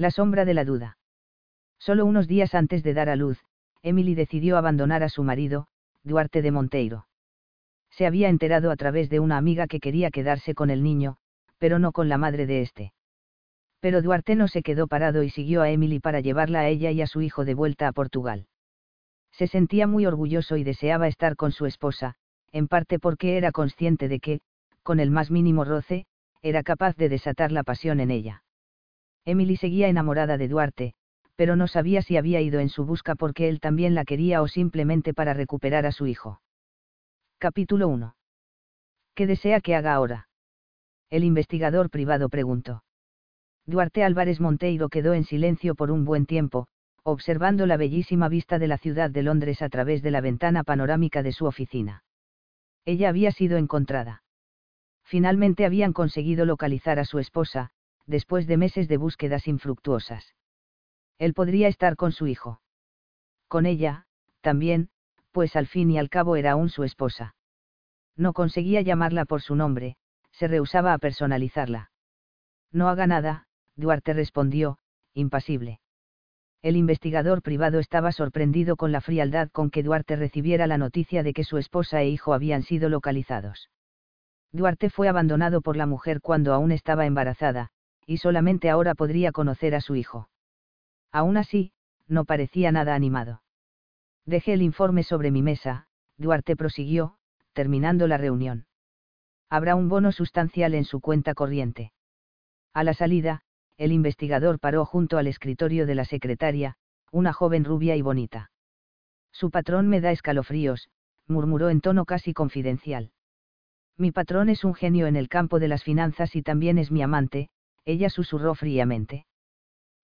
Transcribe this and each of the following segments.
La sombra de la duda. Solo unos días antes de dar a luz, Emily decidió abandonar a su marido, Duarte de Monteiro. Se había enterado a través de una amiga que quería quedarse con el niño, pero no con la madre de este. Pero Duarte no se quedó parado y siguió a Emily para llevarla a ella y a su hijo de vuelta a Portugal. Se sentía muy orgulloso y deseaba estar con su esposa, en parte porque era consciente de que, con el más mínimo roce, era capaz de desatar la pasión en ella. Emily seguía enamorada de Duarte, pero no sabía si había ido en su busca porque él también la quería o simplemente para recuperar a su hijo. Capítulo 1. ¿Qué desea que haga ahora? El investigador privado preguntó. Duarte Álvarez Monteiro quedó en silencio por un buen tiempo, observando la bellísima vista de la ciudad de Londres a través de la ventana panorámica de su oficina. Ella había sido encontrada. Finalmente habían conseguido localizar a su esposa, después de meses de búsquedas infructuosas. Él podría estar con su hijo. Con ella, también, pues al fin y al cabo era aún su esposa. No conseguía llamarla por su nombre, se rehusaba a personalizarla. No haga nada, Duarte respondió, impasible. El investigador privado estaba sorprendido con la frialdad con que Duarte recibiera la noticia de que su esposa e hijo habían sido localizados. Duarte fue abandonado por la mujer cuando aún estaba embarazada, y solamente ahora podría conocer a su hijo. Aún así, no parecía nada animado. Dejé el informe sobre mi mesa, Duarte prosiguió, terminando la reunión. Habrá un bono sustancial en su cuenta corriente. A la salida, el investigador paró junto al escritorio de la secretaria, una joven rubia y bonita. Su patrón me da escalofríos, murmuró en tono casi confidencial. Mi patrón es un genio en el campo de las finanzas y también es mi amante, ella susurró fríamente.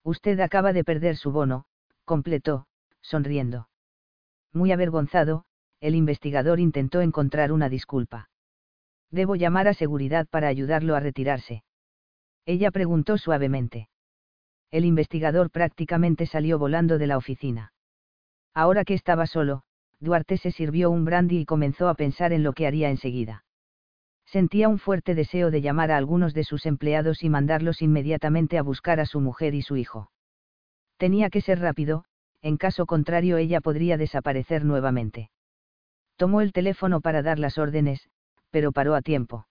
Usted acaba de perder su bono, completó, sonriendo. Muy avergonzado, el investigador intentó encontrar una disculpa. Debo llamar a seguridad para ayudarlo a retirarse. Ella preguntó suavemente. El investigador prácticamente salió volando de la oficina. Ahora que estaba solo, Duarte se sirvió un brandy y comenzó a pensar en lo que haría enseguida. Sentía un fuerte deseo de llamar a algunos de sus empleados y mandarlos inmediatamente a buscar a su mujer y su hijo. Tenía que ser rápido, en caso contrario ella podría desaparecer nuevamente. Tomó el teléfono para dar las órdenes, pero paró a tiempo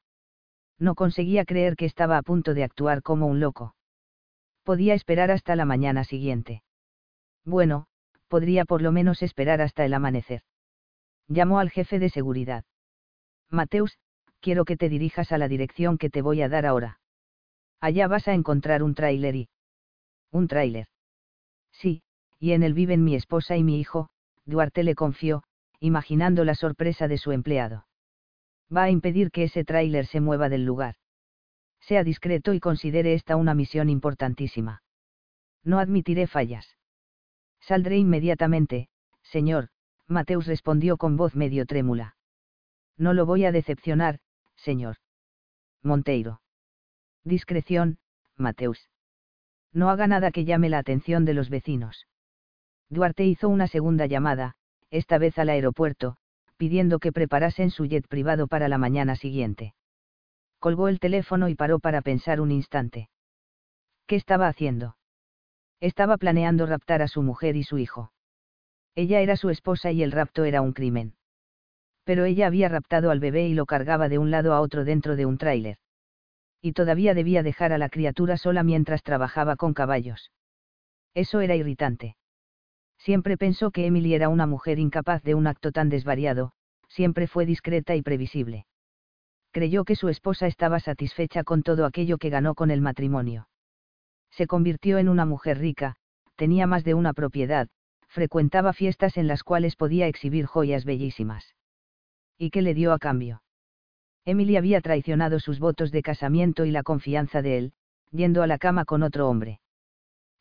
no conseguía creer que estaba a punto de actuar como un loco. Podía esperar hasta la mañana siguiente. Bueno, podría por lo menos esperar hasta el amanecer. Llamó al jefe de seguridad. Mateus, quiero que te dirijas a la dirección que te voy a dar ahora. Allá vas a encontrar un tráiler y... ¿Un tráiler? Sí, y en él viven mi esposa y mi hijo, Duarte le confió, imaginando la sorpresa de su empleado va a impedir que ese tráiler se mueva del lugar. Sea discreto y considere esta una misión importantísima. No admitiré fallas. Saldré inmediatamente, señor, Mateus respondió con voz medio trémula. No lo voy a decepcionar, señor. Monteiro. Discreción, Mateus. No haga nada que llame la atención de los vecinos. Duarte hizo una segunda llamada, esta vez al aeropuerto, pidiendo que preparasen su jet privado para la mañana siguiente. Colgó el teléfono y paró para pensar un instante. ¿Qué estaba haciendo? Estaba planeando raptar a su mujer y su hijo. Ella era su esposa y el rapto era un crimen. Pero ella había raptado al bebé y lo cargaba de un lado a otro dentro de un tráiler. Y todavía debía dejar a la criatura sola mientras trabajaba con caballos. Eso era irritante. Siempre pensó que Emily era una mujer incapaz de un acto tan desvariado, siempre fue discreta y previsible. Creyó que su esposa estaba satisfecha con todo aquello que ganó con el matrimonio. Se convirtió en una mujer rica, tenía más de una propiedad, frecuentaba fiestas en las cuales podía exhibir joyas bellísimas. ¿Y qué le dio a cambio? Emily había traicionado sus votos de casamiento y la confianza de él, yendo a la cama con otro hombre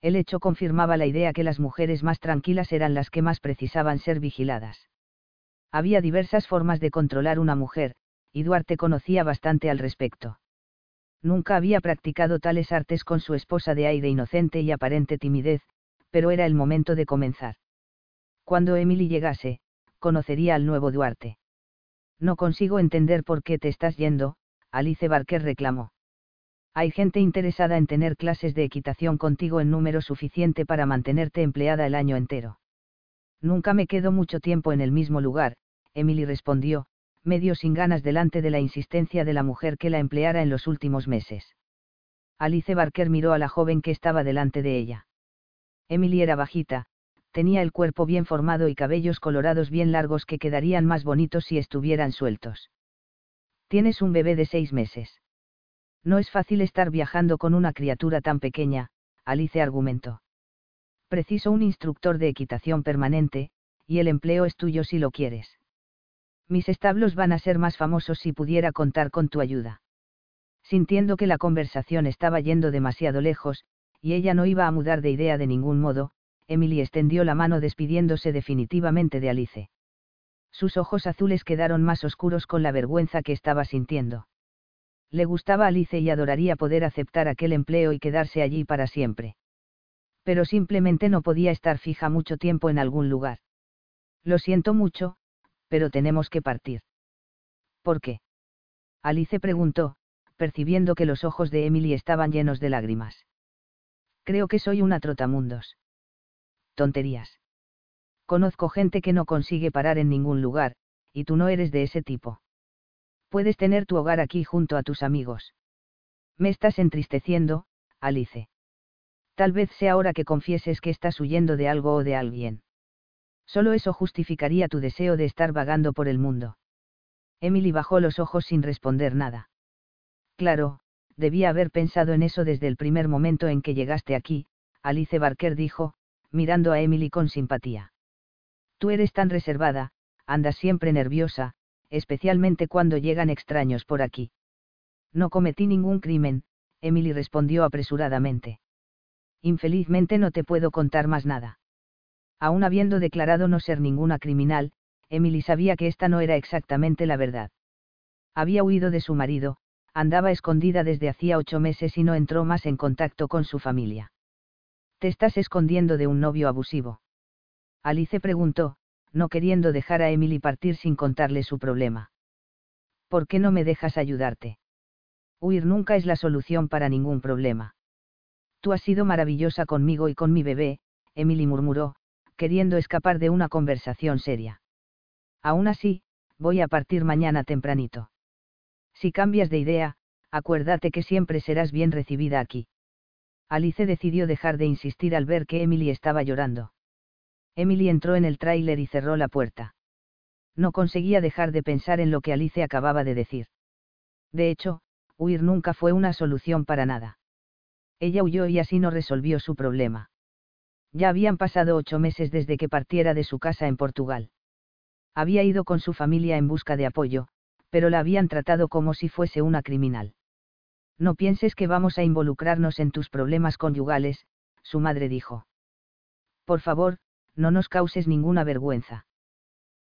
el hecho confirmaba la idea que las mujeres más tranquilas eran las que más precisaban ser vigiladas. Había diversas formas de controlar una mujer, y Duarte conocía bastante al respecto. Nunca había practicado tales artes con su esposa de aire inocente y aparente timidez, pero era el momento de comenzar. Cuando Emily llegase, conocería al nuevo Duarte. No consigo entender por qué te estás yendo, Alice Barker reclamó. Hay gente interesada en tener clases de equitación contigo en número suficiente para mantenerte empleada el año entero. Nunca me quedo mucho tiempo en el mismo lugar, Emily respondió, medio sin ganas delante de la insistencia de la mujer que la empleara en los últimos meses. Alice Barker miró a la joven que estaba delante de ella. Emily era bajita, tenía el cuerpo bien formado y cabellos colorados bien largos que quedarían más bonitos si estuvieran sueltos. Tienes un bebé de seis meses. No es fácil estar viajando con una criatura tan pequeña, Alice argumentó. Preciso un instructor de equitación permanente, y el empleo es tuyo si lo quieres. Mis establos van a ser más famosos si pudiera contar con tu ayuda. Sintiendo que la conversación estaba yendo demasiado lejos, y ella no iba a mudar de idea de ningún modo, Emily extendió la mano despidiéndose definitivamente de Alice. Sus ojos azules quedaron más oscuros con la vergüenza que estaba sintiendo. Le gustaba Alice y adoraría poder aceptar aquel empleo y quedarse allí para siempre. Pero simplemente no podía estar fija mucho tiempo en algún lugar. Lo siento mucho, pero tenemos que partir. ¿Por qué? Alice preguntó, percibiendo que los ojos de Emily estaban llenos de lágrimas. Creo que soy una trotamundos. Tonterías. Conozco gente que no consigue parar en ningún lugar, y tú no eres de ese tipo. Puedes tener tu hogar aquí junto a tus amigos. Me estás entristeciendo, Alice. Tal vez sea hora que confieses que estás huyendo de algo o de alguien. Solo eso justificaría tu deseo de estar vagando por el mundo. Emily bajó los ojos sin responder nada. Claro, debía haber pensado en eso desde el primer momento en que llegaste aquí, Alice Barker dijo, mirando a Emily con simpatía. Tú eres tan reservada, andas siempre nerviosa, especialmente cuando llegan extraños por aquí. No cometí ningún crimen, Emily respondió apresuradamente. Infelizmente no te puedo contar más nada. Aún habiendo declarado no ser ninguna criminal, Emily sabía que esta no era exactamente la verdad. Había huido de su marido, andaba escondida desde hacía ocho meses y no entró más en contacto con su familia. ¿Te estás escondiendo de un novio abusivo? Alice preguntó, no queriendo dejar a Emily partir sin contarle su problema. ¿Por qué no me dejas ayudarte? Huir nunca es la solución para ningún problema. Tú has sido maravillosa conmigo y con mi bebé, Emily murmuró, queriendo escapar de una conversación seria. Aún así, voy a partir mañana tempranito. Si cambias de idea, acuérdate que siempre serás bien recibida aquí. Alice decidió dejar de insistir al ver que Emily estaba llorando. Emily entró en el tráiler y cerró la puerta. No conseguía dejar de pensar en lo que Alice acababa de decir. De hecho, huir nunca fue una solución para nada. Ella huyó y así no resolvió su problema. Ya habían pasado ocho meses desde que partiera de su casa en Portugal. Había ido con su familia en busca de apoyo, pero la habían tratado como si fuese una criminal. No pienses que vamos a involucrarnos en tus problemas conyugales, su madre dijo. Por favor, no nos causes ninguna vergüenza.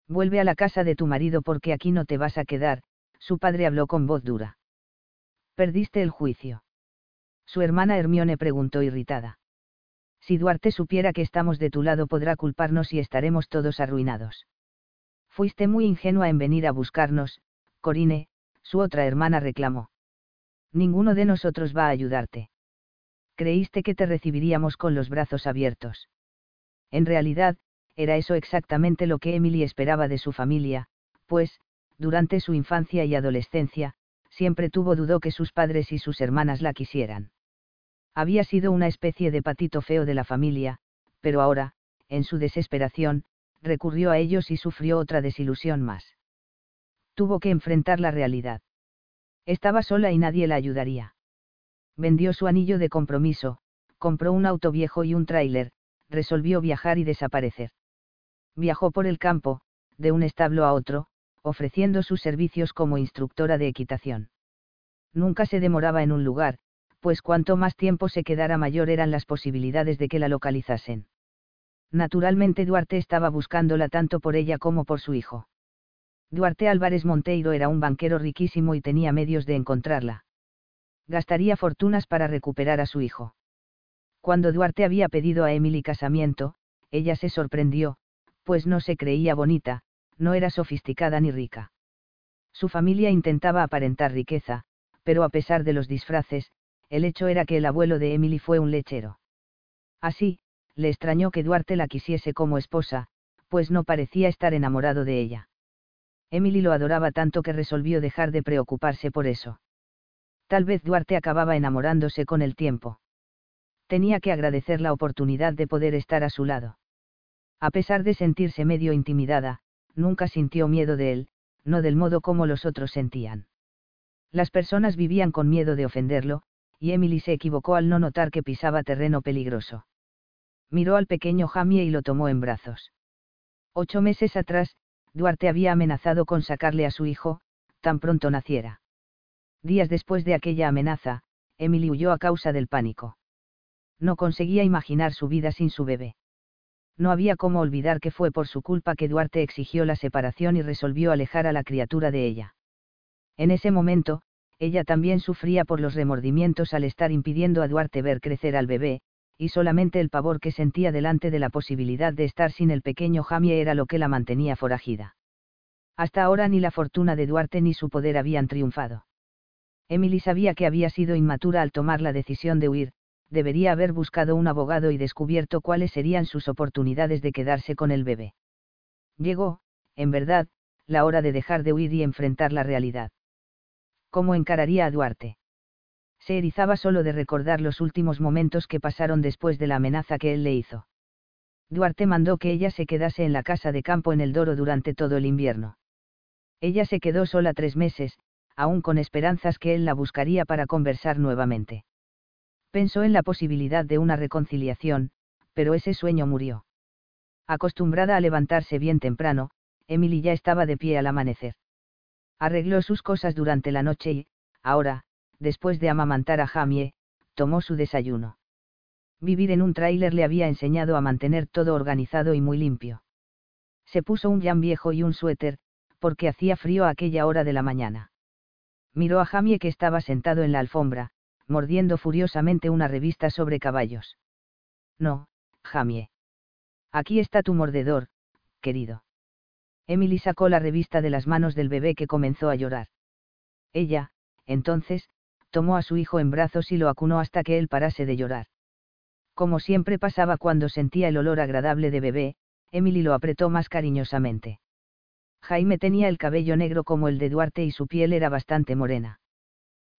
Vuelve a la casa de tu marido porque aquí no te vas a quedar, su padre habló con voz dura. Perdiste el juicio. Su hermana Hermione preguntó irritada. Si Duarte supiera que estamos de tu lado podrá culparnos y estaremos todos arruinados. Fuiste muy ingenua en venir a buscarnos, Corine, su otra hermana reclamó. Ninguno de nosotros va a ayudarte. Creíste que te recibiríamos con los brazos abiertos. En realidad, era eso exactamente lo que Emily esperaba de su familia, pues, durante su infancia y adolescencia, siempre tuvo dudó que sus padres y sus hermanas la quisieran. Había sido una especie de patito feo de la familia, pero ahora, en su desesperación, recurrió a ellos y sufrió otra desilusión más tuvo que enfrentar la realidad. Estaba sola y nadie la ayudaría. Vendió su anillo de compromiso, compró un auto viejo y un tráiler, resolvió viajar y desaparecer. Viajó por el campo, de un establo a otro, ofreciendo sus servicios como instructora de equitación. Nunca se demoraba en un lugar, pues cuanto más tiempo se quedara mayor eran las posibilidades de que la localizasen. Naturalmente Duarte estaba buscándola tanto por ella como por su hijo. Duarte Álvarez Monteiro era un banquero riquísimo y tenía medios de encontrarla. Gastaría fortunas para recuperar a su hijo. Cuando Duarte había pedido a Emily casamiento, ella se sorprendió, pues no se creía bonita, no era sofisticada ni rica. Su familia intentaba aparentar riqueza, pero a pesar de los disfraces, el hecho era que el abuelo de Emily fue un lechero. Así, le extrañó que Duarte la quisiese como esposa, pues no parecía estar enamorado de ella. Emily lo adoraba tanto que resolvió dejar de preocuparse por eso. Tal vez Duarte acababa enamorándose con el tiempo. Tenía que agradecer la oportunidad de poder estar a su lado. A pesar de sentirse medio intimidada, nunca sintió miedo de él, no del modo como los otros sentían. Las personas vivían con miedo de ofenderlo, y Emily se equivocó al no notar que pisaba terreno peligroso. Miró al pequeño Jamie y lo tomó en brazos. Ocho meses atrás, Duarte había amenazado con sacarle a su hijo, tan pronto naciera. Días después de aquella amenaza, Emily huyó a causa del pánico. No conseguía imaginar su vida sin su bebé. No había cómo olvidar que fue por su culpa que Duarte exigió la separación y resolvió alejar a la criatura de ella. En ese momento, ella también sufría por los remordimientos al estar impidiendo a Duarte ver crecer al bebé, y solamente el pavor que sentía delante de la posibilidad de estar sin el pequeño Jamie era lo que la mantenía forajida. Hasta ahora ni la fortuna de Duarte ni su poder habían triunfado. Emily sabía que había sido inmatura al tomar la decisión de huir, debería haber buscado un abogado y descubierto cuáles serían sus oportunidades de quedarse con el bebé. Llegó, en verdad, la hora de dejar de huir y enfrentar la realidad. ¿Cómo encararía a Duarte? Se erizaba solo de recordar los últimos momentos que pasaron después de la amenaza que él le hizo. Duarte mandó que ella se quedase en la casa de campo en el Doro durante todo el invierno. Ella se quedó sola tres meses, aún con esperanzas que él la buscaría para conversar nuevamente. Pensó en la posibilidad de una reconciliación, pero ese sueño murió. Acostumbrada a levantarse bien temprano, Emily ya estaba de pie al amanecer. Arregló sus cosas durante la noche y, ahora, después de amamantar a Jamie, tomó su desayuno. Vivir en un tráiler le había enseñado a mantener todo organizado y muy limpio. Se puso un jan viejo y un suéter, porque hacía frío a aquella hora de la mañana. Miró a Jamie que estaba sentado en la alfombra, mordiendo furiosamente una revista sobre caballos. No, Jamie. Aquí está tu mordedor, querido. Emily sacó la revista de las manos del bebé que comenzó a llorar. Ella, entonces, tomó a su hijo en brazos y lo acunó hasta que él parase de llorar. Como siempre pasaba cuando sentía el olor agradable de bebé, Emily lo apretó más cariñosamente. Jaime tenía el cabello negro como el de Duarte y su piel era bastante morena.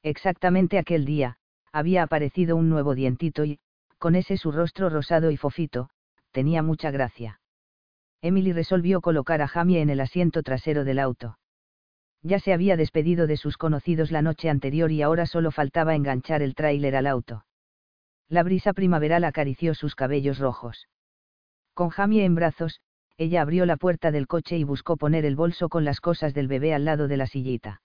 Exactamente aquel día, había aparecido un nuevo dientito y, con ese su rostro rosado y fofito, tenía mucha gracia. Emily resolvió colocar a Jamie en el asiento trasero del auto. Ya se había despedido de sus conocidos la noche anterior y ahora solo faltaba enganchar el tráiler al auto. La brisa primaveral acarició sus cabellos rojos. Con Jamie en brazos, ella abrió la puerta del coche y buscó poner el bolso con las cosas del bebé al lado de la sillita.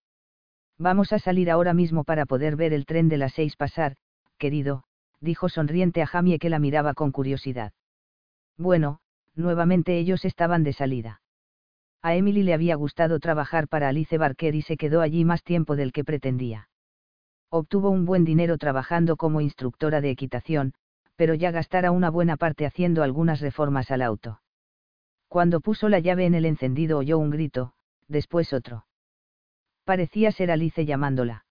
Vamos a salir ahora mismo para poder ver el tren de las seis pasar, querido, dijo sonriente a Jamie que la miraba con curiosidad. Bueno, nuevamente ellos estaban de salida. A Emily le había gustado trabajar para Alice Barker y se quedó allí más tiempo del que pretendía. Obtuvo un buen dinero trabajando como instructora de equitación, pero ya gastara una buena parte haciendo algunas reformas al auto. Cuando puso la llave en el encendido oyó un grito, después otro. Parecía ser Alice llamándola.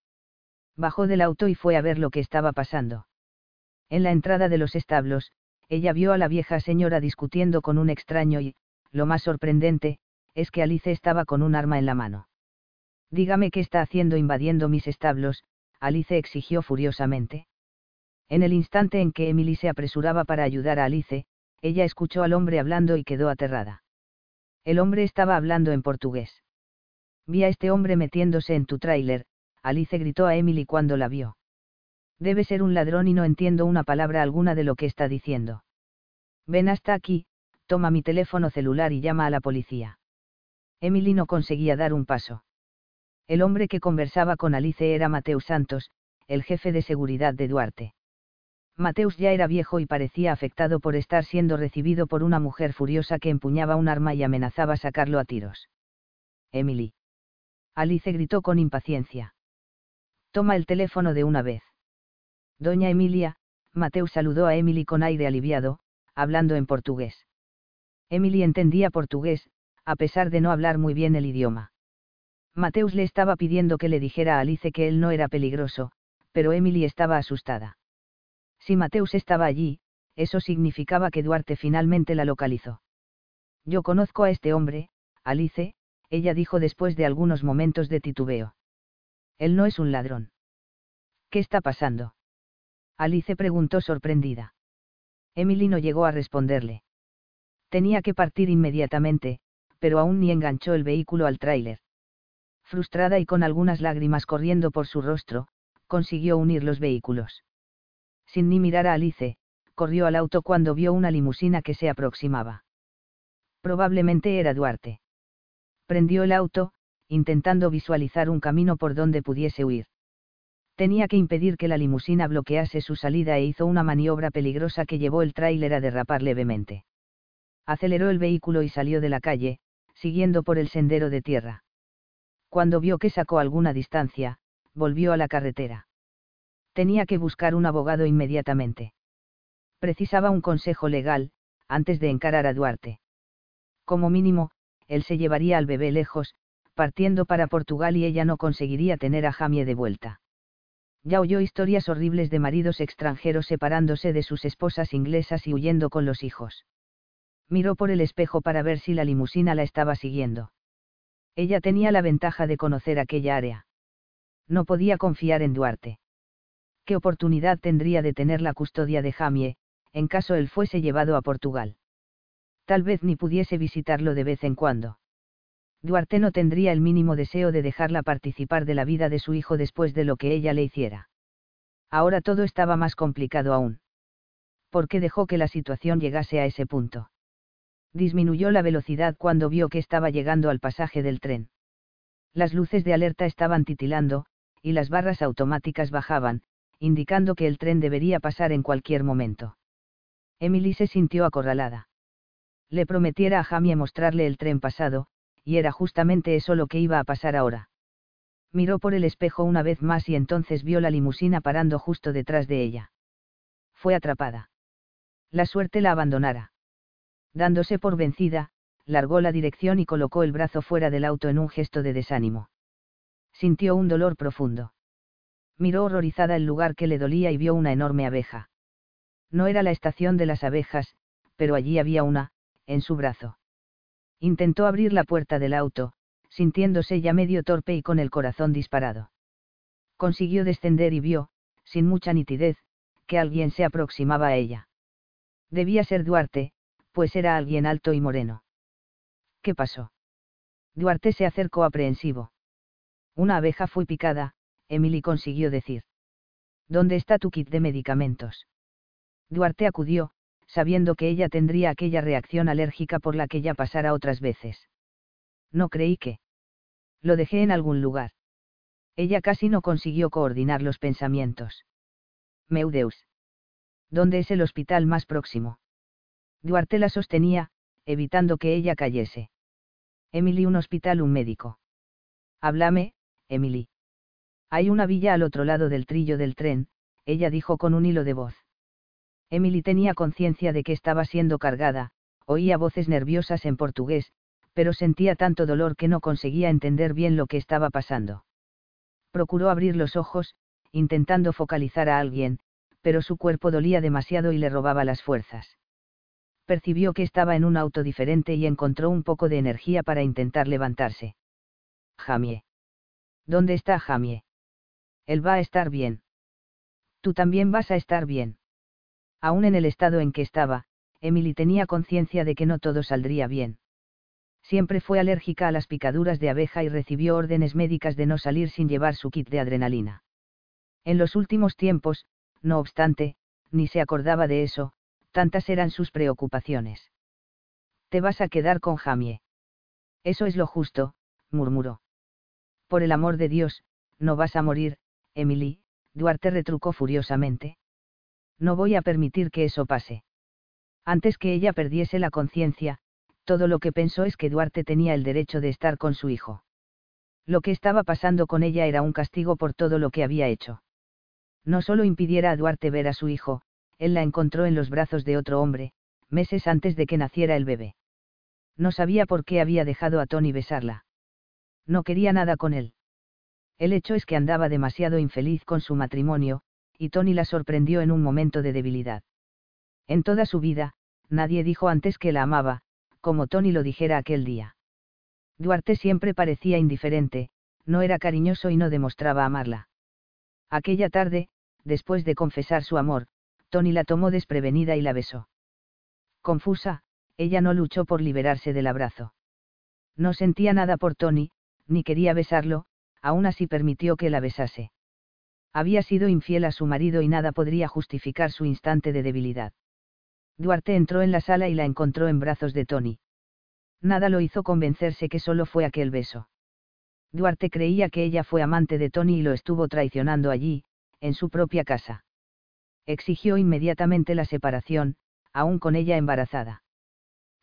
Bajó del auto y fue a ver lo que estaba pasando. En la entrada de los establos, ella vio a la vieja señora discutiendo con un extraño y, lo más sorprendente, es que Alice estaba con un arma en la mano. Dígame qué está haciendo invadiendo mis establos, Alice exigió furiosamente. En el instante en que Emily se apresuraba para ayudar a Alice, ella escuchó al hombre hablando y quedó aterrada. El hombre estaba hablando en portugués. Vi a este hombre metiéndose en tu tráiler, Alice gritó a Emily cuando la vio. Debe ser un ladrón y no entiendo una palabra alguna de lo que está diciendo. Ven hasta aquí, toma mi teléfono celular y llama a la policía. Emily no conseguía dar un paso. El hombre que conversaba con Alice era Mateus Santos, el jefe de seguridad de Duarte. Mateus ya era viejo y parecía afectado por estar siendo recibido por una mujer furiosa que empuñaba un arma y amenazaba sacarlo a tiros. Emily. Alice gritó con impaciencia. Toma el teléfono de una vez. Doña Emilia, Mateo saludó a Emily con aire aliviado, hablando en portugués. Emily entendía portugués, a pesar de no hablar muy bien el idioma. Mateus le estaba pidiendo que le dijera a Alice que él no era peligroso, pero Emily estaba asustada. Si Mateus estaba allí, eso significaba que Duarte finalmente la localizó. Yo conozco a este hombre, Alice, ella dijo después de algunos momentos de titubeo. Él no es un ladrón. ¿Qué está pasando? Alice preguntó sorprendida. Emily no llegó a responderle. Tenía que partir inmediatamente, pero aún ni enganchó el vehículo al tráiler. Frustrada y con algunas lágrimas corriendo por su rostro, consiguió unir los vehículos. Sin ni mirar a Alice, corrió al auto cuando vio una limusina que se aproximaba. Probablemente era Duarte. Prendió el auto, intentando visualizar un camino por donde pudiese huir. Tenía que impedir que la limusina bloquease su salida e hizo una maniobra peligrosa que llevó el tráiler a derrapar levemente. Aceleró el vehículo y salió de la calle, siguiendo por el sendero de tierra. Cuando vio que sacó alguna distancia, volvió a la carretera. Tenía que buscar un abogado inmediatamente precisaba un consejo legal, antes de encarar a Duarte. Como mínimo, él se llevaría al bebé lejos, partiendo para Portugal y ella no conseguiría tener a Jamie de vuelta. Ya oyó historias horribles de maridos extranjeros separándose de sus esposas inglesas y huyendo con los hijos. Miró por el espejo para ver si la limusina la estaba siguiendo. Ella tenía la ventaja de conocer aquella área. No podía confiar en Duarte. ¿Qué oportunidad tendría de tener la custodia de Jamie, en caso él fuese llevado a Portugal. Tal vez ni pudiese visitarlo de vez en cuando. Duarte no tendría el mínimo deseo de dejarla participar de la vida de su hijo después de lo que ella le hiciera. Ahora todo estaba más complicado aún. ¿Por qué dejó que la situación llegase a ese punto? Disminuyó la velocidad cuando vio que estaba llegando al pasaje del tren. Las luces de alerta estaban titilando, y las barras automáticas bajaban, indicando que el tren debería pasar en cualquier momento. Emily se sintió acorralada. Le prometiera a Jamie mostrarle el tren pasado, y era justamente eso lo que iba a pasar ahora. Miró por el espejo una vez más y entonces vio la limusina parando justo detrás de ella. Fue atrapada. La suerte la abandonara. Dándose por vencida, largó la dirección y colocó el brazo fuera del auto en un gesto de desánimo. Sintió un dolor profundo. Miró horrorizada el lugar que le dolía y vio una enorme abeja. No era la estación de las abejas, pero allí había una, en su brazo. Intentó abrir la puerta del auto, sintiéndose ya medio torpe y con el corazón disparado. Consiguió descender y vio, sin mucha nitidez, que alguien se aproximaba a ella. Debía ser Duarte, pues era alguien alto y moreno. ¿Qué pasó? Duarte se acercó aprehensivo. Una abeja fue picada, Emily consiguió decir. ¿Dónde está tu kit de medicamentos? Duarte acudió, sabiendo que ella tendría aquella reacción alérgica por la que ya pasara otras veces. No creí que. Lo dejé en algún lugar. Ella casi no consiguió coordinar los pensamientos. Meudeus. ¿Dónde es el hospital más próximo? Duarte la sostenía, evitando que ella cayese. Emily, un hospital, un médico. Háblame, Emily. Hay una villa al otro lado del trillo del tren, ella dijo con un hilo de voz. Emily tenía conciencia de que estaba siendo cargada, oía voces nerviosas en portugués, pero sentía tanto dolor que no conseguía entender bien lo que estaba pasando. Procuró abrir los ojos, intentando focalizar a alguien, pero su cuerpo dolía demasiado y le robaba las fuerzas. Percibió que estaba en un auto diferente y encontró un poco de energía para intentar levantarse. Jamie. ¿Dónde está Jamie? Él va a estar bien. Tú también vas a estar bien. Aún en el estado en que estaba, Emily tenía conciencia de que no todo saldría bien. Siempre fue alérgica a las picaduras de abeja y recibió órdenes médicas de no salir sin llevar su kit de adrenalina. En los últimos tiempos, no obstante, ni se acordaba de eso, tantas eran sus preocupaciones. Te vas a quedar con Jamie. Eso es lo justo, murmuró. Por el amor de Dios, no vas a morir, Emily, Duarte retrucó furiosamente no voy a permitir que eso pase. Antes que ella perdiese la conciencia, todo lo que pensó es que Duarte tenía el derecho de estar con su hijo. Lo que estaba pasando con ella era un castigo por todo lo que había hecho. No solo impidiera a Duarte ver a su hijo, él la encontró en los brazos de otro hombre, meses antes de que naciera el bebé. No sabía por qué había dejado a Tony besarla. No quería nada con él. El hecho es que andaba demasiado infeliz con su matrimonio, y Tony la sorprendió en un momento de debilidad. En toda su vida, nadie dijo antes que la amaba, como Tony lo dijera aquel día. Duarte siempre parecía indiferente, no era cariñoso y no demostraba amarla. Aquella tarde, después de confesar su amor, Tony la tomó desprevenida y la besó. Confusa, ella no luchó por liberarse del abrazo. No sentía nada por Tony, ni quería besarlo, aún así permitió que la besase. Había sido infiel a su marido y nada podría justificar su instante de debilidad. Duarte entró en la sala y la encontró en brazos de Tony. Nada lo hizo convencerse que solo fue aquel beso. Duarte creía que ella fue amante de Tony y lo estuvo traicionando allí, en su propia casa. Exigió inmediatamente la separación, aún con ella embarazada.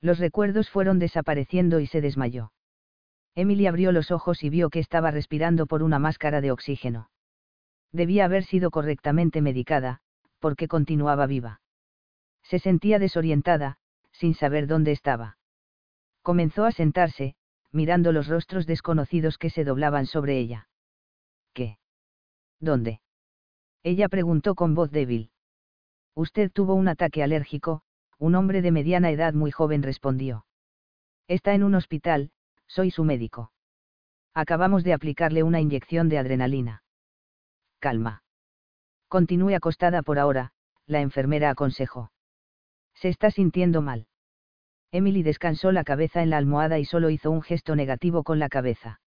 Los recuerdos fueron desapareciendo y se desmayó. Emily abrió los ojos y vio que estaba respirando por una máscara de oxígeno. Debía haber sido correctamente medicada, porque continuaba viva. Se sentía desorientada, sin saber dónde estaba. Comenzó a sentarse, mirando los rostros desconocidos que se doblaban sobre ella. ¿Qué? ¿Dónde? Ella preguntó con voz débil. Usted tuvo un ataque alérgico, un hombre de mediana edad muy joven respondió. Está en un hospital, soy su médico. Acabamos de aplicarle una inyección de adrenalina calma. Continúe acostada por ahora, la enfermera aconsejó. Se está sintiendo mal. Emily descansó la cabeza en la almohada y solo hizo un gesto negativo con la cabeza.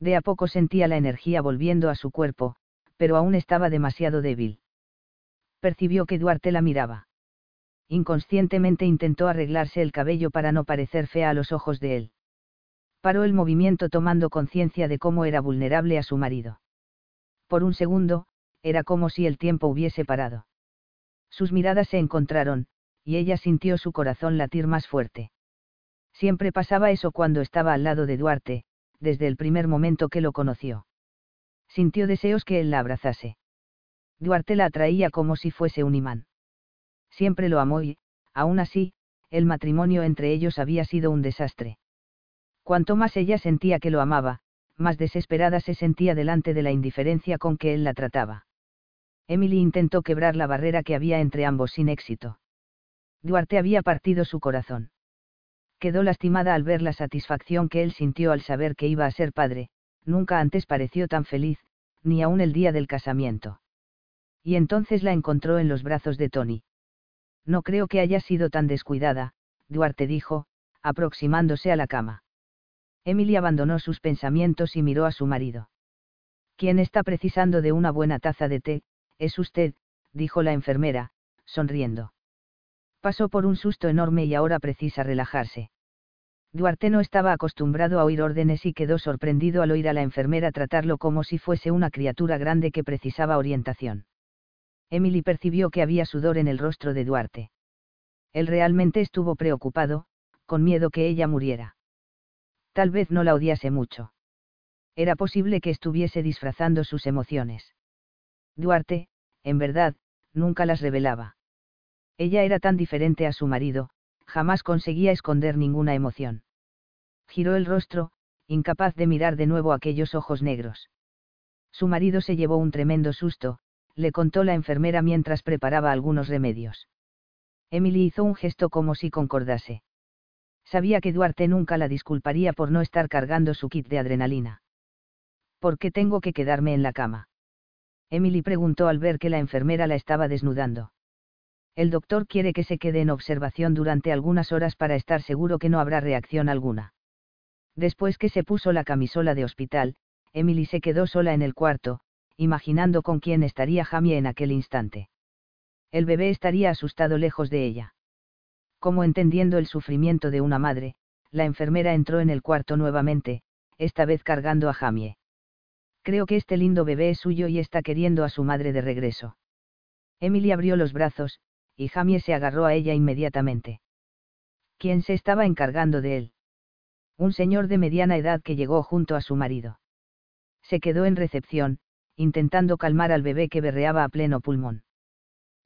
De a poco sentía la energía volviendo a su cuerpo, pero aún estaba demasiado débil. Percibió que Duarte la miraba. Inconscientemente intentó arreglarse el cabello para no parecer fea a los ojos de él. Paró el movimiento tomando conciencia de cómo era vulnerable a su marido. Por un segundo, era como si el tiempo hubiese parado. Sus miradas se encontraron, y ella sintió su corazón latir más fuerte. Siempre pasaba eso cuando estaba al lado de Duarte, desde el primer momento que lo conoció. Sintió deseos que él la abrazase. Duarte la atraía como si fuese un imán. Siempre lo amó y, aún así, el matrimonio entre ellos había sido un desastre. Cuanto más ella sentía que lo amaba, más desesperada se sentía delante de la indiferencia con que él la trataba. Emily intentó quebrar la barrera que había entre ambos sin éxito. Duarte había partido su corazón. Quedó lastimada al ver la satisfacción que él sintió al saber que iba a ser padre, nunca antes pareció tan feliz, ni aún el día del casamiento. Y entonces la encontró en los brazos de Tony. No creo que haya sido tan descuidada, Duarte dijo, aproximándose a la cama. Emily abandonó sus pensamientos y miró a su marido. ¿Quién está precisando de una buena taza de té? Es usted, dijo la enfermera, sonriendo. Pasó por un susto enorme y ahora precisa relajarse. Duarte no estaba acostumbrado a oír órdenes y quedó sorprendido al oír a la enfermera tratarlo como si fuese una criatura grande que precisaba orientación. Emily percibió que había sudor en el rostro de Duarte. Él realmente estuvo preocupado, con miedo que ella muriera. Tal vez no la odiase mucho. Era posible que estuviese disfrazando sus emociones. Duarte, en verdad, nunca las revelaba. Ella era tan diferente a su marido, jamás conseguía esconder ninguna emoción. Giró el rostro, incapaz de mirar de nuevo aquellos ojos negros. Su marido se llevó un tremendo susto, le contó la enfermera mientras preparaba algunos remedios. Emily hizo un gesto como si concordase sabía que Duarte nunca la disculparía por no estar cargando su kit de adrenalina. ¿Por qué tengo que quedarme en la cama? Emily preguntó al ver que la enfermera la estaba desnudando. El doctor quiere que se quede en observación durante algunas horas para estar seguro que no habrá reacción alguna. Después que se puso la camisola de hospital, Emily se quedó sola en el cuarto, imaginando con quién estaría Jamie en aquel instante. El bebé estaría asustado lejos de ella. Como entendiendo el sufrimiento de una madre, la enfermera entró en el cuarto nuevamente, esta vez cargando a Jamie. Creo que este lindo bebé es suyo y está queriendo a su madre de regreso. Emily abrió los brazos, y Jamie se agarró a ella inmediatamente. ¿Quién se estaba encargando de él? Un señor de mediana edad que llegó junto a su marido. Se quedó en recepción, intentando calmar al bebé que berreaba a pleno pulmón.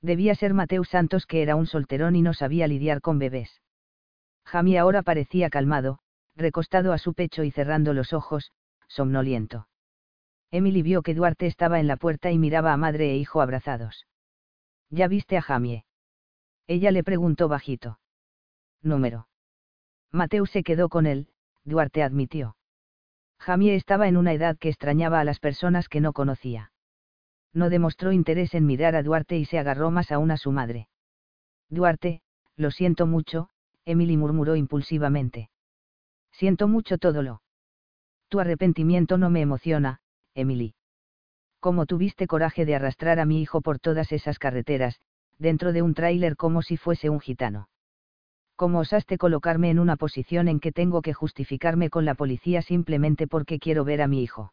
Debía ser Mateus Santos que era un solterón y no sabía lidiar con bebés. Jamie ahora parecía calmado, recostado a su pecho y cerrando los ojos, somnoliento. Emily vio que Duarte estaba en la puerta y miraba a madre e hijo abrazados. ¿Ya viste a Jamie? Ella le preguntó bajito. Número. Mateo se quedó con él, Duarte admitió. Jamie estaba en una edad que extrañaba a las personas que no conocía. No demostró interés en mirar a Duarte y se agarró más aún a su madre. Duarte, lo siento mucho, Emily murmuró impulsivamente. Siento mucho todo lo. Tu arrepentimiento no me emociona, Emily. Como tuviste coraje de arrastrar a mi hijo por todas esas carreteras, dentro de un tráiler como si fuese un gitano. ¿Cómo osaste colocarme en una posición en que tengo que justificarme con la policía simplemente porque quiero ver a mi hijo?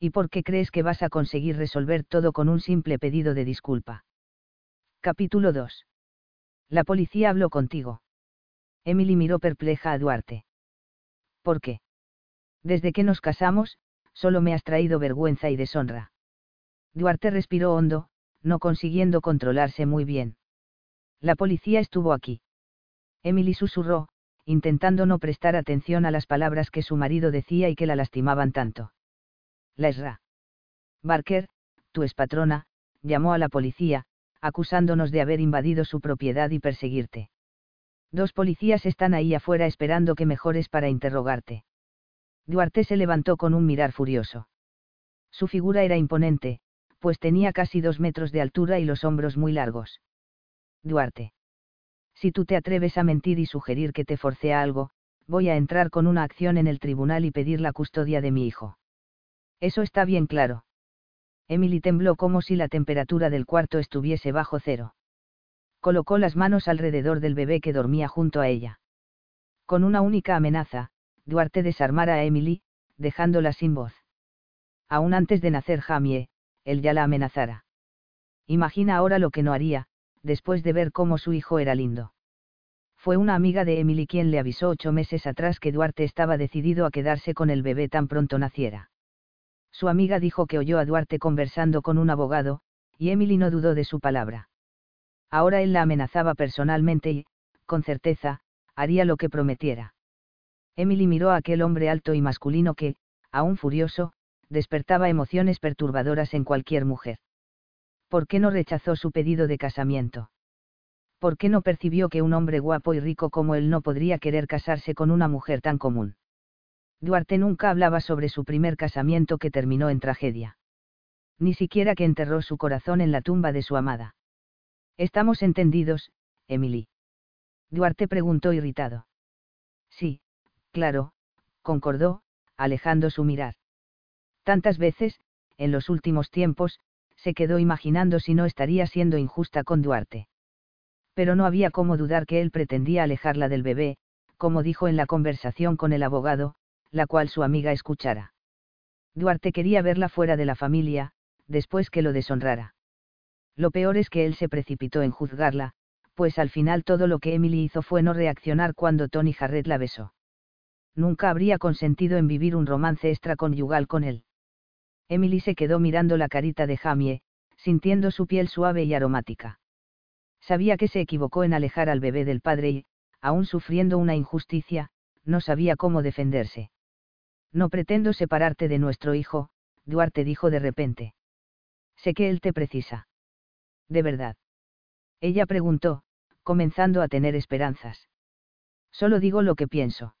¿Y por qué crees que vas a conseguir resolver todo con un simple pedido de disculpa? Capítulo 2. La policía habló contigo. Emily miró perpleja a Duarte. ¿Por qué? Desde que nos casamos, solo me has traído vergüenza y deshonra. Duarte respiró hondo, no consiguiendo controlarse muy bien. La policía estuvo aquí. Emily susurró, intentando no prestar atención a las palabras que su marido decía y que la lastimaban tanto. La Esra. Barker, tu patrona, llamó a la policía, acusándonos de haber invadido su propiedad y perseguirte. Dos policías están ahí afuera esperando que mejores para interrogarte. Duarte se levantó con un mirar furioso. Su figura era imponente, pues tenía casi dos metros de altura y los hombros muy largos. Duarte si tú te atreves a mentir y sugerir que te forcé a algo, voy a entrar con una acción en el tribunal y pedir la custodia de mi hijo. Eso está bien claro. Emily tembló como si la temperatura del cuarto estuviese bajo cero. Colocó las manos alrededor del bebé que dormía junto a ella. Con una única amenaza, Duarte desarmara a Emily, dejándola sin voz. Aún antes de nacer Jamie, él ya la amenazara. Imagina ahora lo que no haría, después de ver cómo su hijo era lindo. Fue una amiga de Emily quien le avisó ocho meses atrás que Duarte estaba decidido a quedarse con el bebé tan pronto naciera. Su amiga dijo que oyó a Duarte conversando con un abogado, y Emily no dudó de su palabra. Ahora él la amenazaba personalmente y, con certeza, haría lo que prometiera. Emily miró a aquel hombre alto y masculino que, aún furioso, despertaba emociones perturbadoras en cualquier mujer. ¿Por qué no rechazó su pedido de casamiento? ¿Por qué no percibió que un hombre guapo y rico como él no podría querer casarse con una mujer tan común? Duarte nunca hablaba sobre su primer casamiento que terminó en tragedia. Ni siquiera que enterró su corazón en la tumba de su amada. Estamos entendidos, Emily. Duarte preguntó irritado. Sí, claro, concordó, alejando su mirar. Tantas veces, en los últimos tiempos, se quedó imaginando si no estaría siendo injusta con Duarte. Pero no había cómo dudar que él pretendía alejarla del bebé, como dijo en la conversación con el abogado, la cual su amiga escuchara. Duarte quería verla fuera de la familia, después que lo deshonrara. Lo peor es que él se precipitó en juzgarla, pues al final todo lo que Emily hizo fue no reaccionar cuando Tony Jarrett la besó. Nunca habría consentido en vivir un romance extraconyugal con él. Emily se quedó mirando la carita de Jamie, sintiendo su piel suave y aromática. Sabía que se equivocó en alejar al bebé del padre y, aún sufriendo una injusticia, no sabía cómo defenderse. No pretendo separarte de nuestro hijo, Duarte dijo de repente. Sé que él te precisa. ¿De verdad? Ella preguntó, comenzando a tener esperanzas. Solo digo lo que pienso.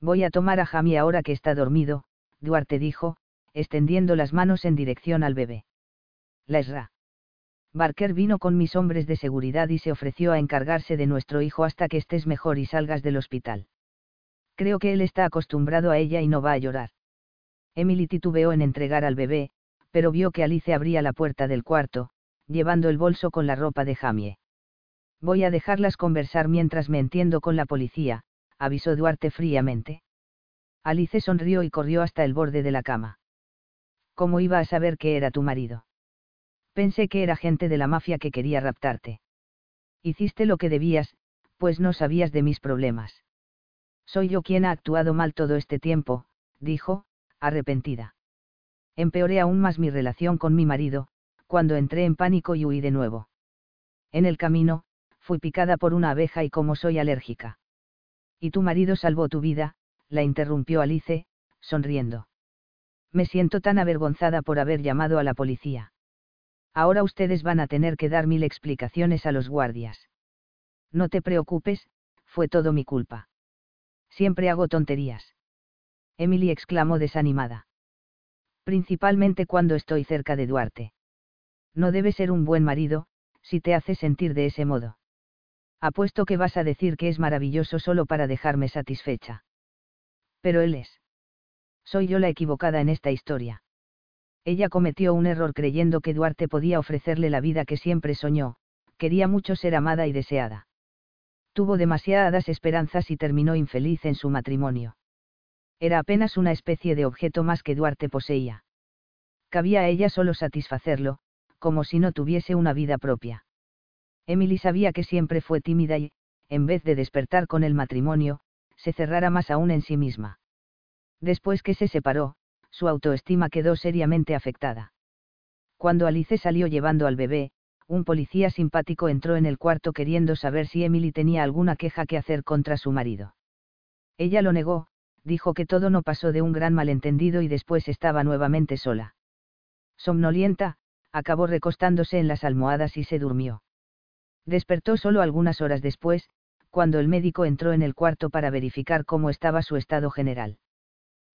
Voy a tomar a Jamie ahora que está dormido, Duarte dijo, extendiendo las manos en dirección al bebé. La Esra. Barker vino con mis hombres de seguridad y se ofreció a encargarse de nuestro hijo hasta que estés mejor y salgas del hospital. Creo que él está acostumbrado a ella y no va a llorar. Emily titubeó en entregar al bebé, pero vio que Alice abría la puerta del cuarto, llevando el bolso con la ropa de Jamie. Voy a dejarlas conversar mientras me entiendo con la policía, avisó Duarte fríamente. Alice sonrió y corrió hasta el borde de la cama. ¿Cómo iba a saber que era tu marido? Pensé que era gente de la mafia que quería raptarte. Hiciste lo que debías, pues no sabías de mis problemas. Soy yo quien ha actuado mal todo este tiempo, dijo, arrepentida. Empeoré aún más mi relación con mi marido, cuando entré en pánico y huí de nuevo. En el camino, fui picada por una abeja y como soy alérgica. Y tu marido salvó tu vida, la interrumpió Alice, sonriendo Me siento tan avergonzada por haber llamado a la policía. Ahora ustedes van a tener que dar mil explicaciones a los guardias. No te preocupes, fue todo mi culpa. Siempre hago tonterías. Emily exclamó desanimada. Principalmente cuando estoy cerca de Duarte. No debe ser un buen marido, si te hace sentir de ese modo. Apuesto que vas a decir que es maravilloso solo para dejarme satisfecha. Pero él es. Soy yo la equivocada en esta historia. Ella cometió un error creyendo que Duarte podía ofrecerle la vida que siempre soñó, quería mucho ser amada y deseada. Tuvo demasiadas esperanzas y terminó infeliz en su matrimonio. Era apenas una especie de objeto más que Duarte poseía. Cabía a ella solo satisfacerlo, como si no tuviese una vida propia. Emily sabía que siempre fue tímida y, en vez de despertar con el matrimonio, se cerrara más aún en sí misma. Después que se separó, su autoestima quedó seriamente afectada. Cuando Alice salió llevando al bebé, un policía simpático entró en el cuarto queriendo saber si Emily tenía alguna queja que hacer contra su marido. Ella lo negó, dijo que todo no pasó de un gran malentendido y después estaba nuevamente sola. Somnolienta, acabó recostándose en las almohadas y se durmió. Despertó solo algunas horas después, cuando el médico entró en el cuarto para verificar cómo estaba su estado general.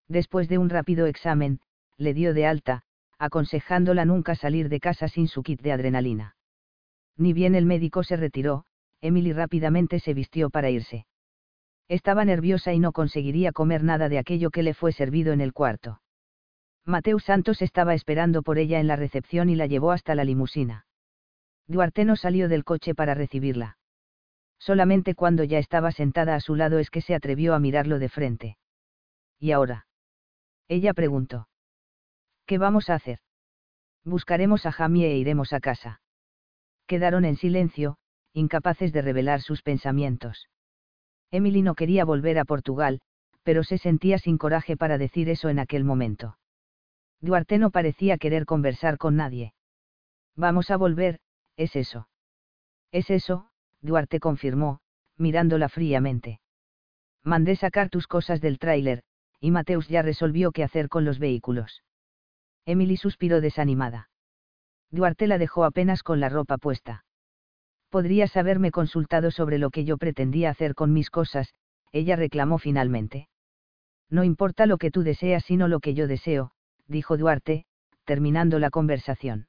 Después de un rápido examen, le dio de alta, aconsejándola nunca salir de casa sin su kit de adrenalina. Ni bien el médico se retiró, Emily rápidamente se vistió para irse. Estaba nerviosa y no conseguiría comer nada de aquello que le fue servido en el cuarto. Mateus Santos estaba esperando por ella en la recepción y la llevó hasta la limusina. Duarte no salió del coche para recibirla. Solamente cuando ya estaba sentada a su lado es que se atrevió a mirarlo de frente. ¿Y ahora? Ella preguntó. ¿Qué vamos a hacer? Buscaremos a Jamie e iremos a casa. Quedaron en silencio, incapaces de revelar sus pensamientos. Emily no quería volver a Portugal, pero se sentía sin coraje para decir eso en aquel momento. Duarte no parecía querer conversar con nadie. Vamos a volver, es eso. Es eso, Duarte confirmó, mirándola fríamente. Mandé sacar tus cosas del tráiler, y Mateus ya resolvió qué hacer con los vehículos. Emily suspiró desanimada. Duarte la dejó apenas con la ropa puesta podrías haberme consultado sobre lo que yo pretendía hacer con mis cosas, ella reclamó finalmente. No importa lo que tú deseas sino lo que yo deseo, dijo Duarte, terminando la conversación.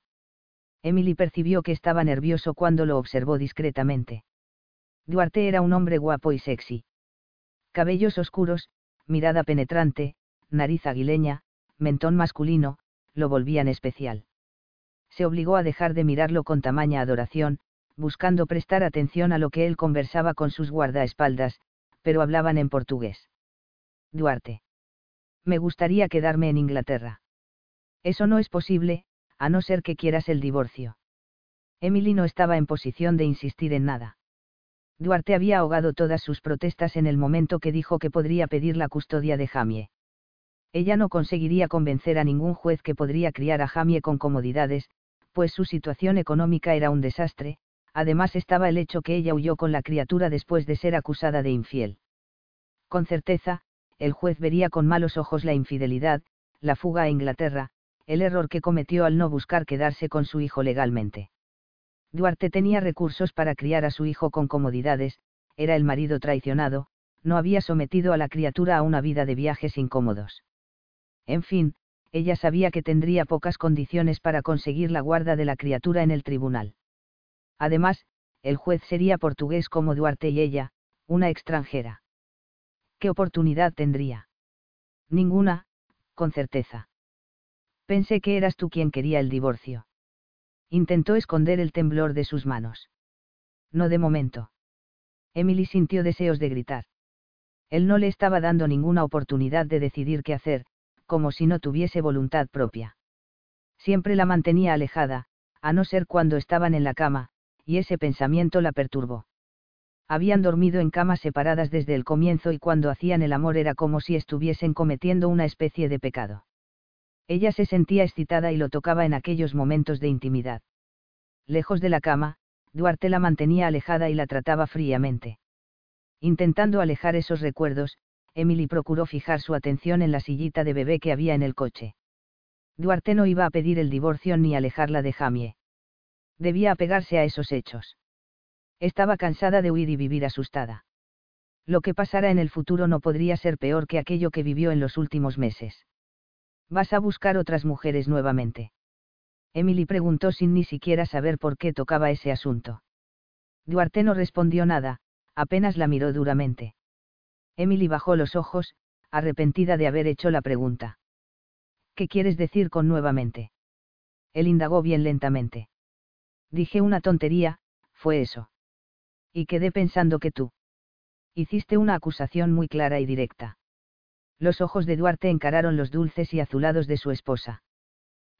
Emily percibió que estaba nervioso cuando lo observó discretamente. Duarte era un hombre guapo y sexy. Cabellos oscuros, mirada penetrante, nariz aguileña, mentón masculino, lo volvían especial. Se obligó a dejar de mirarlo con tamaña adoración, buscando prestar atención a lo que él conversaba con sus guardaespaldas, pero hablaban en portugués. Duarte. Me gustaría quedarme en Inglaterra. Eso no es posible, a no ser que quieras el divorcio. Emily no estaba en posición de insistir en nada. Duarte había ahogado todas sus protestas en el momento que dijo que podría pedir la custodia de Jamie. Ella no conseguiría convencer a ningún juez que podría criar a Jamie con comodidades, pues su situación económica era un desastre, además estaba el hecho que ella huyó con la criatura después de ser acusada de infiel. Con certeza, el juez vería con malos ojos la infidelidad, la fuga a Inglaterra, el error que cometió al no buscar quedarse con su hijo legalmente. Duarte tenía recursos para criar a su hijo con comodidades, era el marido traicionado, no había sometido a la criatura a una vida de viajes incómodos. En fin, ella sabía que tendría pocas condiciones para conseguir la guarda de la criatura en el tribunal. Además, el juez sería portugués como Duarte y ella, una extranjera. ¿Qué oportunidad tendría? Ninguna, con certeza. Pensé que eras tú quien quería el divorcio. Intentó esconder el temblor de sus manos. No de momento. Emily sintió deseos de gritar. Él no le estaba dando ninguna oportunidad de decidir qué hacer, como si no tuviese voluntad propia. Siempre la mantenía alejada, a no ser cuando estaban en la cama, y ese pensamiento la perturbó. Habían dormido en camas separadas desde el comienzo y cuando hacían el amor era como si estuviesen cometiendo una especie de pecado. Ella se sentía excitada y lo tocaba en aquellos momentos de intimidad. Lejos de la cama, Duarte la mantenía alejada y la trataba fríamente. Intentando alejar esos recuerdos, Emily procuró fijar su atención en la sillita de bebé que había en el coche. Duarte no iba a pedir el divorcio ni alejarla de Jamie. Debía apegarse a esos hechos. Estaba cansada de huir y vivir asustada. Lo que pasara en el futuro no podría ser peor que aquello que vivió en los últimos meses. ¿Vas a buscar otras mujeres nuevamente? Emily preguntó sin ni siquiera saber por qué tocaba ese asunto. Duarte no respondió nada, apenas la miró duramente. Emily bajó los ojos, arrepentida de haber hecho la pregunta. ¿Qué quieres decir con nuevamente? Él indagó bien lentamente. Dije una tontería, fue eso. Y quedé pensando que tú. Hiciste una acusación muy clara y directa. Los ojos de Duarte encararon los dulces y azulados de su esposa.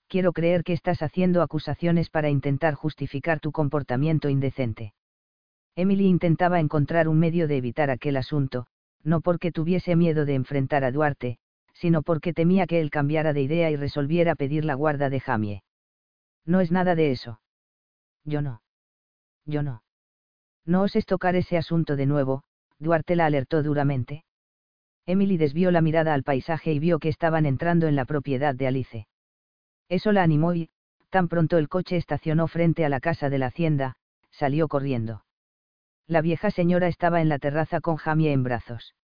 Quiero creer que estás haciendo acusaciones para intentar justificar tu comportamiento indecente. Emily intentaba encontrar un medio de evitar aquel asunto, no porque tuviese miedo de enfrentar a Duarte, sino porque temía que él cambiara de idea y resolviera pedir la guarda de Jamie. No es nada de eso. Yo no. Yo no. No oses tocar ese asunto de nuevo, Duarte la alertó duramente. Emily desvió la mirada al paisaje y vio que estaban entrando en la propiedad de Alice. Eso la animó y, tan pronto el coche estacionó frente a la casa de la hacienda, salió corriendo. La vieja señora estaba en la terraza con Jamie en brazos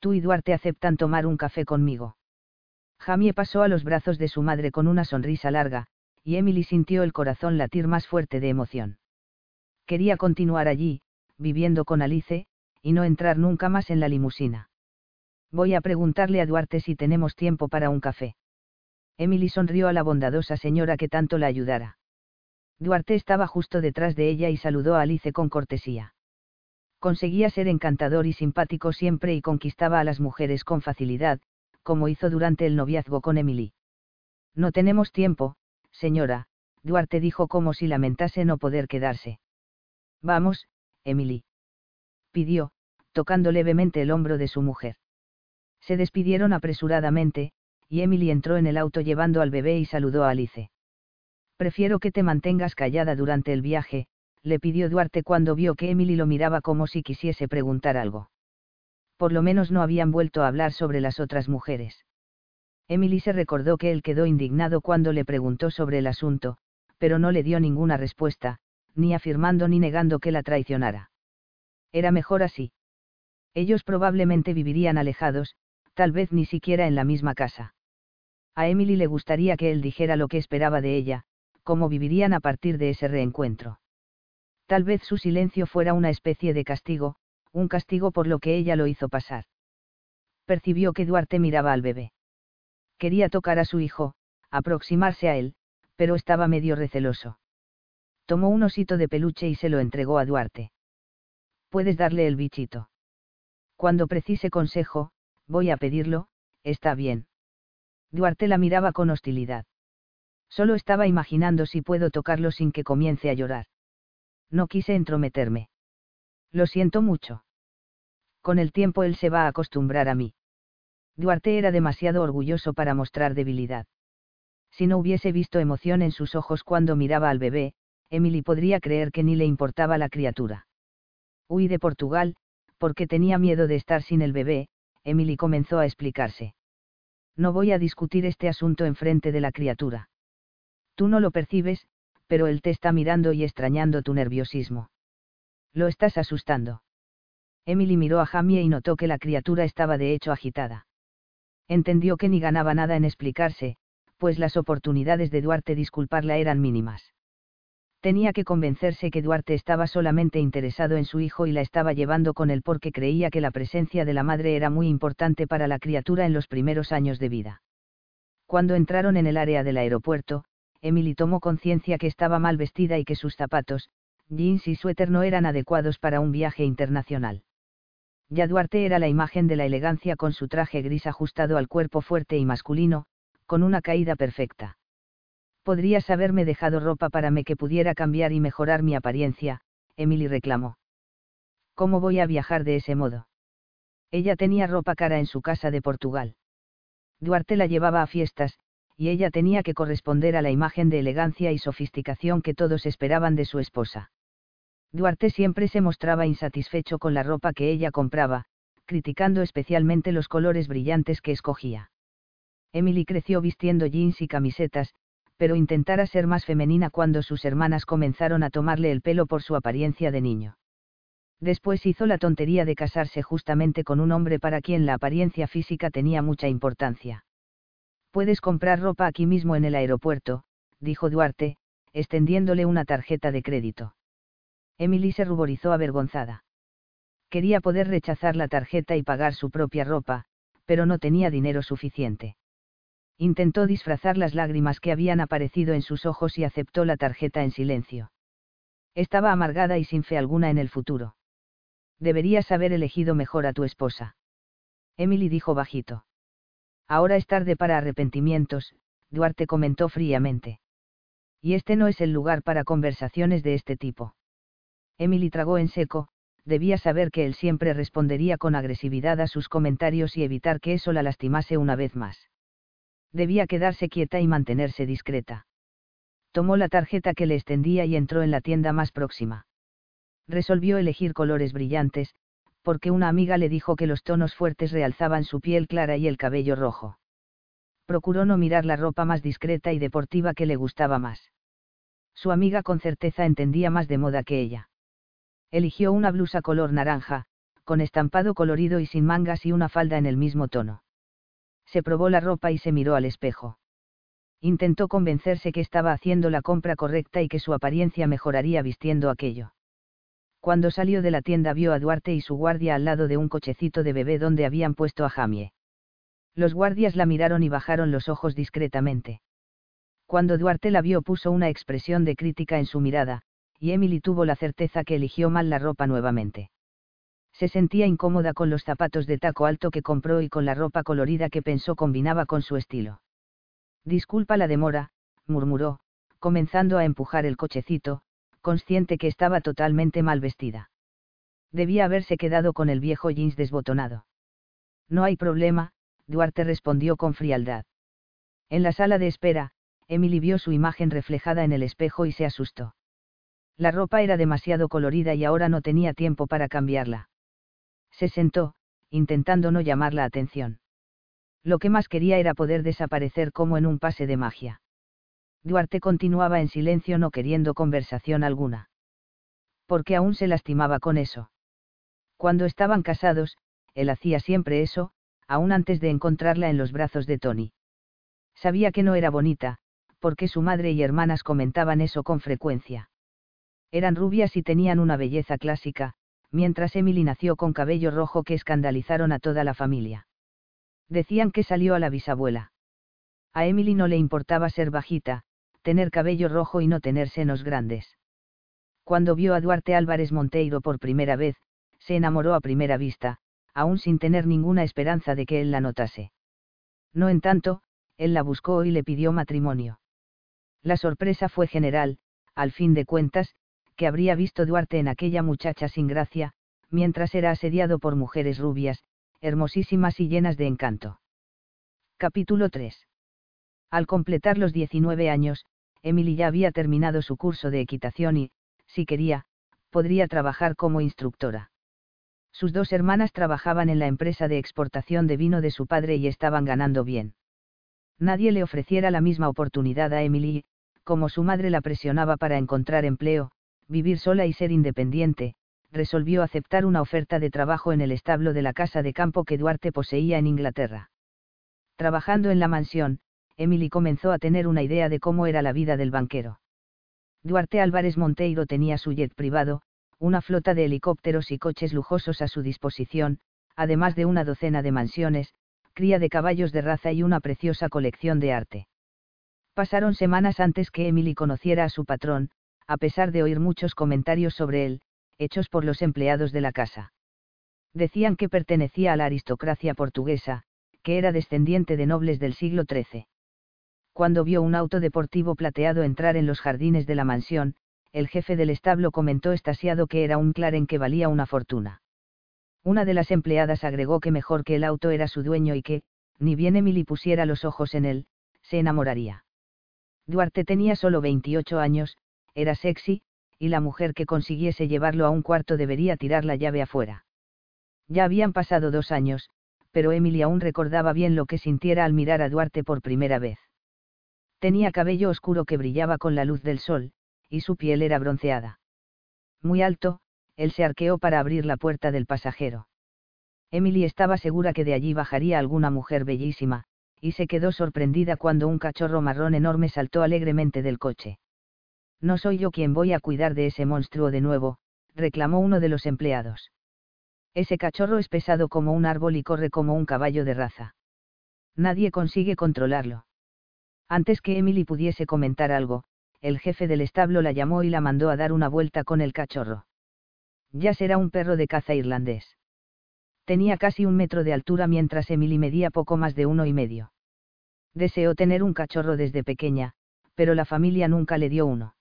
tú y Duarte aceptan tomar un café conmigo. Jamie pasó a los brazos de su madre con una sonrisa larga, y Emily sintió el corazón latir más fuerte de emoción. Quería continuar allí, viviendo con Alice, y no entrar nunca más en la limusina. Voy a preguntarle a Duarte si tenemos tiempo para un café. Emily sonrió a la bondadosa señora que tanto la ayudara. Duarte estaba justo detrás de ella y saludó a Alice con cortesía conseguía ser encantador y simpático siempre y conquistaba a las mujeres con facilidad, como hizo durante el noviazgo con Emily. No tenemos tiempo, señora, Duarte dijo como si lamentase no poder quedarse. Vamos, Emily. Pidió, tocando levemente el hombro de su mujer. Se despidieron apresuradamente, y Emily entró en el auto llevando al bebé y saludó a Alice. Prefiero que te mantengas callada durante el viaje, le pidió Duarte cuando vio que Emily lo miraba como si quisiese preguntar algo. Por lo menos no habían vuelto a hablar sobre las otras mujeres. Emily se recordó que él quedó indignado cuando le preguntó sobre el asunto, pero no le dio ninguna respuesta, ni afirmando ni negando que la traicionara. Era mejor así. Ellos probablemente vivirían alejados, tal vez ni siquiera en la misma casa. A Emily le gustaría que él dijera lo que esperaba de ella, cómo vivirían a partir de ese reencuentro. Tal vez su silencio fuera una especie de castigo, un castigo por lo que ella lo hizo pasar. Percibió que Duarte miraba al bebé. Quería tocar a su hijo, aproximarse a él, pero estaba medio receloso. Tomó un osito de peluche y se lo entregó a Duarte. Puedes darle el bichito. Cuando precise consejo, voy a pedirlo, está bien. Duarte la miraba con hostilidad. Solo estaba imaginando si puedo tocarlo sin que comience a llorar no quise entrometerme. Lo siento mucho. Con el tiempo él se va a acostumbrar a mí. Duarte era demasiado orgulloso para mostrar debilidad. Si no hubiese visto emoción en sus ojos cuando miraba al bebé, Emily podría creer que ni le importaba la criatura. Huí de Portugal, porque tenía miedo de estar sin el bebé, Emily comenzó a explicarse. No voy a discutir este asunto en frente de la criatura. Tú no lo percibes, pero él te está mirando y extrañando tu nerviosismo. Lo estás asustando. Emily miró a Jamie y notó que la criatura estaba de hecho agitada. Entendió que ni ganaba nada en explicarse, pues las oportunidades de Duarte disculparla eran mínimas. Tenía que convencerse que Duarte estaba solamente interesado en su hijo y la estaba llevando con él porque creía que la presencia de la madre era muy importante para la criatura en los primeros años de vida. Cuando entraron en el área del aeropuerto, Emily tomó conciencia que estaba mal vestida y que sus zapatos, jeans y suéter no eran adecuados para un viaje internacional. Ya Duarte era la imagen de la elegancia con su traje gris ajustado al cuerpo fuerte y masculino, con una caída perfecta. Podrías haberme dejado ropa para me que pudiera cambiar y mejorar mi apariencia, Emily reclamó. ¿Cómo voy a viajar de ese modo? Ella tenía ropa cara en su casa de Portugal. Duarte la llevaba a fiestas, y ella tenía que corresponder a la imagen de elegancia y sofisticación que todos esperaban de su esposa. Duarte siempre se mostraba insatisfecho con la ropa que ella compraba, criticando especialmente los colores brillantes que escogía. Emily creció vistiendo jeans y camisetas, pero intentara ser más femenina cuando sus hermanas comenzaron a tomarle el pelo por su apariencia de niño. Después hizo la tontería de casarse justamente con un hombre para quien la apariencia física tenía mucha importancia. Puedes comprar ropa aquí mismo en el aeropuerto, dijo Duarte, extendiéndole una tarjeta de crédito. Emily se ruborizó avergonzada. Quería poder rechazar la tarjeta y pagar su propia ropa, pero no tenía dinero suficiente. Intentó disfrazar las lágrimas que habían aparecido en sus ojos y aceptó la tarjeta en silencio. Estaba amargada y sin fe alguna en el futuro. Deberías haber elegido mejor a tu esposa. Emily dijo bajito. Ahora es tarde para arrepentimientos, Duarte comentó fríamente. Y este no es el lugar para conversaciones de este tipo. Emily tragó en seco, debía saber que él siempre respondería con agresividad a sus comentarios y evitar que eso la lastimase una vez más. Debía quedarse quieta y mantenerse discreta. Tomó la tarjeta que le extendía y entró en la tienda más próxima resolvió elegir colores brillantes, porque una amiga le dijo que los tonos fuertes realzaban su piel clara y el cabello rojo. Procuró no mirar la ropa más discreta y deportiva que le gustaba más. Su amiga con certeza entendía más de moda que ella. Eligió una blusa color naranja, con estampado colorido y sin mangas y una falda en el mismo tono. Se probó la ropa y se miró al espejo. Intentó convencerse que estaba haciendo la compra correcta y que su apariencia mejoraría vistiendo aquello. Cuando salió de la tienda vio a Duarte y su guardia al lado de un cochecito de bebé donde habían puesto a Jamie. Los guardias la miraron y bajaron los ojos discretamente. Cuando Duarte la vio puso una expresión de crítica en su mirada, y Emily tuvo la certeza que eligió mal la ropa nuevamente. Se sentía incómoda con los zapatos de taco alto que compró y con la ropa colorida que pensó combinaba con su estilo. Disculpa la demora, murmuró, comenzando a empujar el cochecito, consciente que estaba totalmente mal vestida. Debía haberse quedado con el viejo jeans desbotonado. No hay problema, Duarte respondió con frialdad. En la sala de espera, Emily vio su imagen reflejada en el espejo y se asustó. La ropa era demasiado colorida y ahora no tenía tiempo para cambiarla. Se sentó, intentando no llamar la atención. Lo que más quería era poder desaparecer como en un pase de magia. Duarte continuaba en silencio no queriendo conversación alguna. Porque aún se lastimaba con eso. Cuando estaban casados, él hacía siempre eso, aún antes de encontrarla en los brazos de Tony. Sabía que no era bonita, porque su madre y hermanas comentaban eso con frecuencia. Eran rubias y tenían una belleza clásica, mientras Emily nació con cabello rojo que escandalizaron a toda la familia. Decían que salió a la bisabuela. A Emily no le importaba ser bajita, tener cabello rojo y no tener senos grandes. Cuando vio a Duarte Álvarez Monteiro por primera vez, se enamoró a primera vista, aún sin tener ninguna esperanza de que él la notase. No en tanto, él la buscó y le pidió matrimonio. La sorpresa fue general, al fin de cuentas, que habría visto Duarte en aquella muchacha sin gracia, mientras era asediado por mujeres rubias, hermosísimas y llenas de encanto. Capítulo 3. Al completar los 19 años, Emily ya había terminado su curso de equitación y, si quería, podría trabajar como instructora. Sus dos hermanas trabajaban en la empresa de exportación de vino de su padre y estaban ganando bien. Nadie le ofreciera la misma oportunidad a Emily, como su madre la presionaba para encontrar empleo, vivir sola y ser independiente, resolvió aceptar una oferta de trabajo en el establo de la casa de campo que Duarte poseía en Inglaterra. Trabajando en la mansión, Emily comenzó a tener una idea de cómo era la vida del banquero. Duarte Álvarez Monteiro tenía su jet privado, una flota de helicópteros y coches lujosos a su disposición, además de una docena de mansiones, cría de caballos de raza y una preciosa colección de arte. Pasaron semanas antes que Emily conociera a su patrón, a pesar de oír muchos comentarios sobre él, hechos por los empleados de la casa. Decían que pertenecía a la aristocracia portuguesa, que era descendiente de nobles del siglo XIII cuando vio un auto deportivo plateado entrar en los jardines de la mansión, el jefe del establo comentó estasiado que era un Claren que valía una fortuna. Una de las empleadas agregó que mejor que el auto era su dueño y que, ni bien Emily pusiera los ojos en él, se enamoraría. Duarte tenía solo 28 años, era sexy, y la mujer que consiguiese llevarlo a un cuarto debería tirar la llave afuera. Ya habían pasado dos años, pero Emily aún recordaba bien lo que sintiera al mirar a Duarte por primera vez. Tenía cabello oscuro que brillaba con la luz del sol, y su piel era bronceada. Muy alto, él se arqueó para abrir la puerta del pasajero. Emily estaba segura que de allí bajaría alguna mujer bellísima, y se quedó sorprendida cuando un cachorro marrón enorme saltó alegremente del coche. No soy yo quien voy a cuidar de ese monstruo de nuevo, reclamó uno de los empleados. Ese cachorro es pesado como un árbol y corre como un caballo de raza. Nadie consigue controlarlo. Antes que Emily pudiese comentar algo, el jefe del establo la llamó y la mandó a dar una vuelta con el cachorro. Ya será un perro de caza irlandés. Tenía casi un metro de altura mientras Emily medía poco más de uno y medio. Deseó tener un cachorro desde pequeña, pero la familia nunca le dio uno.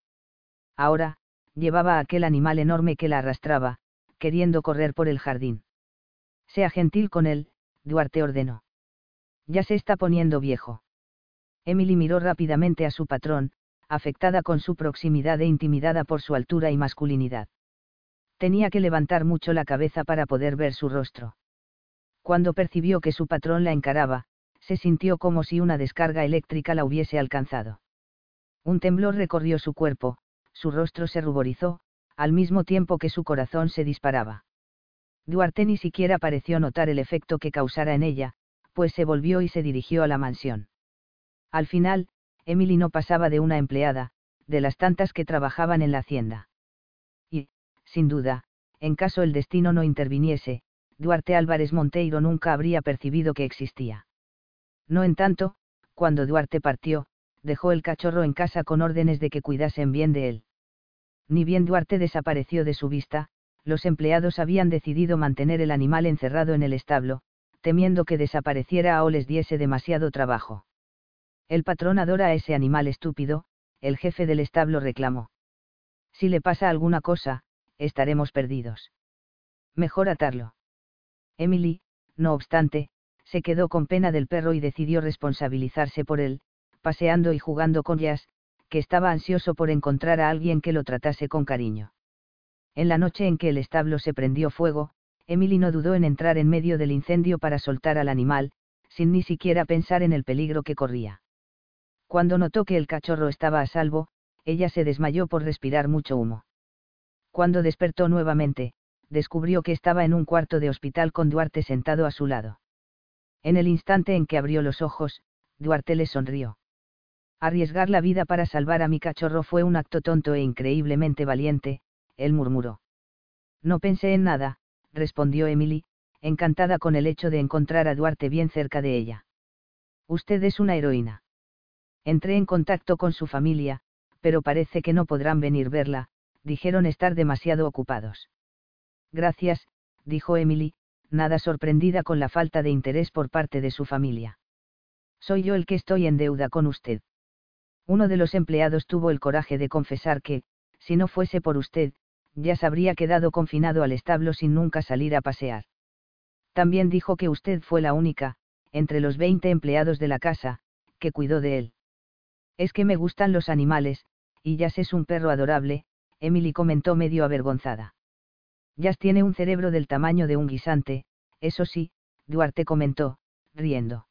Ahora, llevaba a aquel animal enorme que la arrastraba, queriendo correr por el jardín. Sea gentil con él, Duarte ordenó. Ya se está poniendo viejo. Emily miró rápidamente a su patrón, afectada con su proximidad e intimidada por su altura y masculinidad. Tenía que levantar mucho la cabeza para poder ver su rostro. Cuando percibió que su patrón la encaraba, se sintió como si una descarga eléctrica la hubiese alcanzado. Un temblor recorrió su cuerpo, su rostro se ruborizó, al mismo tiempo que su corazón se disparaba. Duarte ni siquiera pareció notar el efecto que causara en ella, pues se volvió y se dirigió a la mansión. Al final, Emily no pasaba de una empleada, de las tantas que trabajaban en la hacienda. Y, sin duda, en caso el destino no interviniese, Duarte Álvarez Monteiro nunca habría percibido que existía. No en tanto, cuando Duarte partió, dejó el cachorro en casa con órdenes de que cuidasen bien de él. Ni bien Duarte desapareció de su vista, los empleados habían decidido mantener el animal encerrado en el establo, temiendo que desapareciera o les diese demasiado trabajo. El patrón adora a ese animal estúpido, el jefe del establo reclamó. Si le pasa alguna cosa, estaremos perdidos. Mejor atarlo. Emily, no obstante, se quedó con pena del perro y decidió responsabilizarse por él, paseando y jugando con Jazz, que estaba ansioso por encontrar a alguien que lo tratase con cariño. En la noche en que el establo se prendió fuego, Emily no dudó en entrar en medio del incendio para soltar al animal, sin ni siquiera pensar en el peligro que corría. Cuando notó que el cachorro estaba a salvo, ella se desmayó por respirar mucho humo. Cuando despertó nuevamente, descubrió que estaba en un cuarto de hospital con Duarte sentado a su lado. En el instante en que abrió los ojos, Duarte le sonrió. Arriesgar la vida para salvar a mi cachorro fue un acto tonto e increíblemente valiente, él murmuró. No pensé en nada, respondió Emily, encantada con el hecho de encontrar a Duarte bien cerca de ella. Usted es una heroína. Entré en contacto con su familia, pero parece que no podrán venir verla, dijeron estar demasiado ocupados. Gracias, dijo Emily, nada sorprendida con la falta de interés por parte de su familia. Soy yo el que estoy en deuda con usted. Uno de los empleados tuvo el coraje de confesar que, si no fuese por usted, ya se habría quedado confinado al establo sin nunca salir a pasear. También dijo que usted fue la única, entre los 20 empleados de la casa, que cuidó de él. Es que me gustan los animales, y Jazz es un perro adorable, Emily comentó medio avergonzada. Jazz tiene un cerebro del tamaño de un guisante, eso sí, Duarte comentó, riendo.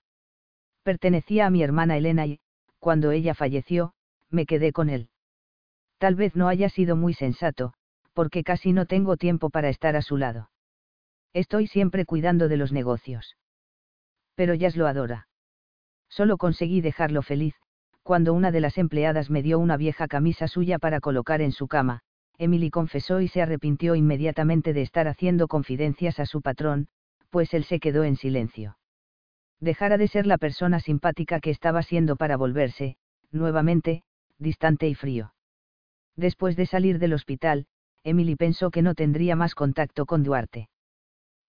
Pertenecía a mi hermana Elena y, cuando ella falleció, me quedé con él. Tal vez no haya sido muy sensato, porque casi no tengo tiempo para estar a su lado. Estoy siempre cuidando de los negocios. Pero Jazz lo adora. Solo conseguí dejarlo feliz, cuando una de las empleadas me dio una vieja camisa suya para colocar en su cama, Emily confesó y se arrepintió inmediatamente de estar haciendo confidencias a su patrón, pues él se quedó en silencio. Dejara de ser la persona simpática que estaba siendo para volverse, nuevamente, distante y frío. Después de salir del hospital, Emily pensó que no tendría más contacto con Duarte.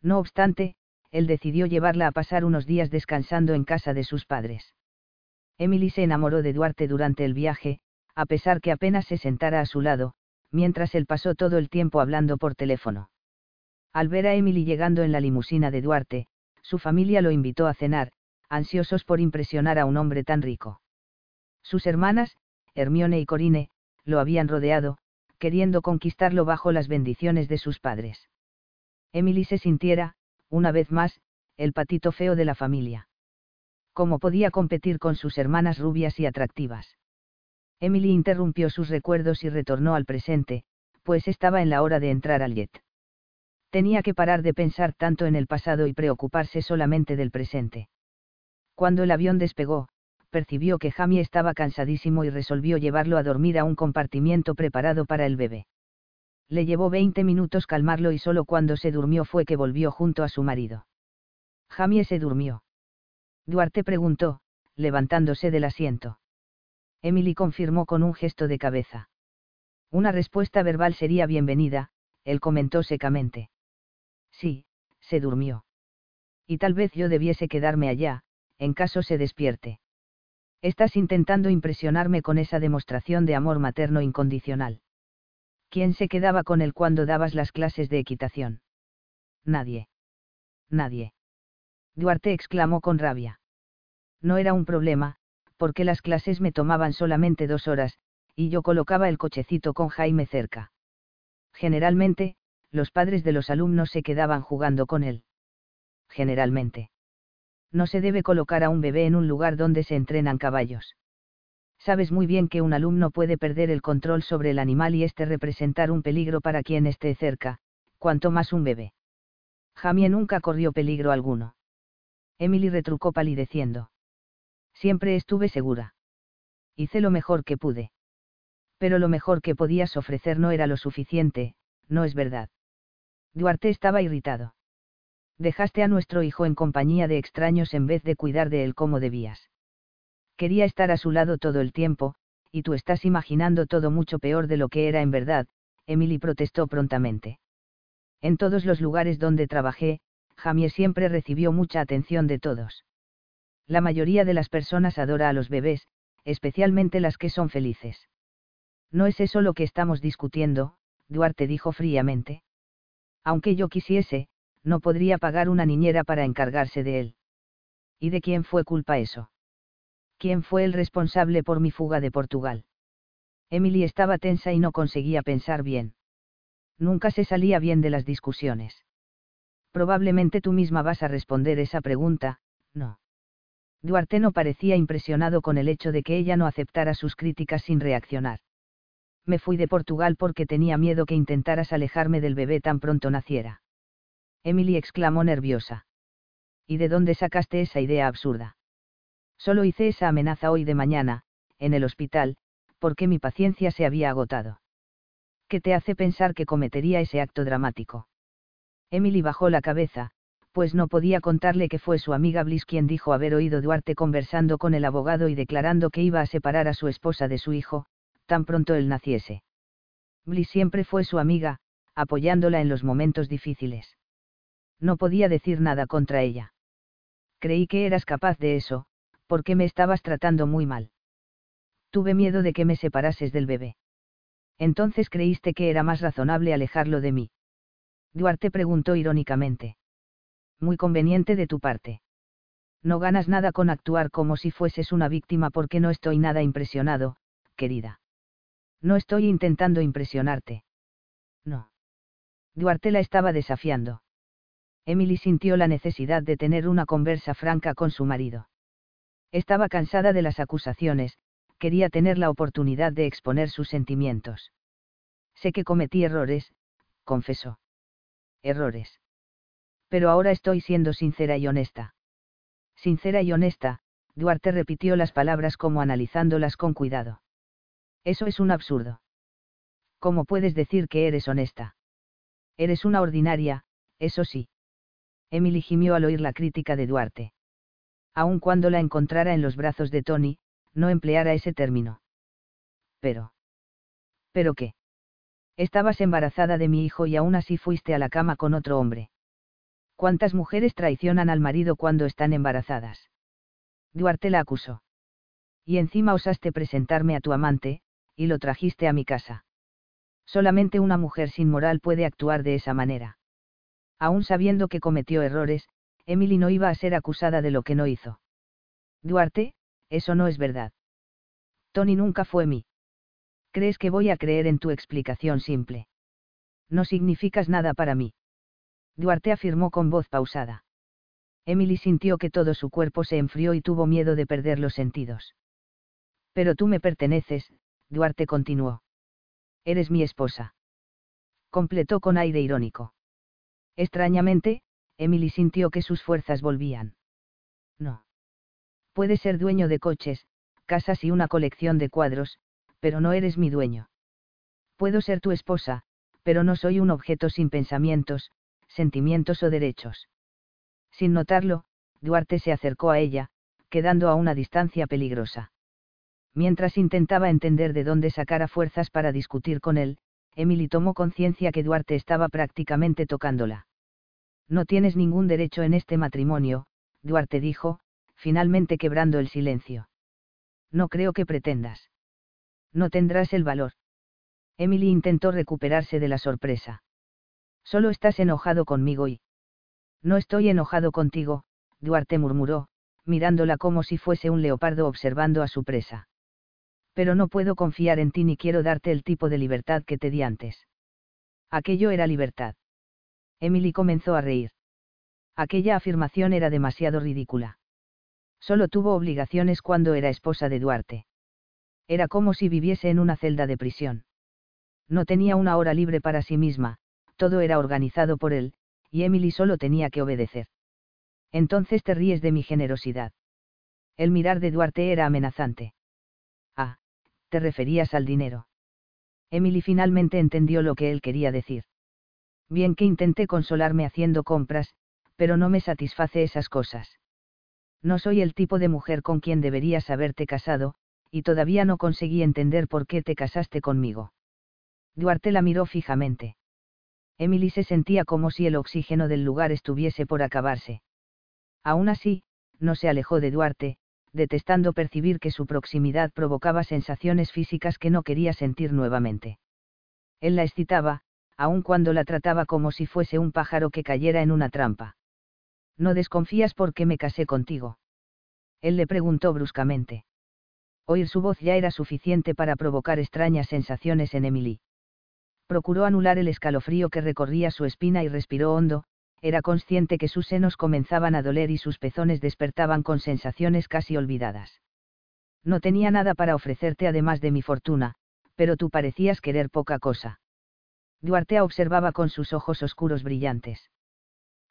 No obstante, él decidió llevarla a pasar unos días descansando en casa de sus padres. Emily se enamoró de Duarte durante el viaje, a pesar que apenas se sentara a su lado, mientras él pasó todo el tiempo hablando por teléfono. Al ver a Emily llegando en la limusina de Duarte, su familia lo invitó a cenar, ansiosos por impresionar a un hombre tan rico. Sus hermanas, Hermione y Corine, lo habían rodeado, queriendo conquistarlo bajo las bendiciones de sus padres. Emily se sintiera, una vez más, el patito feo de la familia. ¿Cómo podía competir con sus hermanas rubias y atractivas? Emily interrumpió sus recuerdos y retornó al presente, pues estaba en la hora de entrar al jet. Tenía que parar de pensar tanto en el pasado y preocuparse solamente del presente. Cuando el avión despegó, percibió que Jamie estaba cansadísimo y resolvió llevarlo a dormir a un compartimiento preparado para el bebé. Le llevó 20 minutos calmarlo y solo cuando se durmió fue que volvió junto a su marido. Jamie se durmió. Duarte preguntó, levantándose del asiento. Emily confirmó con un gesto de cabeza. Una respuesta verbal sería bienvenida, él comentó secamente. Sí, se durmió. Y tal vez yo debiese quedarme allá, en caso se despierte. Estás intentando impresionarme con esa demostración de amor materno incondicional. ¿Quién se quedaba con él cuando dabas las clases de equitación? Nadie. Nadie. Duarte exclamó con rabia. No era un problema, porque las clases me tomaban solamente dos horas, y yo colocaba el cochecito con Jaime cerca. Generalmente, los padres de los alumnos se quedaban jugando con él. Generalmente no se debe colocar a un bebé en un lugar donde se entrenan caballos. Sabes muy bien que un alumno puede perder el control sobre el animal y este representar un peligro para quien esté cerca, cuanto más un bebé. Jamie nunca corrió peligro alguno. Emily retrucó palideciendo. Siempre estuve segura. Hice lo mejor que pude. Pero lo mejor que podías ofrecer no era lo suficiente, no es verdad. Duarte estaba irritado dejaste a nuestro hijo en compañía de extraños en vez de cuidar de él como debías. Quería estar a su lado todo el tiempo, y tú estás imaginando todo mucho peor de lo que era en verdad, Emily protestó prontamente. En todos los lugares donde trabajé, Jamie siempre recibió mucha atención de todos. La mayoría de las personas adora a los bebés, especialmente las que son felices. No es eso lo que estamos discutiendo, Duarte dijo fríamente. Aunque yo quisiese, no podría pagar una niñera para encargarse de él. ¿Y de quién fue culpa eso? ¿Quién fue el responsable por mi fuga de Portugal? Emily estaba tensa y no conseguía pensar bien. Nunca se salía bien de las discusiones. Probablemente tú misma vas a responder esa pregunta, no. Duarte no parecía impresionado con el hecho de que ella no aceptara sus críticas sin reaccionar. Me fui de Portugal porque tenía miedo que intentaras alejarme del bebé tan pronto naciera. Emily exclamó nerviosa. ¿Y de dónde sacaste esa idea absurda? Solo hice esa amenaza hoy de mañana, en el hospital, porque mi paciencia se había agotado. ¿Qué te hace pensar que cometería ese acto dramático? Emily bajó la cabeza, pues no podía contarle que fue su amiga Bliss quien dijo haber oído Duarte conversando con el abogado y declarando que iba a separar a su esposa de su hijo, tan pronto él naciese. Bliss siempre fue su amiga, apoyándola en los momentos difíciles no podía decir nada contra ella. Creí que eras capaz de eso, porque me estabas tratando muy mal. Tuve miedo de que me separases del bebé. Entonces creíste que era más razonable alejarlo de mí. Duarte preguntó irónicamente. Muy conveniente de tu parte. No ganas nada con actuar como si fueses una víctima porque no estoy nada impresionado, querida. No estoy intentando impresionarte. No. Duarte la estaba desafiando. Emily sintió la necesidad de tener una conversa franca con su marido. Estaba cansada de las acusaciones, quería tener la oportunidad de exponer sus sentimientos. Sé que cometí errores, confesó. Errores. Pero ahora estoy siendo sincera y honesta. Sincera y honesta, Duarte repitió las palabras como analizándolas con cuidado. Eso es un absurdo. ¿Cómo puedes decir que eres honesta? Eres una ordinaria, eso sí. Emily gimió al oír la crítica de Duarte. Aun cuando la encontrara en los brazos de Tony, no empleara ese término. Pero. ¿Pero qué? Estabas embarazada de mi hijo y aún así fuiste a la cama con otro hombre. ¿Cuántas mujeres traicionan al marido cuando están embarazadas? Duarte la acusó. Y encima osaste presentarme a tu amante, y lo trajiste a mi casa. Solamente una mujer sin moral puede actuar de esa manera. Aún sabiendo que cometió errores, Emily no iba a ser acusada de lo que no hizo. Duarte, eso no es verdad. Tony nunca fue mí. ¿Crees que voy a creer en tu explicación simple? No significas nada para mí. Duarte afirmó con voz pausada. Emily sintió que todo su cuerpo se enfrió y tuvo miedo de perder los sentidos. Pero tú me perteneces, Duarte continuó. Eres mi esposa. Completó con aire irónico. Extrañamente, Emily sintió que sus fuerzas volvían. No. Puedes ser dueño de coches, casas y una colección de cuadros, pero no eres mi dueño. Puedo ser tu esposa, pero no soy un objeto sin pensamientos, sentimientos o derechos. Sin notarlo, Duarte se acercó a ella, quedando a una distancia peligrosa. Mientras intentaba entender de dónde sacara fuerzas para discutir con él, Emily tomó conciencia que Duarte estaba prácticamente tocándola. No tienes ningún derecho en este matrimonio, Duarte dijo, finalmente quebrando el silencio. No creo que pretendas. No tendrás el valor. Emily intentó recuperarse de la sorpresa. Solo estás enojado conmigo y... No estoy enojado contigo, Duarte murmuró, mirándola como si fuese un leopardo observando a su presa. Pero no puedo confiar en ti ni quiero darte el tipo de libertad que te di antes. Aquello era libertad. Emily comenzó a reír. Aquella afirmación era demasiado ridícula. Solo tuvo obligaciones cuando era esposa de Duarte. Era como si viviese en una celda de prisión. No tenía una hora libre para sí misma, todo era organizado por él, y Emily solo tenía que obedecer. Entonces te ríes de mi generosidad. El mirar de Duarte era amenazante. Te referías al dinero. Emily finalmente entendió lo que él quería decir. Bien que intenté consolarme haciendo compras, pero no me satisface esas cosas. No soy el tipo de mujer con quien deberías haberte casado, y todavía no conseguí entender por qué te casaste conmigo. Duarte la miró fijamente. Emily se sentía como si el oxígeno del lugar estuviese por acabarse. Aún así, no se alejó de Duarte, detestando percibir que su proximidad provocaba sensaciones físicas que no quería sentir nuevamente. Él la excitaba, aun cuando la trataba como si fuese un pájaro que cayera en una trampa. ¿No desconfías porque me casé contigo? Él le preguntó bruscamente. Oír su voz ya era suficiente para provocar extrañas sensaciones en Emily. Procuró anular el escalofrío que recorría su espina y respiró hondo, era consciente que sus senos comenzaban a doler y sus pezones despertaban con sensaciones casi olvidadas. No tenía nada para ofrecerte además de mi fortuna, pero tú parecías querer poca cosa. Duarte observaba con sus ojos oscuros brillantes.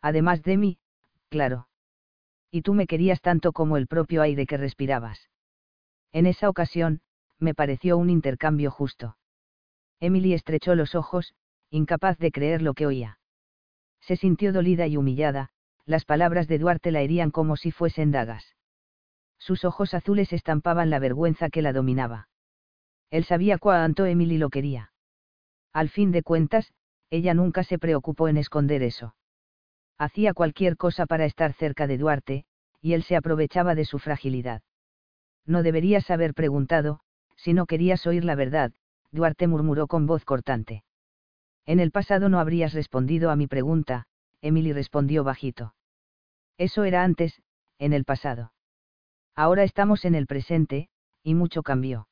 Además de mí, claro. Y tú me querías tanto como el propio aire que respirabas. En esa ocasión, me pareció un intercambio justo. Emily estrechó los ojos, incapaz de creer lo que oía. Se sintió dolida y humillada, las palabras de Duarte la herían como si fuesen dagas. Sus ojos azules estampaban la vergüenza que la dominaba. Él sabía cuánto Emily lo quería. Al fin de cuentas, ella nunca se preocupó en esconder eso hacía cualquier cosa para estar cerca de Duarte, y él se aprovechaba de su fragilidad. No deberías haber preguntado, si no querías oír la verdad, Duarte murmuró con voz cortante. En el pasado no habrías respondido a mi pregunta, Emily respondió bajito. Eso era antes, en el pasado. Ahora estamos en el presente, y mucho cambió.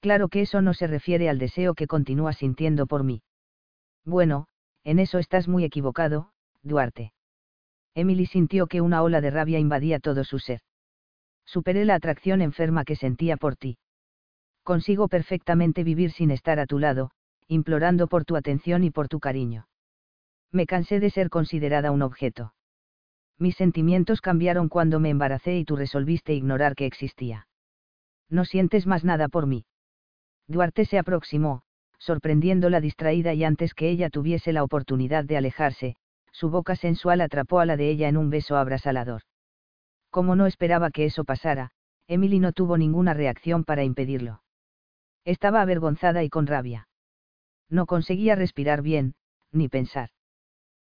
Claro que eso no se refiere al deseo que continúas sintiendo por mí. Bueno, en eso estás muy equivocado, Duarte. Emily sintió que una ola de rabia invadía todo su ser. Superé la atracción enferma que sentía por ti. Consigo perfectamente vivir sin estar a tu lado, implorando por tu atención y por tu cariño. Me cansé de ser considerada un objeto. Mis sentimientos cambiaron cuando me embaracé y tú resolviste ignorar que existía. No sientes más nada por mí. Duarte se aproximó, sorprendiéndola distraída y antes que ella tuviese la oportunidad de alejarse, su boca sensual atrapó a la de ella en un beso abrasalador. Como no esperaba que eso pasara, Emily no tuvo ninguna reacción para impedirlo. Estaba avergonzada y con rabia. No conseguía respirar bien, ni pensar.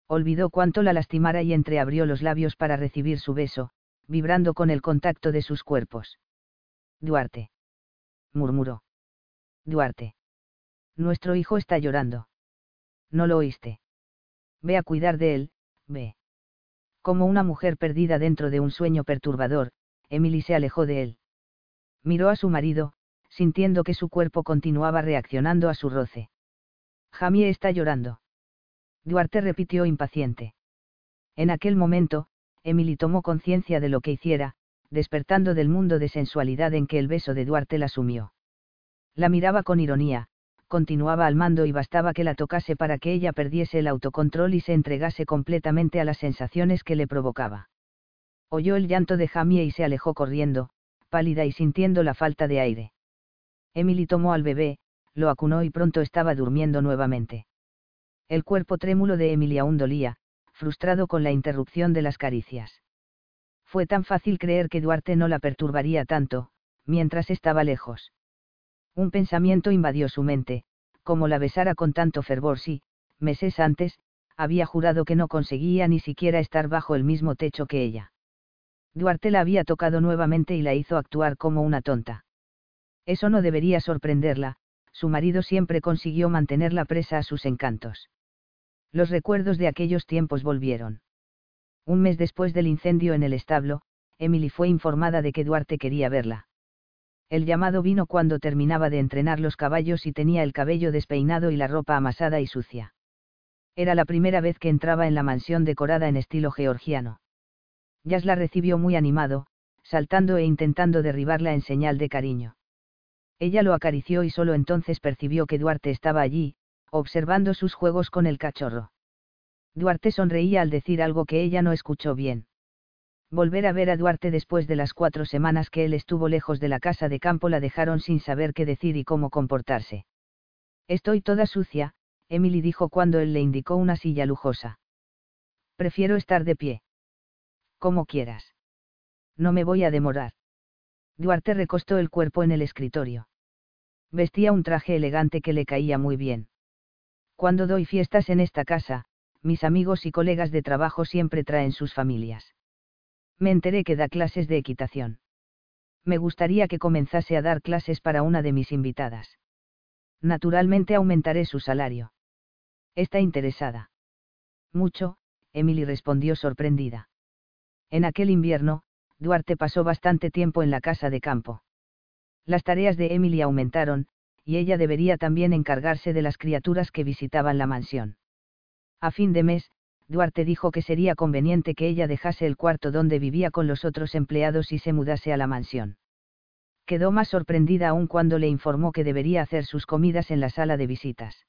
Olvidó cuánto la lastimara y entreabrió los labios para recibir su beso, vibrando con el contacto de sus cuerpos. Duarte. murmuró. Duarte. Nuestro hijo está llorando. ¿No lo oíste? Ve a cuidar de él, ve. Como una mujer perdida dentro de un sueño perturbador, Emily se alejó de él. Miró a su marido, sintiendo que su cuerpo continuaba reaccionando a su roce. Jamie está llorando. Duarte repitió impaciente. En aquel momento, Emily tomó conciencia de lo que hiciera, despertando del mundo de sensualidad en que el beso de Duarte la sumió. La miraba con ironía, continuaba al mando y bastaba que la tocase para que ella perdiese el autocontrol y se entregase completamente a las sensaciones que le provocaba. Oyó el llanto de Jamie y se alejó corriendo, pálida y sintiendo la falta de aire. Emily tomó al bebé, lo acunó y pronto estaba durmiendo nuevamente. El cuerpo trémulo de Emily aún dolía, frustrado con la interrupción de las caricias. Fue tan fácil creer que Duarte no la perturbaría tanto, mientras estaba lejos. Un pensamiento invadió su mente, como la besara con tanto fervor si, meses antes, había jurado que no conseguía ni siquiera estar bajo el mismo techo que ella. Duarte la había tocado nuevamente y la hizo actuar como una tonta. Eso no debería sorprenderla, su marido siempre consiguió mantenerla presa a sus encantos. Los recuerdos de aquellos tiempos volvieron. Un mes después del incendio en el establo, Emily fue informada de que Duarte quería verla. El llamado vino cuando terminaba de entrenar los caballos y tenía el cabello despeinado y la ropa amasada y sucia. Era la primera vez que entraba en la mansión decorada en estilo georgiano. Jazz la recibió muy animado, saltando e intentando derribarla en señal de cariño. Ella lo acarició y solo entonces percibió que Duarte estaba allí, observando sus juegos con el cachorro. Duarte sonreía al decir algo que ella no escuchó bien. Volver a ver a Duarte después de las cuatro semanas que él estuvo lejos de la casa de campo la dejaron sin saber qué decir y cómo comportarse. Estoy toda sucia, Emily dijo cuando él le indicó una silla lujosa. Prefiero estar de pie. Como quieras. No me voy a demorar. Duarte recostó el cuerpo en el escritorio. Vestía un traje elegante que le caía muy bien. Cuando doy fiestas en esta casa, mis amigos y colegas de trabajo siempre traen sus familias. Me enteré que da clases de equitación. Me gustaría que comenzase a dar clases para una de mis invitadas. Naturalmente aumentaré su salario. ¿Está interesada? Mucho, Emily respondió sorprendida. En aquel invierno, Duarte pasó bastante tiempo en la casa de campo. Las tareas de Emily aumentaron, y ella debería también encargarse de las criaturas que visitaban la mansión. A fin de mes, Duarte dijo que sería conveniente que ella dejase el cuarto donde vivía con los otros empleados y se mudase a la mansión. Quedó más sorprendida aún cuando le informó que debería hacer sus comidas en la sala de visitas.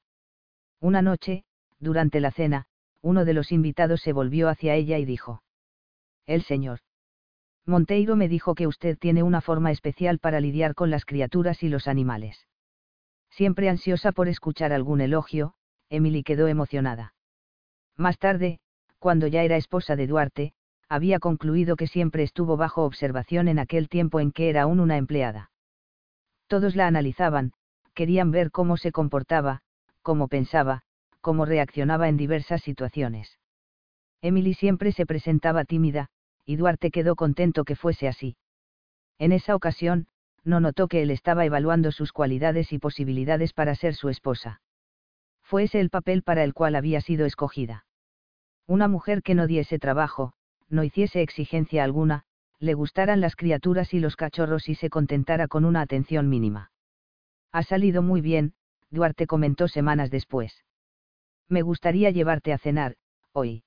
Una noche, durante la cena, uno de los invitados se volvió hacia ella y dijo. El señor. Monteiro me dijo que usted tiene una forma especial para lidiar con las criaturas y los animales. Siempre ansiosa por escuchar algún elogio, Emily quedó emocionada. Más tarde, cuando ya era esposa de Duarte, había concluido que siempre estuvo bajo observación en aquel tiempo en que era aún una empleada. Todos la analizaban, querían ver cómo se comportaba, cómo pensaba, cómo reaccionaba en diversas situaciones. Emily siempre se presentaba tímida, y Duarte quedó contento que fuese así. En esa ocasión, no notó que él estaba evaluando sus cualidades y posibilidades para ser su esposa. Fue ese el papel para el cual había sido escogida. Una mujer que no diese trabajo, no hiciese exigencia alguna, le gustaran las criaturas y los cachorros y se contentara con una atención mínima. Ha salido muy bien, Duarte comentó semanas después. Me gustaría llevarte a cenar, hoy.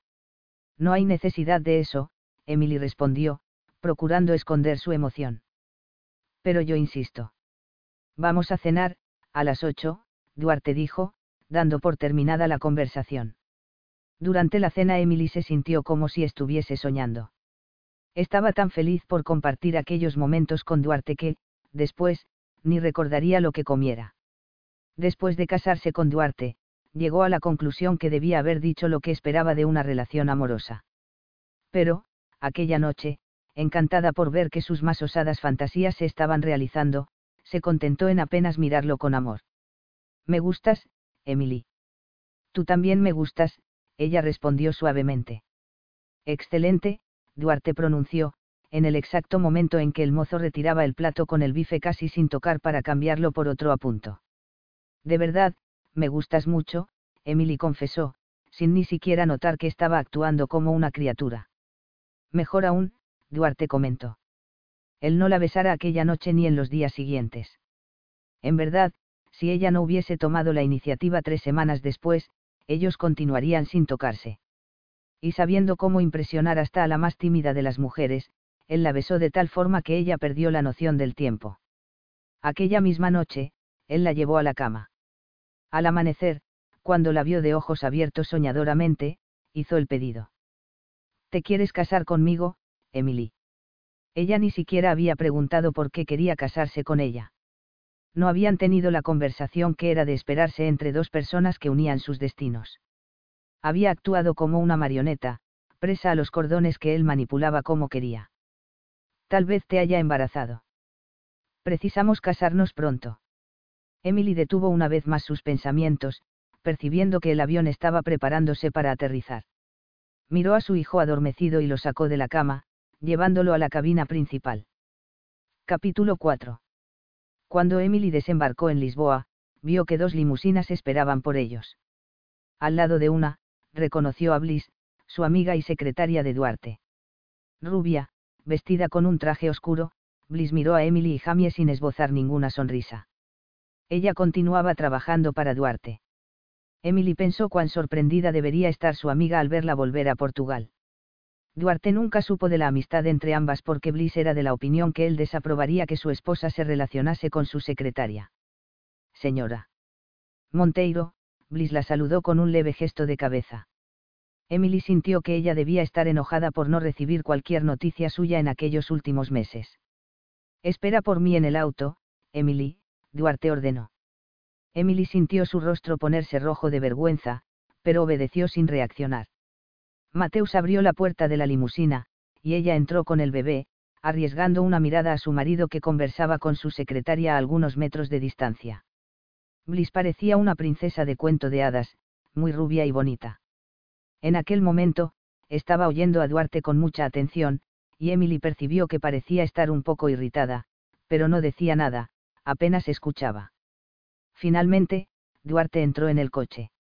No hay necesidad de eso, Emily respondió, procurando esconder su emoción. Pero yo insisto. Vamos a cenar, a las ocho, Duarte dijo, dando por terminada la conversación. Durante la cena Emily se sintió como si estuviese soñando. Estaba tan feliz por compartir aquellos momentos con Duarte que, después, ni recordaría lo que comiera. Después de casarse con Duarte, llegó a la conclusión que debía haber dicho lo que esperaba de una relación amorosa. Pero, aquella noche, encantada por ver que sus más osadas fantasías se estaban realizando, se contentó en apenas mirarlo con amor. Me gustas, Emily. Tú también me gustas, ella respondió suavemente. Excelente, Duarte pronunció, en el exacto momento en que el mozo retiraba el plato con el bife casi sin tocar para cambiarlo por otro a punto. De verdad, me gustas mucho, Emily confesó, sin ni siquiera notar que estaba actuando como una criatura. Mejor aún, Duarte comentó. Él no la besara aquella noche ni en los días siguientes. En verdad, si ella no hubiese tomado la iniciativa tres semanas después, ellos continuarían sin tocarse. Y sabiendo cómo impresionar hasta a la más tímida de las mujeres, él la besó de tal forma que ella perdió la noción del tiempo. Aquella misma noche, él la llevó a la cama. Al amanecer, cuando la vio de ojos abiertos soñadoramente, hizo el pedido. ¿Te quieres casar conmigo, Emily? Ella ni siquiera había preguntado por qué quería casarse con ella. No habían tenido la conversación que era de esperarse entre dos personas que unían sus destinos. Había actuado como una marioneta, presa a los cordones que él manipulaba como quería. Tal vez te haya embarazado. Precisamos casarnos pronto. Emily detuvo una vez más sus pensamientos, percibiendo que el avión estaba preparándose para aterrizar. Miró a su hijo adormecido y lo sacó de la cama, llevándolo a la cabina principal. Capítulo 4. Cuando Emily desembarcó en Lisboa, vio que dos limusinas esperaban por ellos. Al lado de una, reconoció a Bliss, su amiga y secretaria de Duarte. Rubia, vestida con un traje oscuro, Bliss miró a Emily y Jamie sin esbozar ninguna sonrisa. Ella continuaba trabajando para Duarte. Emily pensó cuán sorprendida debería estar su amiga al verla volver a Portugal. Duarte nunca supo de la amistad entre ambas porque Bliss era de la opinión que él desaprobaría que su esposa se relacionase con su secretaria. Señora. Monteiro, Bliss la saludó con un leve gesto de cabeza. Emily sintió que ella debía estar enojada por no recibir cualquier noticia suya en aquellos últimos meses. Espera por mí en el auto, Emily, Duarte ordenó. Emily sintió su rostro ponerse rojo de vergüenza, pero obedeció sin reaccionar. Mateus abrió la puerta de la limusina, y ella entró con el bebé, arriesgando una mirada a su marido que conversaba con su secretaria a algunos metros de distancia. Bliss parecía una princesa de cuento de hadas, muy rubia y bonita. En aquel momento, estaba oyendo a Duarte con mucha atención, y Emily percibió que parecía estar un poco irritada, pero no decía nada, apenas escuchaba. Finalmente, Duarte entró en el coche.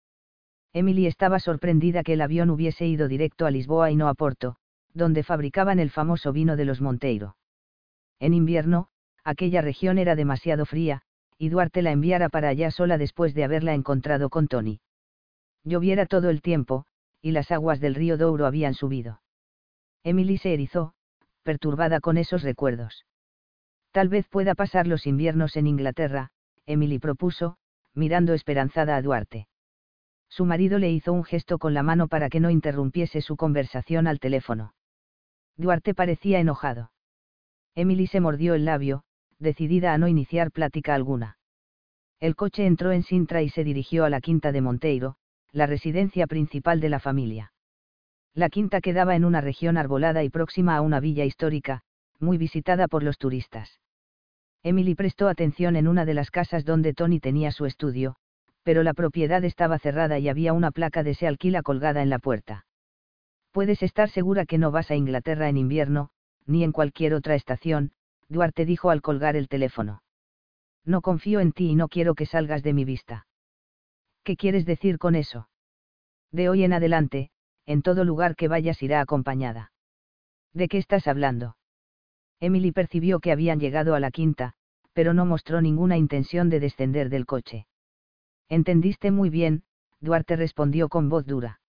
Emily estaba sorprendida que el avión hubiese ido directo a Lisboa y no a Porto, donde fabricaban el famoso vino de los Monteiro. En invierno, aquella región era demasiado fría, y Duarte la enviara para allá sola después de haberla encontrado con Tony. Lloviera todo el tiempo, y las aguas del río Douro habían subido. Emily se erizó, perturbada con esos recuerdos. Tal vez pueda pasar los inviernos en Inglaterra, Emily propuso, mirando esperanzada a Duarte. Su marido le hizo un gesto con la mano para que no interrumpiese su conversación al teléfono. Duarte parecía enojado. Emily se mordió el labio, decidida a no iniciar plática alguna. El coche entró en Sintra y se dirigió a la quinta de Monteiro, la residencia principal de la familia. La quinta quedaba en una región arbolada y próxima a una villa histórica, muy visitada por los turistas. Emily prestó atención en una de las casas donde Tony tenía su estudio, pero la propiedad estaba cerrada y había una placa de se alquila colgada en la puerta. Puedes estar segura que no vas a Inglaterra en invierno, ni en cualquier otra estación, Duarte dijo al colgar el teléfono. No confío en ti y no quiero que salgas de mi vista. ¿Qué quieres decir con eso? De hoy en adelante, en todo lugar que vayas irá acompañada. ¿De qué estás hablando? Emily percibió que habían llegado a la quinta, pero no mostró ninguna intención de descender del coche. Entendiste muy bien, Duarte respondió con voz dura.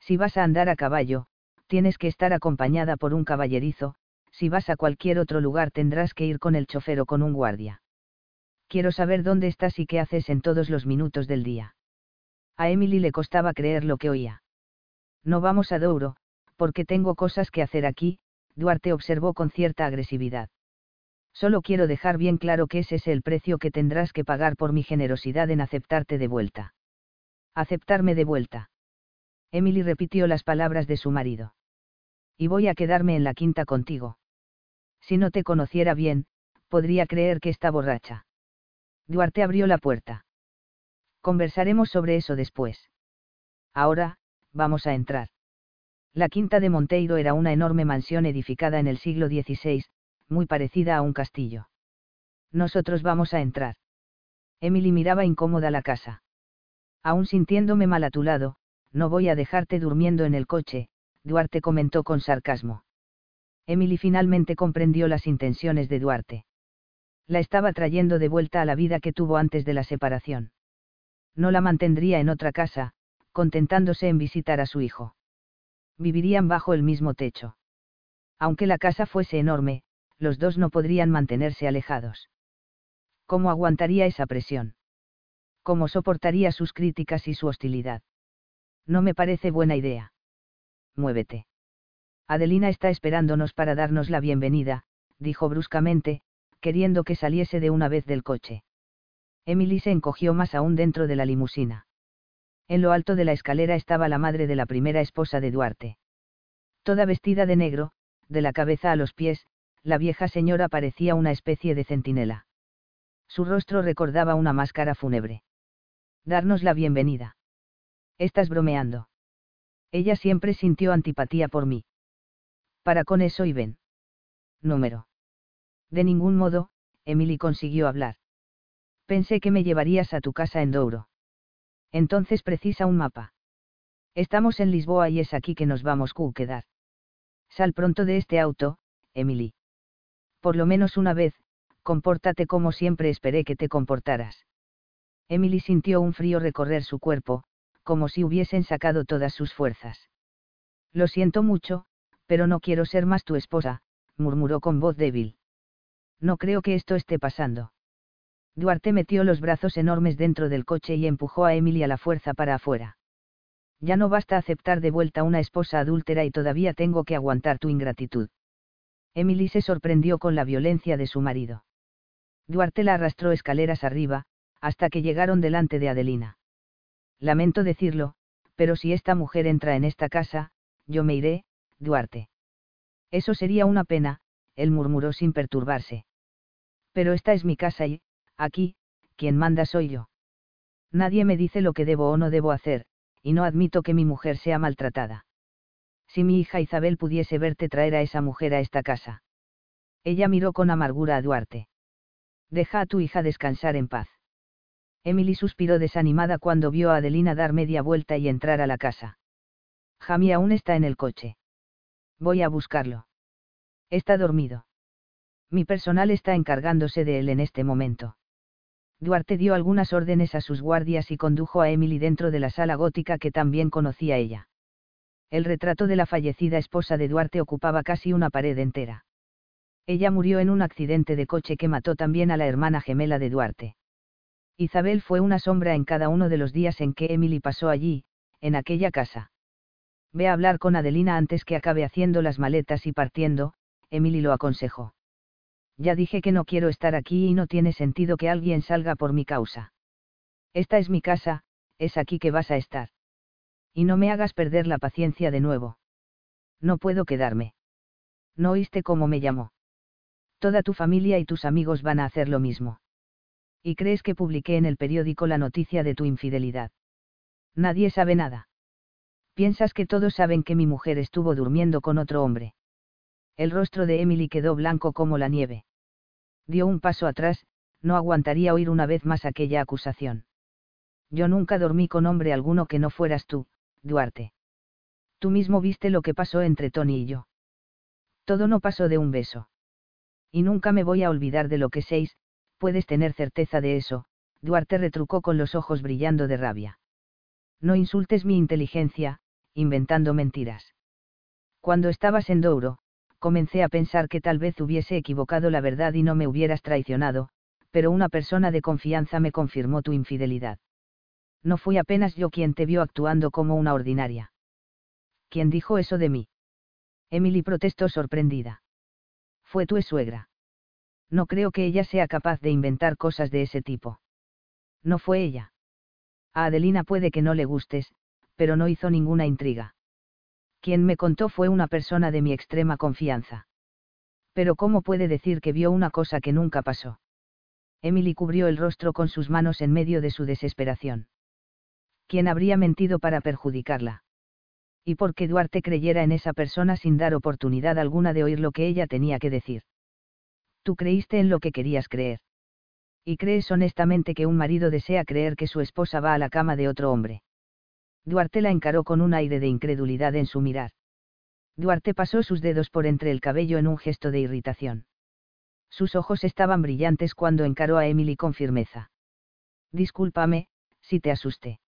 Si vas a andar a caballo, tienes que estar acompañada por un caballerizo, si vas a cualquier otro lugar tendrás que ir con el chofer o con un guardia quiero saber dónde estás y qué haces en todos los minutos del día. A Emily le costaba creer lo que oía. No vamos a Douro, porque tengo cosas que hacer aquí, Duarte observó con cierta agresividad. Solo quiero dejar bien claro que ese es el precio que tendrás que pagar por mi generosidad en aceptarte de vuelta. Aceptarme de vuelta. Emily repitió las palabras de su marido. Y voy a quedarme en la quinta contigo. Si no te conociera bien, podría creer que está borracha. Duarte abrió la puerta. Conversaremos sobre eso después. Ahora, vamos a entrar. La quinta de Monteiro era una enorme mansión edificada en el siglo XVI, muy parecida a un castillo. Nosotros vamos a entrar. Emily miraba incómoda la casa. Aún sintiéndome mal a tu lado, no voy a dejarte durmiendo en el coche, Duarte comentó con sarcasmo. Emily finalmente comprendió las intenciones de Duarte la estaba trayendo de vuelta a la vida que tuvo antes de la separación. No la mantendría en otra casa, contentándose en visitar a su hijo. Vivirían bajo el mismo techo. Aunque la casa fuese enorme, los dos no podrían mantenerse alejados. ¿Cómo aguantaría esa presión? ¿Cómo soportaría sus críticas y su hostilidad? No me parece buena idea. Muévete. Adelina está esperándonos para darnos la bienvenida, dijo bruscamente, queriendo que saliese de una vez del coche. Emily se encogió más aún dentro de la limusina. En lo alto de la escalera estaba la madre de la primera esposa de Duarte. Toda vestida de negro, de la cabeza a los pies, la vieja señora parecía una especie de centinela. Su rostro recordaba una máscara fúnebre. Darnos la bienvenida. Estás bromeando. Ella siempre sintió antipatía por mí. Para con eso y ven. Número. De ningún modo, Emily consiguió hablar. Pensé que me llevarías a tu casa en Douro. Entonces precisa un mapa. Estamos en Lisboa y es aquí que nos vamos a quedar. Sal pronto de este auto, Emily. Por lo menos una vez, compórtate como siempre esperé que te comportaras. Emily sintió un frío recorrer su cuerpo, como si hubiesen sacado todas sus fuerzas. Lo siento mucho, pero no quiero ser más tu esposa, murmuró con voz débil. No creo que esto esté pasando. Duarte metió los brazos enormes dentro del coche y empujó a Emily a la fuerza para afuera. Ya no basta aceptar de vuelta una esposa adúltera y todavía tengo que aguantar tu ingratitud. Emily se sorprendió con la violencia de su marido. Duarte la arrastró escaleras arriba, hasta que llegaron delante de Adelina. Lamento decirlo, pero si esta mujer entra en esta casa, yo me iré, Duarte. Eso sería una pena, él murmuró sin perturbarse. Pero esta es mi casa y, aquí, quien manda soy yo. Nadie me dice lo que debo o no debo hacer, y no admito que mi mujer sea maltratada. Si mi hija Isabel pudiese verte traer a esa mujer a esta casa. Ella miró con amargura a Duarte. Deja a tu hija descansar en paz. Emily suspiró desanimada cuando vio a Adelina dar media vuelta y entrar a la casa. Jamie aún está en el coche. Voy a buscarlo. Está dormido. Mi personal está encargándose de él en este momento. Duarte dio algunas órdenes a sus guardias y condujo a Emily dentro de la sala gótica que también conocía ella. El retrato de la fallecida esposa de Duarte ocupaba casi una pared entera. Ella murió en un accidente de coche que mató también a la hermana gemela de Duarte. Isabel fue una sombra en cada uno de los días en que Emily pasó allí, en aquella casa. Ve a hablar con Adelina antes que acabe haciendo las maletas y partiendo, Emily lo aconsejó ya dije que no quiero estar aquí y no tiene sentido que alguien salga por mi causa. Esta es mi casa, es aquí que vas a estar. Y no me hagas perder la paciencia de nuevo. No puedo quedarme. ¿No oíste cómo me llamó? Toda tu familia y tus amigos van a hacer lo mismo. ¿Y crees que publiqué en el periódico la noticia de tu infidelidad? Nadie sabe nada. ¿Piensas que todos saben que mi mujer estuvo durmiendo con otro hombre? El rostro de Emily quedó blanco como la nieve dio un paso atrás, no aguantaría oír una vez más aquella acusación. Yo nunca dormí con hombre alguno que no fueras tú, Duarte. Tú mismo viste lo que pasó entre Tony y yo. Todo no pasó de un beso. Y nunca me voy a olvidar de lo que seis, puedes tener certeza de eso, Duarte retrucó con los ojos brillando de rabia. No insultes mi inteligencia, inventando mentiras. Cuando estabas en Douro, comencé a pensar que tal vez hubiese equivocado la verdad y no me hubieras traicionado, pero una persona de confianza me confirmó tu infidelidad. No fui apenas yo quien te vio actuando como una ordinaria. ¿Quién dijo eso de mí? Emily protestó sorprendida. Fue tu suegra. No creo que ella sea capaz de inventar cosas de ese tipo. No fue ella. A Adelina puede que no le gustes, pero no hizo ninguna intriga. Quien me contó fue una persona de mi extrema confianza. Pero ¿cómo puede decir que vio una cosa que nunca pasó? Emily cubrió el rostro con sus manos en medio de su desesperación. ¿Quién habría mentido para perjudicarla? ¿Y por qué Duarte creyera en esa persona sin dar oportunidad alguna de oír lo que ella tenía que decir? Tú creíste en lo que querías creer. Y crees honestamente que un marido desea creer que su esposa va a la cama de otro hombre. Duarte la encaró con un aire de incredulidad en su mirar. Duarte pasó sus dedos por entre el cabello en un gesto de irritación. Sus ojos estaban brillantes cuando encaró a Emily con firmeza. Discúlpame, si te asusté.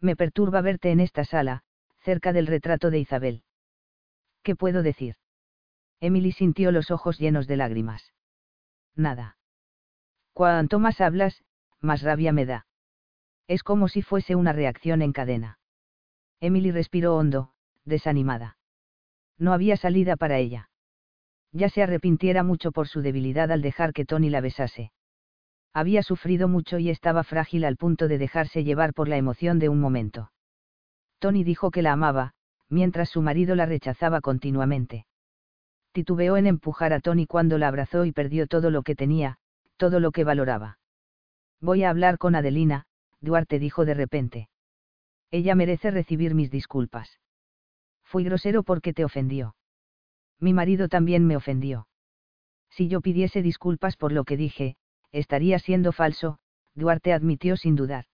Me perturba verte en esta sala, cerca del retrato de Isabel. ¿Qué puedo decir? Emily sintió los ojos llenos de lágrimas. Nada. Cuanto más hablas, más rabia me da. Es como si fuese una reacción en cadena. Emily respiró hondo, desanimada. No había salida para ella. Ya se arrepintiera mucho por su debilidad al dejar que Tony la besase. Había sufrido mucho y estaba frágil al punto de dejarse llevar por la emoción de un momento. Tony dijo que la amaba, mientras su marido la rechazaba continuamente. Titubeó en empujar a Tony cuando la abrazó y perdió todo lo que tenía, todo lo que valoraba. Voy a hablar con Adelina, Duarte dijo de repente. Ella merece recibir mis disculpas. Fui grosero porque te ofendió. Mi marido también me ofendió. Si yo pidiese disculpas por lo que dije, estaría siendo falso, Duarte admitió sin dudar.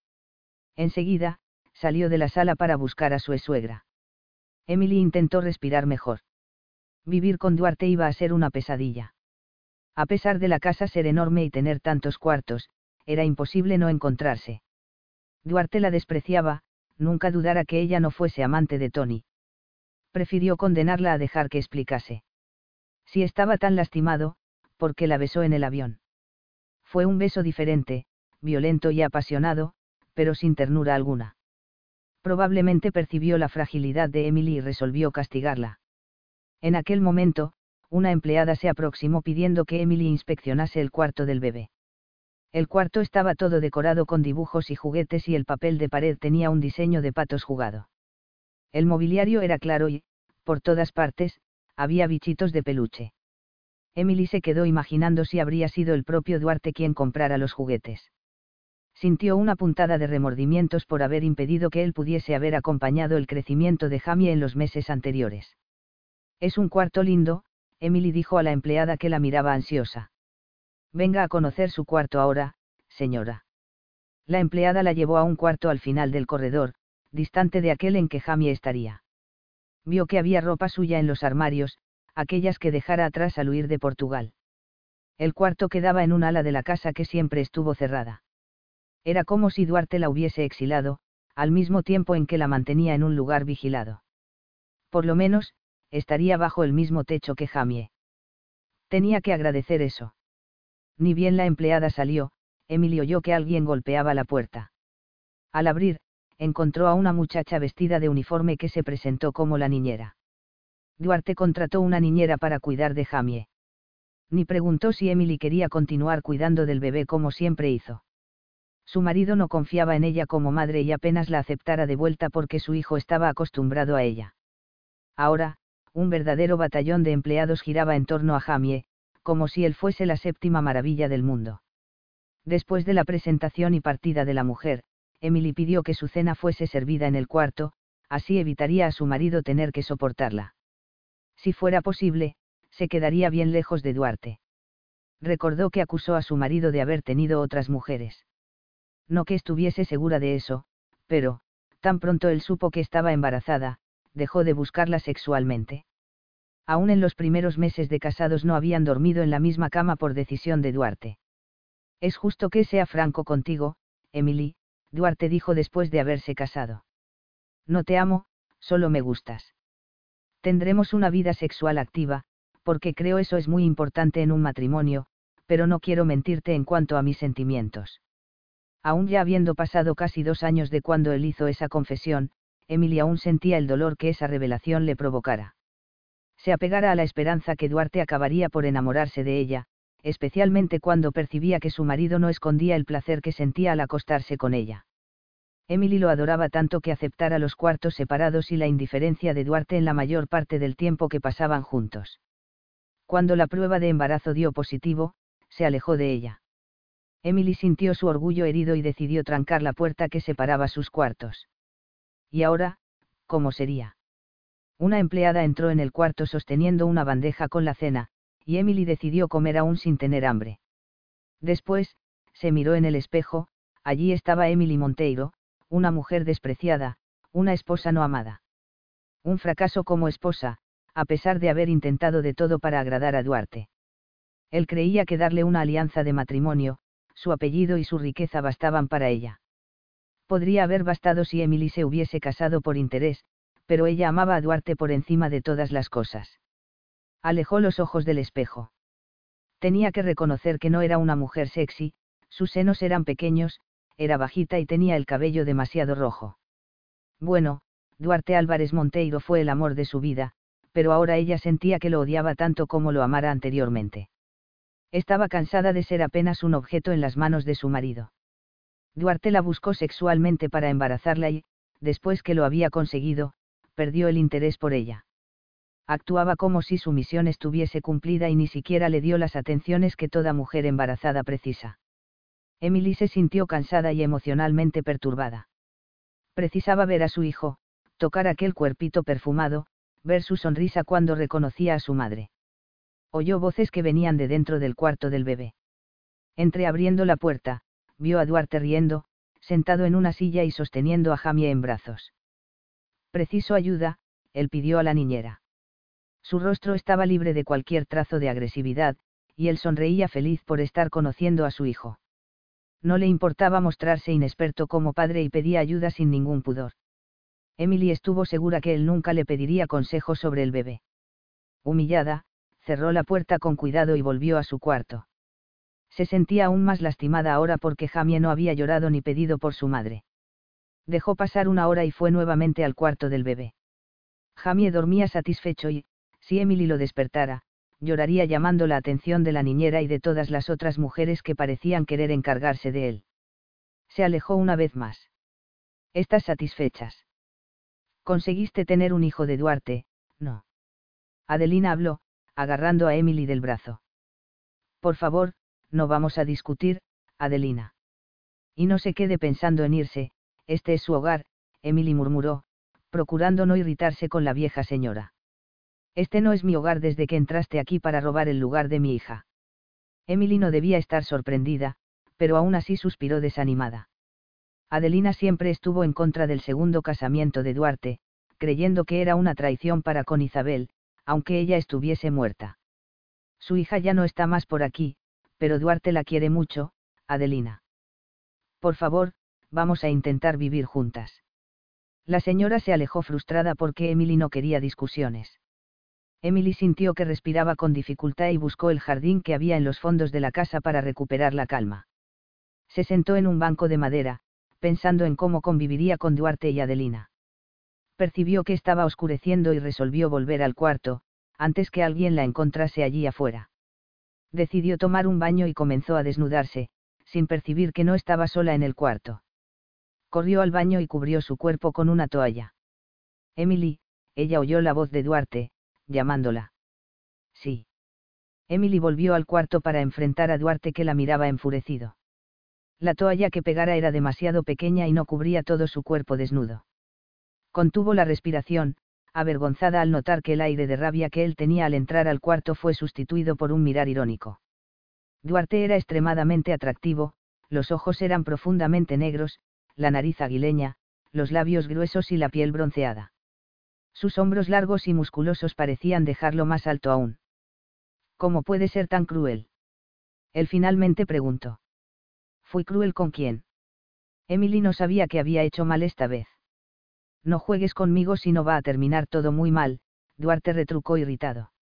Enseguida, salió de la sala para buscar a su suegra. Emily intentó respirar mejor. Vivir con Duarte iba a ser una pesadilla. A pesar de la casa ser enorme y tener tantos cuartos, era imposible no encontrarse. Duarte la despreciaba, nunca dudara que ella no fuese amante de Tony. Prefirió condenarla a dejar que explicase. Si estaba tan lastimado, ¿por qué la besó en el avión? Fue un beso diferente, violento y apasionado, pero sin ternura alguna. Probablemente percibió la fragilidad de Emily y resolvió castigarla. En aquel momento, una empleada se aproximó pidiendo que Emily inspeccionase el cuarto del bebé. El cuarto estaba todo decorado con dibujos y juguetes y el papel de pared tenía un diseño de patos jugado. El mobiliario era claro y, por todas partes, había bichitos de peluche. Emily se quedó imaginando si habría sido el propio Duarte quien comprara los juguetes. Sintió una puntada de remordimientos por haber impedido que él pudiese haber acompañado el crecimiento de Jamie en los meses anteriores. Es un cuarto lindo, Emily dijo a la empleada que la miraba ansiosa. Venga a conocer su cuarto ahora, señora. La empleada la llevó a un cuarto al final del corredor, distante de aquel en que Jamie estaría. Vio que había ropa suya en los armarios, aquellas que dejara atrás al huir de Portugal. El cuarto quedaba en un ala de la casa que siempre estuvo cerrada. Era como si Duarte la hubiese exilado, al mismo tiempo en que la mantenía en un lugar vigilado. Por lo menos, estaría bajo el mismo techo que Jamie. Tenía que agradecer eso. Ni bien la empleada salió, Emily oyó que alguien golpeaba la puerta. Al abrir, encontró a una muchacha vestida de uniforme que se presentó como la niñera. Duarte contrató una niñera para cuidar de Jamie. Ni preguntó si Emily quería continuar cuidando del bebé como siempre hizo. Su marido no confiaba en ella como madre y apenas la aceptara de vuelta porque su hijo estaba acostumbrado a ella. Ahora, un verdadero batallón de empleados giraba en torno a Jamie, como si él fuese la séptima maravilla del mundo. Después de la presentación y partida de la mujer, Emily pidió que su cena fuese servida en el cuarto, así evitaría a su marido tener que soportarla. Si fuera posible, se quedaría bien lejos de Duarte. Recordó que acusó a su marido de haber tenido otras mujeres. No que estuviese segura de eso, pero, tan pronto él supo que estaba embarazada, dejó de buscarla sexualmente aún en los primeros meses de casados no habían dormido en la misma cama por decisión de Duarte. Es justo que sea franco contigo, Emily, Duarte dijo después de haberse casado. No te amo, solo me gustas. Tendremos una vida sexual activa, porque creo eso es muy importante en un matrimonio, pero no quiero mentirte en cuanto a mis sentimientos. Aún ya habiendo pasado casi dos años de cuando él hizo esa confesión, Emily aún sentía el dolor que esa revelación le provocara se apegara a la esperanza que Duarte acabaría por enamorarse de ella, especialmente cuando percibía que su marido no escondía el placer que sentía al acostarse con ella. Emily lo adoraba tanto que aceptara los cuartos separados y la indiferencia de Duarte en la mayor parte del tiempo que pasaban juntos. Cuando la prueba de embarazo dio positivo, se alejó de ella. Emily sintió su orgullo herido y decidió trancar la puerta que separaba sus cuartos. ¿Y ahora, cómo sería? Una empleada entró en el cuarto sosteniendo una bandeja con la cena, y Emily decidió comer aún sin tener hambre. Después, se miró en el espejo, allí estaba Emily Monteiro, una mujer despreciada, una esposa no amada. Un fracaso como esposa, a pesar de haber intentado de todo para agradar a Duarte. Él creía que darle una alianza de matrimonio, su apellido y su riqueza bastaban para ella. Podría haber bastado si Emily se hubiese casado por interés, pero ella amaba a Duarte por encima de todas las cosas. Alejó los ojos del espejo. Tenía que reconocer que no era una mujer sexy, sus senos eran pequeños, era bajita y tenía el cabello demasiado rojo. Bueno, Duarte Álvarez Monteiro fue el amor de su vida, pero ahora ella sentía que lo odiaba tanto como lo amara anteriormente. Estaba cansada de ser apenas un objeto en las manos de su marido. Duarte la buscó sexualmente para embarazarla y, después que lo había conseguido, perdió el interés por ella. Actuaba como si su misión estuviese cumplida y ni siquiera le dio las atenciones que toda mujer embarazada precisa. Emily se sintió cansada y emocionalmente perturbada. Precisaba ver a su hijo, tocar aquel cuerpito perfumado, ver su sonrisa cuando reconocía a su madre. Oyó voces que venían de dentro del cuarto del bebé. Entreabriendo la puerta, vio a Duarte riendo, sentado en una silla y sosteniendo a Jamie en brazos. Preciso ayuda, él pidió a la niñera. Su rostro estaba libre de cualquier trazo de agresividad, y él sonreía feliz por estar conociendo a su hijo. No le importaba mostrarse inexperto como padre y pedía ayuda sin ningún pudor. Emily estuvo segura que él nunca le pediría consejo sobre el bebé. Humillada, cerró la puerta con cuidado y volvió a su cuarto. Se sentía aún más lastimada ahora porque Jamie no había llorado ni pedido por su madre. Dejó pasar una hora y fue nuevamente al cuarto del bebé. Jamie dormía satisfecho y, si Emily lo despertara, lloraría llamando la atención de la niñera y de todas las otras mujeres que parecían querer encargarse de él. Se alejó una vez más. ¿Estás satisfechas? Conseguiste tener un hijo de Duarte, no. Adelina habló, agarrando a Emily del brazo. Por favor, no vamos a discutir, Adelina. Y no se quede pensando en irse, este es su hogar, Emily murmuró, procurando no irritarse con la vieja señora. Este no es mi hogar desde que entraste aquí para robar el lugar de mi hija. Emily no debía estar sorprendida, pero aún así suspiró desanimada. Adelina siempre estuvo en contra del segundo casamiento de Duarte, creyendo que era una traición para con Isabel, aunque ella estuviese muerta. Su hija ya no está más por aquí, pero Duarte la quiere mucho, Adelina. Por favor, vamos a intentar vivir juntas. La señora se alejó frustrada porque Emily no quería discusiones. Emily sintió que respiraba con dificultad y buscó el jardín que había en los fondos de la casa para recuperar la calma. Se sentó en un banco de madera, pensando en cómo conviviría con Duarte y Adelina. Percibió que estaba oscureciendo y resolvió volver al cuarto, antes que alguien la encontrase allí afuera. Decidió tomar un baño y comenzó a desnudarse, sin percibir que no estaba sola en el cuarto. Corrió al baño y cubrió su cuerpo con una toalla. Emily, ella oyó la voz de Duarte, llamándola. Sí. Emily volvió al cuarto para enfrentar a Duarte que la miraba enfurecido. La toalla que pegara era demasiado pequeña y no cubría todo su cuerpo desnudo. Contuvo la respiración, avergonzada al notar que el aire de rabia que él tenía al entrar al cuarto fue sustituido por un mirar irónico. Duarte era extremadamente atractivo, los ojos eran profundamente negros, la nariz aguileña, los labios gruesos y la piel bronceada. Sus hombros largos y musculosos parecían dejarlo más alto aún. ¿Cómo puede ser tan cruel? Él finalmente preguntó. ¿Fui cruel con quién? Emily no sabía que había hecho mal esta vez. No juegues conmigo si no va a terminar todo muy mal, Duarte retrucó irritado.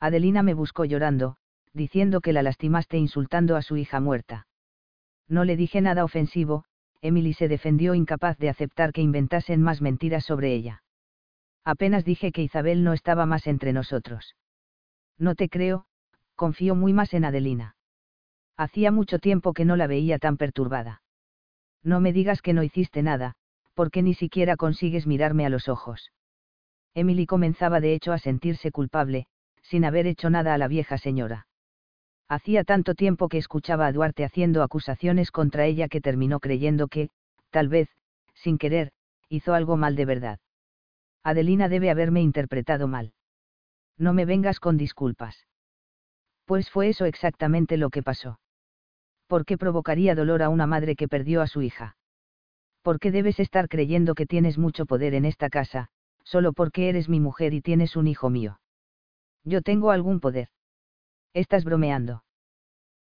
Adelina me buscó llorando, diciendo que la lastimaste insultando a su hija muerta. No le dije nada ofensivo, Emily se defendió incapaz de aceptar que inventasen más mentiras sobre ella. Apenas dije que Isabel no estaba más entre nosotros. No te creo, confío muy más en Adelina. Hacía mucho tiempo que no la veía tan perturbada. No me digas que no hiciste nada, porque ni siquiera consigues mirarme a los ojos. Emily comenzaba de hecho a sentirse culpable, sin haber hecho nada a la vieja señora. Hacía tanto tiempo que escuchaba a Duarte haciendo acusaciones contra ella que terminó creyendo que, tal vez, sin querer, hizo algo mal de verdad. Adelina debe haberme interpretado mal. No me vengas con disculpas. Pues fue eso exactamente lo que pasó. ¿por qué provocaría dolor a una madre que perdió a su hija? ¿Por qué debes estar creyendo que tienes mucho poder en esta casa, solo porque eres mi mujer y tienes un hijo mío? Yo tengo algún poder. Estás bromeando.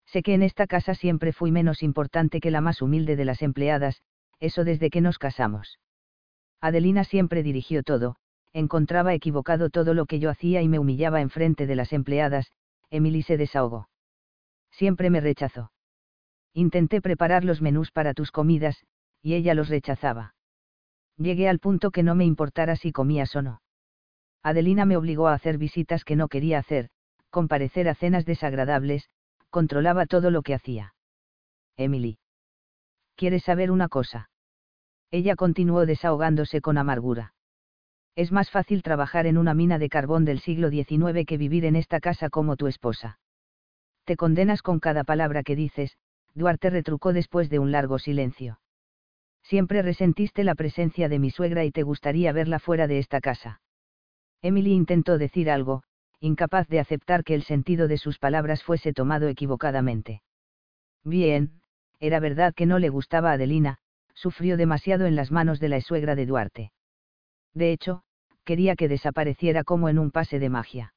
Sé que en esta casa siempre fui menos importante que la más humilde de las empleadas, eso desde que nos casamos. Adelina siempre dirigió todo, encontraba equivocado todo lo que yo hacía y me humillaba en frente de las empleadas, Emily se desahogó. Siempre me rechazó. Intenté preparar los menús para tus comidas, y ella los rechazaba. Llegué al punto que no me importara si comías o no. Adelina me obligó a hacer visitas que no quería hacer, comparecer a cenas desagradables, controlaba todo lo que hacía. Emily. ¿Quieres saber una cosa? Ella continuó desahogándose con amargura. Es más fácil trabajar en una mina de carbón del siglo XIX que vivir en esta casa como tu esposa. Te condenas con cada palabra que dices, Duarte retrucó después de un largo silencio. Siempre resentiste la presencia de mi suegra y te gustaría verla fuera de esta casa. Emily intentó decir algo, incapaz de aceptar que el sentido de sus palabras fuese tomado equivocadamente. Bien, era verdad que no le gustaba a Adelina, sufrió demasiado en las manos de la suegra de Duarte. De hecho, quería que desapareciera como en un pase de magia.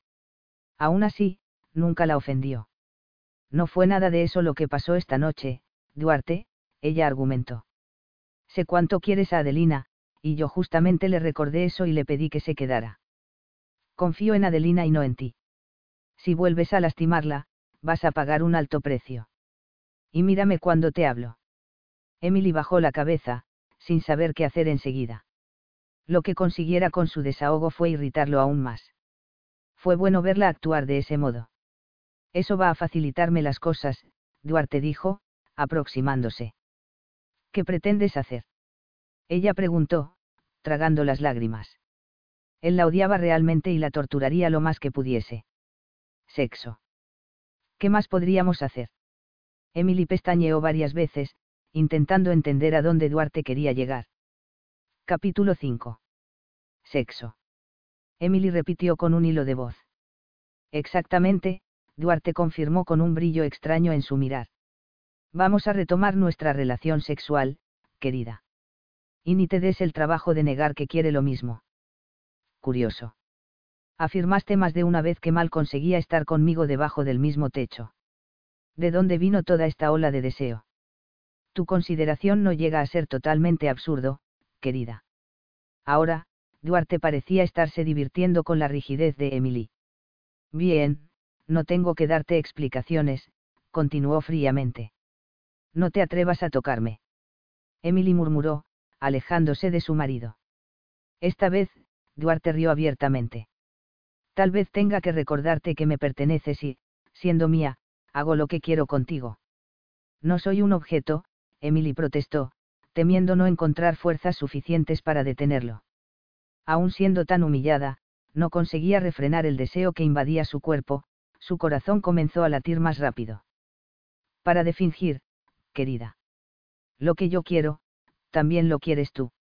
Aún así, nunca la ofendió. No fue nada de eso lo que pasó esta noche, Duarte, ella argumentó. Sé cuánto quieres a Adelina, y yo justamente le recordé eso y le pedí que se quedara. Confío en Adelina y no en ti. Si vuelves a lastimarla, vas a pagar un alto precio. Y mírame cuando te hablo. Emily bajó la cabeza, sin saber qué hacer enseguida. Lo que consiguiera con su desahogo fue irritarlo aún más. Fue bueno verla actuar de ese modo. Eso va a facilitarme las cosas, Duarte dijo, aproximándose. ¿Qué pretendes hacer? Ella preguntó, tragando las lágrimas. Él la odiaba realmente y la torturaría lo más que pudiese. Sexo. ¿Qué más podríamos hacer? Emily pestañeó varias veces, intentando entender a dónde Duarte quería llegar. Capítulo 5. Sexo. Emily repitió con un hilo de voz. Exactamente, Duarte confirmó con un brillo extraño en su mirar. Vamos a retomar nuestra relación sexual, querida. Y ni te des el trabajo de negar que quiere lo mismo curioso. Afirmaste más de una vez que mal conseguía estar conmigo debajo del mismo techo. ¿De dónde vino toda esta ola de deseo? Tu consideración no llega a ser totalmente absurdo, querida. Ahora, Duarte parecía estarse divirtiendo con la rigidez de Emily. Bien, no tengo que darte explicaciones, continuó fríamente. No te atrevas a tocarme. Emily murmuró, alejándose de su marido. Esta vez, Duarte rió abiertamente. Tal vez tenga que recordarte que me perteneces y, siendo mía, hago lo que quiero contigo. No soy un objeto, Emily protestó, temiendo no encontrar fuerzas suficientes para detenerlo. Aún siendo tan humillada, no conseguía refrenar el deseo que invadía su cuerpo, su corazón comenzó a latir más rápido. Para de fingir, querida. Lo que yo quiero, también lo quieres tú.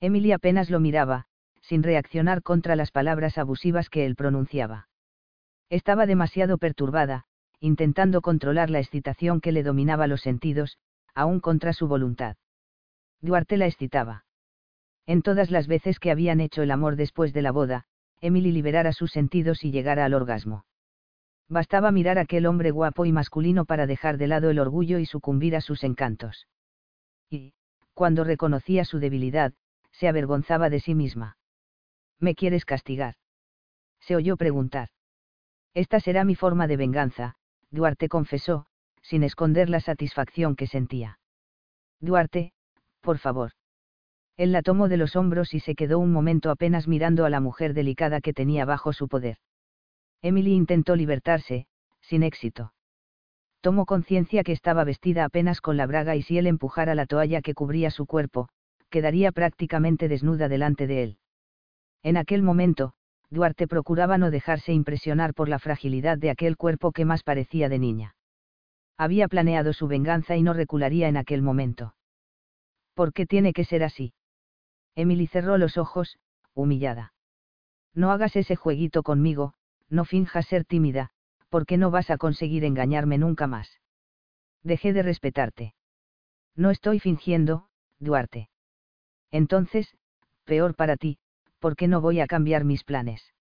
Emily apenas lo miraba, sin reaccionar contra las palabras abusivas que él pronunciaba. Estaba demasiado perturbada, intentando controlar la excitación que le dominaba los sentidos, aún contra su voluntad. Duarte la excitaba. En todas las veces que habían hecho el amor después de la boda, Emily liberara sus sentidos y llegara al orgasmo. Bastaba mirar a aquel hombre guapo y masculino para dejar de lado el orgullo y sucumbir a sus encantos. Y, cuando reconocía su debilidad, se avergonzaba de sí misma. ¿Me quieres castigar? Se oyó preguntar. Esta será mi forma de venganza, Duarte confesó, sin esconder la satisfacción que sentía. Duarte, por favor. Él la tomó de los hombros y se quedó un momento apenas mirando a la mujer delicada que tenía bajo su poder. Emily intentó libertarse, sin éxito. Tomó conciencia que estaba vestida apenas con la braga y si él empujara la toalla que cubría su cuerpo, quedaría prácticamente desnuda delante de él. En aquel momento, Duarte procuraba no dejarse impresionar por la fragilidad de aquel cuerpo que más parecía de niña. Había planeado su venganza y no recularía en aquel momento. ¿Por qué tiene que ser así? Emily cerró los ojos, humillada. No hagas ese jueguito conmigo, no finjas ser tímida, porque no vas a conseguir engañarme nunca más. Dejé de respetarte. No estoy fingiendo, Duarte. Entonces, peor para ti, ¿por qué no voy a cambiar mis planes?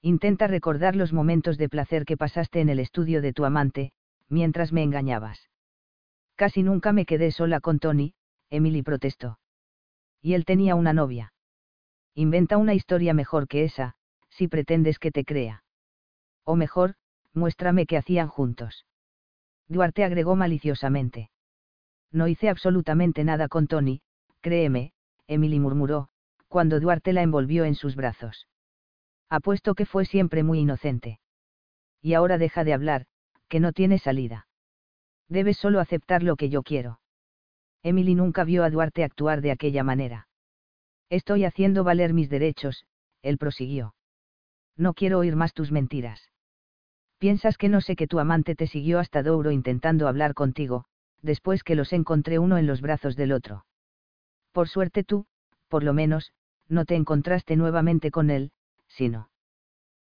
Intenta recordar los momentos de placer que pasaste en el estudio de tu amante, mientras me engañabas. Casi nunca me quedé sola con Tony, Emily protestó. Y él tenía una novia. Inventa una historia mejor que esa, si pretendes que te crea. O mejor, muéstrame qué hacían juntos. Duarte agregó maliciosamente. No hice absolutamente nada con Tony, créeme, Emily murmuró, cuando Duarte la envolvió en sus brazos. Apuesto que fue siempre muy inocente. Y ahora deja de hablar, que no tiene salida. Debes solo aceptar lo que yo quiero. Emily nunca vio a Duarte actuar de aquella manera. Estoy haciendo valer mis derechos, él prosiguió. No quiero oír más tus mentiras. Piensas que no sé que tu amante te siguió hasta Douro intentando hablar contigo, después que los encontré uno en los brazos del otro. Por suerte tú, por lo menos, no te encontraste nuevamente con él, sino.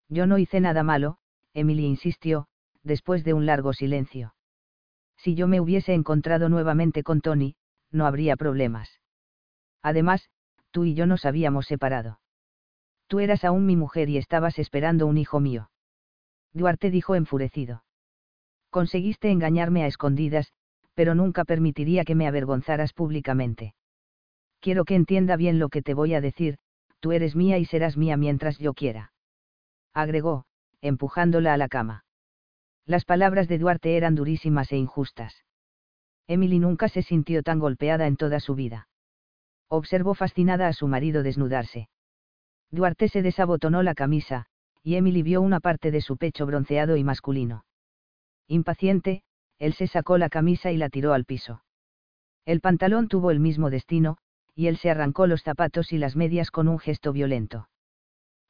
Yo no hice nada malo, Emily insistió, después de un largo silencio. Si yo me hubiese encontrado nuevamente con Tony, no habría problemas. Además, tú y yo nos habíamos separado. Tú eras aún mi mujer y estabas esperando un hijo mío. Duarte dijo enfurecido. Conseguiste engañarme a escondidas, pero nunca permitiría que me avergonzaras públicamente. Quiero que entienda bien lo que te voy a decir, tú eres mía y serás mía mientras yo quiera. Agregó, empujándola a la cama. Las palabras de Duarte eran durísimas e injustas. Emily nunca se sintió tan golpeada en toda su vida. Observó fascinada a su marido desnudarse. Duarte se desabotonó la camisa, y Emily vio una parte de su pecho bronceado y masculino. Impaciente, él se sacó la camisa y la tiró al piso. El pantalón tuvo el mismo destino, y él se arrancó los zapatos y las medias con un gesto violento.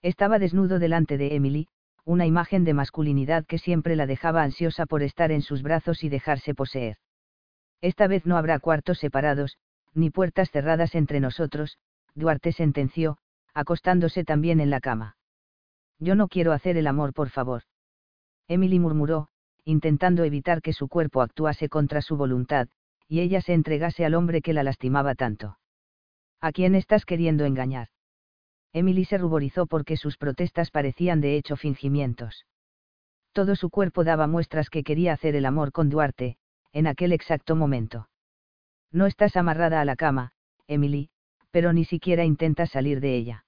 Estaba desnudo delante de Emily, una imagen de masculinidad que siempre la dejaba ansiosa por estar en sus brazos y dejarse poseer. Esta vez no habrá cuartos separados, ni puertas cerradas entre nosotros, Duarte sentenció, acostándose también en la cama. Yo no quiero hacer el amor, por favor. Emily murmuró, intentando evitar que su cuerpo actuase contra su voluntad, y ella se entregase al hombre que la lastimaba tanto. ¿A quién estás queriendo engañar? Emily se ruborizó porque sus protestas parecían de hecho fingimientos. Todo su cuerpo daba muestras que quería hacer el amor con Duarte, en aquel exacto momento. No estás amarrada a la cama, Emily, pero ni siquiera intentas salir de ella.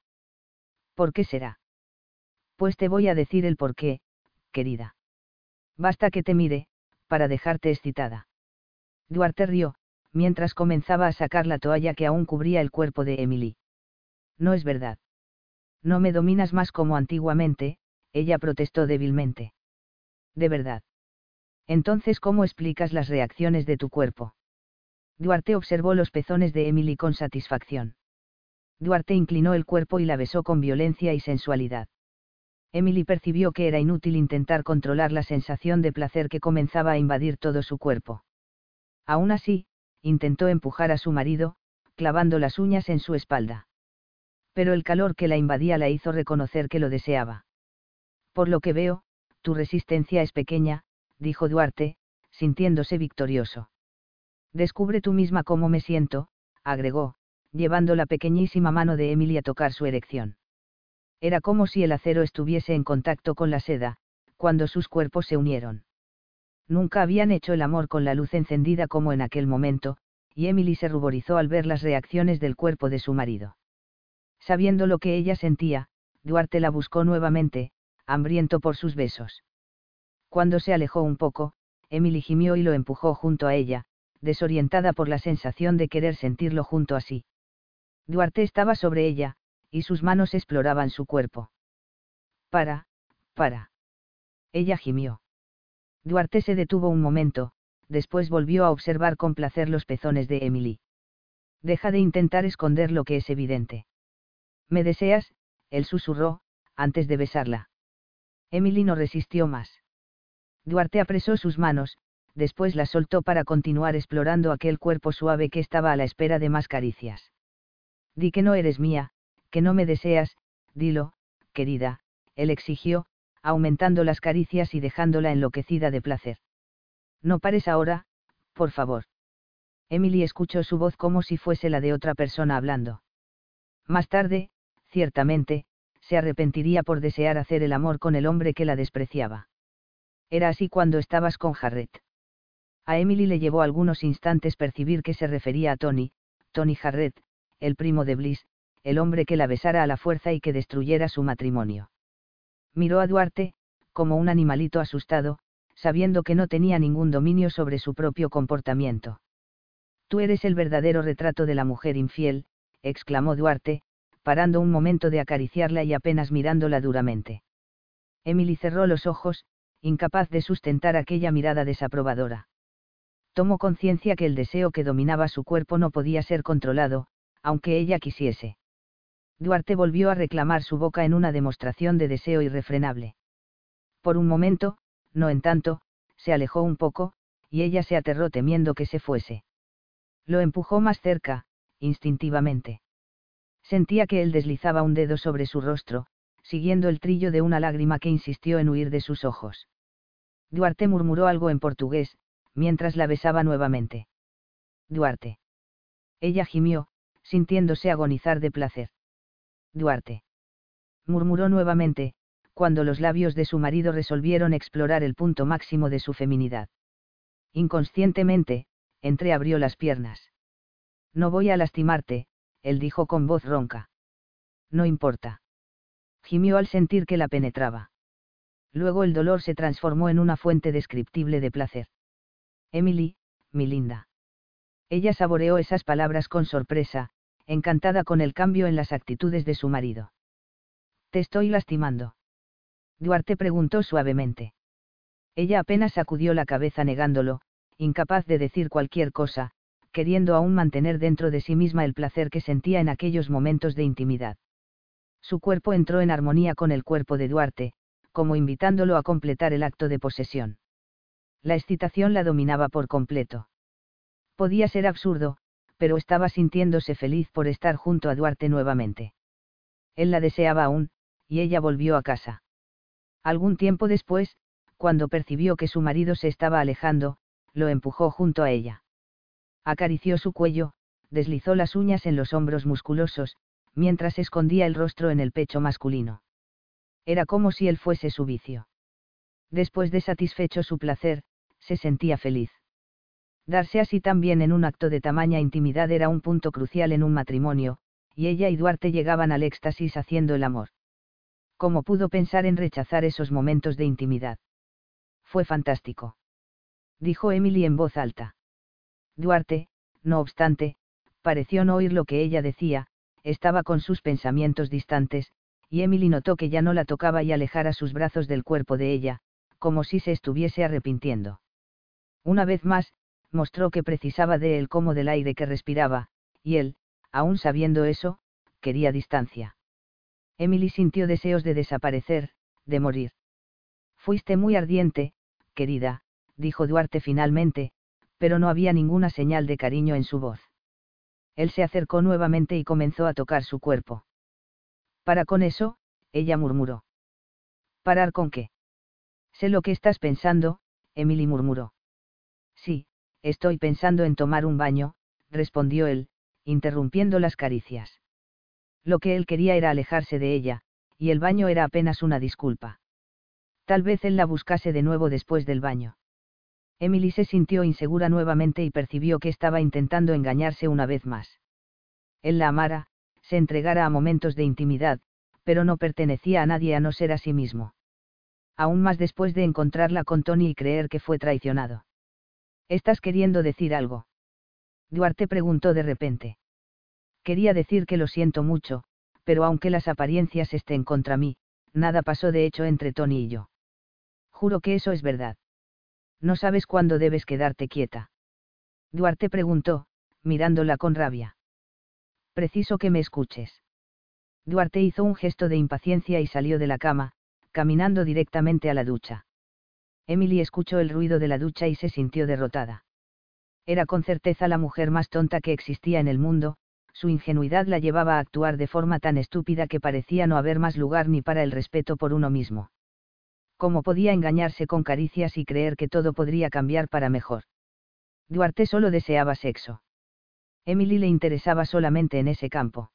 ¿Por qué será? Pues te voy a decir el por qué, querida. Basta que te mire, para dejarte excitada. Duarte rió, mientras comenzaba a sacar la toalla que aún cubría el cuerpo de Emily. No es verdad. No me dominas más como antiguamente, ella protestó débilmente. De verdad. Entonces, ¿cómo explicas las reacciones de tu cuerpo? Duarte observó los pezones de Emily con satisfacción. Duarte inclinó el cuerpo y la besó con violencia y sensualidad. Emily percibió que era inútil intentar controlar la sensación de placer que comenzaba a invadir todo su cuerpo. Aún así, intentó empujar a su marido, clavando las uñas en su espalda. Pero el calor que la invadía la hizo reconocer que lo deseaba. Por lo que veo, tu resistencia es pequeña, dijo Duarte, sintiéndose victorioso. Descubre tú misma cómo me siento, agregó, llevando la pequeñísima mano de Emily a tocar su erección. Era como si el acero estuviese en contacto con la seda, cuando sus cuerpos se unieron. Nunca habían hecho el amor con la luz encendida como en aquel momento, y Emily se ruborizó al ver las reacciones del cuerpo de su marido. Sabiendo lo que ella sentía, Duarte la buscó nuevamente, hambriento por sus besos. Cuando se alejó un poco, Emily gimió y lo empujó junto a ella, desorientada por la sensación de querer sentirlo junto a sí. Duarte estaba sobre ella, y sus manos exploraban su cuerpo. Para, para. Ella gimió. Duarte se detuvo un momento, después volvió a observar con placer los pezones de Emily. Deja de intentar esconder lo que es evidente. ¿Me deseas? él susurró, antes de besarla. Emily no resistió más. Duarte apresó sus manos, después las soltó para continuar explorando aquel cuerpo suave que estaba a la espera de más caricias. Di que no eres mía, que no me deseas, dilo, querida, él exigió, aumentando las caricias y dejándola enloquecida de placer. No pares ahora, por favor. Emily escuchó su voz como si fuese la de otra persona hablando. Más tarde, ciertamente, se arrepentiría por desear hacer el amor con el hombre que la despreciaba. Era así cuando estabas con Jarrett. A Emily le llevó algunos instantes percibir que se refería a Tony, Tony Jarrett, el primo de Bliss, el hombre que la besara a la fuerza y que destruyera su matrimonio. Miró a Duarte, como un animalito asustado, sabiendo que no tenía ningún dominio sobre su propio comportamiento. Tú eres el verdadero retrato de la mujer infiel, exclamó Duarte, parando un momento de acariciarla y apenas mirándola duramente. Emily cerró los ojos, incapaz de sustentar aquella mirada desaprobadora. Tomó conciencia que el deseo que dominaba su cuerpo no podía ser controlado, aunque ella quisiese. Duarte volvió a reclamar su boca en una demostración de deseo irrefrenable. Por un momento, no en tanto, se alejó un poco, y ella se aterró temiendo que se fuese. Lo empujó más cerca, instintivamente. Sentía que él deslizaba un dedo sobre su rostro, siguiendo el trillo de una lágrima que insistió en huir de sus ojos. Duarte murmuró algo en portugués, mientras la besaba nuevamente. Duarte. Ella gimió, sintiéndose agonizar de placer. Duarte. Murmuró nuevamente, cuando los labios de su marido resolvieron explorar el punto máximo de su feminidad. Inconscientemente, entreabrió las piernas. No voy a lastimarte, él dijo con voz ronca. No importa. Gimió al sentir que la penetraba. Luego el dolor se transformó en una fuente descriptible de placer. Emily, mi linda. Ella saboreó esas palabras con sorpresa, encantada con el cambio en las actitudes de su marido. ¿Te estoy lastimando? Duarte preguntó suavemente. Ella apenas sacudió la cabeza negándolo, incapaz de decir cualquier cosa, queriendo aún mantener dentro de sí misma el placer que sentía en aquellos momentos de intimidad. Su cuerpo entró en armonía con el cuerpo de Duarte, como invitándolo a completar el acto de posesión. La excitación la dominaba por completo. Podía ser absurdo, pero estaba sintiéndose feliz por estar junto a Duarte nuevamente. Él la deseaba aún, y ella volvió a casa. Algún tiempo después, cuando percibió que su marido se estaba alejando, lo empujó junto a ella. Acarició su cuello, deslizó las uñas en los hombros musculosos, mientras escondía el rostro en el pecho masculino. Era como si él fuese su vicio. Después de satisfecho su placer, se sentía feliz. Darse así también en un acto de tamaña intimidad era un punto crucial en un matrimonio, y ella y Duarte llegaban al éxtasis haciendo el amor. ¿Cómo pudo pensar en rechazar esos momentos de intimidad? Fue fantástico. Dijo Emily en voz alta. Duarte, no obstante, pareció no oír lo que ella decía, estaba con sus pensamientos distantes, y Emily notó que ya no la tocaba y alejara sus brazos del cuerpo de ella, como si se estuviese arrepintiendo. Una vez más, mostró que precisaba de él como del aire que respiraba, y él, aún sabiendo eso, quería distancia. Emily sintió deseos de desaparecer, de morir. Fuiste muy ardiente, querida, dijo Duarte finalmente, pero no había ninguna señal de cariño en su voz. Él se acercó nuevamente y comenzó a tocar su cuerpo. Para con eso, ella murmuró. ¿Parar con qué? Sé lo que estás pensando, Emily murmuró. Sí, Estoy pensando en tomar un baño, respondió él, interrumpiendo las caricias. Lo que él quería era alejarse de ella, y el baño era apenas una disculpa. Tal vez él la buscase de nuevo después del baño. Emily se sintió insegura nuevamente y percibió que estaba intentando engañarse una vez más. Él la amara, se entregara a momentos de intimidad, pero no pertenecía a nadie a no ser a sí mismo. Aún más después de encontrarla con Tony y creer que fue traicionado. ¿Estás queriendo decir algo? Duarte preguntó de repente. Quería decir que lo siento mucho, pero aunque las apariencias estén contra mí, nada pasó de hecho entre Tony y yo. Juro que eso es verdad. No sabes cuándo debes quedarte quieta. Duarte preguntó, mirándola con rabia. Preciso que me escuches. Duarte hizo un gesto de impaciencia y salió de la cama, caminando directamente a la ducha. Emily escuchó el ruido de la ducha y se sintió derrotada. Era con certeza la mujer más tonta que existía en el mundo, su ingenuidad la llevaba a actuar de forma tan estúpida que parecía no haber más lugar ni para el respeto por uno mismo. ¿Cómo podía engañarse con caricias y creer que todo podría cambiar para mejor? Duarte solo deseaba sexo. Emily le interesaba solamente en ese campo.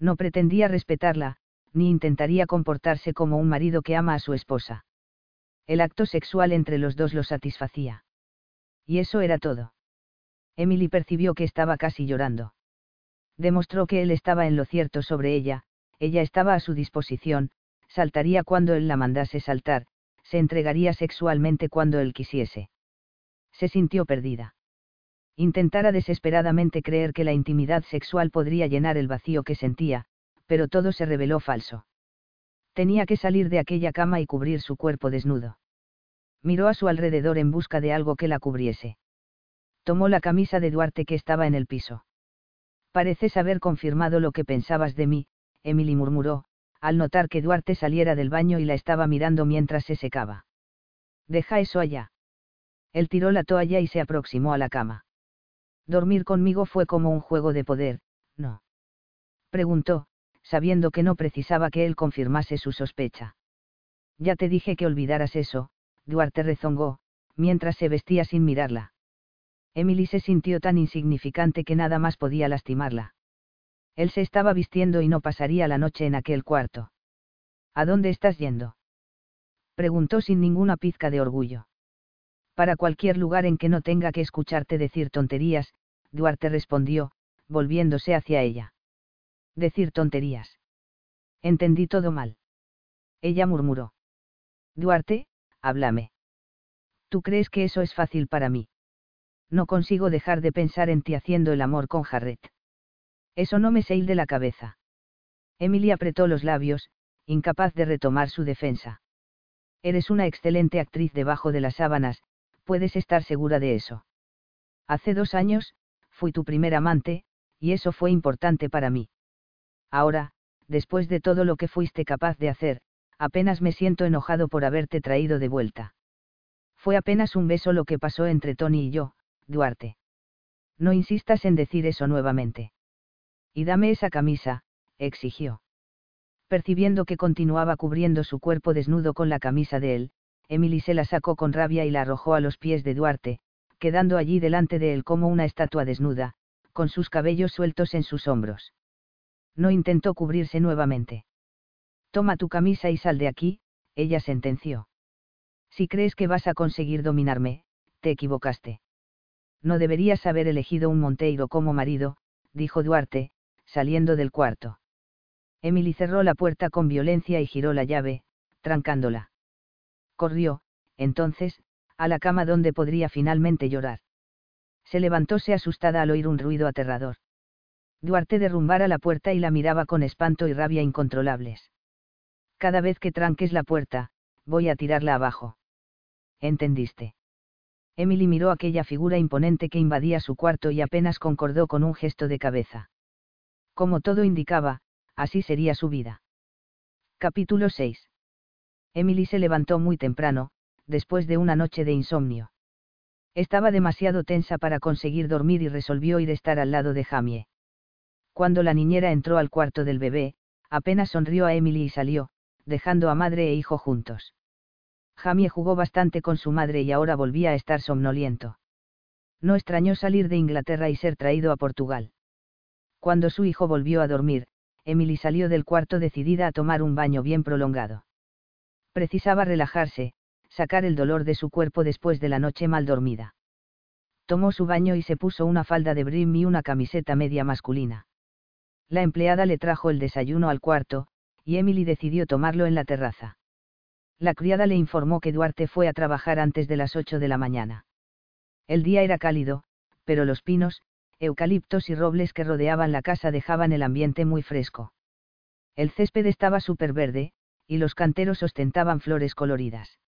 No pretendía respetarla, ni intentaría comportarse como un marido que ama a su esposa. El acto sexual entre los dos lo satisfacía. Y eso era todo. Emily percibió que estaba casi llorando. Demostró que él estaba en lo cierto sobre ella, ella estaba a su disposición, saltaría cuando él la mandase saltar, se entregaría sexualmente cuando él quisiese. Se sintió perdida. Intentara desesperadamente creer que la intimidad sexual podría llenar el vacío que sentía, pero todo se reveló falso. Tenía que salir de aquella cama y cubrir su cuerpo desnudo. Miró a su alrededor en busca de algo que la cubriese. Tomó la camisa de Duarte que estaba en el piso. Pareces haber confirmado lo que pensabas de mí, Emily murmuró, al notar que Duarte saliera del baño y la estaba mirando mientras se secaba. Deja eso allá. Él tiró la toalla y se aproximó a la cama. Dormir conmigo fue como un juego de poder, ¿no? Preguntó, sabiendo que no precisaba que él confirmase su sospecha. Ya te dije que olvidaras eso, Duarte rezongó, mientras se vestía sin mirarla. Emily se sintió tan insignificante que nada más podía lastimarla. Él se estaba vistiendo y no pasaría la noche en aquel cuarto. ¿A dónde estás yendo? Preguntó sin ninguna pizca de orgullo. Para cualquier lugar en que no tenga que escucharte decir tonterías, Duarte respondió, volviéndose hacia ella. Decir tonterías. Entendí todo mal. Ella murmuró. Duarte, háblame. ¿Tú crees que eso es fácil para mí? No consigo dejar de pensar en ti haciendo el amor con Jarret. Eso no me se de la cabeza. Emily apretó los labios, incapaz de retomar su defensa. Eres una excelente actriz debajo de las sábanas, puedes estar segura de eso. Hace dos años, fui tu primer amante, y eso fue importante para mí. Ahora, después de todo lo que fuiste capaz de hacer, apenas me siento enojado por haberte traído de vuelta. Fue apenas un beso lo que pasó entre Tony y yo, Duarte. No insistas en decir eso nuevamente. Y dame esa camisa, exigió. Percibiendo que continuaba cubriendo su cuerpo desnudo con la camisa de él, Emily se la sacó con rabia y la arrojó a los pies de Duarte, quedando allí delante de él como una estatua desnuda, con sus cabellos sueltos en sus hombros. No intentó cubrirse nuevamente. Toma tu camisa y sal de aquí, ella sentenció. Si crees que vas a conseguir dominarme, te equivocaste. No deberías haber elegido un Monteiro como marido, dijo Duarte, saliendo del cuarto. Emily cerró la puerta con violencia y giró la llave, trancándola. Corrió, entonces, a la cama donde podría finalmente llorar. Se levantóse asustada al oír un ruido aterrador. Duarte derrumbara la puerta y la miraba con espanto y rabia incontrolables. Cada vez que tranques la puerta, voy a tirarla abajo. ¿Entendiste? Emily miró aquella figura imponente que invadía su cuarto y apenas concordó con un gesto de cabeza. Como todo indicaba, así sería su vida. Capítulo 6. Emily se levantó muy temprano, después de una noche de insomnio. Estaba demasiado tensa para conseguir dormir y resolvió ir a estar al lado de Jamie. Cuando la niñera entró al cuarto del bebé, apenas sonrió a Emily y salió, dejando a madre e hijo juntos. Jamie jugó bastante con su madre y ahora volvía a estar somnoliento. No extrañó salir de Inglaterra y ser traído a Portugal. Cuando su hijo volvió a dormir, Emily salió del cuarto decidida a tomar un baño bien prolongado. Precisaba relajarse, sacar el dolor de su cuerpo después de la noche mal dormida. Tomó su baño y se puso una falda de brim y una camiseta media masculina. La empleada le trajo el desayuno al cuarto, y Emily decidió tomarlo en la terraza. La criada le informó que Duarte fue a trabajar antes de las 8 de la mañana. El día era cálido, pero los pinos, eucaliptos y robles que rodeaban la casa dejaban el ambiente muy fresco. El césped estaba súper verde, y los canteros ostentaban flores coloridas.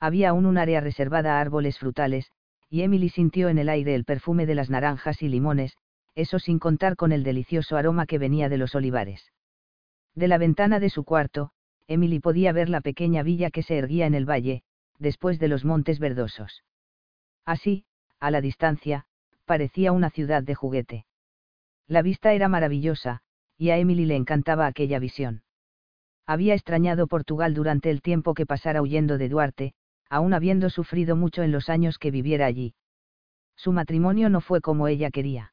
Había aún un área reservada a árboles frutales, y Emily sintió en el aire el perfume de las naranjas y limones, eso sin contar con el delicioso aroma que venía de los olivares. De la ventana de su cuarto, Emily podía ver la pequeña villa que se erguía en el valle, después de los montes verdosos. Así, a la distancia, parecía una ciudad de juguete. La vista era maravillosa, y a Emily le encantaba aquella visión. Había extrañado Portugal durante el tiempo que pasara huyendo de Duarte, aún habiendo sufrido mucho en los años que viviera allí. Su matrimonio no fue como ella quería.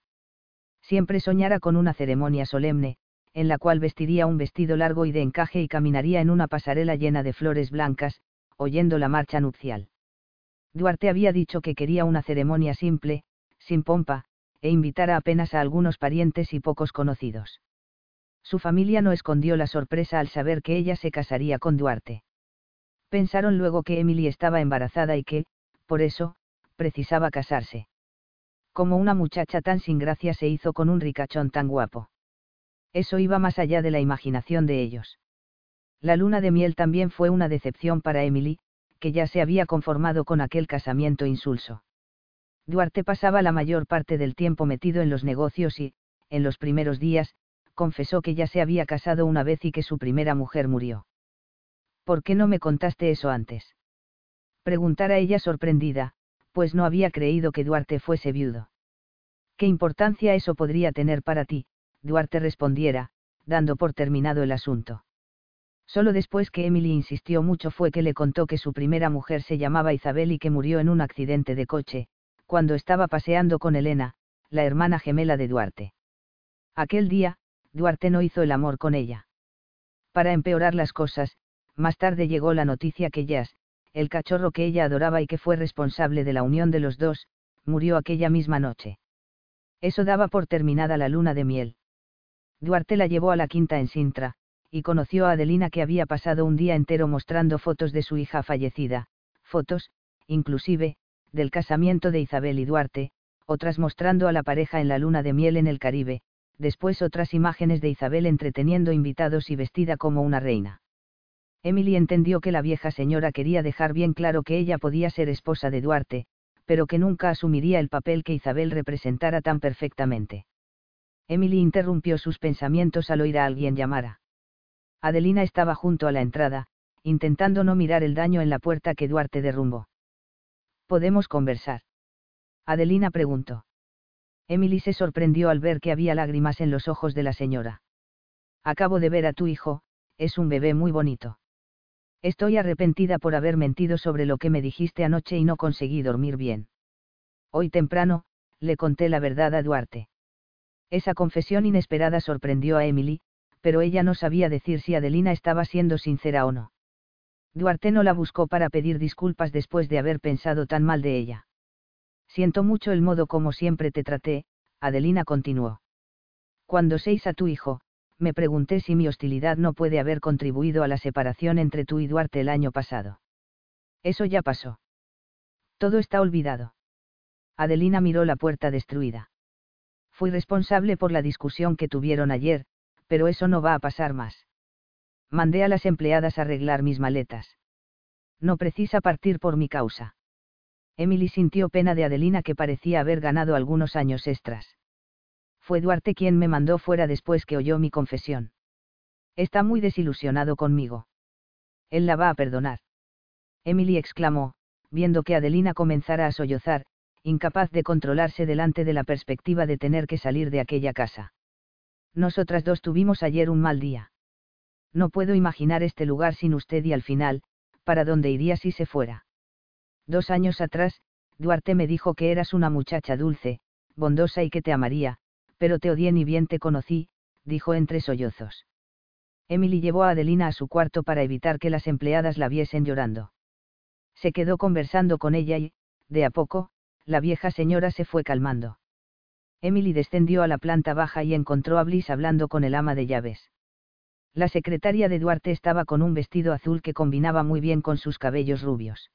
Siempre soñara con una ceremonia solemne, en la cual vestiría un vestido largo y de encaje y caminaría en una pasarela llena de flores blancas, oyendo la marcha nupcial. Duarte había dicho que quería una ceremonia simple, sin pompa, e invitara apenas a algunos parientes y pocos conocidos. Su familia no escondió la sorpresa al saber que ella se casaría con Duarte. Pensaron luego que Emily estaba embarazada y que, por eso, precisaba casarse. Como una muchacha tan sin gracia se hizo con un ricachón tan guapo. Eso iba más allá de la imaginación de ellos. La luna de miel también fue una decepción para Emily, que ya se había conformado con aquel casamiento insulso. Duarte pasaba la mayor parte del tiempo metido en los negocios y, en los primeros días, confesó que ya se había casado una vez y que su primera mujer murió. ¿Por qué no me contaste eso antes? Preguntara ella sorprendida, pues no había creído que Duarte fuese viudo. ¿Qué importancia eso podría tener para ti? Duarte respondiera, dando por terminado el asunto. Solo después que Emily insistió mucho fue que le contó que su primera mujer se llamaba Isabel y que murió en un accidente de coche, cuando estaba paseando con Elena, la hermana gemela de Duarte. Aquel día, Duarte no hizo el amor con ella. Para empeorar las cosas, más tarde llegó la noticia que Jazz, el cachorro que ella adoraba y que fue responsable de la unión de los dos, murió aquella misma noche. Eso daba por terminada la luna de miel. Duarte la llevó a la quinta en Sintra, y conoció a Adelina que había pasado un día entero mostrando fotos de su hija fallecida, fotos, inclusive, del casamiento de Isabel y Duarte, otras mostrando a la pareja en la luna de miel en el Caribe, después otras imágenes de Isabel entreteniendo invitados y vestida como una reina. Emily entendió que la vieja señora quería dejar bien claro que ella podía ser esposa de Duarte, pero que nunca asumiría el papel que Isabel representara tan perfectamente. Emily interrumpió sus pensamientos al oír a alguien llamar Adelina estaba junto a la entrada, intentando no mirar el daño en la puerta que Duarte derrumbó. ¿Podemos conversar? Adelina preguntó. Emily se sorprendió al ver que había lágrimas en los ojos de la señora. Acabo de ver a tu hijo, es un bebé muy bonito. Estoy arrepentida por haber mentido sobre lo que me dijiste anoche y no conseguí dormir bien. Hoy temprano, le conté la verdad a Duarte. Esa confesión inesperada sorprendió a Emily, pero ella no sabía decir si Adelina estaba siendo sincera o no. Duarte no la buscó para pedir disculpas después de haber pensado tan mal de ella. Siento mucho el modo como siempre te traté, Adelina continuó. Cuando seis a tu hijo, me pregunté si mi hostilidad no puede haber contribuido a la separación entre tú y Duarte el año pasado. Eso ya pasó. Todo está olvidado. Adelina miró la puerta destruida. Fui responsable por la discusión que tuvieron ayer, pero eso no va a pasar más. Mandé a las empleadas a arreglar mis maletas. No precisa partir por mi causa. Emily sintió pena de Adelina que parecía haber ganado algunos años extras. Fue Duarte quien me mandó fuera después que oyó mi confesión. Está muy desilusionado conmigo. Él la va a perdonar. Emily exclamó, viendo que Adelina comenzara a sollozar, incapaz de controlarse delante de la perspectiva de tener que salir de aquella casa. Nosotras dos tuvimos ayer un mal día. No puedo imaginar este lugar sin usted y al final, ¿para dónde iría si se fuera? Dos años atrás, Duarte me dijo que eras una muchacha dulce, bondosa y que te amaría, pero te odié ni bien te conocí, dijo entre sollozos. Emily llevó a Adelina a su cuarto para evitar que las empleadas la viesen llorando. Se quedó conversando con ella y, de a poco, la vieja señora se fue calmando. Emily descendió a la planta baja y encontró a Bliss hablando con el ama de llaves. La secretaria de Duarte estaba con un vestido azul que combinaba muy bien con sus cabellos rubios.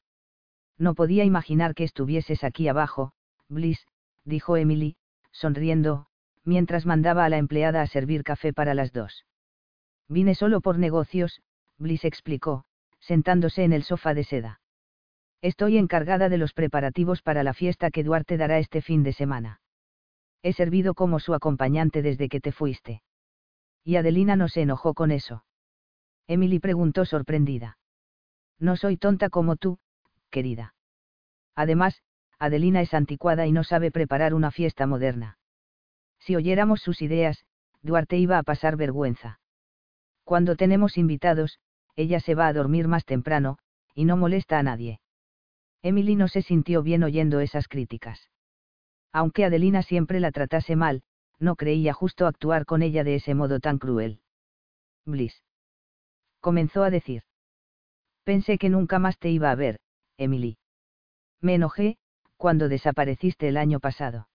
No podía imaginar que estuvieses aquí abajo, Bliss, dijo Emily, sonriendo, mientras mandaba a la empleada a servir café para las dos. Vine solo por negocios, Bliss explicó, sentándose en el sofá de seda. Estoy encargada de los preparativos para la fiesta que Duarte dará este fin de semana he servido como su acompañante desde que te fuiste. Y Adelina no se enojó con eso. Emily preguntó sorprendida. No soy tonta como tú, querida. Además, Adelina es anticuada y no sabe preparar una fiesta moderna. Si oyéramos sus ideas, Duarte iba a pasar vergüenza. Cuando tenemos invitados, ella se va a dormir más temprano, y no molesta a nadie. Emily no se sintió bien oyendo esas críticas. Aunque Adelina siempre la tratase mal, no creía justo actuar con ella de ese modo tan cruel. Bliss. Comenzó a decir. Pensé que nunca más te iba a ver, Emily. Me enojé, cuando desapareciste el año pasado.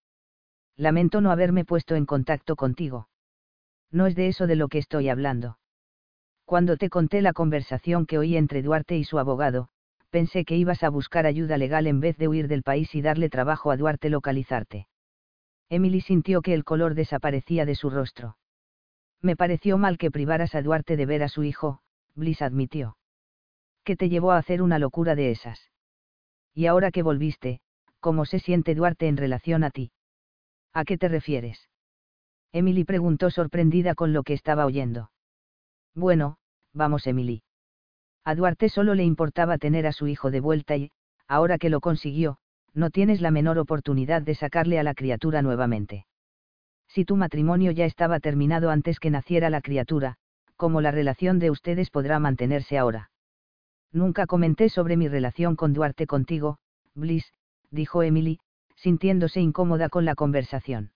Lamento no haberme puesto en contacto contigo. No es de eso de lo que estoy hablando. Cuando te conté la conversación que oí entre Duarte y su abogado, pensé que ibas a buscar ayuda legal en vez de huir del país y darle trabajo a Duarte localizarte. Emily sintió que el color desaparecía de su rostro. Me pareció mal que privaras a Duarte de ver a su hijo, Bliss admitió. ¿Qué te llevó a hacer una locura de esas? Y ahora que volviste, ¿cómo se siente Duarte en relación a ti? ¿A qué te refieres? Emily preguntó sorprendida con lo que estaba oyendo. Bueno, vamos Emily. A Duarte solo le importaba tener a su hijo de vuelta y, ahora que lo consiguió, no tienes la menor oportunidad de sacarle a la criatura nuevamente. Si tu matrimonio ya estaba terminado antes que naciera la criatura, ¿cómo la relación de ustedes podrá mantenerse ahora? Nunca comenté sobre mi relación con Duarte contigo, Bliss, dijo Emily, sintiéndose incómoda con la conversación.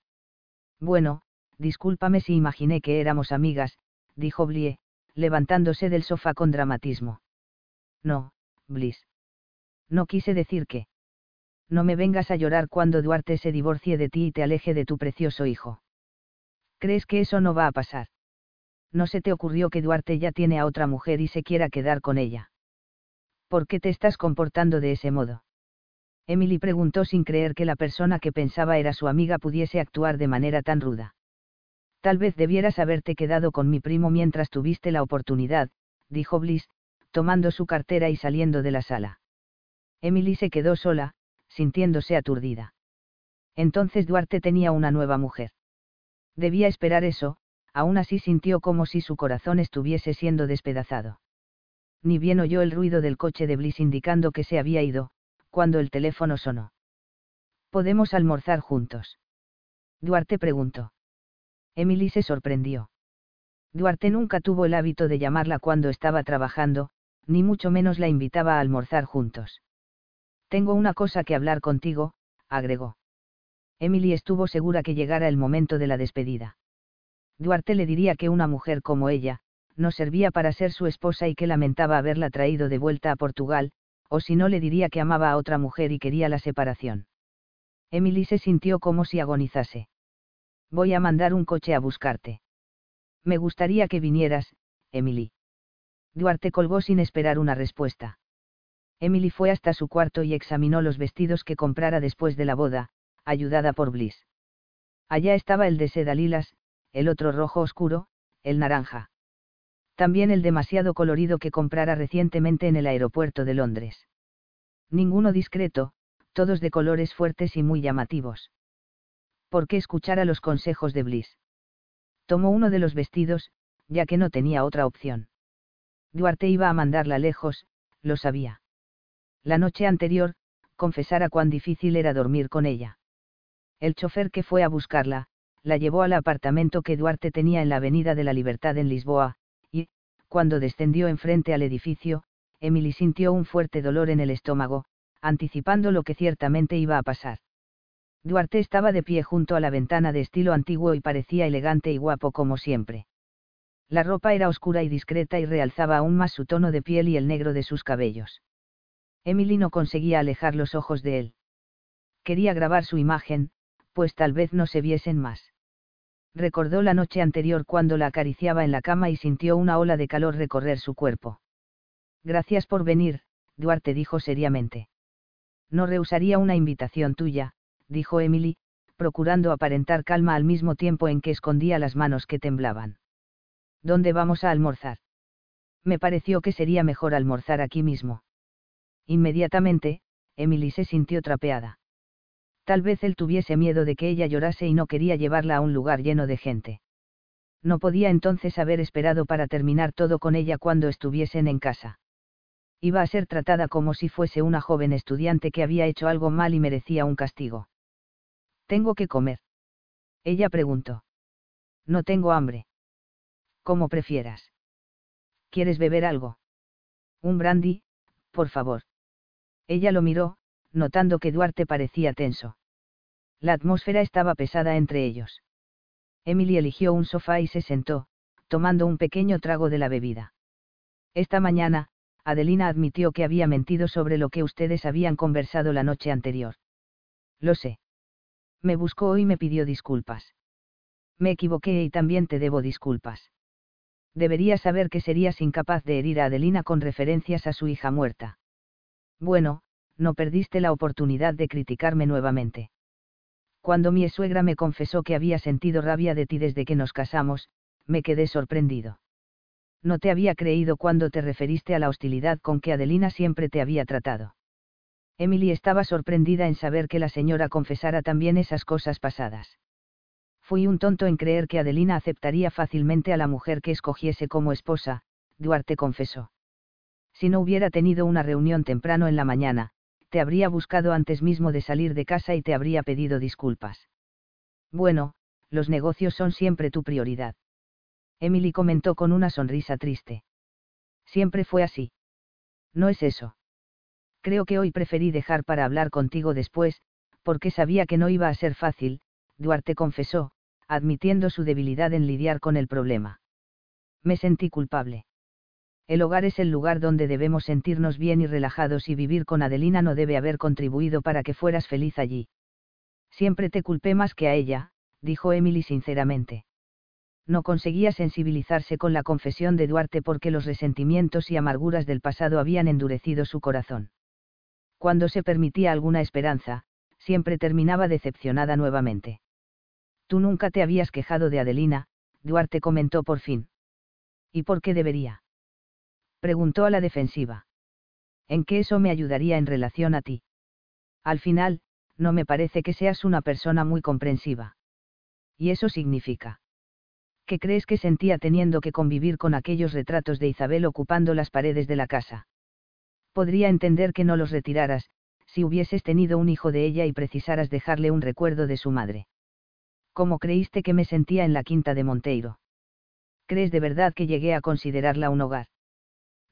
Bueno, discúlpame si imaginé que éramos amigas, dijo Blie, levantándose del sofá con dramatismo. No, Bliss. No quise decir que. No me vengas a llorar cuando Duarte se divorcie de ti y te aleje de tu precioso hijo. ¿Crees que eso no va a pasar? ¿No se te ocurrió que Duarte ya tiene a otra mujer y se quiera quedar con ella? ¿Por qué te estás comportando de ese modo? Emily preguntó sin creer que la persona que pensaba era su amiga pudiese actuar de manera tan ruda. Tal vez debieras haberte quedado con mi primo mientras tuviste la oportunidad, dijo Bliss, tomando su cartera y saliendo de la sala. Emily se quedó sola, sintiéndose aturdida. Entonces Duarte tenía una nueva mujer. Debía esperar eso, aún así sintió como si su corazón estuviese siendo despedazado. Ni bien oyó el ruido del coche de Bliss indicando que se había ido, cuando el teléfono sonó. ¿Podemos almorzar juntos? Duarte preguntó. Emily se sorprendió. Duarte nunca tuvo el hábito de llamarla cuando estaba trabajando, ni mucho menos la invitaba a almorzar juntos. Tengo una cosa que hablar contigo, agregó. Emily estuvo segura que llegara el momento de la despedida. Duarte le diría que una mujer como ella, no servía para ser su esposa y que lamentaba haberla traído de vuelta a Portugal, o si no le diría que amaba a otra mujer y quería la separación. Emily se sintió como si agonizase. Voy a mandar un coche a buscarte. Me gustaría que vinieras, Emily. Duarte colgó sin esperar una respuesta. Emily fue hasta su cuarto y examinó los vestidos que comprara después de la boda, ayudada por Bliss. Allá estaba el de seda lilas, el otro rojo oscuro, el naranja también el demasiado colorido que comprara recientemente en el aeropuerto de Londres. Ninguno discreto, todos de colores fuertes y muy llamativos. ¿Por qué escuchar a los consejos de Bliss? Tomó uno de los vestidos, ya que no tenía otra opción. Duarte iba a mandarla lejos, lo sabía. La noche anterior, confesara cuán difícil era dormir con ella. El chofer que fue a buscarla, la llevó al apartamento que Duarte tenía en la Avenida de la Libertad en Lisboa, cuando descendió enfrente al edificio, Emily sintió un fuerte dolor en el estómago, anticipando lo que ciertamente iba a pasar. Duarte estaba de pie junto a la ventana de estilo antiguo y parecía elegante y guapo como siempre. La ropa era oscura y discreta y realzaba aún más su tono de piel y el negro de sus cabellos. Emily no conseguía alejar los ojos de él. Quería grabar su imagen, pues tal vez no se viesen más recordó la noche anterior cuando la acariciaba en la cama y sintió una ola de calor recorrer su cuerpo. Gracias por venir, Duarte dijo seriamente. No rehusaría una invitación tuya, dijo Emily, procurando aparentar calma al mismo tiempo en que escondía las manos que temblaban. ¿Dónde vamos a almorzar? Me pareció que sería mejor almorzar aquí mismo. Inmediatamente, Emily se sintió trapeada. Tal vez él tuviese miedo de que ella llorase y no quería llevarla a un lugar lleno de gente. No podía entonces haber esperado para terminar todo con ella cuando estuviesen en casa. Iba a ser tratada como si fuese una joven estudiante que había hecho algo mal y merecía un castigo. ¿Tengo que comer? Ella preguntó. No tengo hambre. Como prefieras. ¿Quieres beber algo? Un brandy, por favor. Ella lo miró, notando que Duarte parecía tenso. La atmósfera estaba pesada entre ellos. Emily eligió un sofá y se sentó, tomando un pequeño trago de la bebida. Esta mañana, Adelina admitió que había mentido sobre lo que ustedes habían conversado la noche anterior. Lo sé. Me buscó y me pidió disculpas. Me equivoqué y también te debo disculpas. Deberías saber que serías incapaz de herir a Adelina con referencias a su hija muerta. Bueno, no perdiste la oportunidad de criticarme nuevamente. Cuando mi suegra me confesó que había sentido rabia de ti desde que nos casamos, me quedé sorprendido. No te había creído cuando te referiste a la hostilidad con que Adelina siempre te había tratado. Emily estaba sorprendida en saber que la señora confesara también esas cosas pasadas. Fui un tonto en creer que Adelina aceptaría fácilmente a la mujer que escogiese como esposa, Duarte confesó. Si no hubiera tenido una reunión temprano en la mañana, te habría buscado antes mismo de salir de casa y te habría pedido disculpas. Bueno, los negocios son siempre tu prioridad. Emily comentó con una sonrisa triste. Siempre fue así. No es eso. Creo que hoy preferí dejar para hablar contigo después, porque sabía que no iba a ser fácil, Duarte confesó, admitiendo su debilidad en lidiar con el problema. Me sentí culpable. El hogar es el lugar donde debemos sentirnos bien y relajados y vivir con Adelina no debe haber contribuido para que fueras feliz allí. Siempre te culpé más que a ella, dijo Emily sinceramente. No conseguía sensibilizarse con la confesión de Duarte porque los resentimientos y amarguras del pasado habían endurecido su corazón cuando se permitía alguna esperanza, siempre terminaba decepcionada nuevamente. Tú nunca te habías quejado de Adelina, Duarte comentó por fin. ¿Y por qué debería? Preguntó a la defensiva. ¿En qué eso me ayudaría en relación a ti? Al final, no me parece que seas una persona muy comprensiva. ¿Y eso significa? ¿Qué crees que sentía teniendo que convivir con aquellos retratos de Isabel ocupando las paredes de la casa? podría entender que no los retiraras, si hubieses tenido un hijo de ella y precisaras dejarle un recuerdo de su madre. ¿Cómo creíste que me sentía en la quinta de Monteiro? ¿Crees de verdad que llegué a considerarla un hogar?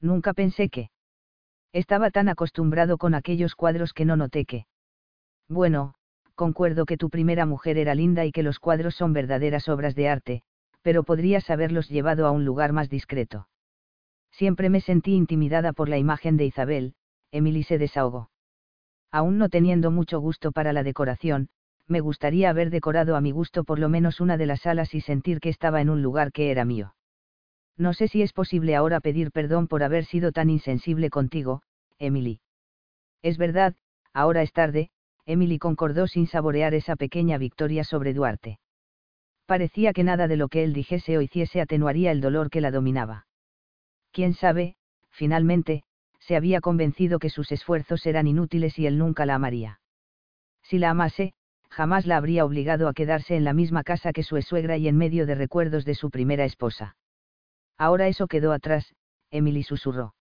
Nunca pensé que. Estaba tan acostumbrado con aquellos cuadros que no noté que. Bueno, concuerdo que tu primera mujer era linda y que los cuadros son verdaderas obras de arte, pero podrías haberlos llevado a un lugar más discreto. Siempre me sentí intimidada por la imagen de Isabel, Emily se desahogó. Aún no teniendo mucho gusto para la decoración, me gustaría haber decorado a mi gusto por lo menos una de las salas y sentir que estaba en un lugar que era mío. No sé si es posible ahora pedir perdón por haber sido tan insensible contigo, Emily. Es verdad, ahora es tarde, Emily concordó sin saborear esa pequeña victoria sobre Duarte. Parecía que nada de lo que él dijese o hiciese atenuaría el dolor que la dominaba quién sabe, finalmente, se había convencido que sus esfuerzos eran inútiles y él nunca la amaría. Si la amase, jamás la habría obligado a quedarse en la misma casa que su suegra y en medio de recuerdos de su primera esposa. Ahora eso quedó atrás, Emily susurró.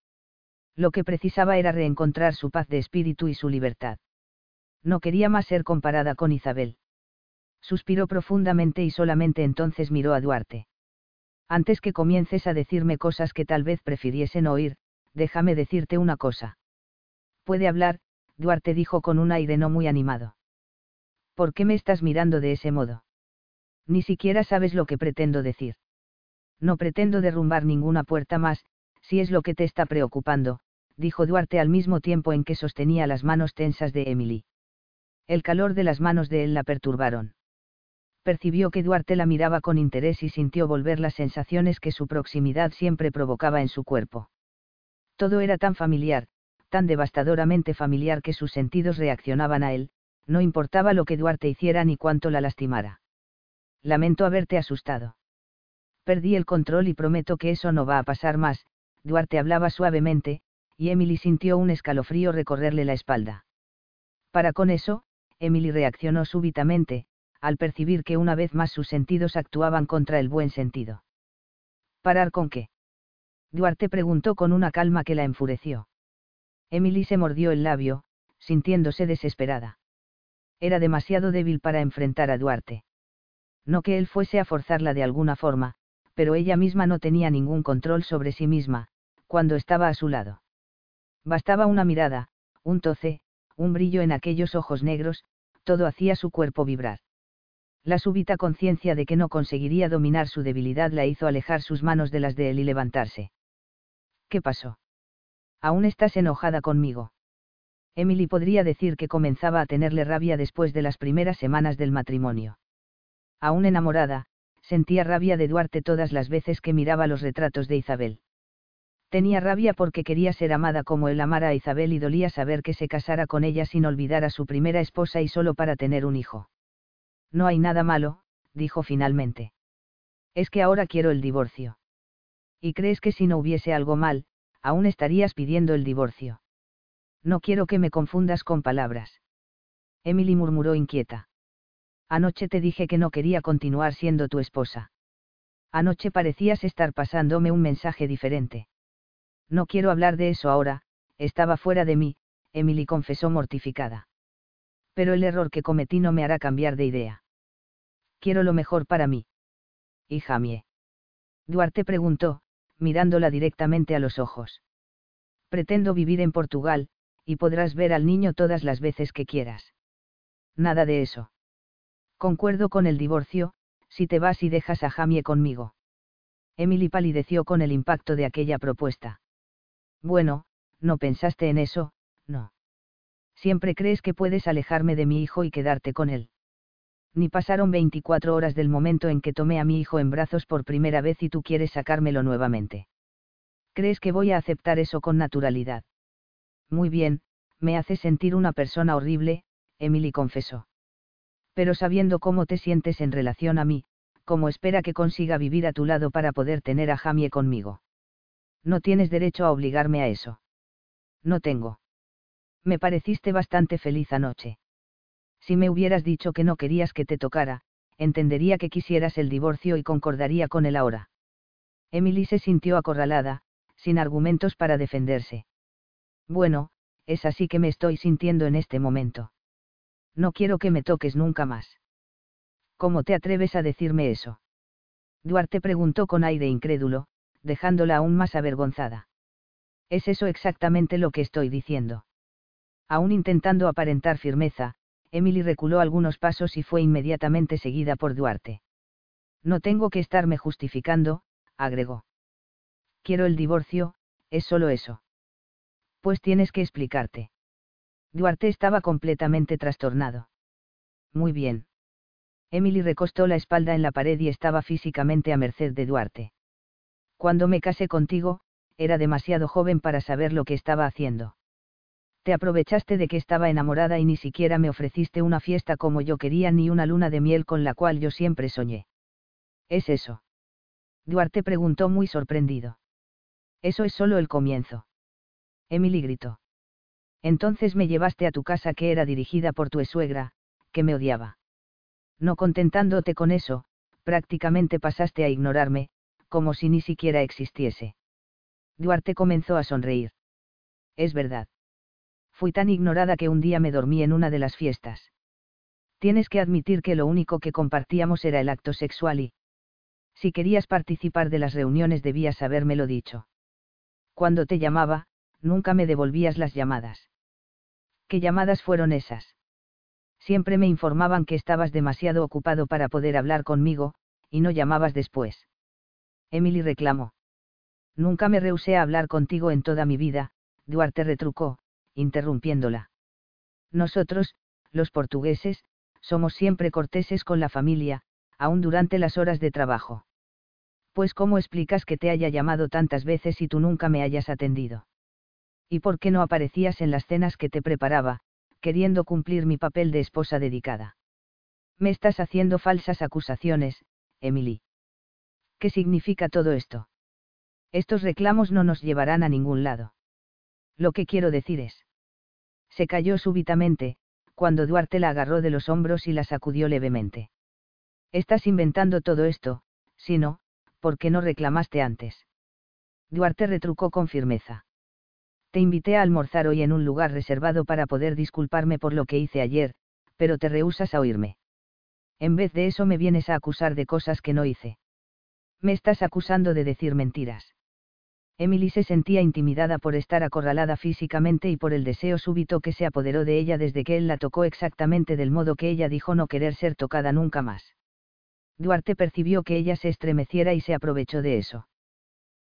Lo que precisaba era reencontrar su paz de espíritu y su libertad. No quería más ser comparada con Isabel. Suspiró profundamente y solamente entonces miró a Duarte. Antes que comiences a decirme cosas que tal vez prefiriesen oír, déjame decirte una cosa. Puede hablar, Duarte dijo con un aire no muy animado. ¿Por qué me estás mirando de ese modo? Ni siquiera sabes lo que pretendo decir. No pretendo derrumbar ninguna puerta más, si es lo que te está preocupando, dijo Duarte al mismo tiempo en que sostenía las manos tensas de Emily. El calor de las manos de él la perturbaron percibió que Duarte la miraba con interés y sintió volver las sensaciones que su proximidad siempre provocaba en su cuerpo. Todo era tan familiar, tan devastadoramente familiar que sus sentidos reaccionaban a él, no importaba lo que Duarte hiciera ni cuánto la lastimara. Lamento haberte asustado. Perdí el control y prometo que eso no va a pasar más, Duarte hablaba suavemente, y Emily sintió un escalofrío recorrerle la espalda. Para con eso, Emily reaccionó súbitamente, al percibir que una vez más sus sentidos actuaban contra el buen sentido. ¿Parar con qué? Duarte preguntó con una calma que la enfureció. Emily se mordió el labio, sintiéndose desesperada. Era demasiado débil para enfrentar a Duarte. No que él fuese a forzarla de alguna forma, pero ella misma no tenía ningún control sobre sí misma, cuando estaba a su lado. Bastaba una mirada, un toce, un brillo en aquellos ojos negros, todo hacía su cuerpo vibrar. La súbita conciencia de que no conseguiría dominar su debilidad la hizo alejar sus manos de las de él y levantarse. ¿Qué pasó? ¿Aún estás enojada conmigo? Emily podría decir que comenzaba a tenerle rabia después de las primeras semanas del matrimonio. Aún enamorada, sentía rabia de Duarte todas las veces que miraba los retratos de Isabel. Tenía rabia porque quería ser amada como él amara a Isabel y dolía saber que se casara con ella sin olvidar a su primera esposa y solo para tener un hijo. No hay nada malo, dijo finalmente. Es que ahora quiero el divorcio. ¿Y crees que si no hubiese algo mal, aún estarías pidiendo el divorcio? No quiero que me confundas con palabras. Emily murmuró inquieta. Anoche te dije que no quería continuar siendo tu esposa. Anoche parecías estar pasándome un mensaje diferente. No quiero hablar de eso ahora, estaba fuera de mí, Emily confesó mortificada. Pero el error que cometí no me hará cambiar de idea. Quiero lo mejor para mí. Y Jamie. Duarte preguntó, mirándola directamente a los ojos. Pretendo vivir en Portugal, y podrás ver al niño todas las veces que quieras. Nada de eso. Concuerdo con el divorcio, si te vas y dejas a Jamie conmigo. Emily palideció con el impacto de aquella propuesta. Bueno, no pensaste en eso, no. Siempre crees que puedes alejarme de mi hijo y quedarte con él. Ni pasaron 24 horas del momento en que tomé a mi hijo en brazos por primera vez y tú quieres sacármelo nuevamente. ¿Crees que voy a aceptar eso con naturalidad? Muy bien, me hace sentir una persona horrible, Emily confesó. Pero sabiendo cómo te sientes en relación a mí, cómo espera que consiga vivir a tu lado para poder tener a Jamie conmigo. No tienes derecho a obligarme a eso. No tengo. Me pareciste bastante feliz anoche. Si me hubieras dicho que no querías que te tocara, entendería que quisieras el divorcio y concordaría con él ahora. Emily se sintió acorralada, sin argumentos para defenderse. Bueno, es así que me estoy sintiendo en este momento. No quiero que me toques nunca más. ¿Cómo te atreves a decirme eso? Duarte preguntó con aire incrédulo, dejándola aún más avergonzada. Es eso exactamente lo que estoy diciendo. Aún intentando aparentar firmeza, Emily reculó algunos pasos y fue inmediatamente seguida por Duarte. No tengo que estarme justificando, agregó. Quiero el divorcio, es solo eso. Pues tienes que explicarte. Duarte estaba completamente trastornado. Muy bien. Emily recostó la espalda en la pared y estaba físicamente a merced de Duarte. Cuando me casé contigo, era demasiado joven para saber lo que estaba haciendo. Te aprovechaste de que estaba enamorada y ni siquiera me ofreciste una fiesta como yo quería ni una luna de miel con la cual yo siempre soñé. ¿Es eso? Duarte preguntó muy sorprendido. Eso es solo el comienzo. Emily gritó. Entonces me llevaste a tu casa que era dirigida por tu suegra, que me odiaba. No contentándote con eso, prácticamente pasaste a ignorarme, como si ni siquiera existiese. Duarte comenzó a sonreír. Es verdad. Fui tan ignorada que un día me dormí en una de las fiestas. Tienes que admitir que lo único que compartíamos era el acto sexual y... Si querías participar de las reuniones debías habérmelo dicho. Cuando te llamaba, nunca me devolvías las llamadas. ¿Qué llamadas fueron esas? Siempre me informaban que estabas demasiado ocupado para poder hablar conmigo, y no llamabas después. Emily reclamó. Nunca me rehusé a hablar contigo en toda mi vida, Duarte retrucó, interrumpiéndola. Nosotros, los portugueses, somos siempre corteses con la familia, aun durante las horas de trabajo. Pues ¿cómo explicas que te haya llamado tantas veces y tú nunca me hayas atendido? ¿Y por qué no aparecías en las cenas que te preparaba, queriendo cumplir mi papel de esposa dedicada? Me estás haciendo falsas acusaciones, Emily. ¿Qué significa todo esto? Estos reclamos no nos llevarán a ningún lado. Lo que quiero decir es. Se cayó súbitamente, cuando Duarte la agarró de los hombros y la sacudió levemente. Estás inventando todo esto, si no, ¿por qué no reclamaste antes? Duarte retrucó con firmeza. Te invité a almorzar hoy en un lugar reservado para poder disculparme por lo que hice ayer, pero te rehusas a oírme. En vez de eso me vienes a acusar de cosas que no hice. Me estás acusando de decir mentiras. Emily se sentía intimidada por estar acorralada físicamente y por el deseo súbito que se apoderó de ella desde que él la tocó exactamente del modo que ella dijo no querer ser tocada nunca más. Duarte percibió que ella se estremeciera y se aprovechó de eso.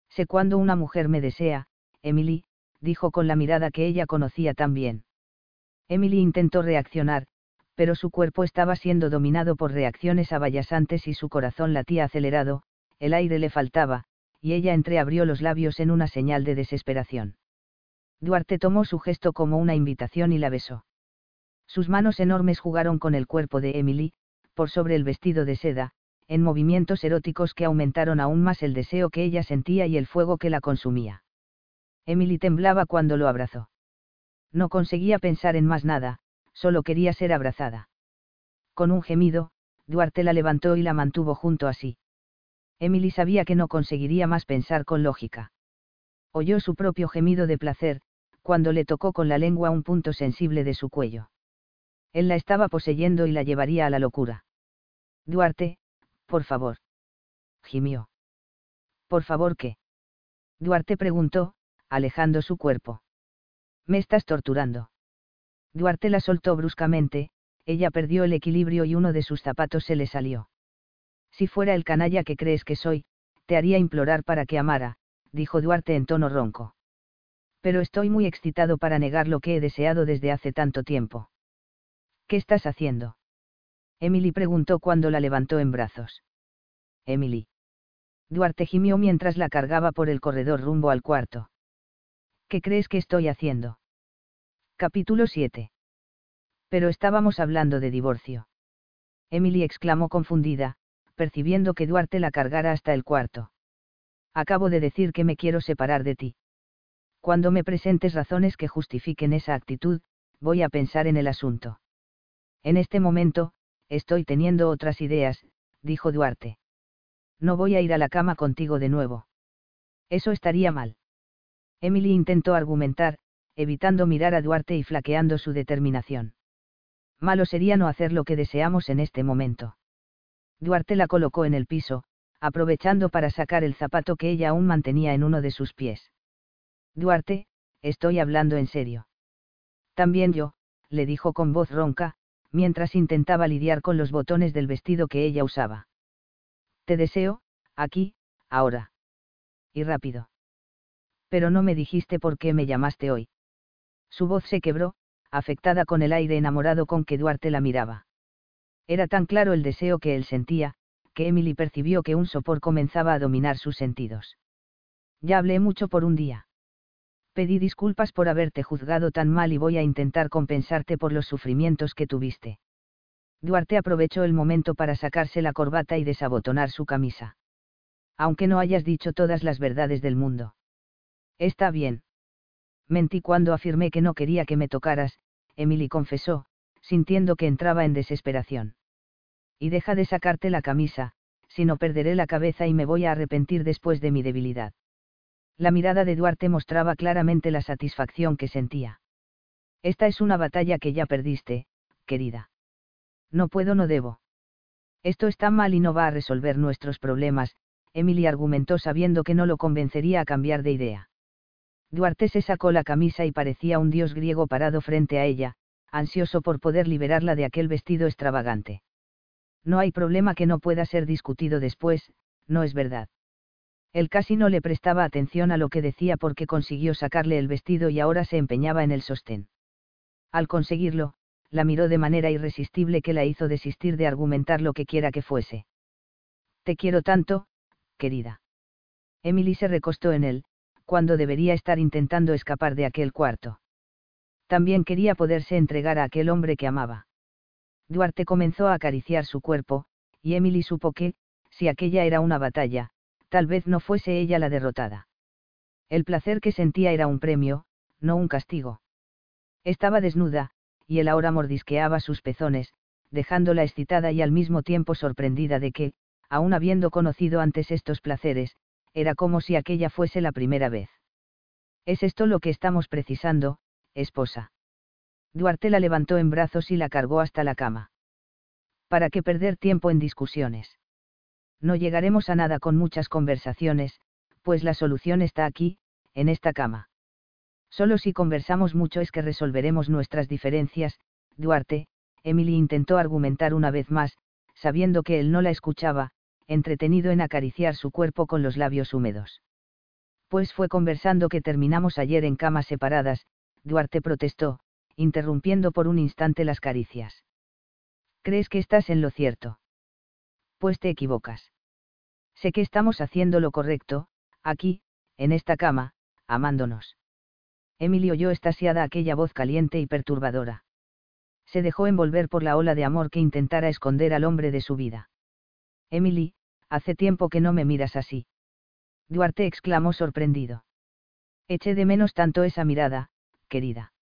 Sé cuándo una mujer me desea, Emily, dijo con la mirada que ella conocía tan bien. Emily intentó reaccionar, pero su cuerpo estaba siendo dominado por reacciones avallasantes y su corazón latía acelerado, el aire le faltaba, y ella entreabrió los labios en una señal de desesperación. Duarte tomó su gesto como una invitación y la besó. Sus manos enormes jugaron con el cuerpo de Emily, por sobre el vestido de seda, en movimientos eróticos que aumentaron aún más el deseo que ella sentía y el fuego que la consumía. Emily temblaba cuando lo abrazó. No conseguía pensar en más nada, solo quería ser abrazada. Con un gemido, Duarte la levantó y la mantuvo junto a sí. Emily sabía que no conseguiría más pensar con lógica. Oyó su propio gemido de placer, cuando le tocó con la lengua un punto sensible de su cuello. Él la estaba poseyendo y la llevaría a la locura. Duarte, por favor. Gimió. ¿Por favor qué? Duarte preguntó, alejando su cuerpo. Me estás torturando. Duarte la soltó bruscamente, ella perdió el equilibrio y uno de sus zapatos se le salió. Si fuera el canalla que crees que soy, te haría implorar para que amara, dijo Duarte en tono ronco. Pero estoy muy excitado para negar lo que he deseado desde hace tanto tiempo. ¿Qué estás haciendo? Emily preguntó cuando la levantó en brazos. Emily. Duarte gimió mientras la cargaba por el corredor rumbo al cuarto. ¿Qué crees que estoy haciendo? Capítulo 7. Pero estábamos hablando de divorcio. Emily exclamó confundida, percibiendo que Duarte la cargara hasta el cuarto. Acabo de decir que me quiero separar de ti. Cuando me presentes razones que justifiquen esa actitud, voy a pensar en el asunto. En este momento, estoy teniendo otras ideas, dijo Duarte. No voy a ir a la cama contigo de nuevo. Eso estaría mal. Emily intentó argumentar, evitando mirar a Duarte y flaqueando su determinación. Malo sería no hacer lo que deseamos en este momento. Duarte la colocó en el piso, aprovechando para sacar el zapato que ella aún mantenía en uno de sus pies. Duarte, estoy hablando en serio. También yo, le dijo con voz ronca, mientras intentaba lidiar con los botones del vestido que ella usaba. Te deseo, aquí, ahora. Y rápido. Pero no me dijiste por qué me llamaste hoy. Su voz se quebró, afectada con el aire enamorado con que Duarte la miraba. Era tan claro el deseo que él sentía, que Emily percibió que un sopor comenzaba a dominar sus sentidos. Ya hablé mucho por un día. Pedí disculpas por haberte juzgado tan mal y voy a intentar compensarte por los sufrimientos que tuviste. Duarte aprovechó el momento para sacarse la corbata y desabotonar su camisa. Aunque no hayas dicho todas las verdades del mundo. Está bien. Mentí cuando afirmé que no quería que me tocaras, Emily confesó, sintiendo que entraba en desesperación. Y deja de sacarte la camisa, si no perderé la cabeza y me voy a arrepentir después de mi debilidad. La mirada de Duarte mostraba claramente la satisfacción que sentía. Esta es una batalla que ya perdiste, querida. No puedo, no debo. Esto está mal y no va a resolver nuestros problemas, Emily argumentó sabiendo que no lo convencería a cambiar de idea. Duarte se sacó la camisa y parecía un dios griego parado frente a ella, ansioso por poder liberarla de aquel vestido extravagante. No hay problema que no pueda ser discutido después, no es verdad. Él casi no le prestaba atención a lo que decía porque consiguió sacarle el vestido y ahora se empeñaba en el sostén. Al conseguirlo, la miró de manera irresistible que la hizo desistir de argumentar lo que quiera que fuese. Te quiero tanto, querida. Emily se recostó en él, cuando debería estar intentando escapar de aquel cuarto. También quería poderse entregar a aquel hombre que amaba. Duarte comenzó a acariciar su cuerpo, y Emily supo que, si aquella era una batalla, tal vez no fuese ella la derrotada. El placer que sentía era un premio, no un castigo. Estaba desnuda, y él ahora mordisqueaba sus pezones, dejándola excitada y al mismo tiempo sorprendida de que, aun habiendo conocido antes estos placeres, era como si aquella fuese la primera vez. ¿Es esto lo que estamos precisando, esposa? Duarte la levantó en brazos y la cargó hasta la cama. ¿Para qué perder tiempo en discusiones? No llegaremos a nada con muchas conversaciones, pues la solución está aquí, en esta cama. Solo si conversamos mucho es que resolveremos nuestras diferencias, Duarte, Emily intentó argumentar una vez más, sabiendo que él no la escuchaba, entretenido en acariciar su cuerpo con los labios húmedos. Pues fue conversando que terminamos ayer en camas separadas, Duarte protestó, interrumpiendo por un instante las caricias. ¿Crees que estás en lo cierto? Pues te equivocas. Sé que estamos haciendo lo correcto, aquí, en esta cama, amándonos. Emily oyó estasiada aquella voz caliente y perturbadora. Se dejó envolver por la ola de amor que intentara esconder al hombre de su vida. Emily, hace tiempo que no me miras así. Duarte exclamó sorprendido. Eché de menos tanto esa mirada, querida.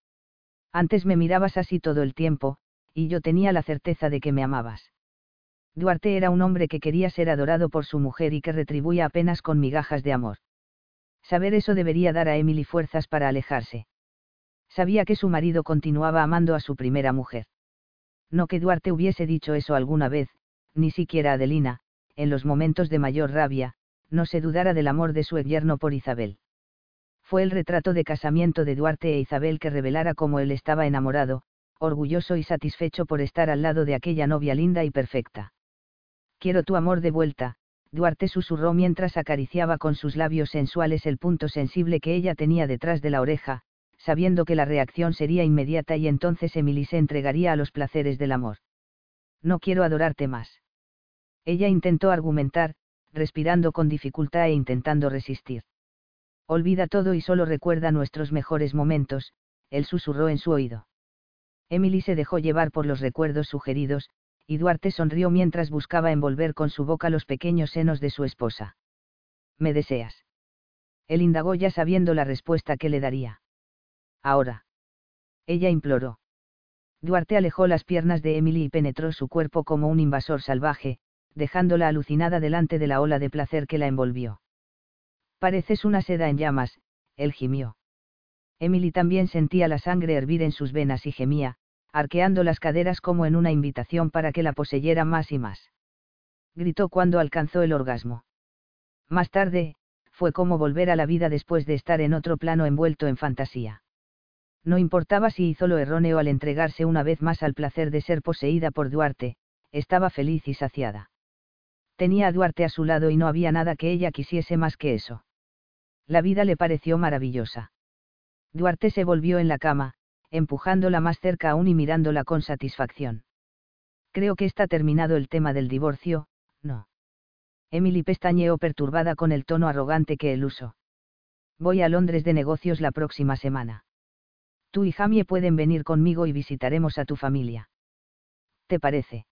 Antes me mirabas así todo el tiempo, y yo tenía la certeza de que me amabas. Duarte era un hombre que quería ser adorado por su mujer y que retribuía apenas con migajas de amor. Saber eso debería dar a Emily fuerzas para alejarse. Sabía que su marido continuaba amando a su primera mujer. No que Duarte hubiese dicho eso alguna vez, ni siquiera Adelina, en los momentos de mayor rabia, no se dudara del amor de su yerno por Isabel. Fue el retrato de casamiento de Duarte e Isabel que revelara cómo él estaba enamorado, orgulloso y satisfecho por estar al lado de aquella novia linda y perfecta. Quiero tu amor de vuelta, Duarte susurró mientras acariciaba con sus labios sensuales el punto sensible que ella tenía detrás de la oreja, sabiendo que la reacción sería inmediata y entonces Emily se entregaría a los placeres del amor. No quiero adorarte más. Ella intentó argumentar, respirando con dificultad e intentando resistir. Olvida todo y solo recuerda nuestros mejores momentos, él susurró en su oído. Emily se dejó llevar por los recuerdos sugeridos, y Duarte sonrió mientras buscaba envolver con su boca los pequeños senos de su esposa. ¿Me deseas? Él indagó ya sabiendo la respuesta que le daría. Ahora. Ella imploró. Duarte alejó las piernas de Emily y penetró su cuerpo como un invasor salvaje, dejándola alucinada delante de la ola de placer que la envolvió. Pareces una seda en llamas, él gimió. Emily también sentía la sangre hervir en sus venas y gemía, arqueando las caderas como en una invitación para que la poseyera más y más. Gritó cuando alcanzó el orgasmo. Más tarde, fue como volver a la vida después de estar en otro plano envuelto en fantasía. No importaba si hizo lo erróneo al entregarse una vez más al placer de ser poseída por Duarte, estaba feliz y saciada. Tenía a Duarte a su lado y no había nada que ella quisiese más que eso. La vida le pareció maravillosa. Duarte se volvió en la cama, empujándola más cerca aún y mirándola con satisfacción. Creo que está terminado el tema del divorcio, no. Emily pestañeó perturbada con el tono arrogante que él usó. Voy a Londres de negocios la próxima semana. Tú y Jamie pueden venir conmigo y visitaremos a tu familia. ¿Te parece?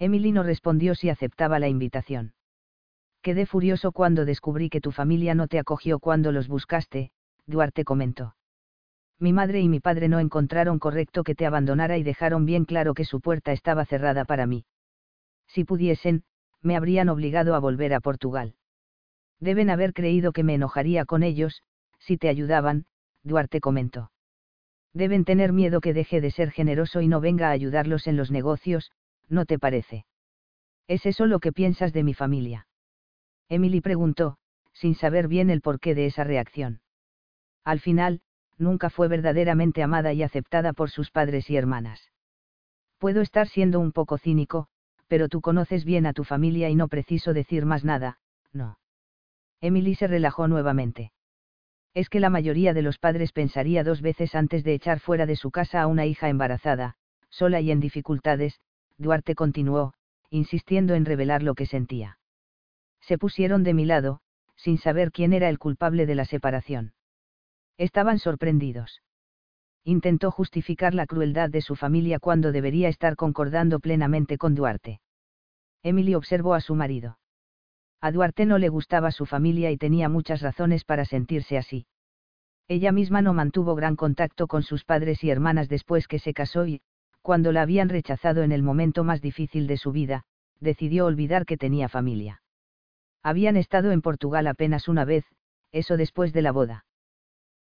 Emily no respondió si aceptaba la invitación. Quedé furioso cuando descubrí que tu familia no te acogió cuando los buscaste, Duarte comentó. Mi madre y mi padre no encontraron correcto que te abandonara y dejaron bien claro que su puerta estaba cerrada para mí. Si pudiesen, me habrían obligado a volver a Portugal. Deben haber creído que me enojaría con ellos, si te ayudaban, Duarte comentó. Deben tener miedo que deje de ser generoso y no venga a ayudarlos en los negocios, ¿no te parece? ¿Es eso lo que piensas de mi familia? Emily preguntó, sin saber bien el porqué de esa reacción. Al final, nunca fue verdaderamente amada y aceptada por sus padres y hermanas. Puedo estar siendo un poco cínico, pero tú conoces bien a tu familia y no preciso decir más nada, no. Emily se relajó nuevamente. Es que la mayoría de los padres pensaría dos veces antes de echar fuera de su casa a una hija embarazada, sola y en dificultades, Duarte continuó, insistiendo en revelar lo que sentía. Se pusieron de mi lado, sin saber quién era el culpable de la separación. Estaban sorprendidos. Intentó justificar la crueldad de su familia cuando debería estar concordando plenamente con Duarte. Emily observó a su marido. A Duarte no le gustaba su familia y tenía muchas razones para sentirse así. Ella misma no mantuvo gran contacto con sus padres y hermanas después que se casó y, cuando la habían rechazado en el momento más difícil de su vida, decidió olvidar que tenía familia. Habían estado en Portugal apenas una vez, eso después de la boda.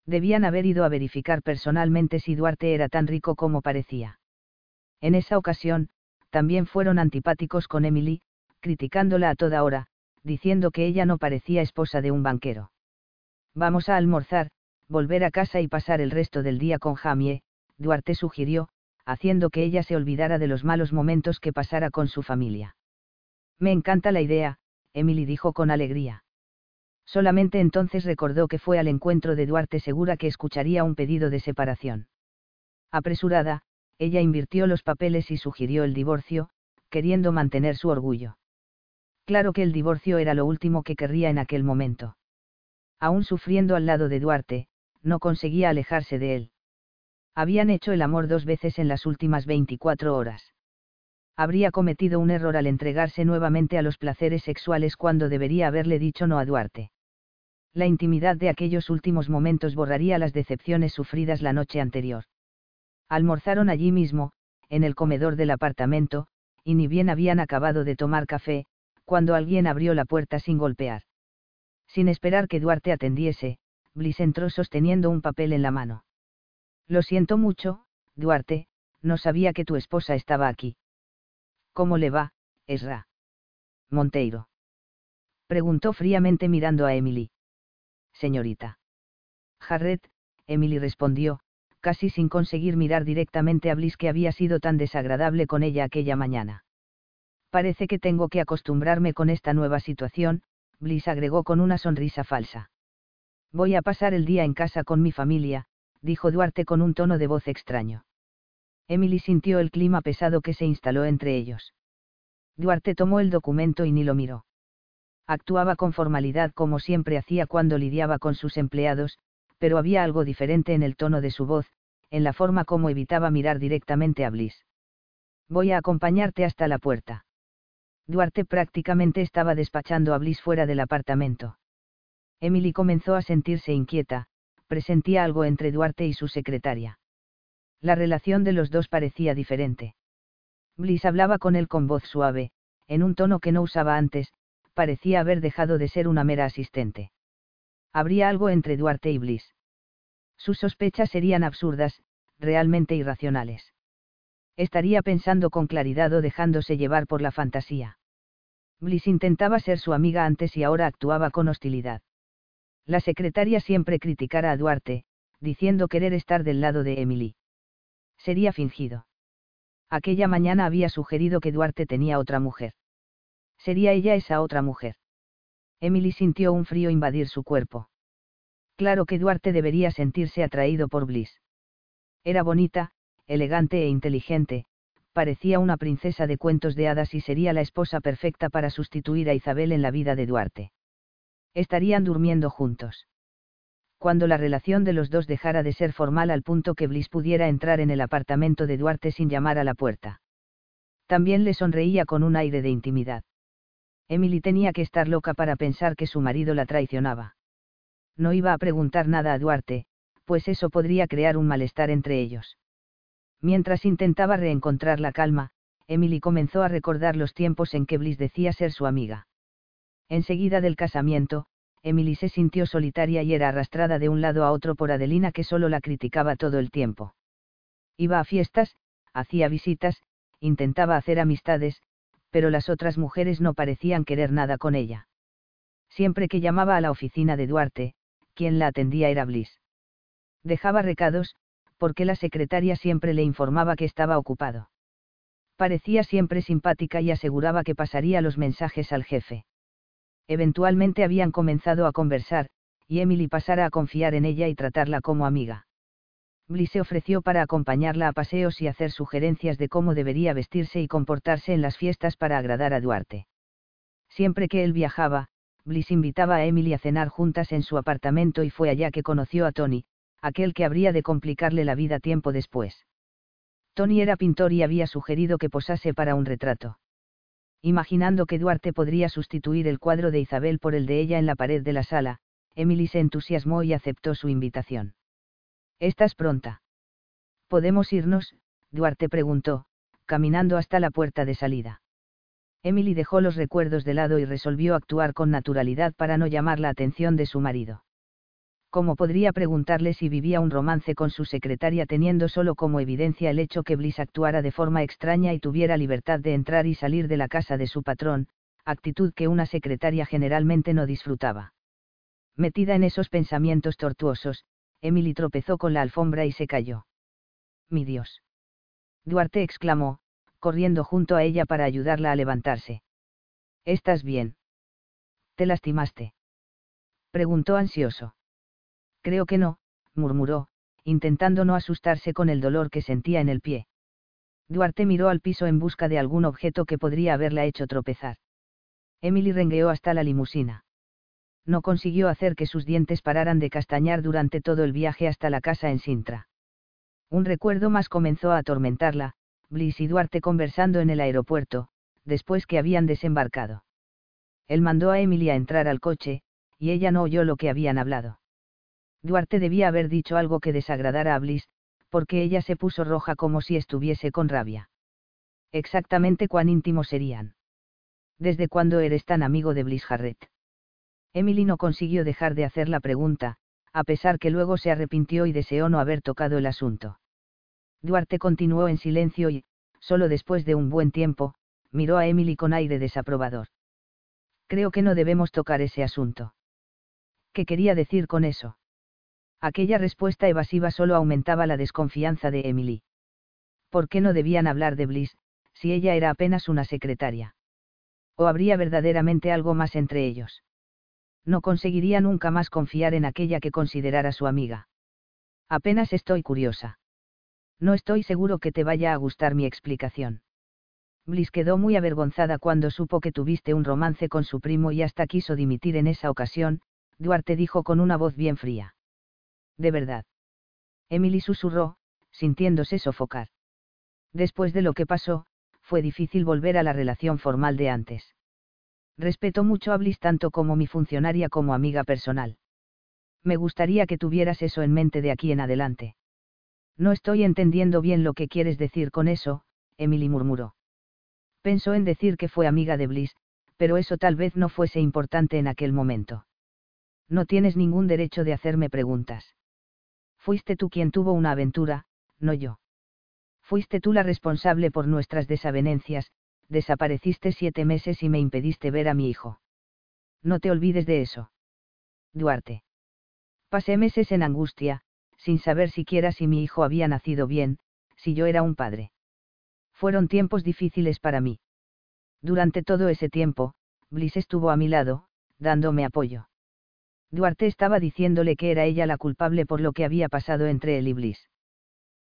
Debían haber ido a verificar personalmente si Duarte era tan rico como parecía. En esa ocasión, también fueron antipáticos con Emily, criticándola a toda hora, diciendo que ella no parecía esposa de un banquero. Vamos a almorzar, volver a casa y pasar el resto del día con Jamie, Duarte sugirió, haciendo que ella se olvidara de los malos momentos que pasara con su familia. Me encanta la idea, Emily dijo con alegría. Solamente entonces recordó que fue al encuentro de Duarte segura que escucharía un pedido de separación. Apresurada, ella invirtió los papeles y sugirió el divorcio, queriendo mantener su orgullo. Claro que el divorcio era lo último que querría en aquel momento. Aún sufriendo al lado de Duarte, no conseguía alejarse de él. Habían hecho el amor dos veces en las últimas 24 horas. Habría cometido un error al entregarse nuevamente a los placeres sexuales cuando debería haberle dicho no a Duarte. La intimidad de aquellos últimos momentos borraría las decepciones sufridas la noche anterior. Almorzaron allí mismo, en el comedor del apartamento, y ni bien habían acabado de tomar café, cuando alguien abrió la puerta sin golpear. Sin esperar que Duarte atendiese, Bliss entró sosteniendo un papel en la mano. Lo siento mucho, Duarte, no sabía que tu esposa estaba aquí. ¿Cómo le va, Esra? Monteiro. Preguntó fríamente mirando a Emily. Señorita. Jarret, Emily respondió, casi sin conseguir mirar directamente a Bliss que había sido tan desagradable con ella aquella mañana. Parece que tengo que acostumbrarme con esta nueva situación, Bliss agregó con una sonrisa falsa. Voy a pasar el día en casa con mi familia, dijo Duarte con un tono de voz extraño. Emily sintió el clima pesado que se instaló entre ellos. Duarte tomó el documento y ni lo miró. Actuaba con formalidad como siempre hacía cuando lidiaba con sus empleados, pero había algo diferente en el tono de su voz, en la forma como evitaba mirar directamente a Bliss. Voy a acompañarte hasta la puerta. Duarte prácticamente estaba despachando a Bliss fuera del apartamento. Emily comenzó a sentirse inquieta, presentía algo entre Duarte y su secretaria. La relación de los dos parecía diferente. Bliss hablaba con él con voz suave, en un tono que no usaba antes, parecía haber dejado de ser una mera asistente. Habría algo entre Duarte y Bliss. Sus sospechas serían absurdas, realmente irracionales. Estaría pensando con claridad o dejándose llevar por la fantasía. Bliss intentaba ser su amiga antes y ahora actuaba con hostilidad. La secretaria siempre criticara a Duarte, diciendo querer estar del lado de Emily. Sería fingido. Aquella mañana había sugerido que Duarte tenía otra mujer. Sería ella esa otra mujer. Emily sintió un frío invadir su cuerpo. Claro que Duarte debería sentirse atraído por Bliss. Era bonita, elegante e inteligente, parecía una princesa de cuentos de hadas y sería la esposa perfecta para sustituir a Isabel en la vida de Duarte. Estarían durmiendo juntos. Cuando la relación de los dos dejara de ser formal al punto que Bliss pudiera entrar en el apartamento de Duarte sin llamar a la puerta. También le sonreía con un aire de intimidad. Emily tenía que estar loca para pensar que su marido la traicionaba. No iba a preguntar nada a Duarte, pues eso podría crear un malestar entre ellos. Mientras intentaba reencontrar la calma, Emily comenzó a recordar los tiempos en que Bliss decía ser su amiga. Enseguida del casamiento, Emily se sintió solitaria y era arrastrada de un lado a otro por Adelina que solo la criticaba todo el tiempo. Iba a fiestas, hacía visitas, intentaba hacer amistades, pero las otras mujeres no parecían querer nada con ella. Siempre que llamaba a la oficina de Duarte, quien la atendía era Bliss. Dejaba recados, porque la secretaria siempre le informaba que estaba ocupado. Parecía siempre simpática y aseguraba que pasaría los mensajes al jefe. Eventualmente habían comenzado a conversar, y Emily pasara a confiar en ella y tratarla como amiga. Bliss se ofreció para acompañarla a paseos y hacer sugerencias de cómo debería vestirse y comportarse en las fiestas para agradar a Duarte. Siempre que él viajaba, Bliss invitaba a Emily a cenar juntas en su apartamento y fue allá que conoció a Tony, aquel que habría de complicarle la vida tiempo después. Tony era pintor y había sugerido que posase para un retrato. Imaginando que Duarte podría sustituir el cuadro de Isabel por el de ella en la pared de la sala, Emily se entusiasmó y aceptó su invitación. ¿Estás pronta? ¿Podemos irnos? Duarte preguntó, caminando hasta la puerta de salida. Emily dejó los recuerdos de lado y resolvió actuar con naturalidad para no llamar la atención de su marido. ¿Cómo podría preguntarle si vivía un romance con su secretaria teniendo solo como evidencia el hecho que Bliss actuara de forma extraña y tuviera libertad de entrar y salir de la casa de su patrón, actitud que una secretaria generalmente no disfrutaba? Metida en esos pensamientos tortuosos, Emily tropezó con la alfombra y se cayó. Mi Dios. Duarte exclamó, corriendo junto a ella para ayudarla a levantarse. ¿Estás bien? ¿Te lastimaste? Preguntó ansioso. Creo que no, murmuró, intentando no asustarse con el dolor que sentía en el pie. Duarte miró al piso en busca de algún objeto que podría haberla hecho tropezar. Emily rengueó hasta la limusina. No consiguió hacer que sus dientes pararan de castañar durante todo el viaje hasta la casa en Sintra. Un recuerdo más comenzó a atormentarla, Bliss y Duarte conversando en el aeropuerto, después que habían desembarcado. Él mandó a Emily a entrar al coche, y ella no oyó lo que habían hablado. Duarte debía haber dicho algo que desagradara a Bliss, porque ella se puso roja como si estuviese con rabia. Exactamente cuán íntimos serían. ¿Desde cuándo eres tan amigo de Bliss Harrett? Emily no consiguió dejar de hacer la pregunta, a pesar que luego se arrepintió y deseó no haber tocado el asunto. Duarte continuó en silencio y, solo después de un buen tiempo, miró a Emily con aire desaprobador. Creo que no debemos tocar ese asunto. ¿Qué quería decir con eso? Aquella respuesta evasiva solo aumentaba la desconfianza de Emily. ¿Por qué no debían hablar de Bliss, si ella era apenas una secretaria? ¿O habría verdaderamente algo más entre ellos? No conseguiría nunca más confiar en aquella que considerara su amiga. Apenas estoy curiosa. No estoy seguro que te vaya a gustar mi explicación. Bliss quedó muy avergonzada cuando supo que tuviste un romance con su primo y hasta quiso dimitir en esa ocasión, Duarte dijo con una voz bien fría de verdad. Emily susurró, sintiéndose sofocar. Después de lo que pasó, fue difícil volver a la relación formal de antes. Respeto mucho a Bliss tanto como mi funcionaria como amiga personal. Me gustaría que tuvieras eso en mente de aquí en adelante. No estoy entendiendo bien lo que quieres decir con eso, Emily murmuró. Pensó en decir que fue amiga de Bliss, pero eso tal vez no fuese importante en aquel momento. No tienes ningún derecho de hacerme preguntas. Fuiste tú quien tuvo una aventura, no yo. Fuiste tú la responsable por nuestras desavenencias, desapareciste siete meses y me impediste ver a mi hijo. No te olvides de eso. Duarte. Pasé meses en angustia, sin saber siquiera si mi hijo había nacido bien, si yo era un padre. Fueron tiempos difíciles para mí. Durante todo ese tiempo, Bliss estuvo a mi lado, dándome apoyo. Duarte estaba diciéndole que era ella la culpable por lo que había pasado entre él y Bliss.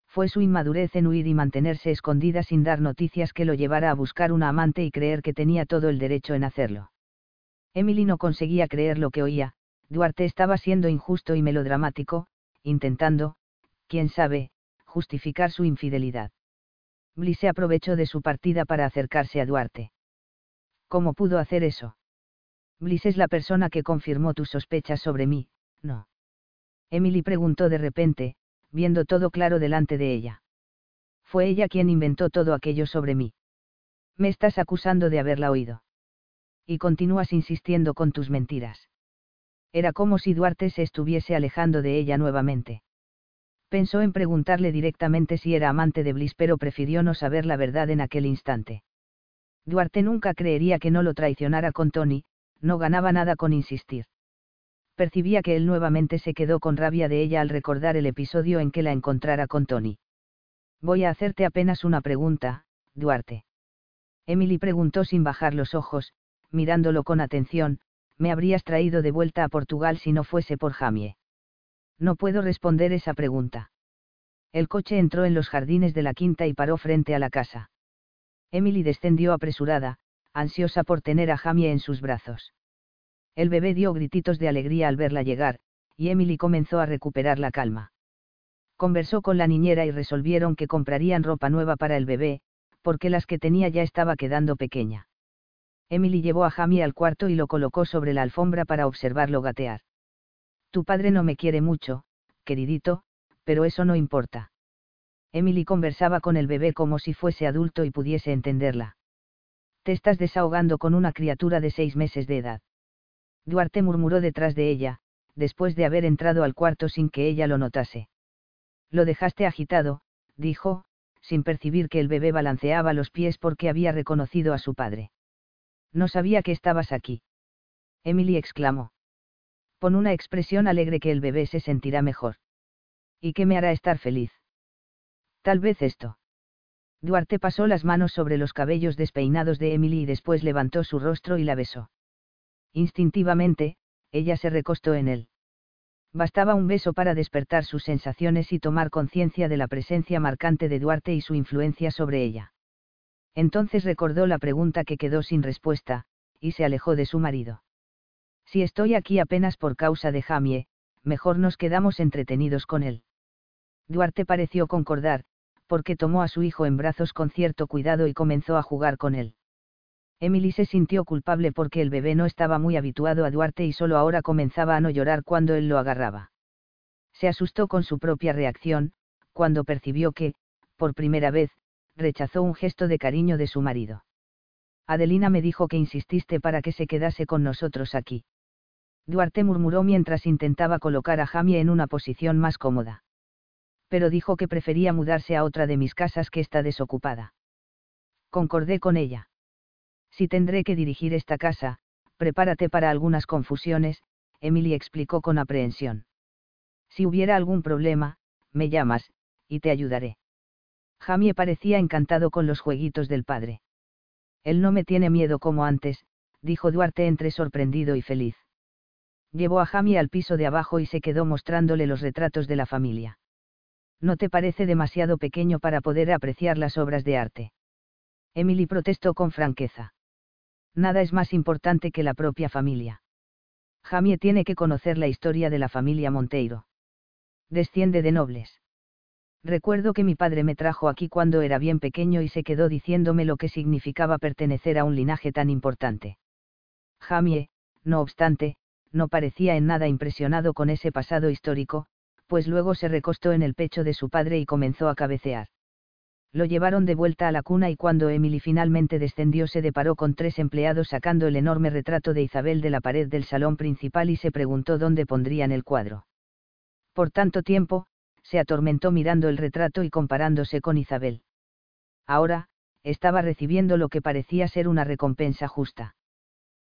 Fue su inmadurez en huir y mantenerse escondida sin dar noticias que lo llevara a buscar una amante y creer que tenía todo el derecho en hacerlo. Emily no conseguía creer lo que oía, Duarte estaba siendo injusto y melodramático, intentando, quién sabe, justificar su infidelidad. Bliss se aprovechó de su partida para acercarse a Duarte. ¿Cómo pudo hacer eso? Bliss es la persona que confirmó tus sospechas sobre mí, ¿no? Emily preguntó de repente, viendo todo claro delante de ella. Fue ella quien inventó todo aquello sobre mí. Me estás acusando de haberla oído. Y continúas insistiendo con tus mentiras. Era como si Duarte se estuviese alejando de ella nuevamente. Pensó en preguntarle directamente si era amante de Bliss, pero prefirió no saber la verdad en aquel instante. Duarte nunca creería que no lo traicionara con Tony, no ganaba nada con insistir. Percibía que él nuevamente se quedó con rabia de ella al recordar el episodio en que la encontrara con Tony. Voy a hacerte apenas una pregunta, Duarte. Emily preguntó sin bajar los ojos, mirándolo con atención, ¿me habrías traído de vuelta a Portugal si no fuese por Jamie? No puedo responder esa pregunta. El coche entró en los jardines de la quinta y paró frente a la casa. Emily descendió apresurada, ansiosa por tener a Jamie en sus brazos. El bebé dio grititos de alegría al verla llegar, y Emily comenzó a recuperar la calma. Conversó con la niñera y resolvieron que comprarían ropa nueva para el bebé, porque las que tenía ya estaba quedando pequeña. Emily llevó a Jamie al cuarto y lo colocó sobre la alfombra para observarlo gatear. Tu padre no me quiere mucho, queridito, pero eso no importa. Emily conversaba con el bebé como si fuese adulto y pudiese entenderla. Te estás desahogando con una criatura de seis meses de edad. Duarte murmuró detrás de ella, después de haber entrado al cuarto sin que ella lo notase. Lo dejaste agitado, dijo, sin percibir que el bebé balanceaba los pies porque había reconocido a su padre. No sabía que estabas aquí. Emily exclamó. Pon una expresión alegre que el bebé se sentirá mejor. ¿Y qué me hará estar feliz? Tal vez esto. Duarte pasó las manos sobre los cabellos despeinados de Emily y después levantó su rostro y la besó. Instintivamente, ella se recostó en él. Bastaba un beso para despertar sus sensaciones y tomar conciencia de la presencia marcante de Duarte y su influencia sobre ella. Entonces recordó la pregunta que quedó sin respuesta, y se alejó de su marido. Si estoy aquí apenas por causa de Jamie, mejor nos quedamos entretenidos con él. Duarte pareció concordar, porque tomó a su hijo en brazos con cierto cuidado y comenzó a jugar con él. Emily se sintió culpable porque el bebé no estaba muy habituado a Duarte y solo ahora comenzaba a no llorar cuando él lo agarraba. Se asustó con su propia reacción, cuando percibió que, por primera vez, rechazó un gesto de cariño de su marido. Adelina me dijo que insististe para que se quedase con nosotros aquí. Duarte murmuró mientras intentaba colocar a Jamie en una posición más cómoda. Pero dijo que prefería mudarse a otra de mis casas que está desocupada. Concordé con ella. Si tendré que dirigir esta casa, prepárate para algunas confusiones, Emily explicó con aprehensión. Si hubiera algún problema, me llamas, y te ayudaré. Jamie parecía encantado con los jueguitos del padre. Él no me tiene miedo como antes, dijo Duarte entre sorprendido y feliz. Llevó a Jamie al piso de abajo y se quedó mostrándole los retratos de la familia. ¿No te parece demasiado pequeño para poder apreciar las obras de arte? Emily protestó con franqueza nada es más importante que la propia familia. Jamie tiene que conocer la historia de la familia Monteiro. Desciende de nobles. Recuerdo que mi padre me trajo aquí cuando era bien pequeño y se quedó diciéndome lo que significaba pertenecer a un linaje tan importante. Jamie, no obstante, no parecía en nada impresionado con ese pasado histórico, pues luego se recostó en el pecho de su padre y comenzó a cabecear. Lo llevaron de vuelta a la cuna y cuando Emily finalmente descendió se deparó con tres empleados sacando el enorme retrato de Isabel de la pared del salón principal y se preguntó dónde pondrían el cuadro. Por tanto tiempo, se atormentó mirando el retrato y comparándose con Isabel. Ahora, estaba recibiendo lo que parecía ser una recompensa justa.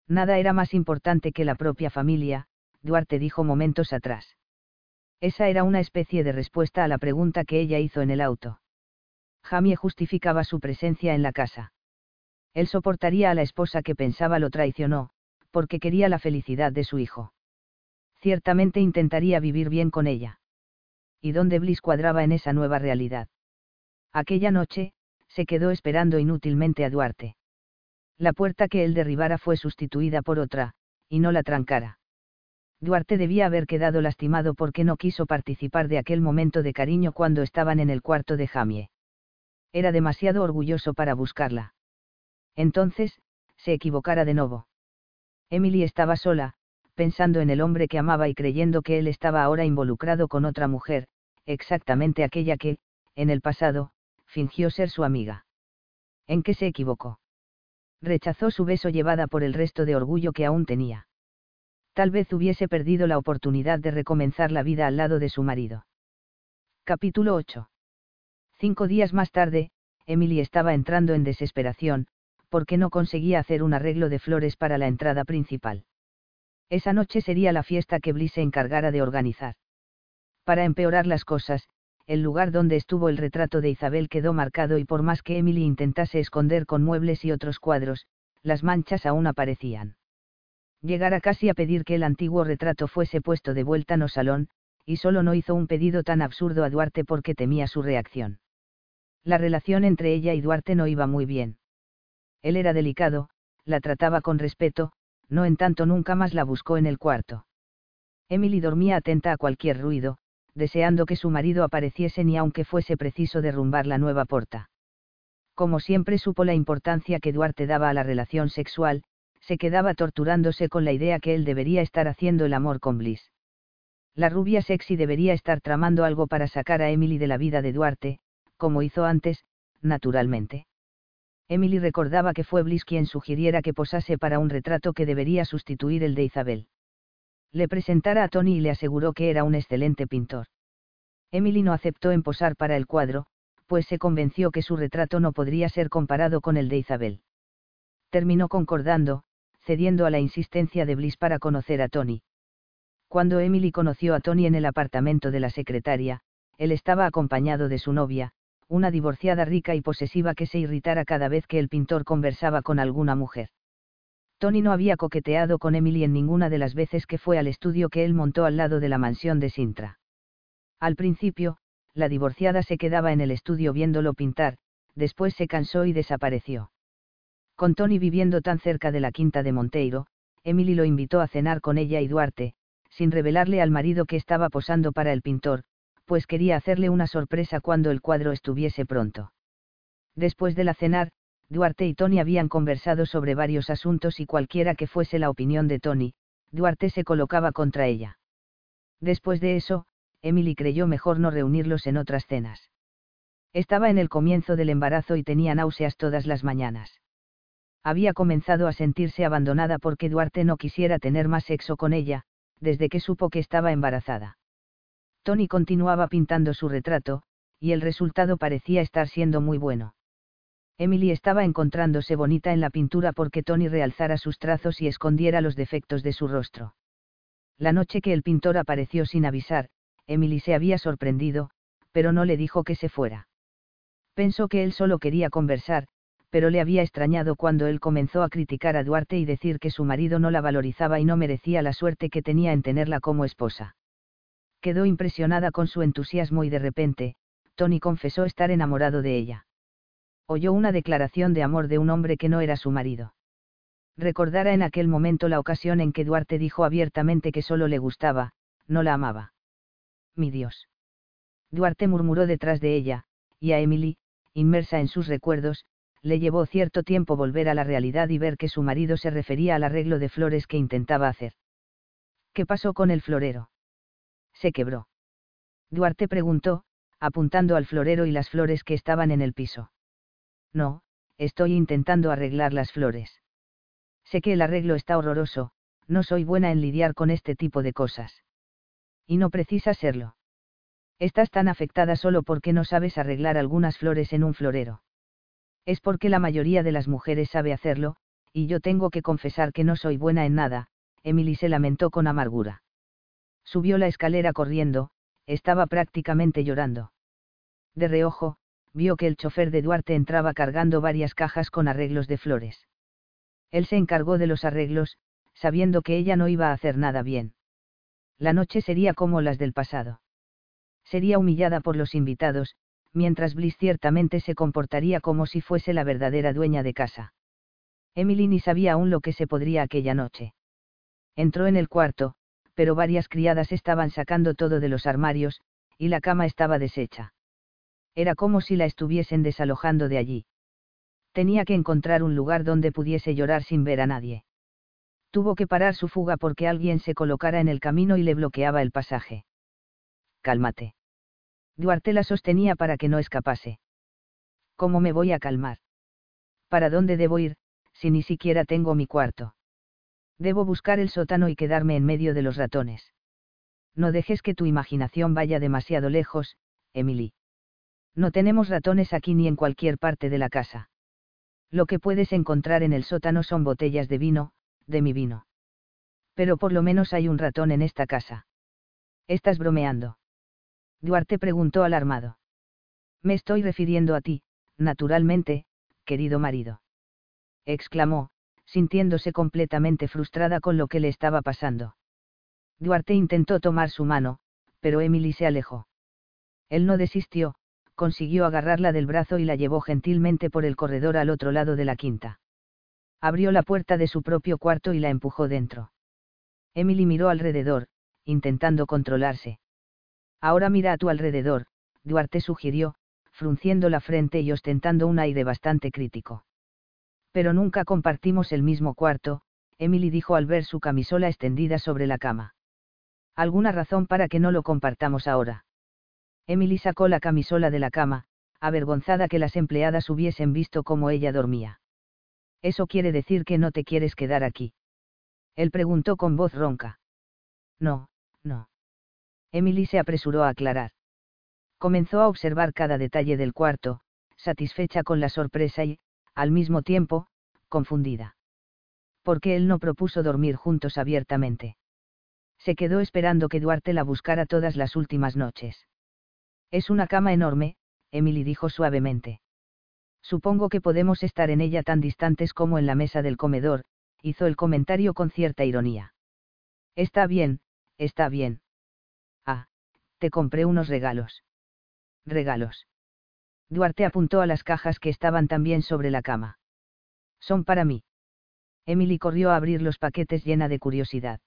Nada era más importante que la propia familia, Duarte dijo momentos atrás. Esa era una especie de respuesta a la pregunta que ella hizo en el auto. Jamie justificaba su presencia en la casa. Él soportaría a la esposa que pensaba lo traicionó, porque quería la felicidad de su hijo. Ciertamente intentaría vivir bien con ella. ¿Y dónde Bliss cuadraba en esa nueva realidad? Aquella noche, se quedó esperando inútilmente a Duarte. La puerta que él derribara fue sustituida por otra, y no la trancara. Duarte debía haber quedado lastimado porque no quiso participar de aquel momento de cariño cuando estaban en el cuarto de Jamie era demasiado orgulloso para buscarla. Entonces, se equivocara de nuevo. Emily estaba sola, pensando en el hombre que amaba y creyendo que él estaba ahora involucrado con otra mujer, exactamente aquella que, en el pasado, fingió ser su amiga. ¿En qué se equivocó? Rechazó su beso llevada por el resto de orgullo que aún tenía. Tal vez hubiese perdido la oportunidad de recomenzar la vida al lado de su marido. Capítulo 8. Cinco días más tarde, Emily estaba entrando en desesperación, porque no conseguía hacer un arreglo de flores para la entrada principal. Esa noche sería la fiesta que Bliss se encargara de organizar. Para empeorar las cosas, el lugar donde estuvo el retrato de Isabel quedó marcado y por más que Emily intentase esconder con muebles y otros cuadros, las manchas aún aparecían. Llegara casi a pedir que el antiguo retrato fuese puesto de vuelta no salón, y solo no hizo un pedido tan absurdo a Duarte porque temía su reacción. La relación entre ella y Duarte no iba muy bien. Él era delicado, la trataba con respeto, no en tanto nunca más la buscó en el cuarto. Emily dormía atenta a cualquier ruido, deseando que su marido apareciese ni aunque fuese preciso derrumbar la nueva porta. Como siempre supo la importancia que Duarte daba a la relación sexual, se quedaba torturándose con la idea que él debería estar haciendo el amor con Bliss. La rubia sexy debería estar tramando algo para sacar a Emily de la vida de Duarte, como hizo antes, naturalmente. Emily recordaba que fue Bliss quien sugiriera que posase para un retrato que debería sustituir el de Isabel. Le presentara a Tony y le aseguró que era un excelente pintor. Emily no aceptó en posar para el cuadro, pues se convenció que su retrato no podría ser comparado con el de Isabel. Terminó concordando, cediendo a la insistencia de Bliss para conocer a Tony. Cuando Emily conoció a Tony en el apartamento de la secretaria, él estaba acompañado de su novia, una divorciada rica y posesiva que se irritara cada vez que el pintor conversaba con alguna mujer. Tony no había coqueteado con Emily en ninguna de las veces que fue al estudio que él montó al lado de la mansión de Sintra. Al principio, la divorciada se quedaba en el estudio viéndolo pintar, después se cansó y desapareció. Con Tony viviendo tan cerca de la quinta de Monteiro, Emily lo invitó a cenar con ella y Duarte, sin revelarle al marido que estaba posando para el pintor, pues quería hacerle una sorpresa cuando el cuadro estuviese pronto. Después de la cenar, Duarte y Tony habían conversado sobre varios asuntos y cualquiera que fuese la opinión de Tony, Duarte se colocaba contra ella. Después de eso, Emily creyó mejor no reunirlos en otras cenas. Estaba en el comienzo del embarazo y tenía náuseas todas las mañanas. Había comenzado a sentirse abandonada porque Duarte no quisiera tener más sexo con ella, desde que supo que estaba embarazada. Tony continuaba pintando su retrato, y el resultado parecía estar siendo muy bueno. Emily estaba encontrándose bonita en la pintura porque Tony realzara sus trazos y escondiera los defectos de su rostro. La noche que el pintor apareció sin avisar, Emily se había sorprendido, pero no le dijo que se fuera. Pensó que él solo quería conversar, pero le había extrañado cuando él comenzó a criticar a Duarte y decir que su marido no la valorizaba y no merecía la suerte que tenía en tenerla como esposa. Quedó impresionada con su entusiasmo y de repente, Tony confesó estar enamorado de ella oyó una declaración de amor de un hombre que no era su marido. Recordara en aquel momento la ocasión en que Duarte dijo abiertamente que solo le gustaba, no la amaba. Mi Dios. Duarte murmuró detrás de ella, y a Emily, inmersa en sus recuerdos, le llevó cierto tiempo volver a la realidad y ver que su marido se refería al arreglo de flores que intentaba hacer. ¿Qué pasó con el florero? Se quebró. Duarte preguntó, apuntando al florero y las flores que estaban en el piso. No, estoy intentando arreglar las flores. Sé que el arreglo está horroroso, no soy buena en lidiar con este tipo de cosas. Y no precisa serlo. Estás tan afectada solo porque no sabes arreglar algunas flores en un florero. Es porque la mayoría de las mujeres sabe hacerlo, y yo tengo que confesar que no soy buena en nada, Emily se lamentó con amargura. Subió la escalera corriendo, estaba prácticamente llorando. De reojo, vio que el chofer de Duarte entraba cargando varias cajas con arreglos de flores. Él se encargó de los arreglos, sabiendo que ella no iba a hacer nada bien. La noche sería como las del pasado. Sería humillada por los invitados, mientras Bliss ciertamente se comportaría como si fuese la verdadera dueña de casa. Emily ni sabía aún lo que se podría aquella noche. Entró en el cuarto, pero varias criadas estaban sacando todo de los armarios, y la cama estaba deshecha. Era como si la estuviesen desalojando de allí. Tenía que encontrar un lugar donde pudiese llorar sin ver a nadie. Tuvo que parar su fuga porque alguien se colocara en el camino y le bloqueaba el pasaje. Cálmate. Duarte la sostenía para que no escapase. ¿Cómo me voy a calmar? ¿Para dónde debo ir, si ni siquiera tengo mi cuarto? Debo buscar el sótano y quedarme en medio de los ratones. No dejes que tu imaginación vaya demasiado lejos, Emily. No tenemos ratones aquí ni en cualquier parte de la casa. Lo que puedes encontrar en el sótano son botellas de vino, de mi vino. Pero por lo menos hay un ratón en esta casa. ¿Estás bromeando? Duarte preguntó alarmado. Me estoy refiriendo a ti, naturalmente, querido marido. exclamó, sintiéndose completamente frustrada con lo que le estaba pasando. Duarte intentó tomar su mano, pero Emily se alejó. Él no desistió, consiguió agarrarla del brazo y la llevó gentilmente por el corredor al otro lado de la quinta. Abrió la puerta de su propio cuarto y la empujó dentro. Emily miró alrededor, intentando controlarse. Ahora mira a tu alrededor, Duarte sugirió, frunciendo la frente y ostentando un aire bastante crítico. Pero nunca compartimos el mismo cuarto, Emily dijo al ver su camisola extendida sobre la cama. ¿Alguna razón para que no lo compartamos ahora? Emily sacó la camisola de la cama, avergonzada que las empleadas hubiesen visto cómo ella dormía. ¿Eso quiere decir que no te quieres quedar aquí? Él preguntó con voz ronca. No, no. Emily se apresuró a aclarar. Comenzó a observar cada detalle del cuarto, satisfecha con la sorpresa y, al mismo tiempo, confundida. Porque él no propuso dormir juntos abiertamente. Se quedó esperando que Duarte la buscara todas las últimas noches. Es una cama enorme, Emily dijo suavemente. Supongo que podemos estar en ella tan distantes como en la mesa del comedor, hizo el comentario con cierta ironía. Está bien, está bien. Te compré unos regalos. Regalos. Duarte apuntó a las cajas que estaban también sobre la cama. Son para mí. Emily corrió a abrir los paquetes llena de curiosidad.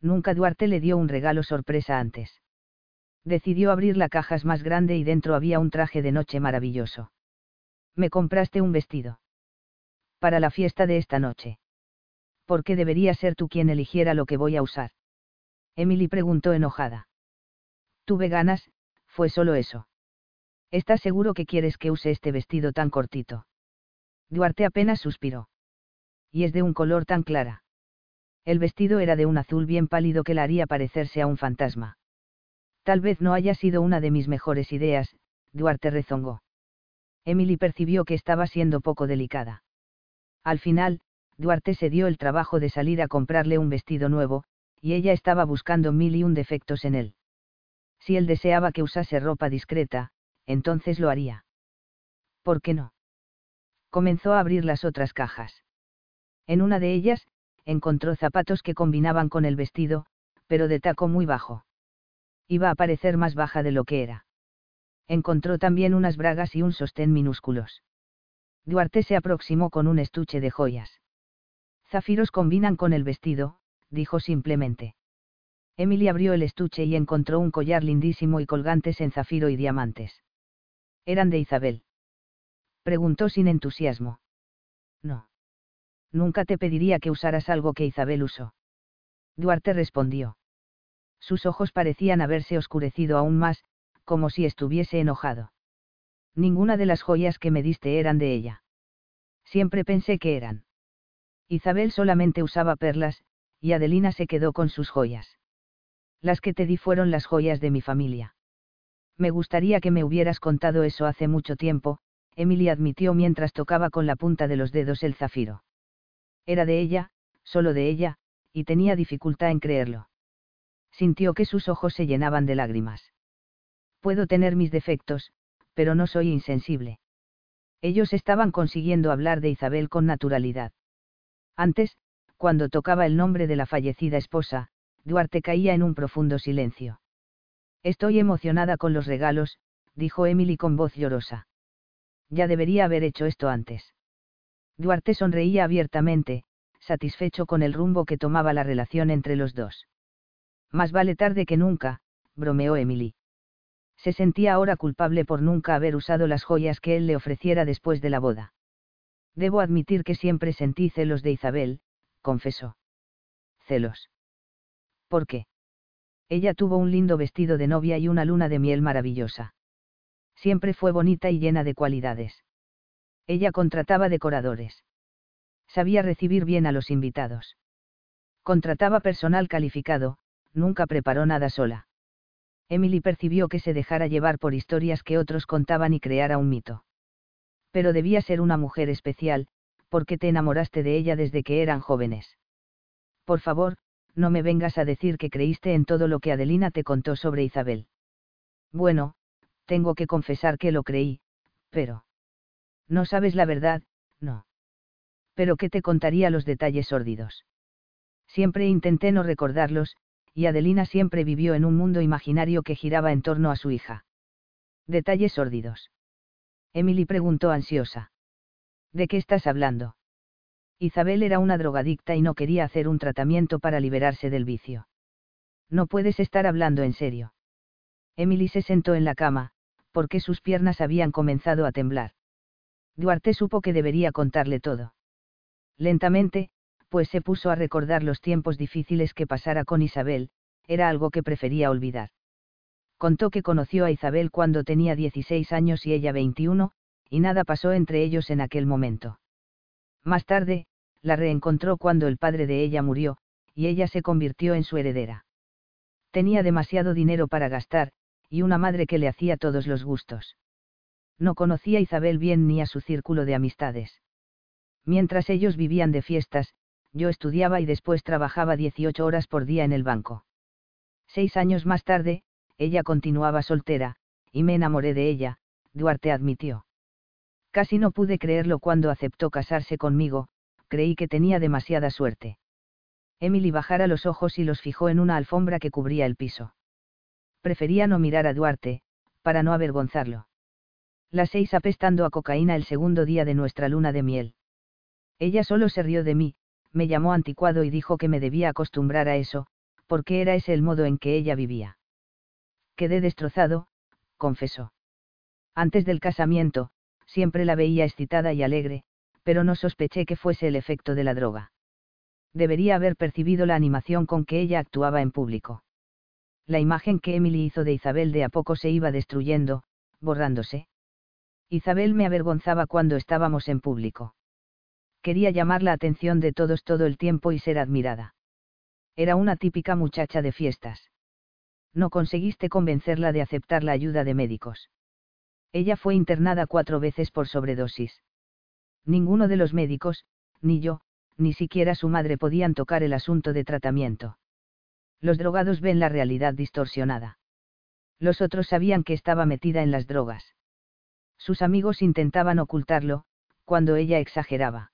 Nunca Duarte le dio un regalo sorpresa antes. Decidió abrir la caja más grande y dentro había un traje de noche maravilloso. Me compraste un vestido. Para la fiesta de esta noche. ¿Por qué debería ser tú quien eligiera lo que voy a usar? Emily preguntó enojada. Tuve ganas, fue solo eso. ¿Estás seguro que quieres que use este vestido tan cortito? Duarte apenas suspiró. Y es de un color tan clara. El vestido era de un azul bien pálido que la haría parecerse a un fantasma. Tal vez no haya sido una de mis mejores ideas, Duarte rezongó. Emily percibió que estaba siendo poco delicada. Al final, Duarte se dio el trabajo de salir a comprarle un vestido nuevo, y ella estaba buscando mil y un defectos en él. Si él deseaba que usase ropa discreta, entonces lo haría. ¿Por qué no? Comenzó a abrir las otras cajas. En una de ellas, encontró zapatos que combinaban con el vestido, pero de taco muy bajo. Iba a parecer más baja de lo que era. Encontró también unas bragas y un sostén minúsculos. Duarte se aproximó con un estuche de joyas. Zafiros combinan con el vestido, dijo simplemente. Emily abrió el estuche y encontró un collar lindísimo y colgantes en zafiro y diamantes. ¿Eran de Isabel? Preguntó sin entusiasmo. No. Nunca te pediría que usaras algo que Isabel usó. Duarte respondió. Sus ojos parecían haberse oscurecido aún más, como si estuviese enojado. Ninguna de las joyas que me diste eran de ella. Siempre pensé que eran. Isabel solamente usaba perlas, y Adelina se quedó con sus joyas. Las que te di fueron las joyas de mi familia. Me gustaría que me hubieras contado eso hace mucho tiempo, Emily admitió mientras tocaba con la punta de los dedos el zafiro. Era de ella, solo de ella, y tenía dificultad en creerlo. Sintió que sus ojos se llenaban de lágrimas. Puedo tener mis defectos, pero no soy insensible. Ellos estaban consiguiendo hablar de Isabel con naturalidad. Antes, cuando tocaba el nombre de la fallecida esposa, Duarte caía en un profundo silencio. Estoy emocionada con los regalos, dijo Emily con voz llorosa. Ya debería haber hecho esto antes. Duarte sonreía abiertamente, satisfecho con el rumbo que tomaba la relación entre los dos. Más vale tarde que nunca, bromeó Emily. Se sentía ahora culpable por nunca haber usado las joyas que él le ofreciera después de la boda. Debo admitir que siempre sentí celos de Isabel, confesó. Celos. ¿Por qué? Ella tuvo un lindo vestido de novia y una luna de miel maravillosa. Siempre fue bonita y llena de cualidades. Ella contrataba decoradores. Sabía recibir bien a los invitados. Contrataba personal calificado, nunca preparó nada sola. Emily percibió que se dejara llevar por historias que otros contaban y creara un mito. Pero debía ser una mujer especial, porque te enamoraste de ella desde que eran jóvenes. Por favor, no me vengas a decir que creíste en todo lo que Adelina te contó sobre Isabel. Bueno, tengo que confesar que lo creí, pero... No sabes la verdad, no. Pero ¿qué te contaría los detalles sórdidos? Siempre intenté no recordarlos, y Adelina siempre vivió en un mundo imaginario que giraba en torno a su hija. Detalles sórdidos. Emily preguntó ansiosa. ¿De qué estás hablando? Isabel era una drogadicta y no quería hacer un tratamiento para liberarse del vicio. No puedes estar hablando en serio. Emily se sentó en la cama, porque sus piernas habían comenzado a temblar. Duarte supo que debería contarle todo. Lentamente, pues se puso a recordar los tiempos difíciles que pasara con Isabel, era algo que prefería olvidar. Contó que conoció a Isabel cuando tenía 16 años y ella 21, y nada pasó entre ellos en aquel momento. Más tarde, la reencontró cuando el padre de ella murió, y ella se convirtió en su heredera. Tenía demasiado dinero para gastar, y una madre que le hacía todos los gustos. No conocía a Isabel bien ni a su círculo de amistades. Mientras ellos vivían de fiestas, yo estudiaba y después trabajaba 18 horas por día en el banco. Seis años más tarde, ella continuaba soltera, y me enamoré de ella, Duarte admitió. Casi no pude creerlo cuando aceptó casarse conmigo, creí que tenía demasiada suerte. Emily bajara los ojos y los fijó en una alfombra que cubría el piso. Prefería no mirar a Duarte, para no avergonzarlo. Las seis apestando a cocaína el segundo día de nuestra luna de miel. Ella solo se rió de mí, me llamó anticuado y dijo que me debía acostumbrar a eso, porque era ese el modo en que ella vivía. Quedé destrozado, confesó. Antes del casamiento, siempre la veía excitada y alegre, pero no sospeché que fuese el efecto de la droga. Debería haber percibido la animación con que ella actuaba en público. La imagen que Emily hizo de Isabel de a poco se iba destruyendo, borrándose. Isabel me avergonzaba cuando estábamos en público. Quería llamar la atención de todos todo el tiempo y ser admirada. Era una típica muchacha de fiestas. No conseguiste convencerla de aceptar la ayuda de médicos. Ella fue internada cuatro veces por sobredosis. Ninguno de los médicos, ni yo, ni siquiera su madre podían tocar el asunto de tratamiento. Los drogados ven la realidad distorsionada. Los otros sabían que estaba metida en las drogas. Sus amigos intentaban ocultarlo, cuando ella exageraba.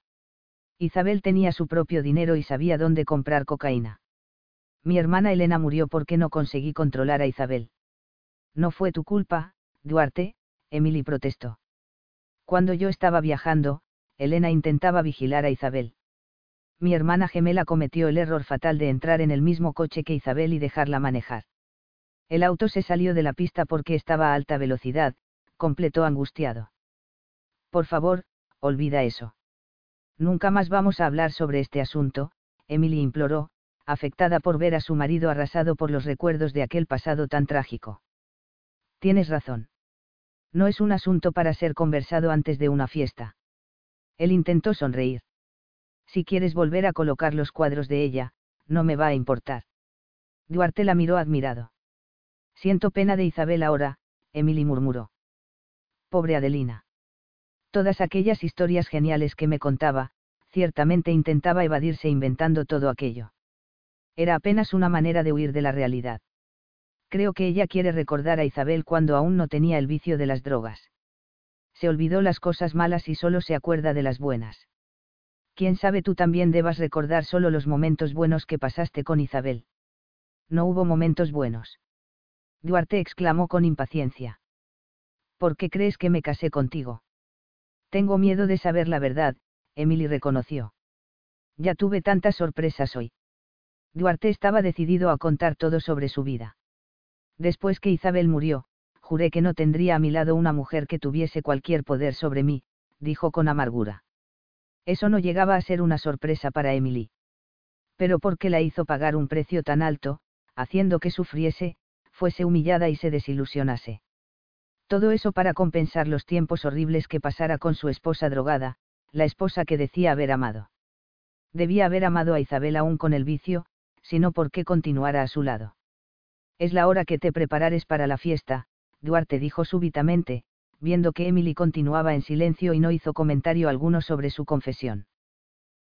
Isabel tenía su propio dinero y sabía dónde comprar cocaína. Mi hermana Elena murió porque no conseguí controlar a Isabel. No fue tu culpa, Duarte, Emily protestó. Cuando yo estaba viajando, Elena intentaba vigilar a Isabel. Mi hermana gemela cometió el error fatal de entrar en el mismo coche que Isabel y dejarla manejar. El auto se salió de la pista porque estaba a alta velocidad, completó angustiado. Por favor, olvida eso. Nunca más vamos a hablar sobre este asunto, Emily imploró, afectada por ver a su marido arrasado por los recuerdos de aquel pasado tan trágico. Tienes razón. No es un asunto para ser conversado antes de una fiesta. Él intentó sonreír. Si quieres volver a colocar los cuadros de ella, no me va a importar. Duarte la miró admirado. Siento pena de Isabel ahora, Emily murmuró. Pobre Adelina. Todas aquellas historias geniales que me contaba, ciertamente intentaba evadirse inventando todo aquello. Era apenas una manera de huir de la realidad. Creo que ella quiere recordar a Isabel cuando aún no tenía el vicio de las drogas se olvidó las cosas malas y solo se acuerda de las buenas. Quién sabe tú también debas recordar solo los momentos buenos que pasaste con Isabel. No hubo momentos buenos. Duarte exclamó con impaciencia. ¿Por qué crees que me casé contigo? Tengo miedo de saber la verdad, Emily reconoció. Ya tuve tantas sorpresas hoy. Duarte estaba decidido a contar todo sobre su vida. Después que Isabel murió, juré que no tendría a mi lado una mujer que tuviese cualquier poder sobre mí, dijo con amargura. Eso no llegaba a ser una sorpresa para Emily. Pero ¿por qué la hizo pagar un precio tan alto, haciendo que sufriese, fuese humillada y se desilusionase? Todo eso para compensar los tiempos horribles que pasara con su esposa drogada, la esposa que decía haber amado. Debía haber amado a Isabel aún con el vicio, sino por qué continuara a su lado. Es la hora que te preparares para la fiesta, Duarte dijo súbitamente, viendo que Emily continuaba en silencio y no hizo comentario alguno sobre su confesión.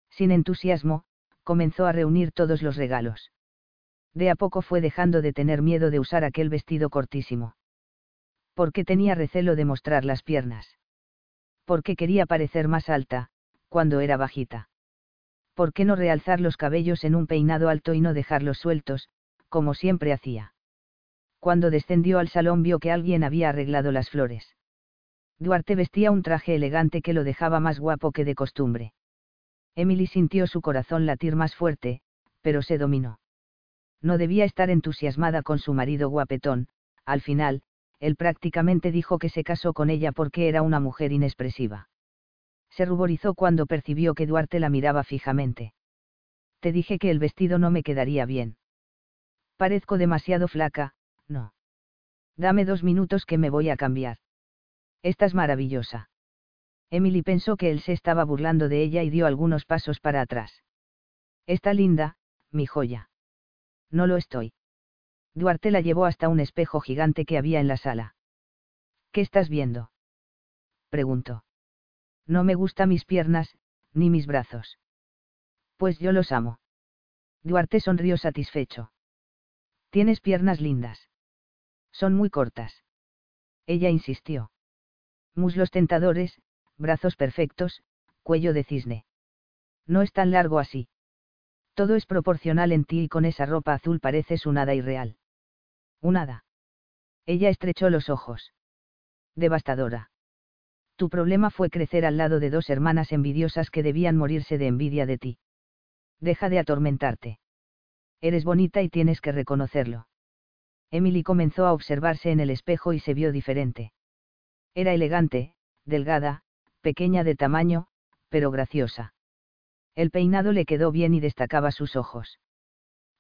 Sin entusiasmo, comenzó a reunir todos los regalos. De a poco fue dejando de tener miedo de usar aquel vestido cortísimo. Porque tenía recelo de mostrar las piernas. Porque quería parecer más alta, cuando era bajita. ¿Por qué no realzar los cabellos en un peinado alto y no dejarlos sueltos, como siempre hacía? Cuando descendió al salón vio que alguien había arreglado las flores. Duarte vestía un traje elegante que lo dejaba más guapo que de costumbre. Emily sintió su corazón latir más fuerte, pero se dominó. No debía estar entusiasmada con su marido guapetón, al final, él prácticamente dijo que se casó con ella porque era una mujer inexpresiva. Se ruborizó cuando percibió que Duarte la miraba fijamente. Te dije que el vestido no me quedaría bien. Parezco demasiado flaca, no. Dame dos minutos que me voy a cambiar. Estás maravillosa. Emily pensó que él se estaba burlando de ella y dio algunos pasos para atrás. Está linda, mi joya. No lo estoy. Duarte la llevó hasta un espejo gigante que había en la sala. ¿Qué estás viendo? preguntó. No me gustan mis piernas, ni mis brazos. Pues yo los amo. Duarte sonrió satisfecho. Tienes piernas lindas. Son muy cortas. Ella insistió. Muslos tentadores, brazos perfectos, cuello de cisne. No es tan largo así. Todo es proporcional en ti y con esa ropa azul pareces un hada irreal. Un hada. Ella estrechó los ojos. Devastadora. Tu problema fue crecer al lado de dos hermanas envidiosas que debían morirse de envidia de ti. Deja de atormentarte. Eres bonita y tienes que reconocerlo. Emily comenzó a observarse en el espejo y se vio diferente. Era elegante, delgada, pequeña de tamaño, pero graciosa. El peinado le quedó bien y destacaba sus ojos.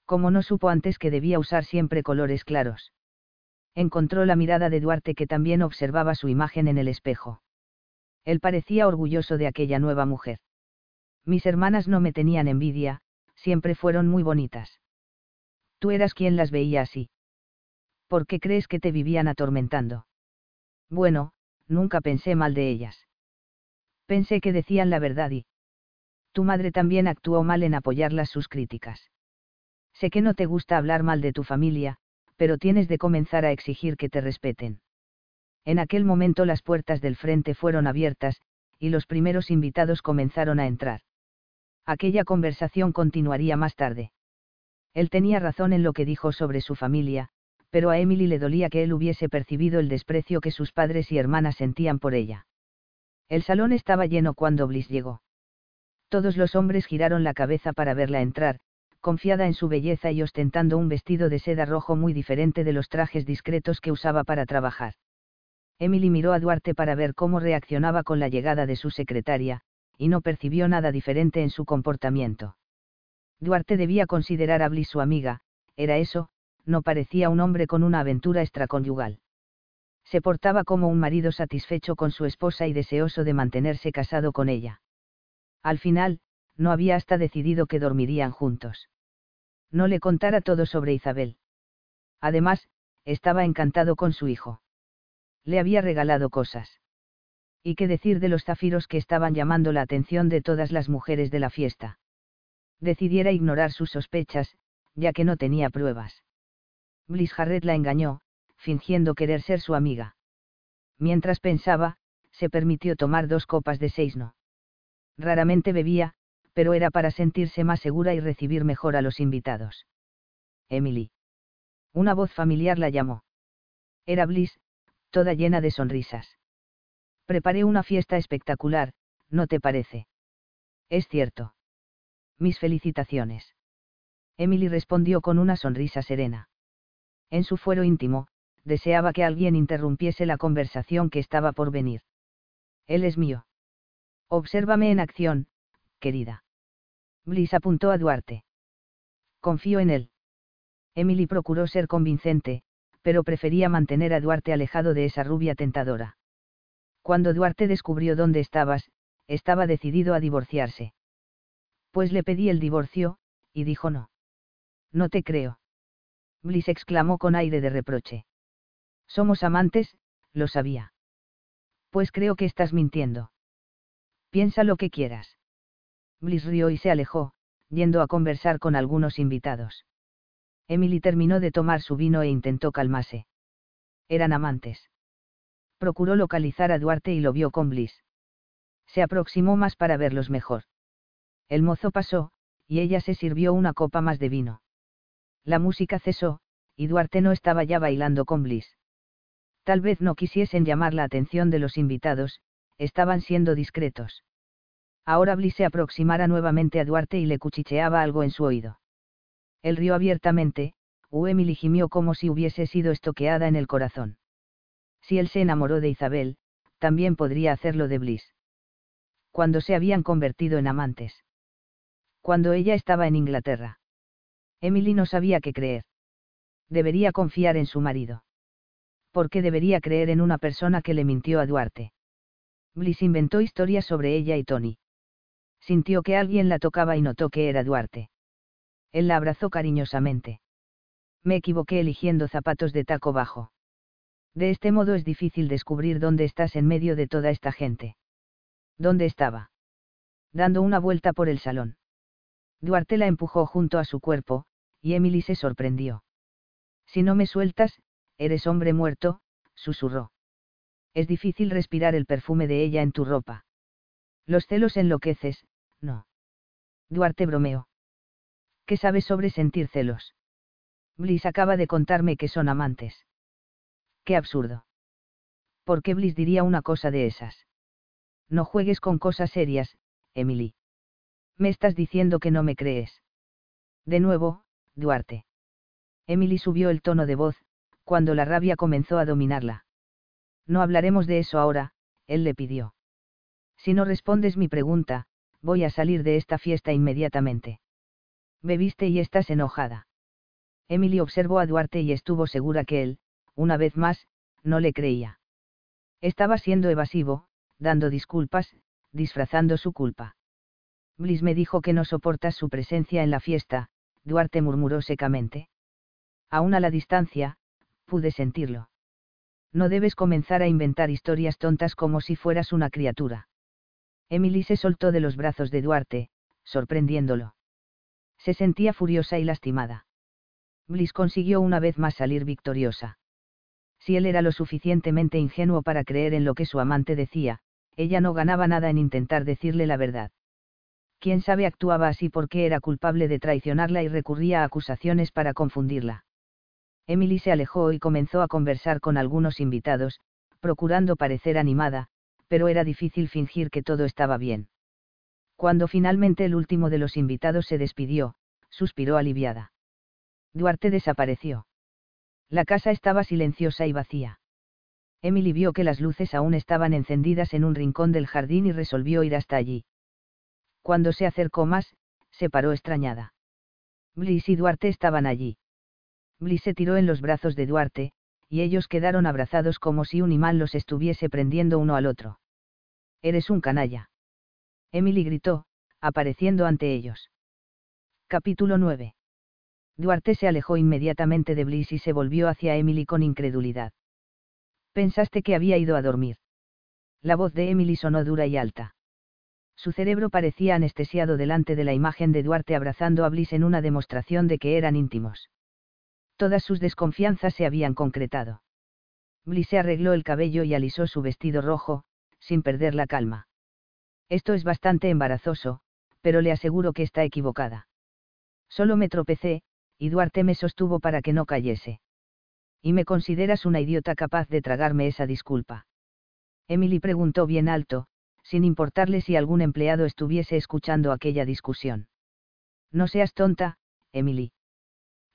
Como no supo antes que debía usar siempre colores claros. Encontró la mirada de Duarte que también observaba su imagen en el espejo. Él parecía orgulloso de aquella nueva mujer. Mis hermanas no me tenían envidia, siempre fueron muy bonitas. Tú eras quien las veía así. ¿Por qué crees que te vivían atormentando? Bueno, nunca pensé mal de ellas. Pensé que decían la verdad y... Tu madre también actuó mal en apoyarlas sus críticas. Sé que no te gusta hablar mal de tu familia, pero tienes de comenzar a exigir que te respeten. En aquel momento las puertas del frente fueron abiertas, y los primeros invitados comenzaron a entrar. Aquella conversación continuaría más tarde. Él tenía razón en lo que dijo sobre su familia, pero a Emily le dolía que él hubiese percibido el desprecio que sus padres y hermanas sentían por ella. El salón estaba lleno cuando Bliss llegó. Todos los hombres giraron la cabeza para verla entrar, confiada en su belleza y ostentando un vestido de seda rojo muy diferente de los trajes discretos que usaba para trabajar. Emily miró a Duarte para ver cómo reaccionaba con la llegada de su secretaria, y no percibió nada diferente en su comportamiento. Duarte debía considerar a Bliss su amiga, era eso, no parecía un hombre con una aventura extraconyugal. Se portaba como un marido satisfecho con su esposa y deseoso de mantenerse casado con ella. Al final, no había hasta decidido que dormirían juntos. No le contara todo sobre Isabel. Además, estaba encantado con su hijo. Le había regalado cosas. ¿Y qué decir de los zafiros que estaban llamando la atención de todas las mujeres de la fiesta? Decidiera ignorar sus sospechas, ya que no tenía pruebas. Bliss Jarrett la engañó, fingiendo querer ser su amiga. Mientras pensaba, se permitió tomar dos copas de seis no. Raramente bebía, pero era para sentirse más segura y recibir mejor a los invitados. Emily. Una voz familiar la llamó. Era Bliss, toda llena de sonrisas. Preparé una fiesta espectacular, ¿no te parece? Es cierto. Mis felicitaciones. Emily respondió con una sonrisa serena. En su fuero íntimo, deseaba que alguien interrumpiese la conversación que estaba por venir. Él es mío. Obsérvame en acción, querida. Bliss apuntó a Duarte. Confío en él. Emily procuró ser convincente, pero prefería mantener a Duarte alejado de esa rubia tentadora. Cuando Duarte descubrió dónde estabas, estaba decidido a divorciarse. Pues le pedí el divorcio, y dijo no. No te creo. Bliss exclamó con aire de reproche. Somos amantes, lo sabía. Pues creo que estás mintiendo. Piensa lo que quieras. Bliss rió y se alejó, yendo a conversar con algunos invitados. Emily terminó de tomar su vino e intentó calmarse. Eran amantes. Procuró localizar a Duarte y lo vio con Bliss. Se aproximó más para verlos mejor. El mozo pasó, y ella se sirvió una copa más de vino. La música cesó, y Duarte no estaba ya bailando con Bliss. Tal vez no quisiesen llamar la atención de los invitados, estaban siendo discretos. Ahora Bliss se aproximara nuevamente a Duarte y le cuchicheaba algo en su oído. Él rió abiertamente, u Emily gimió como si hubiese sido estoqueada en el corazón. Si él se enamoró de Isabel, también podría hacerlo de Bliss. Cuando se habían convertido en amantes. Cuando ella estaba en Inglaterra. Emily no sabía qué creer. Debería confiar en su marido. ¿Por qué debería creer en una persona que le mintió a Duarte? Bliss inventó historias sobre ella y Tony. Sintió que alguien la tocaba y notó que era Duarte. Él la abrazó cariñosamente. Me equivoqué eligiendo zapatos de taco bajo. De este modo es difícil descubrir dónde estás en medio de toda esta gente. ¿Dónde estaba? Dando una vuelta por el salón. Duarte la empujó junto a su cuerpo, y Emily se sorprendió. Si no me sueltas, eres hombre muerto, susurró. Es difícil respirar el perfume de ella en tu ropa. Los celos enloqueces, no. Duarte bromeó. ¿Qué sabes sobre sentir celos? Bliss acaba de contarme que son amantes. Qué absurdo. ¿Por qué Bliss diría una cosa de esas? No juegues con cosas serias, Emily. Me estás diciendo que no me crees. De nuevo, Duarte. Emily subió el tono de voz, cuando la rabia comenzó a dominarla. No hablaremos de eso ahora, él le pidió. Si no respondes mi pregunta, voy a salir de esta fiesta inmediatamente. Bebiste y estás enojada. Emily observó a Duarte y estuvo segura que él, una vez más, no le creía. Estaba siendo evasivo, dando disculpas, disfrazando su culpa. Bliss me dijo que no soportas su presencia en la fiesta, Duarte murmuró secamente. Aún a la distancia, pude sentirlo. No debes comenzar a inventar historias tontas como si fueras una criatura. Emily se soltó de los brazos de Duarte, sorprendiéndolo. Se sentía furiosa y lastimada. Bliss consiguió una vez más salir victoriosa. Si él era lo suficientemente ingenuo para creer en lo que su amante decía, ella no ganaba nada en intentar decirle la verdad. Quién sabe actuaba así porque era culpable de traicionarla y recurría a acusaciones para confundirla. Emily se alejó y comenzó a conversar con algunos invitados, procurando parecer animada, pero era difícil fingir que todo estaba bien. Cuando finalmente el último de los invitados se despidió, suspiró aliviada. Duarte desapareció. La casa estaba silenciosa y vacía. Emily vio que las luces aún estaban encendidas en un rincón del jardín y resolvió ir hasta allí. Cuando se acercó más, se paró extrañada. Bliss y Duarte estaban allí. Bliss se tiró en los brazos de Duarte, y ellos quedaron abrazados como si un imán los estuviese prendiendo uno al otro. Eres un canalla. Emily gritó, apareciendo ante ellos. Capítulo 9. Duarte se alejó inmediatamente de Bliss y se volvió hacia Emily con incredulidad. Pensaste que había ido a dormir. La voz de Emily sonó dura y alta. Su cerebro parecía anestesiado delante de la imagen de Duarte abrazando a Bliss en una demostración de que eran íntimos. Todas sus desconfianzas se habían concretado. Bliss se arregló el cabello y alisó su vestido rojo, sin perder la calma. Esto es bastante embarazoso, pero le aseguro que está equivocada. Solo me tropecé, y Duarte me sostuvo para que no cayese. Y me consideras una idiota capaz de tragarme esa disculpa. Emily preguntó bien alto, sin importarle si algún empleado estuviese escuchando aquella discusión. No seas tonta, Emily.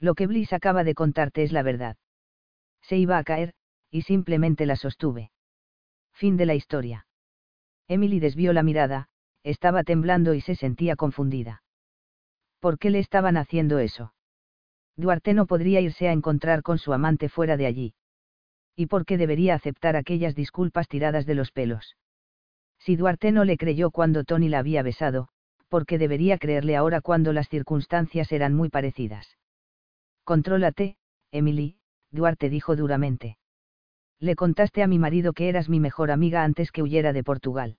Lo que Bliss acaba de contarte es la verdad. Se iba a caer, y simplemente la sostuve. Fin de la historia. Emily desvió la mirada, estaba temblando y se sentía confundida. ¿Por qué le estaban haciendo eso? Duarte no podría irse a encontrar con su amante fuera de allí. ¿Y por qué debería aceptar aquellas disculpas tiradas de los pelos? Si Duarte no le creyó cuando Tony la había besado, ¿por qué debería creerle ahora cuando las circunstancias eran muy parecidas? Contrólate, Emily, Duarte dijo duramente. Le contaste a mi marido que eras mi mejor amiga antes que huyera de Portugal.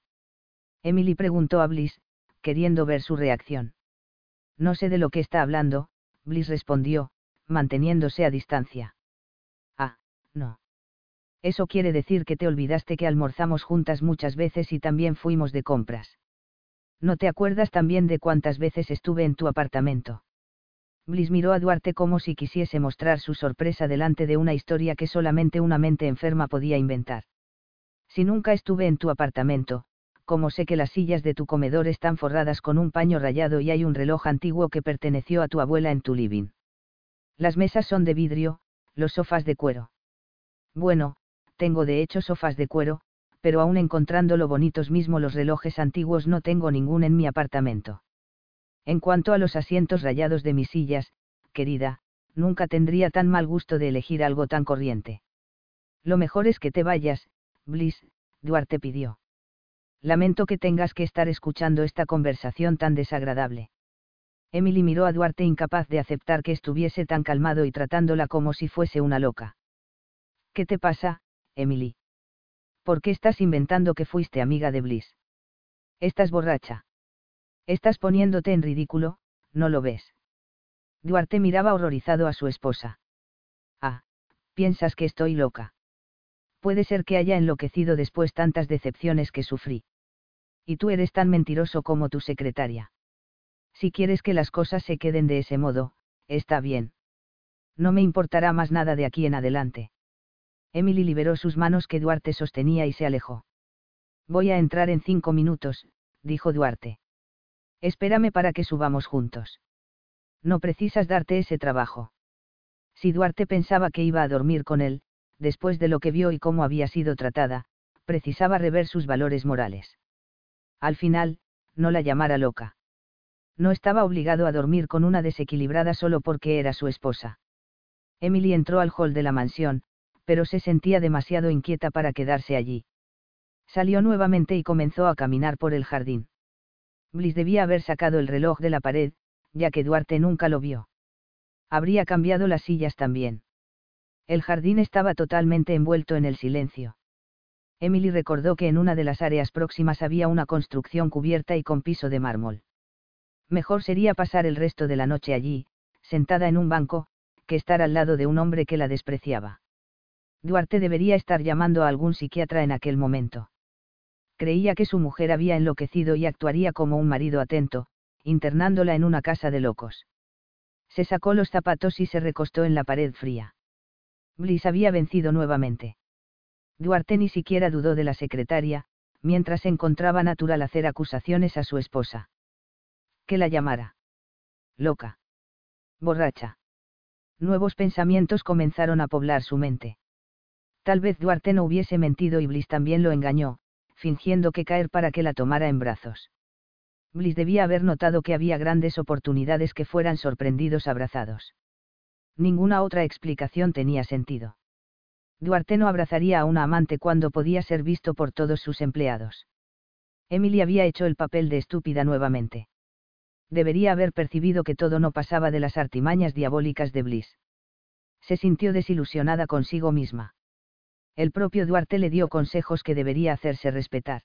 Emily preguntó a Bliss, queriendo ver su reacción. No sé de lo que está hablando, Bliss respondió, manteniéndose a distancia. Ah, no. Eso quiere decir que te olvidaste que almorzamos juntas muchas veces y también fuimos de compras. ¿No te acuerdas también de cuántas veces estuve en tu apartamento? Bliss miró a Duarte como si quisiese mostrar su sorpresa delante de una historia que solamente una mente enferma podía inventar. Si nunca estuve en tu apartamento, como sé que las sillas de tu comedor están forradas con un paño rayado y hay un reloj antiguo que perteneció a tu abuela en tu living. Las mesas son de vidrio, los sofás de cuero. Bueno, tengo de hecho sofás de cuero, pero aún encontrándolo bonitos mismo los relojes antiguos no tengo ningún en mi apartamento. En cuanto a los asientos rayados de mis sillas, querida, nunca tendría tan mal gusto de elegir algo tan corriente. Lo mejor es que te vayas, Bliss, Duarte pidió. Lamento que tengas que estar escuchando esta conversación tan desagradable. Emily miró a Duarte incapaz de aceptar que estuviese tan calmado y tratándola como si fuese una loca. ¿Qué te pasa, Emily? ¿Por qué estás inventando que fuiste amiga de Bliss? Estás borracha. Estás poniéndote en ridículo, ¿no lo ves? Duarte miraba horrorizado a su esposa. Ah, piensas que estoy loca. Puede ser que haya enloquecido después tantas decepciones que sufrí. Y tú eres tan mentiroso como tu secretaria. Si quieres que las cosas se queden de ese modo, está bien. No me importará más nada de aquí en adelante. Emily liberó sus manos que Duarte sostenía y se alejó. Voy a entrar en cinco minutos, dijo Duarte. Espérame para que subamos juntos. No precisas darte ese trabajo. Si Duarte pensaba que iba a dormir con él, después de lo que vio y cómo había sido tratada, precisaba rever sus valores morales. Al final, no la llamara loca. No estaba obligado a dormir con una desequilibrada solo porque era su esposa. Emily entró al hall de la mansión, pero se sentía demasiado inquieta para quedarse allí. Salió nuevamente y comenzó a caminar por el jardín. Bliss debía haber sacado el reloj de la pared, ya que Duarte nunca lo vio. Habría cambiado las sillas también. El jardín estaba totalmente envuelto en el silencio. Emily recordó que en una de las áreas próximas había una construcción cubierta y con piso de mármol. Mejor sería pasar el resto de la noche allí, sentada en un banco, que estar al lado de un hombre que la despreciaba. Duarte debería estar llamando a algún psiquiatra en aquel momento. Creía que su mujer había enloquecido y actuaría como un marido atento, internándola en una casa de locos. Se sacó los zapatos y se recostó en la pared fría. Bliss había vencido nuevamente. Duarte ni siquiera dudó de la secretaria, mientras encontraba natural hacer acusaciones a su esposa. Que la llamara. Loca. Borracha. Nuevos pensamientos comenzaron a poblar su mente. Tal vez Duarte no hubiese mentido y Bliss también lo engañó, fingiendo que caer para que la tomara en brazos. Bliss debía haber notado que había grandes oportunidades que fueran sorprendidos abrazados. Ninguna otra explicación tenía sentido. Duarte no abrazaría a una amante cuando podía ser visto por todos sus empleados. Emily había hecho el papel de estúpida nuevamente. Debería haber percibido que todo no pasaba de las artimañas diabólicas de Bliss. Se sintió desilusionada consigo misma. El propio Duarte le dio consejos que debería hacerse respetar.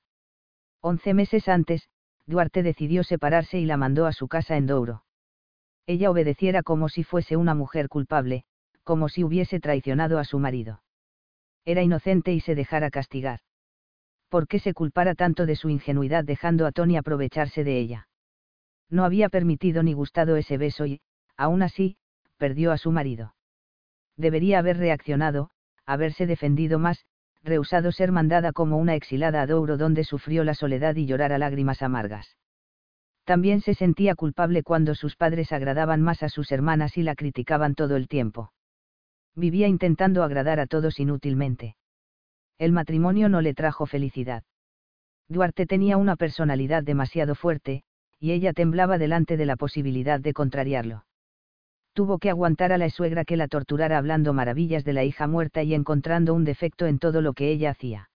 Once meses antes, Duarte decidió separarse y la mandó a su casa en Douro. Ella obedeciera como si fuese una mujer culpable, como si hubiese traicionado a su marido era inocente y se dejara castigar. ¿Por qué se culpara tanto de su ingenuidad dejando a Tony aprovecharse de ella? No había permitido ni gustado ese beso y, aún así, perdió a su marido. Debería haber reaccionado, haberse defendido más, rehusado ser mandada como una exilada a Douro donde sufrió la soledad y llorara lágrimas amargas. También se sentía culpable cuando sus padres agradaban más a sus hermanas y la criticaban todo el tiempo vivía intentando agradar a todos inútilmente. El matrimonio no le trajo felicidad. Duarte tenía una personalidad demasiado fuerte, y ella temblaba delante de la posibilidad de contrariarlo. Tuvo que aguantar a la suegra que la torturara hablando maravillas de la hija muerta y encontrando un defecto en todo lo que ella hacía.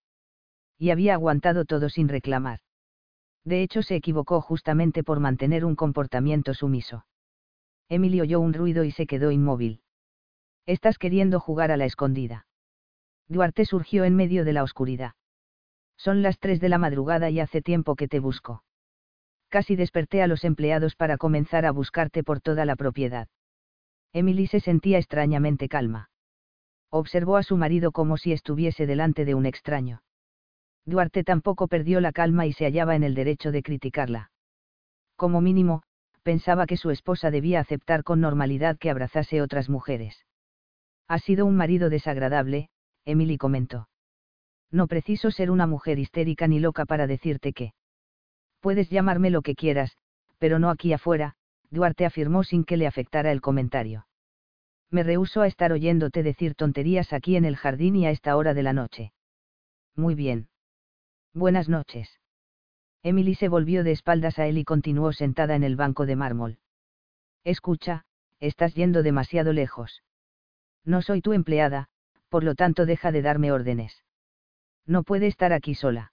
Y había aguantado todo sin reclamar. De hecho se equivocó justamente por mantener un comportamiento sumiso. Emily oyó un ruido y se quedó inmóvil. Estás queriendo jugar a la escondida. Duarte surgió en medio de la oscuridad. Son las tres de la madrugada y hace tiempo que te busco. Casi desperté a los empleados para comenzar a buscarte por toda la propiedad. Emily se sentía extrañamente calma. Observó a su marido como si estuviese delante de un extraño. Duarte tampoco perdió la calma y se hallaba en el derecho de criticarla. Como mínimo, pensaba que su esposa debía aceptar con normalidad que abrazase otras mujeres. Ha sido un marido desagradable, Emily comentó. No preciso ser una mujer histérica ni loca para decirte que. Puedes llamarme lo que quieras, pero no aquí afuera, Duarte afirmó sin que le afectara el comentario. Me rehuso a estar oyéndote decir tonterías aquí en el jardín y a esta hora de la noche. Muy bien. Buenas noches. Emily se volvió de espaldas a él y continuó sentada en el banco de mármol. Escucha, estás yendo demasiado lejos. No soy tu empleada, por lo tanto deja de darme órdenes. No puede estar aquí sola.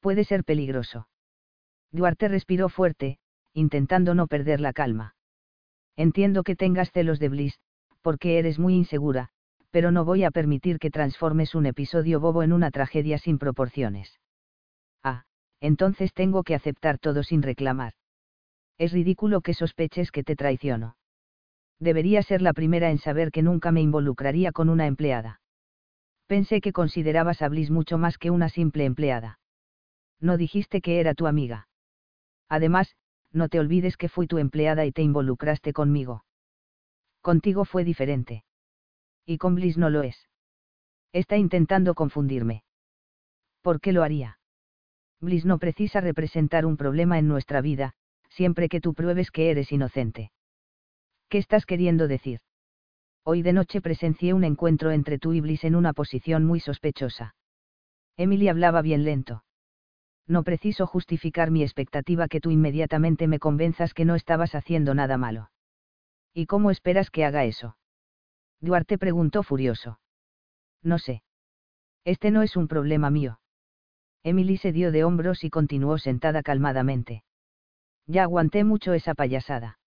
Puede ser peligroso. Duarte respiró fuerte, intentando no perder la calma. Entiendo que tengas celos de Bliss, porque eres muy insegura, pero no voy a permitir que transformes un episodio bobo en una tragedia sin proporciones. Ah, entonces tengo que aceptar todo sin reclamar. Es ridículo que sospeches que te traiciono debería ser la primera en saber que nunca me involucraría con una empleada. Pensé que considerabas a Bliss mucho más que una simple empleada. No dijiste que era tu amiga. Además, no te olvides que fui tu empleada y te involucraste conmigo. Contigo fue diferente. Y con Bliss no lo es. Está intentando confundirme. ¿Por qué lo haría? Bliss no precisa representar un problema en nuestra vida, siempre que tú pruebes que eres inocente. ¿Qué estás queriendo decir? Hoy de noche presencié un encuentro entre tú y Bliss en una posición muy sospechosa. Emily hablaba bien lento. No preciso justificar mi expectativa que tú inmediatamente me convenzas que no estabas haciendo nada malo. ¿Y cómo esperas que haga eso? Duarte preguntó furioso. No sé. Este no es un problema mío. Emily se dio de hombros y continuó sentada calmadamente. Ya aguanté mucho esa payasada.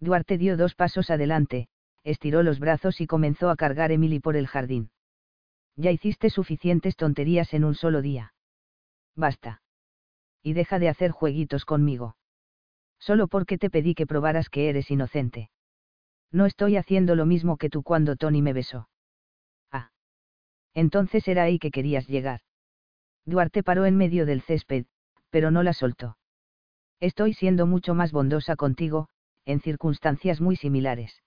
Duarte dio dos pasos adelante, estiró los brazos y comenzó a cargar Emily por el jardín. Ya hiciste suficientes tonterías en un solo día. Basta. Y deja de hacer jueguitos conmigo. Solo porque te pedí que probaras que eres inocente. No estoy haciendo lo mismo que tú cuando Tony me besó. Ah. Entonces era ahí que querías llegar. Duarte paró en medio del césped, pero no la soltó. Estoy siendo mucho más bondosa contigo, en circunstancias muy similares.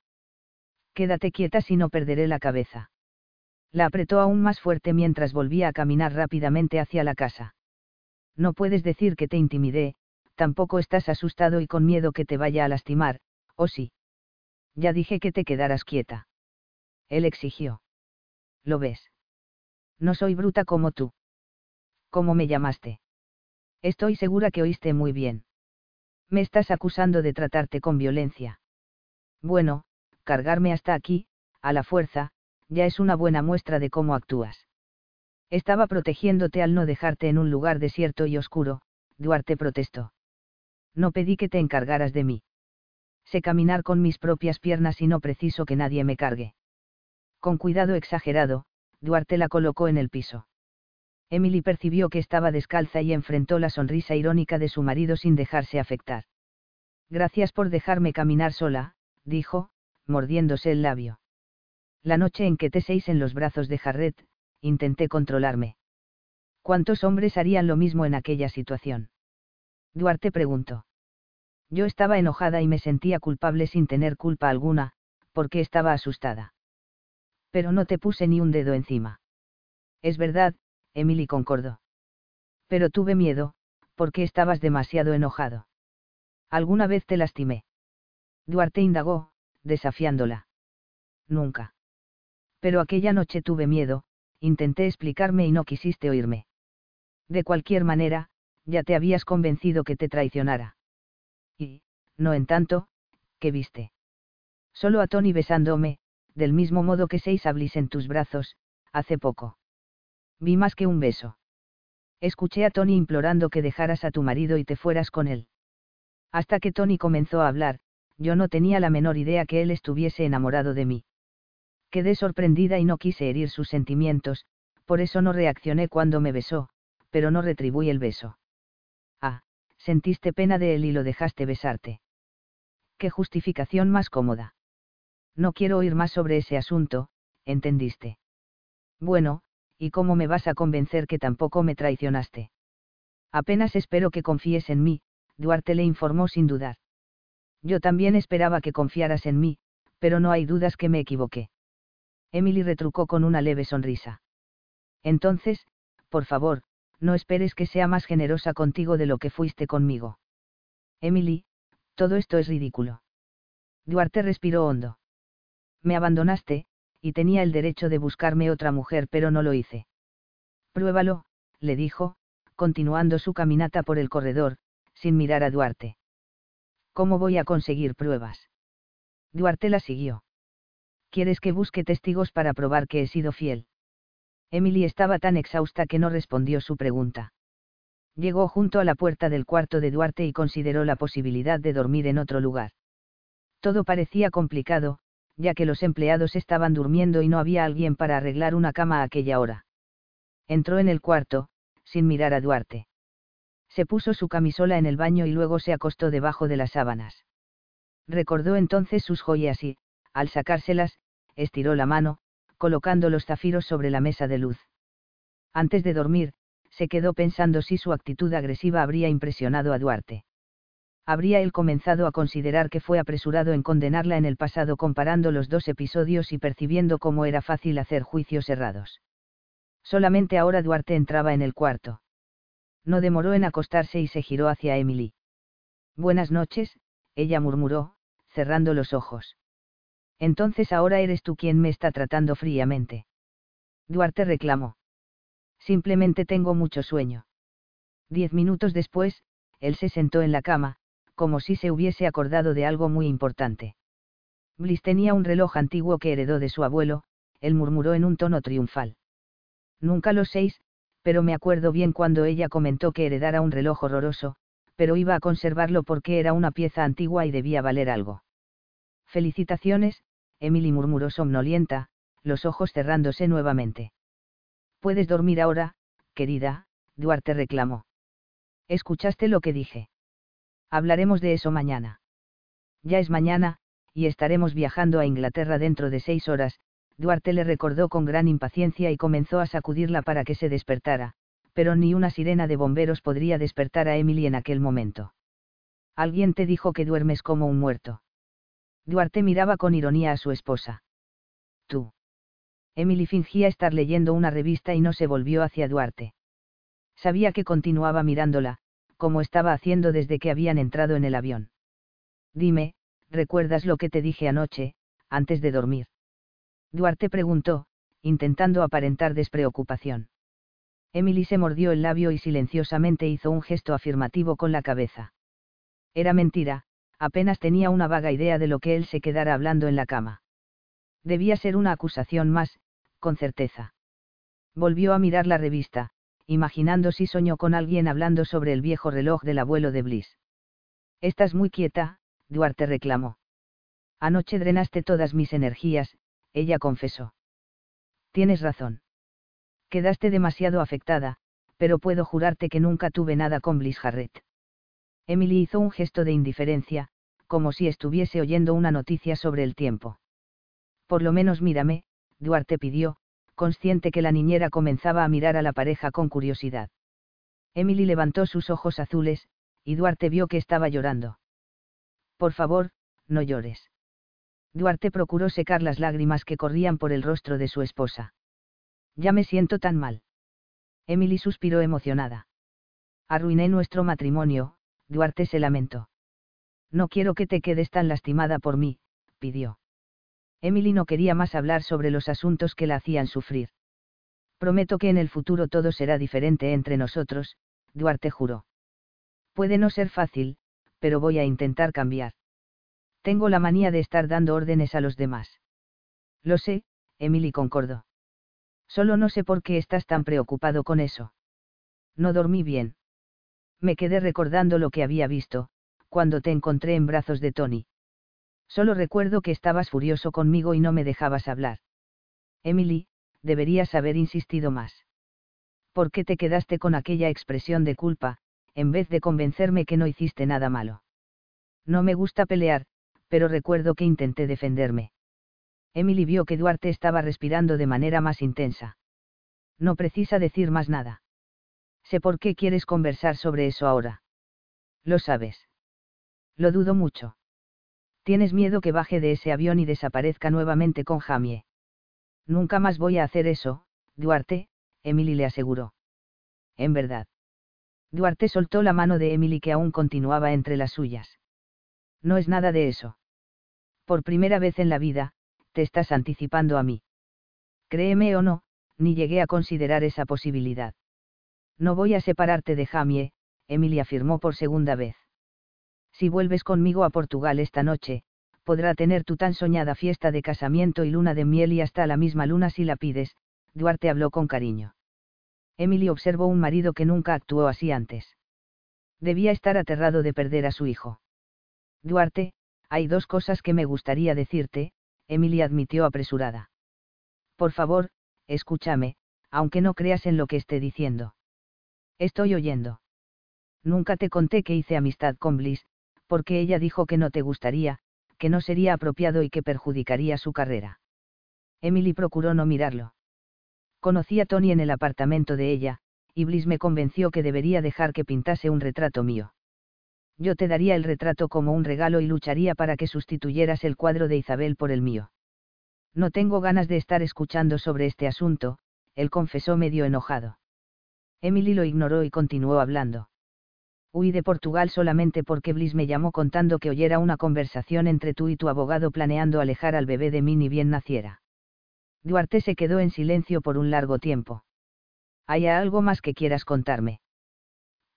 Quédate quieta si no perderé la cabeza. La apretó aún más fuerte mientras volvía a caminar rápidamente hacia la casa. No puedes decir que te intimidé, tampoco estás asustado y con miedo que te vaya a lastimar, ¿o sí? Ya dije que te quedaras quieta. Él exigió. ¿Lo ves? No soy bruta como tú. ¿Cómo me llamaste? Estoy segura que oíste muy bien. Me estás acusando de tratarte con violencia. Bueno, cargarme hasta aquí, a la fuerza, ya es una buena muestra de cómo actúas. Estaba protegiéndote al no dejarte en un lugar desierto y oscuro, Duarte protestó. No pedí que te encargaras de mí. Sé caminar con mis propias piernas y no preciso que nadie me cargue. Con cuidado exagerado, Duarte la colocó en el piso. Emily percibió que estaba descalza y enfrentó la sonrisa irónica de su marido sin dejarse afectar. Gracias por dejarme caminar sola, dijo, mordiéndose el labio. La noche en que te seis en los brazos de Jarret, intenté controlarme. ¿Cuántos hombres harían lo mismo en aquella situación? Duarte preguntó. Yo estaba enojada y me sentía culpable sin tener culpa alguna, porque estaba asustada. Pero no te puse ni un dedo encima. Es verdad, Emily concordó. Pero tuve miedo, porque estabas demasiado enojado. ¿Alguna vez te lastimé? Duarte indagó, desafiándola. Nunca. Pero aquella noche tuve miedo, intenté explicarme y no quisiste oírme. De cualquier manera, ya te habías convencido que te traicionara. Y, no en tanto, ¿qué viste? Solo a Tony besándome, del mismo modo que seis hablis en tus brazos, hace poco. Vi más que un beso. Escuché a Tony implorando que dejaras a tu marido y te fueras con él. Hasta que Tony comenzó a hablar, yo no tenía la menor idea que él estuviese enamorado de mí. Quedé sorprendida y no quise herir sus sentimientos, por eso no reaccioné cuando me besó, pero no retribuí el beso. Ah, sentiste pena de él y lo dejaste besarte. Qué justificación más cómoda. No quiero oír más sobre ese asunto, ¿entendiste? Bueno, ¿y cómo me vas a convencer que tampoco me traicionaste? Apenas espero que confíes en mí, Duarte le informó sin dudar. Yo también esperaba que confiaras en mí, pero no hay dudas que me equivoqué. Emily retrucó con una leve sonrisa. Entonces, por favor, no esperes que sea más generosa contigo de lo que fuiste conmigo. Emily, todo esto es ridículo. Duarte respiró hondo. Me abandonaste, y tenía el derecho de buscarme otra mujer, pero no lo hice. Pruébalo, le dijo, continuando su caminata por el corredor, sin mirar a Duarte. ¿Cómo voy a conseguir pruebas? Duarte la siguió. ¿Quieres que busque testigos para probar que he sido fiel? Emily estaba tan exhausta que no respondió su pregunta. Llegó junto a la puerta del cuarto de Duarte y consideró la posibilidad de dormir en otro lugar. Todo parecía complicado, ya que los empleados estaban durmiendo y no había alguien para arreglar una cama a aquella hora. Entró en el cuarto, sin mirar a Duarte. Se puso su camisola en el baño y luego se acostó debajo de las sábanas. Recordó entonces sus joyas y, al sacárselas, estiró la mano, colocando los zafiros sobre la mesa de luz. Antes de dormir, se quedó pensando si su actitud agresiva habría impresionado a Duarte. Habría él comenzado a considerar que fue apresurado en condenarla en el pasado comparando los dos episodios y percibiendo cómo era fácil hacer juicios errados. Solamente ahora Duarte entraba en el cuarto. No demoró en acostarse y se giró hacia Emily. Buenas noches, ella murmuró, cerrando los ojos. Entonces ahora eres tú quien me está tratando fríamente. Duarte reclamó. Simplemente tengo mucho sueño. Diez minutos después, él se sentó en la cama, como si se hubiese acordado de algo muy importante. Bliss tenía un reloj antiguo que heredó de su abuelo, él murmuró en un tono triunfal. Nunca lo seis, pero me acuerdo bien cuando ella comentó que heredara un reloj horroroso, pero iba a conservarlo porque era una pieza antigua y debía valer algo. Felicitaciones, Emily murmuró somnolienta, los ojos cerrándose nuevamente. Puedes dormir ahora, querida, Duarte reclamó. ¿Escuchaste lo que dije? Hablaremos de eso mañana. Ya es mañana, y estaremos viajando a Inglaterra dentro de seis horas, Duarte le recordó con gran impaciencia y comenzó a sacudirla para que se despertara, pero ni una sirena de bomberos podría despertar a Emily en aquel momento. Alguien te dijo que duermes como un muerto. Duarte miraba con ironía a su esposa. Tú. Emily fingía estar leyendo una revista y no se volvió hacia Duarte. Sabía que continuaba mirándola, como estaba haciendo desde que habían entrado en el avión. Dime, ¿recuerdas lo que te dije anoche, antes de dormir? Duarte preguntó, intentando aparentar despreocupación. Emily se mordió el labio y silenciosamente hizo un gesto afirmativo con la cabeza. Era mentira, apenas tenía una vaga idea de lo que él se quedara hablando en la cama. Debía ser una acusación más, con certeza. Volvió a mirar la revista, imaginando si soñó con alguien hablando sobre el viejo reloj del abuelo de Bliss. Estás muy quieta, Duarte reclamó. Anoche drenaste todas mis energías, ella confesó. Tienes razón. Quedaste demasiado afectada, pero puedo jurarte que nunca tuve nada con Bliss Harrett. Emily hizo un gesto de indiferencia, como si estuviese oyendo una noticia sobre el tiempo. Por lo menos mírame, Duarte pidió, consciente que la niñera comenzaba a mirar a la pareja con curiosidad. Emily levantó sus ojos azules, y Duarte vio que estaba llorando. Por favor, no llores. Duarte procuró secar las lágrimas que corrían por el rostro de su esposa. Ya me siento tan mal. Emily suspiró emocionada. Arruiné nuestro matrimonio, Duarte se lamentó. No quiero que te quedes tan lastimada por mí, pidió. Emily no quería más hablar sobre los asuntos que la hacían sufrir. Prometo que en el futuro todo será diferente entre nosotros, Duarte juró. Puede no ser fácil, pero voy a intentar cambiar. Tengo la manía de estar dando órdenes a los demás. Lo sé, Emily concordó. Solo no sé por qué estás tan preocupado con eso. No dormí bien me quedé recordando lo que había visto, cuando te encontré en brazos de Tony. Solo recuerdo que estabas furioso conmigo y no me dejabas hablar. Emily, deberías haber insistido más. ¿Por qué te quedaste con aquella expresión de culpa, en vez de convencerme que no hiciste nada malo? No me gusta pelear, pero recuerdo que intenté defenderme. Emily vio que Duarte estaba respirando de manera más intensa. No precisa decir más nada. Sé por qué quieres conversar sobre eso ahora. Lo sabes. Lo dudo mucho. Tienes miedo que baje de ese avión y desaparezca nuevamente con Jamie. Nunca más voy a hacer eso, Duarte, Emily le aseguró. En verdad. Duarte soltó la mano de Emily que aún continuaba entre las suyas. No es nada de eso. Por primera vez en la vida, te estás anticipando a mí. Créeme o no, ni llegué a considerar esa posibilidad. No voy a separarte de Jamie, Emily afirmó por segunda vez. Si vuelves conmigo a Portugal esta noche, podrá tener tu tan soñada fiesta de casamiento y luna de miel y hasta la misma luna si la pides, Duarte habló con cariño. Emily observó un marido que nunca actuó así antes. Debía estar aterrado de perder a su hijo. Duarte, hay dos cosas que me gustaría decirte, Emily admitió apresurada. Por favor, escúchame, aunque no creas en lo que esté diciendo. Estoy oyendo. Nunca te conté que hice amistad con Bliss, porque ella dijo que no te gustaría, que no sería apropiado y que perjudicaría su carrera. Emily procuró no mirarlo. Conocí a Tony en el apartamento de ella, y Bliss me convenció que debería dejar que pintase un retrato mío. Yo te daría el retrato como un regalo y lucharía para que sustituyeras el cuadro de Isabel por el mío. No tengo ganas de estar escuchando sobre este asunto, él confesó medio enojado. Emily lo ignoró y continuó hablando. Huí de Portugal solamente porque Bliss me llamó contando que oyera una conversación entre tú y tu abogado planeando alejar al bebé de mí ni bien naciera. Duarte se quedó en silencio por un largo tiempo. ¿Hay algo más que quieras contarme?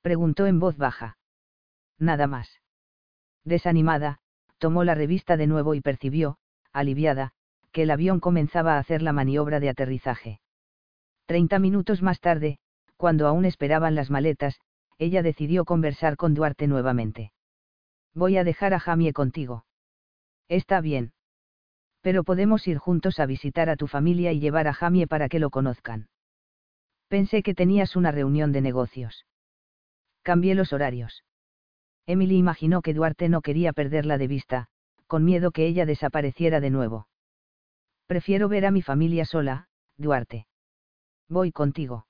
Preguntó en voz baja. Nada más. Desanimada, tomó la revista de nuevo y percibió, aliviada, que el avión comenzaba a hacer la maniobra de aterrizaje. Treinta minutos más tarde, cuando aún esperaban las maletas, ella decidió conversar con Duarte nuevamente. Voy a dejar a Jamie contigo. Está bien. Pero podemos ir juntos a visitar a tu familia y llevar a Jamie para que lo conozcan. Pensé que tenías una reunión de negocios. Cambié los horarios. Emily imaginó que Duarte no quería perderla de vista, con miedo que ella desapareciera de nuevo. Prefiero ver a mi familia sola, Duarte. Voy contigo.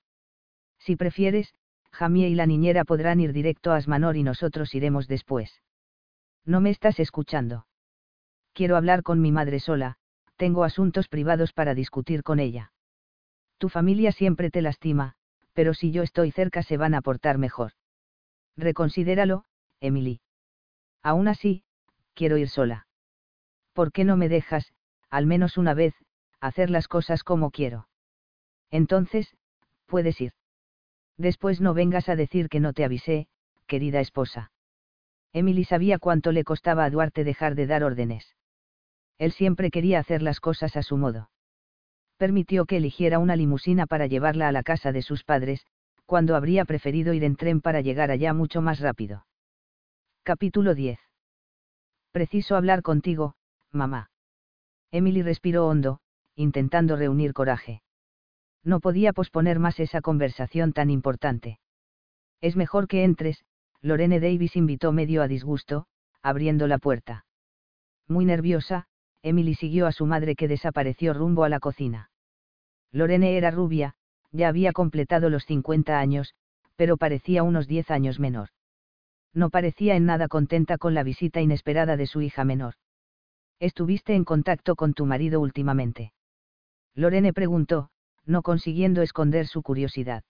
Si prefieres, Jamie y la niñera podrán ir directo a Asmanor y nosotros iremos después. No me estás escuchando. Quiero hablar con mi madre sola, tengo asuntos privados para discutir con ella. Tu familia siempre te lastima, pero si yo estoy cerca se van a portar mejor. Reconsidéralo, Emily. Aún así, quiero ir sola. ¿Por qué no me dejas, al menos una vez, hacer las cosas como quiero? Entonces, puedes ir. Después no vengas a decir que no te avisé, querida esposa. Emily sabía cuánto le costaba a Duarte dejar de dar órdenes. Él siempre quería hacer las cosas a su modo. Permitió que eligiera una limusina para llevarla a la casa de sus padres, cuando habría preferido ir en tren para llegar allá mucho más rápido. Capítulo 10. Preciso hablar contigo, mamá. Emily respiró hondo, intentando reunir coraje no podía posponer más esa conversación tan importante. Es mejor que entres, Lorene Davis invitó medio a disgusto, abriendo la puerta. Muy nerviosa, Emily siguió a su madre que desapareció rumbo a la cocina. Lorene era rubia, ya había completado los 50 años, pero parecía unos 10 años menor. No parecía en nada contenta con la visita inesperada de su hija menor. ¿Estuviste en contacto con tu marido últimamente? Lorene preguntó, no consiguiendo esconder su curiosidad.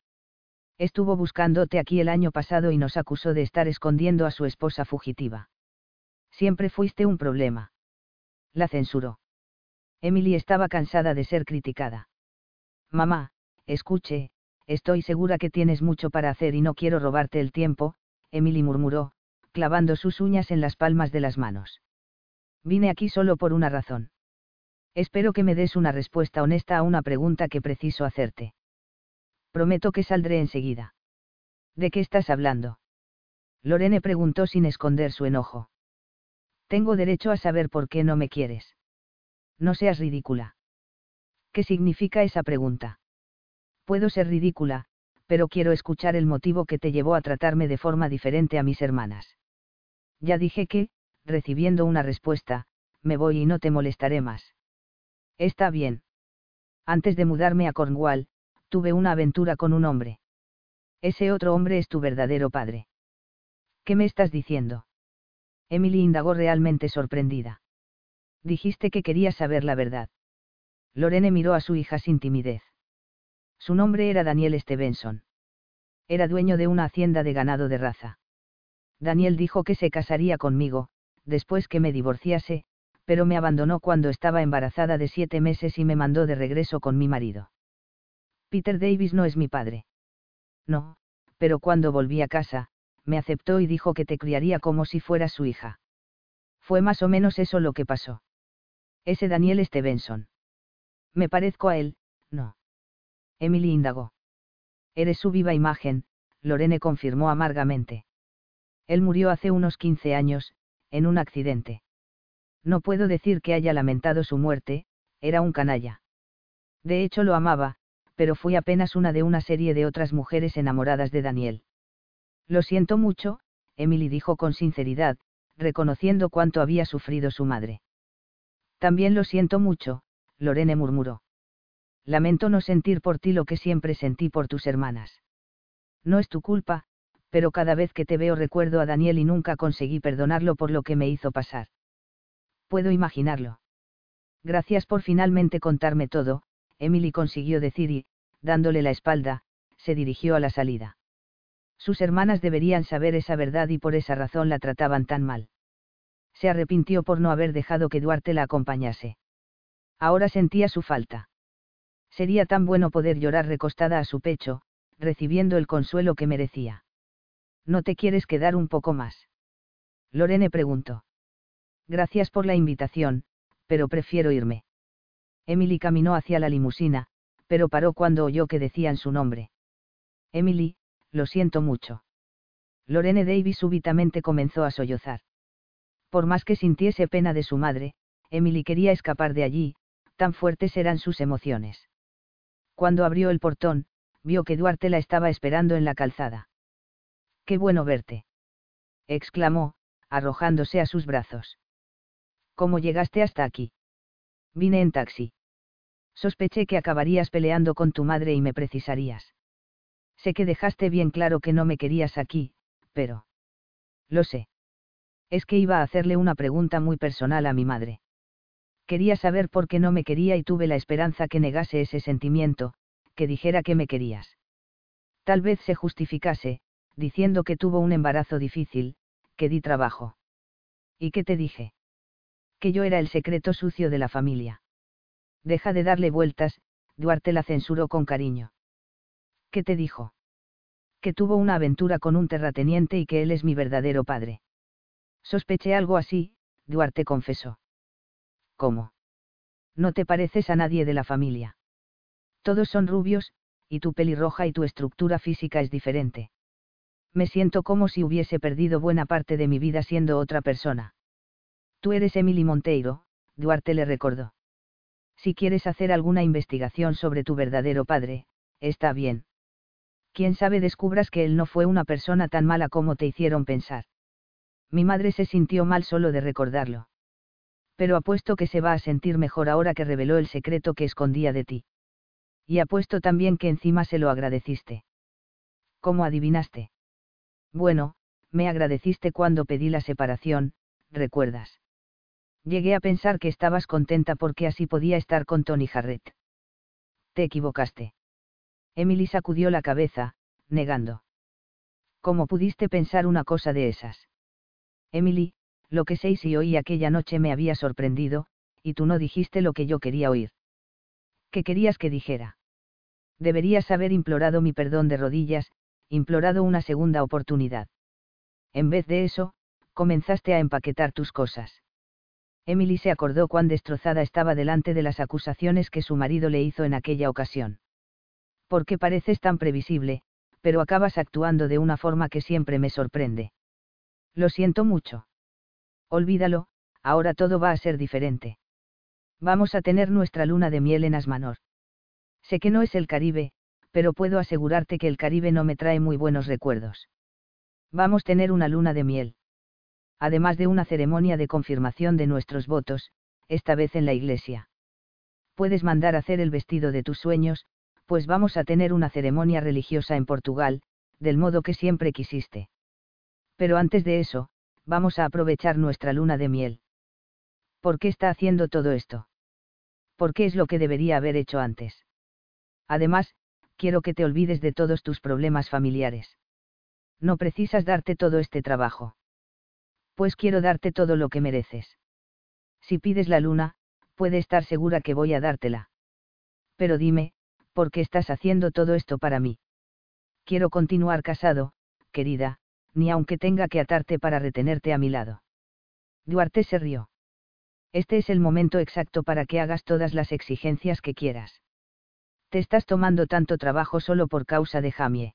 Estuvo buscándote aquí el año pasado y nos acusó de estar escondiendo a su esposa fugitiva. Siempre fuiste un problema. La censuró. Emily estaba cansada de ser criticada. Mamá, escuche, estoy segura que tienes mucho para hacer y no quiero robarte el tiempo, Emily murmuró, clavando sus uñas en las palmas de las manos. Vine aquí solo por una razón. Espero que me des una respuesta honesta a una pregunta que preciso hacerte. Prometo que saldré enseguida. ¿De qué estás hablando? Lorene preguntó sin esconder su enojo. Tengo derecho a saber por qué no me quieres. No seas ridícula. ¿Qué significa esa pregunta? Puedo ser ridícula, pero quiero escuchar el motivo que te llevó a tratarme de forma diferente a mis hermanas. Ya dije que, recibiendo una respuesta, me voy y no te molestaré más. Está bien. Antes de mudarme a Cornwall, tuve una aventura con un hombre. Ese otro hombre es tu verdadero padre. ¿Qué me estás diciendo? Emily indagó realmente sorprendida. Dijiste que querías saber la verdad. Lorene miró a su hija sin timidez. Su nombre era Daniel Stevenson. Era dueño de una hacienda de ganado de raza. Daniel dijo que se casaría conmigo, después que me divorciase, pero me abandonó cuando estaba embarazada de siete meses y me mandó de regreso con mi marido. Peter Davis no es mi padre. No, pero cuando volví a casa, me aceptó y dijo que te criaría como si fueras su hija. Fue más o menos eso lo que pasó. Ese Daniel Stevenson. Me parezco a él, no. Emily indagó. Eres su viva imagen, Lorene confirmó amargamente. Él murió hace unos 15 años, en un accidente. No puedo decir que haya lamentado su muerte, era un canalla. De hecho lo amaba, pero fui apenas una de una serie de otras mujeres enamoradas de Daniel. Lo siento mucho, Emily dijo con sinceridad, reconociendo cuánto había sufrido su madre. También lo siento mucho, Lorene murmuró. Lamento no sentir por ti lo que siempre sentí por tus hermanas. No es tu culpa, Pero cada vez que te veo recuerdo a Daniel y nunca conseguí perdonarlo por lo que me hizo pasar. Puedo imaginarlo. Gracias por finalmente contarme todo, Emily consiguió decir y, dándole la espalda, se dirigió a la salida. Sus hermanas deberían saber esa verdad y por esa razón la trataban tan mal. Se arrepintió por no haber dejado que Duarte la acompañase. Ahora sentía su falta. Sería tan bueno poder llorar recostada a su pecho, recibiendo el consuelo que merecía. ¿No te quieres quedar un poco más? Lorene preguntó. Gracias por la invitación, pero prefiero irme. Emily caminó hacia la limusina, pero paró cuando oyó que decían su nombre. Emily, lo siento mucho. Lorene Davis súbitamente comenzó a sollozar. Por más que sintiese pena de su madre, Emily quería escapar de allí, tan fuertes eran sus emociones. Cuando abrió el portón, vio que Duarte la estaba esperando en la calzada. Qué bueno verte. exclamó, arrojándose a sus brazos. ¿Cómo llegaste hasta aquí? Vine en taxi. Sospeché que acabarías peleando con tu madre y me precisarías. Sé que dejaste bien claro que no me querías aquí, pero... Lo sé. Es que iba a hacerle una pregunta muy personal a mi madre. Quería saber por qué no me quería y tuve la esperanza que negase ese sentimiento, que dijera que me querías. Tal vez se justificase, diciendo que tuvo un embarazo difícil, que di trabajo. ¿Y qué te dije? Que yo era el secreto sucio de la familia. Deja de darle vueltas, Duarte la censuró con cariño. ¿Qué te dijo? Que tuvo una aventura con un terrateniente y que él es mi verdadero padre. Sospeché algo así, Duarte confesó. ¿Cómo? No te pareces a nadie de la familia. Todos son rubios, y tu pelirroja y tu estructura física es diferente. Me siento como si hubiese perdido buena parte de mi vida siendo otra persona. Tú eres Emily Monteiro, Duarte le recordó. Si quieres hacer alguna investigación sobre tu verdadero padre, está bien. Quién sabe descubras que él no fue una persona tan mala como te hicieron pensar. Mi madre se sintió mal solo de recordarlo. Pero apuesto que se va a sentir mejor ahora que reveló el secreto que escondía de ti. Y apuesto también que encima se lo agradeciste. ¿Cómo adivinaste? Bueno, me agradeciste cuando pedí la separación, recuerdas. Llegué a pensar que estabas contenta porque así podía estar con Tony Jarrett. Te equivocaste. Emily sacudió la cabeza, negando. ¿Cómo pudiste pensar una cosa de esas? Emily, lo que sé y oí aquella noche me había sorprendido, y tú no dijiste lo que yo quería oír. ¿Qué querías que dijera? Deberías haber implorado mi perdón de rodillas, implorado una segunda oportunidad. En vez de eso, comenzaste a empaquetar tus cosas. Emily se acordó cuán destrozada estaba delante de las acusaciones que su marido le hizo en aquella ocasión. ¿Por qué pareces tan previsible, pero acabas actuando de una forma que siempre me sorprende? Lo siento mucho. Olvídalo, ahora todo va a ser diferente. Vamos a tener nuestra luna de miel en Asmanor. Sé que no es el Caribe, pero puedo asegurarte que el Caribe no me trae muy buenos recuerdos. Vamos a tener una luna de miel además de una ceremonia de confirmación de nuestros votos, esta vez en la iglesia. Puedes mandar hacer el vestido de tus sueños, pues vamos a tener una ceremonia religiosa en Portugal, del modo que siempre quisiste. Pero antes de eso, vamos a aprovechar nuestra luna de miel. ¿Por qué está haciendo todo esto? ¿Por qué es lo que debería haber hecho antes? Además, quiero que te olvides de todos tus problemas familiares. No precisas darte todo este trabajo pues quiero darte todo lo que mereces. Si pides la luna, puede estar segura que voy a dártela. Pero dime, ¿por qué estás haciendo todo esto para mí? Quiero continuar casado, querida, ni aunque tenga que atarte para retenerte a mi lado. Duarte se rió. Este es el momento exacto para que hagas todas las exigencias que quieras. Te estás tomando tanto trabajo solo por causa de Jamie.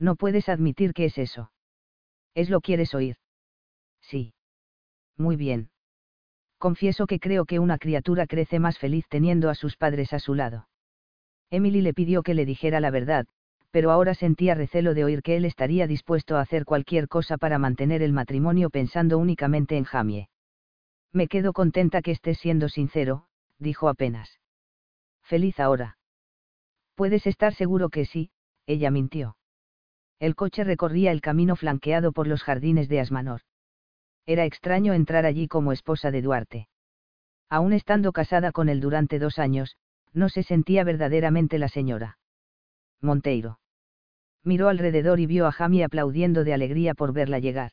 No puedes admitir que es eso. Es lo quieres oír. Sí. Muy bien. Confieso que creo que una criatura crece más feliz teniendo a sus padres a su lado. Emily le pidió que le dijera la verdad, pero ahora sentía recelo de oír que él estaría dispuesto a hacer cualquier cosa para mantener el matrimonio pensando únicamente en Jamie. Me quedo contenta que estés siendo sincero, dijo apenas. Feliz ahora. Puedes estar seguro que sí, ella mintió. El coche recorría el camino flanqueado por los jardines de Asmanor. Era extraño entrar allí como esposa de Duarte. Aún estando casada con él durante dos años, no se sentía verdaderamente la señora. Monteiro. Miró alrededor y vio a Jamie aplaudiendo de alegría por verla llegar.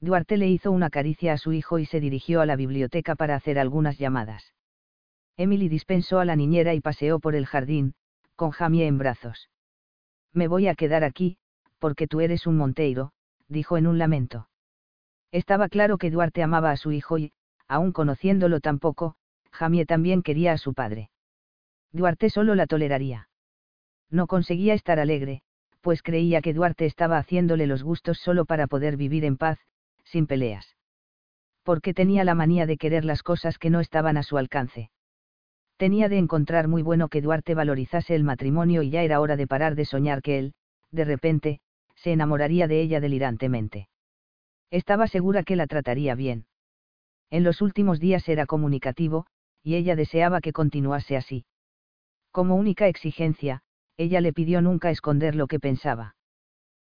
Duarte le hizo una caricia a su hijo y se dirigió a la biblioteca para hacer algunas llamadas. Emily dispensó a la niñera y paseó por el jardín, con Jamie en brazos. Me voy a quedar aquí, porque tú eres un Monteiro, dijo en un lamento. Estaba claro que Duarte amaba a su hijo y, aun conociéndolo tampoco, Jamie también quería a su padre. Duarte solo la toleraría. No conseguía estar alegre, pues creía que Duarte estaba haciéndole los gustos solo para poder vivir en paz, sin peleas. Porque tenía la manía de querer las cosas que no estaban a su alcance. Tenía de encontrar muy bueno que Duarte valorizase el matrimonio y ya era hora de parar de soñar que él, de repente, se enamoraría de ella delirantemente. Estaba segura que la trataría bien. En los últimos días era comunicativo, y ella deseaba que continuase así. Como única exigencia, ella le pidió nunca esconder lo que pensaba.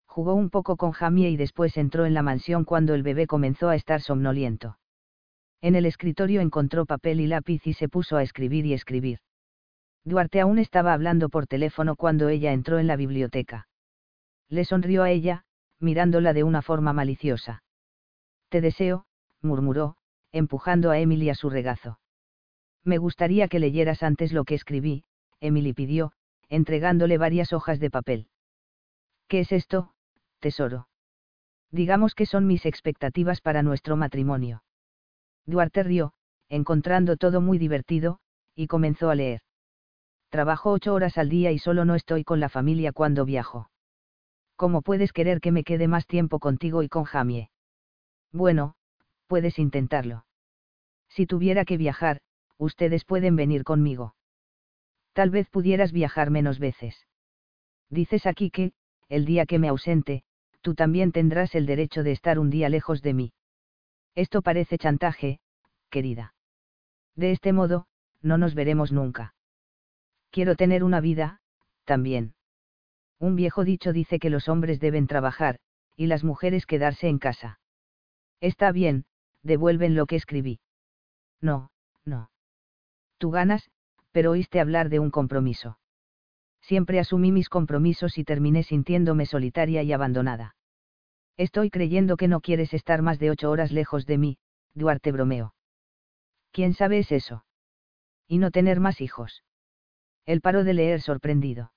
Jugó un poco con Jamie y después entró en la mansión cuando el bebé comenzó a estar somnoliento. En el escritorio encontró papel y lápiz y se puso a escribir y escribir. Duarte aún estaba hablando por teléfono cuando ella entró en la biblioteca. Le sonrió a ella, mirándola de una forma maliciosa. Te deseo, murmuró, empujando a Emily a su regazo. Me gustaría que leyeras antes lo que escribí, Emily pidió, entregándole varias hojas de papel. ¿Qué es esto, tesoro? Digamos que son mis expectativas para nuestro matrimonio. Duarte rió, encontrando todo muy divertido, y comenzó a leer. Trabajo ocho horas al día y solo no estoy con la familia cuando viajo. ¿Cómo puedes querer que me quede más tiempo contigo y con Jamie? Bueno, puedes intentarlo. Si tuviera que viajar, ustedes pueden venir conmigo. Tal vez pudieras viajar menos veces. Dices aquí que, el día que me ausente, tú también tendrás el derecho de estar un día lejos de mí. Esto parece chantaje, querida. De este modo, no nos veremos nunca. Quiero tener una vida, también. Un viejo dicho dice que los hombres deben trabajar, y las mujeres quedarse en casa. Está bien, devuelven lo que escribí. No, no. Tú ganas, pero oíste hablar de un compromiso. Siempre asumí mis compromisos y terminé sintiéndome solitaria y abandonada. Estoy creyendo que no quieres estar más de ocho horas lejos de mí, Duarte bromeó. ¿Quién sabe es eso? Y no tener más hijos. Él paró de leer sorprendido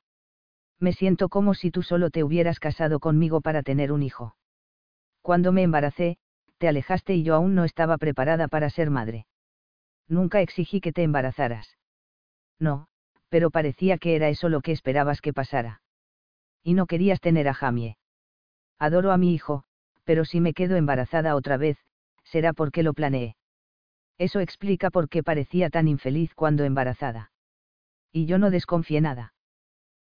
me siento como si tú solo te hubieras casado conmigo para tener un hijo. Cuando me embaracé, te alejaste y yo aún no estaba preparada para ser madre. Nunca exigí que te embarazaras. No, pero parecía que era eso lo que esperabas que pasara. Y no querías tener a Jamie. Adoro a mi hijo, pero si me quedo embarazada otra vez, será porque lo planeé. Eso explica por qué parecía tan infeliz cuando embarazada. Y yo no desconfié nada.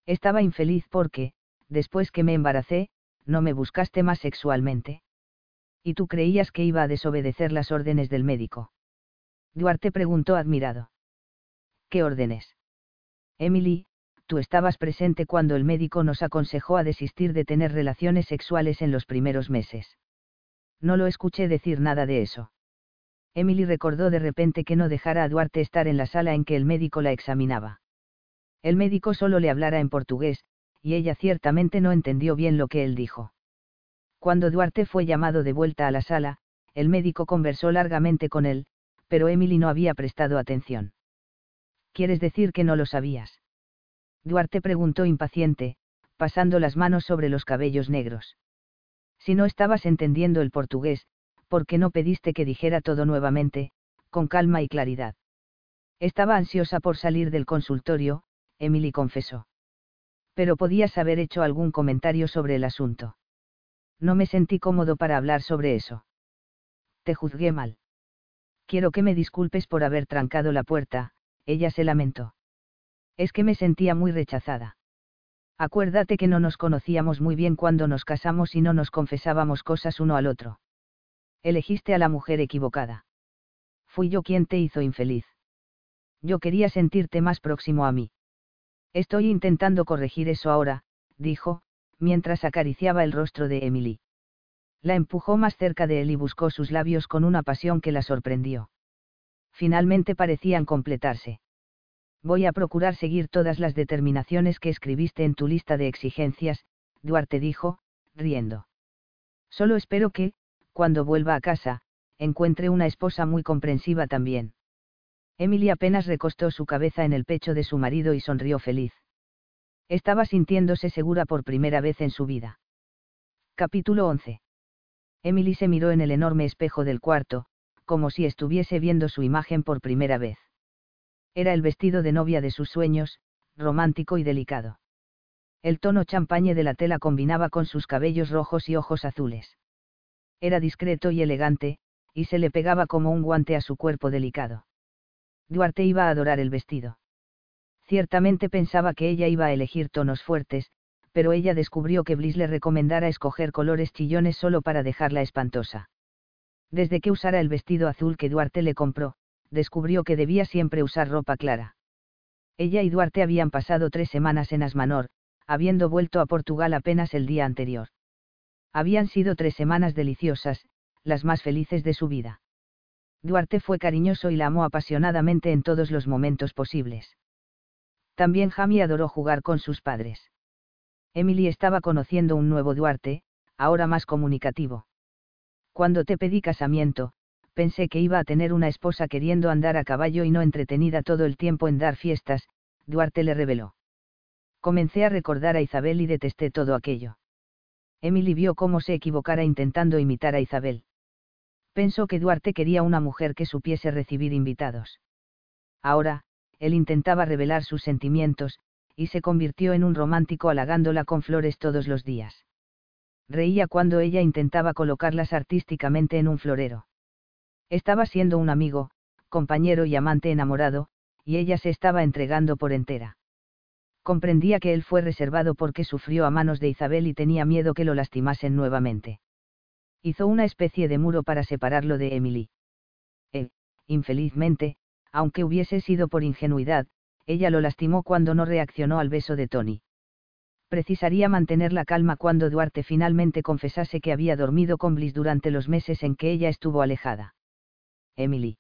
Estaba infeliz porque, después que me embaracé, no me buscaste más sexualmente. ¿Y tú creías que iba a desobedecer las órdenes del médico? Duarte preguntó admirado. ¿Qué órdenes? Emily, tú estabas presente cuando el médico nos aconsejó a desistir de tener relaciones sexuales en los primeros meses. No lo escuché decir nada de eso. Emily recordó de repente que no dejara a Duarte estar en la sala en que el médico la examinaba. El médico solo le hablara en portugués, y ella ciertamente no entendió bien lo que él dijo. Cuando Duarte fue llamado de vuelta a la sala, el médico conversó largamente con él, pero Emily no había prestado atención. ¿Quieres decir que no lo sabías? Duarte preguntó impaciente, pasando las manos sobre los cabellos negros. Si no estabas entendiendo el portugués, ¿por qué no pediste que dijera todo nuevamente, con calma y claridad? Estaba ansiosa por salir del consultorio, Emily confesó. Pero podías haber hecho algún comentario sobre el asunto. No me sentí cómodo para hablar sobre eso. Te juzgué mal. Quiero que me disculpes por haber trancado la puerta, ella se lamentó. Es que me sentía muy rechazada. Acuérdate que no nos conocíamos muy bien cuando nos casamos y no nos confesábamos cosas uno al otro. Elegiste a la mujer equivocada. Fui yo quien te hizo infeliz. Yo quería sentirte más próximo a mí. Estoy intentando corregir eso ahora, dijo, mientras acariciaba el rostro de Emily. La empujó más cerca de él y buscó sus labios con una pasión que la sorprendió. Finalmente parecían completarse. Voy a procurar seguir todas las determinaciones que escribiste en tu lista de exigencias, Duarte dijo, riendo. Solo espero que, cuando vuelva a casa, encuentre una esposa muy comprensiva también. Emily apenas recostó su cabeza en el pecho de su marido y sonrió feliz. Estaba sintiéndose segura por primera vez en su vida. Capítulo 11. Emily se miró en el enorme espejo del cuarto, como si estuviese viendo su imagen por primera vez. Era el vestido de novia de sus sueños, romántico y delicado. El tono champañe de la tela combinaba con sus cabellos rojos y ojos azules. Era discreto y elegante, y se le pegaba como un guante a su cuerpo delicado. Duarte iba a adorar el vestido. Ciertamente pensaba que ella iba a elegir tonos fuertes, pero ella descubrió que Bliss le recomendara escoger colores chillones solo para dejarla espantosa. Desde que usara el vestido azul que Duarte le compró, descubrió que debía siempre usar ropa clara. Ella y Duarte habían pasado tres semanas en Asmanor, habiendo vuelto a Portugal apenas el día anterior. Habían sido tres semanas deliciosas, las más felices de su vida. Duarte fue cariñoso y la amó apasionadamente en todos los momentos posibles. También Jamie adoró jugar con sus padres. Emily estaba conociendo un nuevo Duarte, ahora más comunicativo. Cuando te pedí casamiento, pensé que iba a tener una esposa queriendo andar a caballo y no entretenida todo el tiempo en dar fiestas, Duarte le reveló. Comencé a recordar a Isabel y detesté todo aquello. Emily vio cómo se equivocara intentando imitar a Isabel pensó que Duarte quería una mujer que supiese recibir invitados. Ahora, él intentaba revelar sus sentimientos, y se convirtió en un romántico halagándola con flores todos los días. Reía cuando ella intentaba colocarlas artísticamente en un florero. Estaba siendo un amigo, compañero y amante enamorado, y ella se estaba entregando por entera. Comprendía que él fue reservado porque sufrió a manos de Isabel y tenía miedo que lo lastimasen nuevamente hizo una especie de muro para separarlo de Emily. E, infelizmente, aunque hubiese sido por ingenuidad, ella lo lastimó cuando no reaccionó al beso de Tony. Precisaría mantener la calma cuando Duarte finalmente confesase que había dormido con Bliss durante los meses en que ella estuvo alejada. Emily.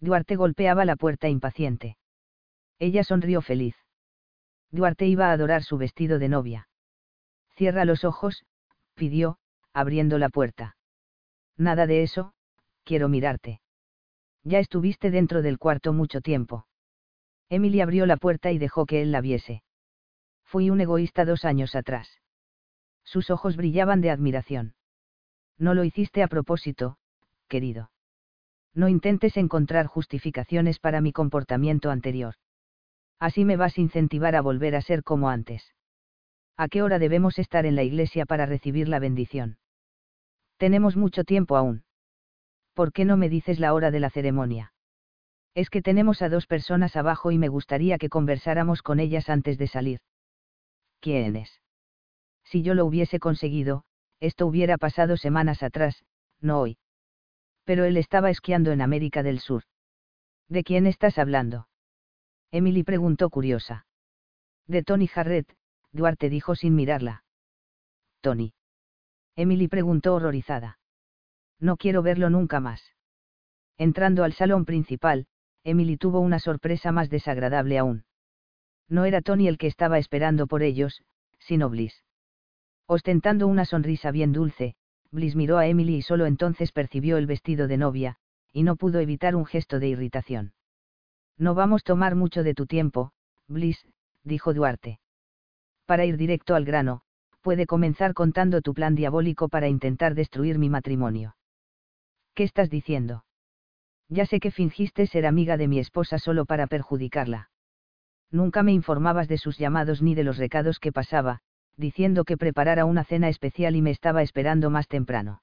Duarte golpeaba la puerta impaciente. Ella sonrió feliz. Duarte iba a adorar su vestido de novia. Cierra los ojos, pidió, abriendo la puerta. Nada de eso, quiero mirarte. Ya estuviste dentro del cuarto mucho tiempo. Emily abrió la puerta y dejó que él la viese. Fui un egoísta dos años atrás. Sus ojos brillaban de admiración. No lo hiciste a propósito, querido. No intentes encontrar justificaciones para mi comportamiento anterior. Así me vas a incentivar a volver a ser como antes. ¿A qué hora debemos estar en la iglesia para recibir la bendición? Tenemos mucho tiempo aún. ¿Por qué no me dices la hora de la ceremonia? Es que tenemos a dos personas abajo y me gustaría que conversáramos con ellas antes de salir. ¿Quién es? Si yo lo hubiese conseguido, esto hubiera pasado semanas atrás, no hoy. Pero él estaba esquiando en América del Sur. ¿De quién estás hablando? Emily preguntó curiosa. De Tony Jarrett, Duarte dijo sin mirarla. Tony. Emily preguntó horrorizada. No quiero verlo nunca más. Entrando al salón principal, Emily tuvo una sorpresa más desagradable aún. No era Tony el que estaba esperando por ellos, sino Bliss. Ostentando una sonrisa bien dulce, Bliss miró a Emily y solo entonces percibió el vestido de novia, y no pudo evitar un gesto de irritación. No vamos a tomar mucho de tu tiempo, Bliss, dijo Duarte. Para ir directo al grano, puede comenzar contando tu plan diabólico para intentar destruir mi matrimonio. ¿Qué estás diciendo? Ya sé que fingiste ser amiga de mi esposa solo para perjudicarla. Nunca me informabas de sus llamados ni de los recados que pasaba, diciendo que preparara una cena especial y me estaba esperando más temprano.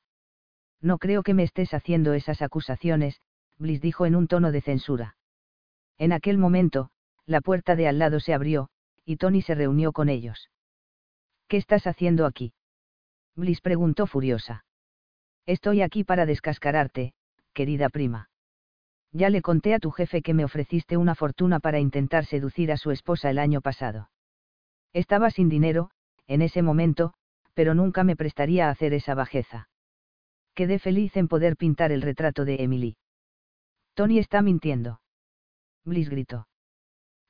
No creo que me estés haciendo esas acusaciones, Bliss dijo en un tono de censura. En aquel momento, la puerta de al lado se abrió, y Tony se reunió con ellos. ¿Qué estás haciendo aquí? Bliss preguntó furiosa. Estoy aquí para descascararte, querida prima. Ya le conté a tu jefe que me ofreciste una fortuna para intentar seducir a su esposa el año pasado. Estaba sin dinero, en ese momento, pero nunca me prestaría a hacer esa bajeza. Quedé feliz en poder pintar el retrato de Emily. Tony está mintiendo. Bliss gritó.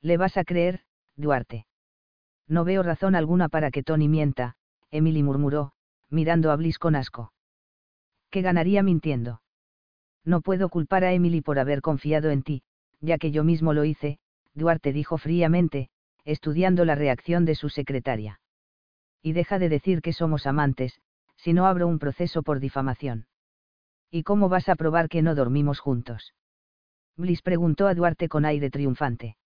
¿Le vas a creer, Duarte? No veo razón alguna para que Tony mienta, Emily murmuró, mirando a Bliss con asco. ¿Qué ganaría mintiendo? No puedo culpar a Emily por haber confiado en ti, ya que yo mismo lo hice, Duarte dijo fríamente, estudiando la reacción de su secretaria. Y deja de decir que somos amantes, si no abro un proceso por difamación. ¿Y cómo vas a probar que no dormimos juntos? Bliss preguntó a Duarte con aire triunfante.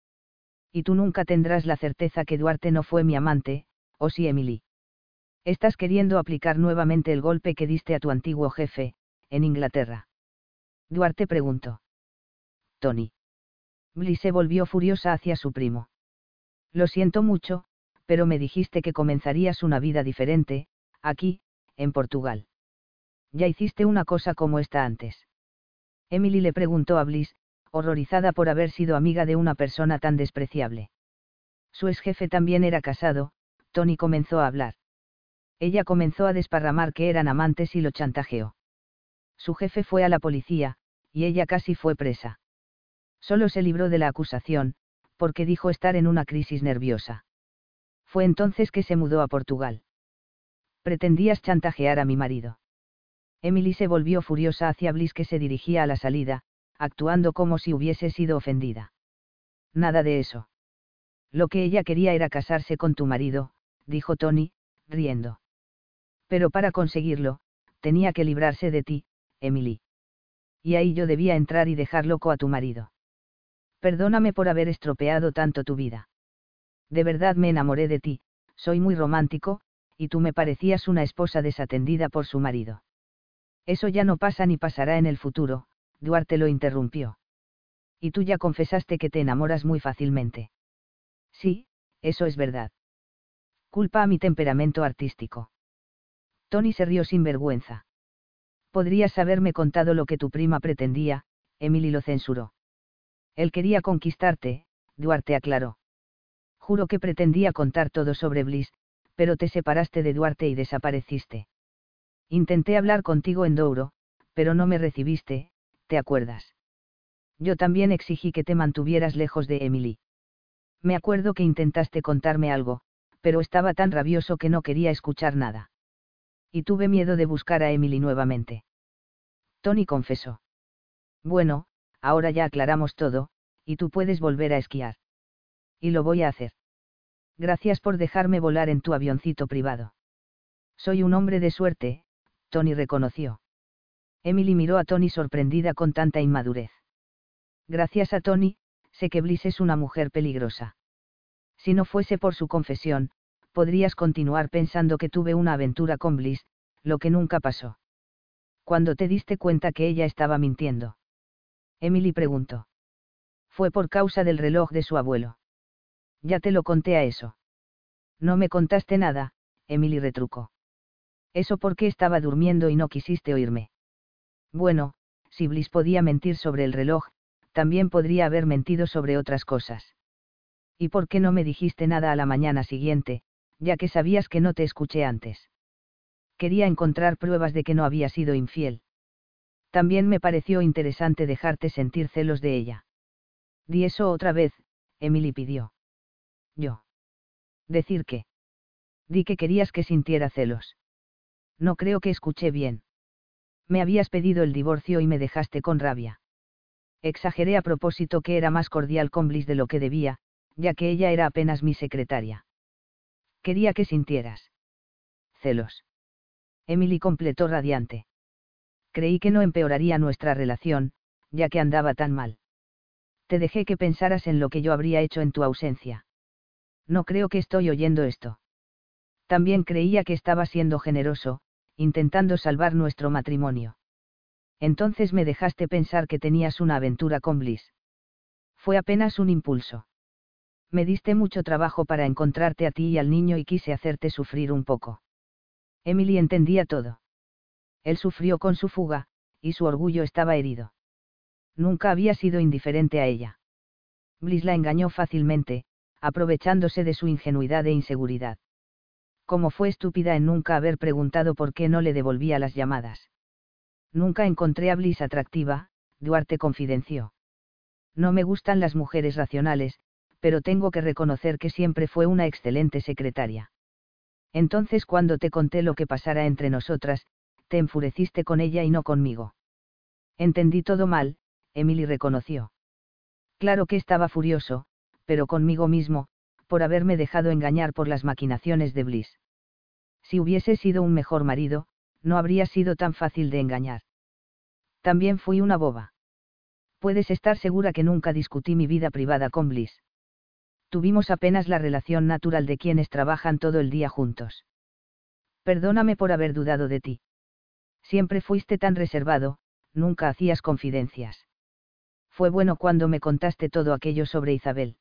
Y tú nunca tendrás la certeza que Duarte no fue mi amante, o si Emily. Estás queriendo aplicar nuevamente el golpe que diste a tu antiguo jefe, en Inglaterra. Duarte preguntó. Tony. Bliss se volvió furiosa hacia su primo. Lo siento mucho, pero me dijiste que comenzarías una vida diferente, aquí, en Portugal. Ya hiciste una cosa como esta antes. Emily le preguntó a Bliss, horrorizada por haber sido amiga de una persona tan despreciable. Su ex jefe también era casado, Tony comenzó a hablar. Ella comenzó a desparramar que eran amantes y lo chantajeó. Su jefe fue a la policía, y ella casi fue presa. Solo se libró de la acusación, porque dijo estar en una crisis nerviosa. Fue entonces que se mudó a Portugal. Pretendías chantajear a mi marido. Emily se volvió furiosa hacia Bliss que se dirigía a la salida, actuando como si hubiese sido ofendida. Nada de eso. Lo que ella quería era casarse con tu marido, dijo Tony, riendo. Pero para conseguirlo, tenía que librarse de ti, Emily. Y ahí yo debía entrar y dejar loco a tu marido. Perdóname por haber estropeado tanto tu vida. De verdad me enamoré de ti, soy muy romántico, y tú me parecías una esposa desatendida por su marido. Eso ya no pasa ni pasará en el futuro, Duarte lo interrumpió. Y tú ya confesaste que te enamoras muy fácilmente. Sí, eso es verdad. Culpa a mi temperamento artístico. Tony se rió sin vergüenza. Podrías haberme contado lo que tu prima pretendía, Emily lo censuró. Él quería conquistarte, Duarte aclaró. Juro que pretendía contar todo sobre Bliss, pero te separaste de Duarte y desapareciste. Intenté hablar contigo en Douro, pero no me recibiste, ¿te acuerdas? Yo también exigí que te mantuvieras lejos de Emily. Me acuerdo que intentaste contarme algo, pero estaba tan rabioso que no quería escuchar nada. Y tuve miedo de buscar a Emily nuevamente. Tony confesó. Bueno, ahora ya aclaramos todo, y tú puedes volver a esquiar. Y lo voy a hacer. Gracias por dejarme volar en tu avioncito privado. Soy un hombre de suerte, Tony reconoció. Emily miró a Tony sorprendida con tanta inmadurez. Gracias a Tony, sé que Bliss es una mujer peligrosa. Si no fuese por su confesión, podrías continuar pensando que tuve una aventura con Bliss, lo que nunca pasó. Cuando te diste cuenta que ella estaba mintiendo. Emily preguntó. Fue por causa del reloj de su abuelo. Ya te lo conté a eso. No me contaste nada, Emily retrucó. Eso porque estaba durmiendo y no quisiste oírme. Bueno, si Bliss podía mentir sobre el reloj, también podría haber mentido sobre otras cosas. ¿Y por qué no me dijiste nada a la mañana siguiente, ya que sabías que no te escuché antes? Quería encontrar pruebas de que no había sido infiel. También me pareció interesante dejarte sentir celos de ella. Di eso otra vez, Emily pidió. Yo. Decir qué. Di que querías que sintiera celos. No creo que escuché bien. Me habías pedido el divorcio y me dejaste con rabia. Exageré a propósito que era más cordial con Bliss de lo que debía, ya que ella era apenas mi secretaria. Quería que sintieras. Celos. Emily completó radiante. Creí que no empeoraría nuestra relación, ya que andaba tan mal. Te dejé que pensaras en lo que yo habría hecho en tu ausencia. No creo que estoy oyendo esto. También creía que estaba siendo generoso, intentando salvar nuestro matrimonio. Entonces me dejaste pensar que tenías una aventura con Bliss. Fue apenas un impulso. Me diste mucho trabajo para encontrarte a ti y al niño y quise hacerte sufrir un poco. Emily entendía todo. Él sufrió con su fuga, y su orgullo estaba herido. Nunca había sido indiferente a ella. Bliss la engañó fácilmente, aprovechándose de su ingenuidad e inseguridad. Como fue estúpida en nunca haber preguntado por qué no le devolvía las llamadas. Nunca encontré a Bliss atractiva, Duarte confidenció. No me gustan las mujeres racionales, pero tengo que reconocer que siempre fue una excelente secretaria. Entonces cuando te conté lo que pasara entre nosotras, te enfureciste con ella y no conmigo. Entendí todo mal, Emily reconoció. Claro que estaba furioso, pero conmigo mismo, por haberme dejado engañar por las maquinaciones de Bliss. Si hubiese sido un mejor marido, no habría sido tan fácil de engañar. También fui una boba. Puedes estar segura que nunca discutí mi vida privada con Bliss. Tuvimos apenas la relación natural de quienes trabajan todo el día juntos. Perdóname por haber dudado de ti. Siempre fuiste tan reservado, nunca hacías confidencias. Fue bueno cuando me contaste todo aquello sobre Isabel.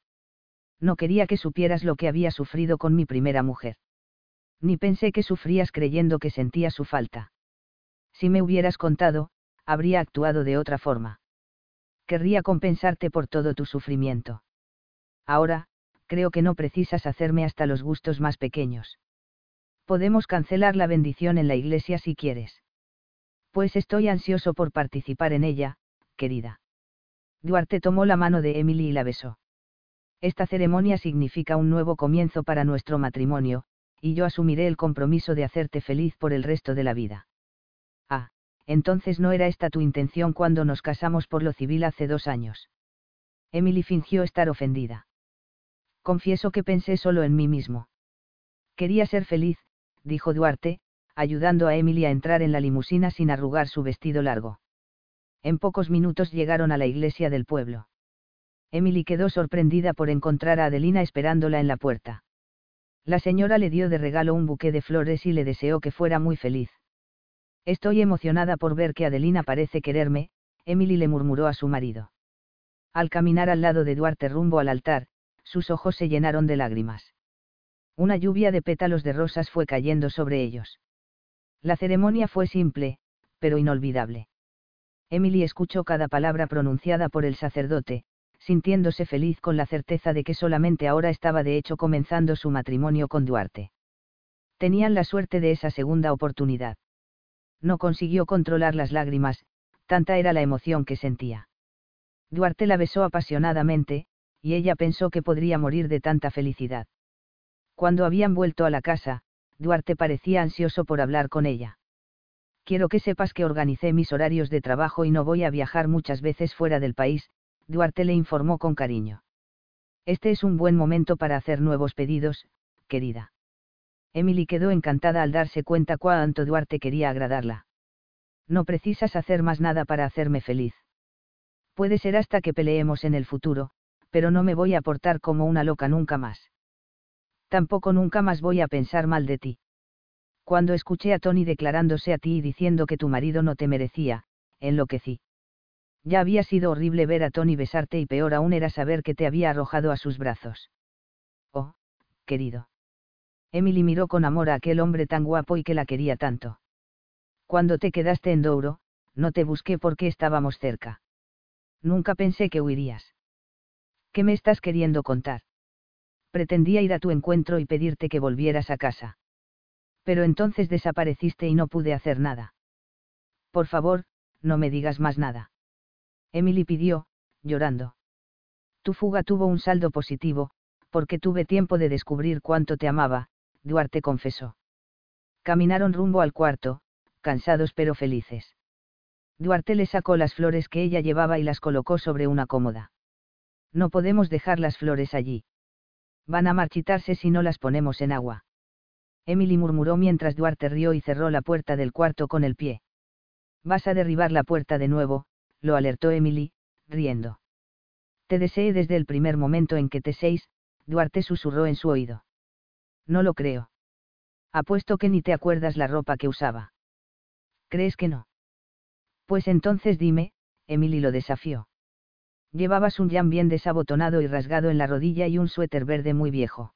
No quería que supieras lo que había sufrido con mi primera mujer. Ni pensé que sufrías creyendo que sentía su falta. Si me hubieras contado, habría actuado de otra forma. Querría compensarte por todo tu sufrimiento. Ahora, creo que no precisas hacerme hasta los gustos más pequeños. Podemos cancelar la bendición en la iglesia si quieres. Pues estoy ansioso por participar en ella, querida. Duarte tomó la mano de Emily y la besó. Esta ceremonia significa un nuevo comienzo para nuestro matrimonio, y yo asumiré el compromiso de hacerte feliz por el resto de la vida. Ah, entonces no era esta tu intención cuando nos casamos por lo civil hace dos años. Emily fingió estar ofendida. Confieso que pensé solo en mí mismo. Quería ser feliz, dijo Duarte, ayudando a Emily a entrar en la limusina sin arrugar su vestido largo. En pocos minutos llegaron a la iglesia del pueblo. Emily quedó sorprendida por encontrar a Adelina esperándola en la puerta. La señora le dio de regalo un buque de flores y le deseó que fuera muy feliz. Estoy emocionada por ver que Adelina parece quererme, Emily le murmuró a su marido. Al caminar al lado de Duarte rumbo al altar, sus ojos se llenaron de lágrimas. Una lluvia de pétalos de rosas fue cayendo sobre ellos. La ceremonia fue simple, pero inolvidable. Emily escuchó cada palabra pronunciada por el sacerdote, sintiéndose feliz con la certeza de que solamente ahora estaba de hecho comenzando su matrimonio con Duarte. Tenían la suerte de esa segunda oportunidad. No consiguió controlar las lágrimas, tanta era la emoción que sentía. Duarte la besó apasionadamente, y ella pensó que podría morir de tanta felicidad. Cuando habían vuelto a la casa, Duarte parecía ansioso por hablar con ella. Quiero que sepas que organicé mis horarios de trabajo y no voy a viajar muchas veces fuera del país, Duarte le informó con cariño. Este es un buen momento para hacer nuevos pedidos, querida. Emily quedó encantada al darse cuenta cuánto Duarte quería agradarla. No precisas hacer más nada para hacerme feliz. Puede ser hasta que peleemos en el futuro, pero no me voy a portar como una loca nunca más. Tampoco nunca más voy a pensar mal de ti. Cuando escuché a Tony declarándose a ti y diciendo que tu marido no te merecía, enloquecí. Ya había sido horrible ver a Tony besarte y peor aún era saber que te había arrojado a sus brazos. Oh, querido. Emily miró con amor a aquel hombre tan guapo y que la quería tanto. Cuando te quedaste en Douro, no te busqué porque estábamos cerca. Nunca pensé que huirías. ¿Qué me estás queriendo contar? Pretendía ir a tu encuentro y pedirte que volvieras a casa. Pero entonces desapareciste y no pude hacer nada. Por favor, no me digas más nada. Emily pidió, llorando. Tu fuga tuvo un saldo positivo, porque tuve tiempo de descubrir cuánto te amaba, Duarte confesó. Caminaron rumbo al cuarto, cansados pero felices. Duarte le sacó las flores que ella llevaba y las colocó sobre una cómoda. No podemos dejar las flores allí. Van a marchitarse si no las ponemos en agua. Emily murmuró mientras Duarte rió y cerró la puerta del cuarto con el pie. Vas a derribar la puerta de nuevo, lo alertó Emily, riendo. Te deseé desde el primer momento en que te seis, Duarte susurró en su oído. No lo creo. Apuesto que ni te acuerdas la ropa que usaba. ¿Crees que no? Pues entonces dime, Emily lo desafió. Llevabas un jam bien desabotonado y rasgado en la rodilla y un suéter verde muy viejo.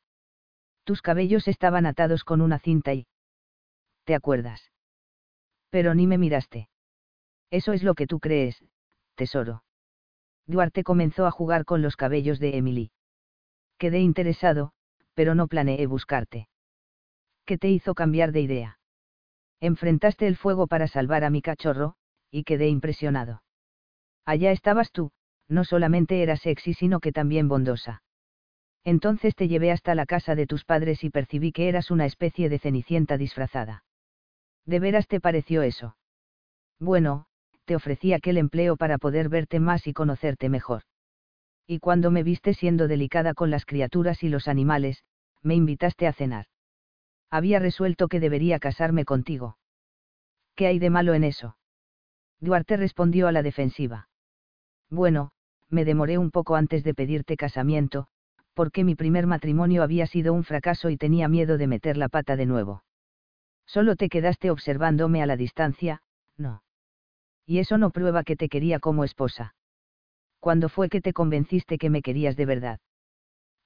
Tus cabellos estaban atados con una cinta y... ¿Te acuerdas? Pero ni me miraste. Eso es lo que tú crees, tesoro. Duarte comenzó a jugar con los cabellos de Emily. Quedé interesado, pero no planeé buscarte. ¿Qué te hizo cambiar de idea? Enfrentaste el fuego para salvar a mi cachorro, y quedé impresionado. Allá estabas tú, no solamente eras sexy sino que también bondosa. Entonces te llevé hasta la casa de tus padres y percibí que eras una especie de cenicienta disfrazada. ¿De veras te pareció eso? Bueno, te ofrecí aquel empleo para poder verte más y conocerte mejor. Y cuando me viste siendo delicada con las criaturas y los animales, me invitaste a cenar. Había resuelto que debería casarme contigo. ¿Qué hay de malo en eso? Duarte respondió a la defensiva. Bueno, me demoré un poco antes de pedirte casamiento, porque mi primer matrimonio había sido un fracaso y tenía miedo de meter la pata de nuevo. Solo te quedaste observándome a la distancia, no. Y eso no prueba que te quería como esposa. ¿Cuándo fue que te convenciste que me querías de verdad?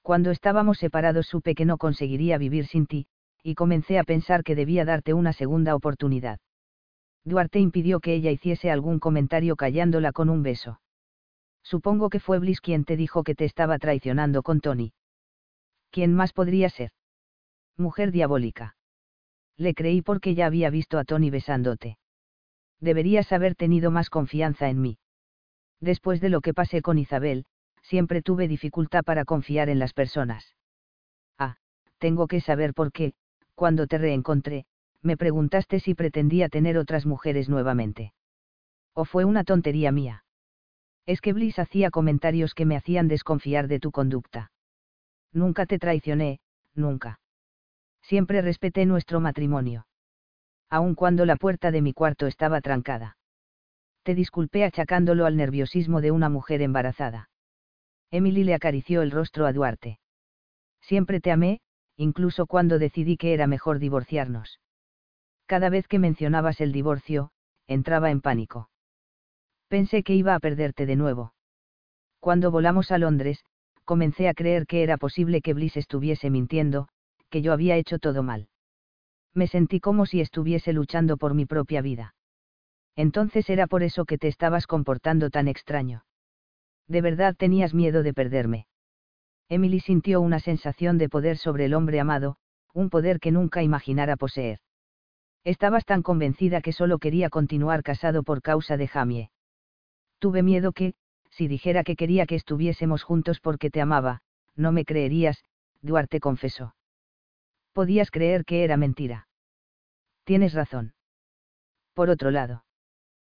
Cuando estábamos separados supe que no conseguiría vivir sin ti, y comencé a pensar que debía darte una segunda oportunidad. Duarte impidió que ella hiciese algún comentario callándola con un beso. Supongo que fue Bliss quien te dijo que te estaba traicionando con Tony. ¿Quién más podría ser? Mujer diabólica. Le creí porque ya había visto a Tony besándote. Deberías haber tenido más confianza en mí. Después de lo que pasé con Isabel, siempre tuve dificultad para confiar en las personas. Ah, tengo que saber por qué, cuando te reencontré, me preguntaste si pretendía tener otras mujeres nuevamente. ¿O fue una tontería mía? Es que Bliss hacía comentarios que me hacían desconfiar de tu conducta. Nunca te traicioné, nunca. Siempre respeté nuestro matrimonio. Aun cuando la puerta de mi cuarto estaba trancada. Te disculpé achacándolo al nerviosismo de una mujer embarazada. Emily le acarició el rostro a Duarte. Siempre te amé, incluso cuando decidí que era mejor divorciarnos. Cada vez que mencionabas el divorcio, entraba en pánico. Pensé que iba a perderte de nuevo. Cuando volamos a Londres, comencé a creer que era posible que Bliss estuviese mintiendo, que yo había hecho todo mal. Me sentí como si estuviese luchando por mi propia vida. Entonces era por eso que te estabas comportando tan extraño. De verdad tenías miedo de perderme. Emily sintió una sensación de poder sobre el hombre amado, un poder que nunca imaginara poseer. Estabas tan convencida que solo quería continuar casado por causa de Jamie. Tuve miedo que, si dijera que quería que estuviésemos juntos porque te amaba, no me creerías, Duarte confesó. Podías creer que era mentira. Tienes razón. Por otro lado.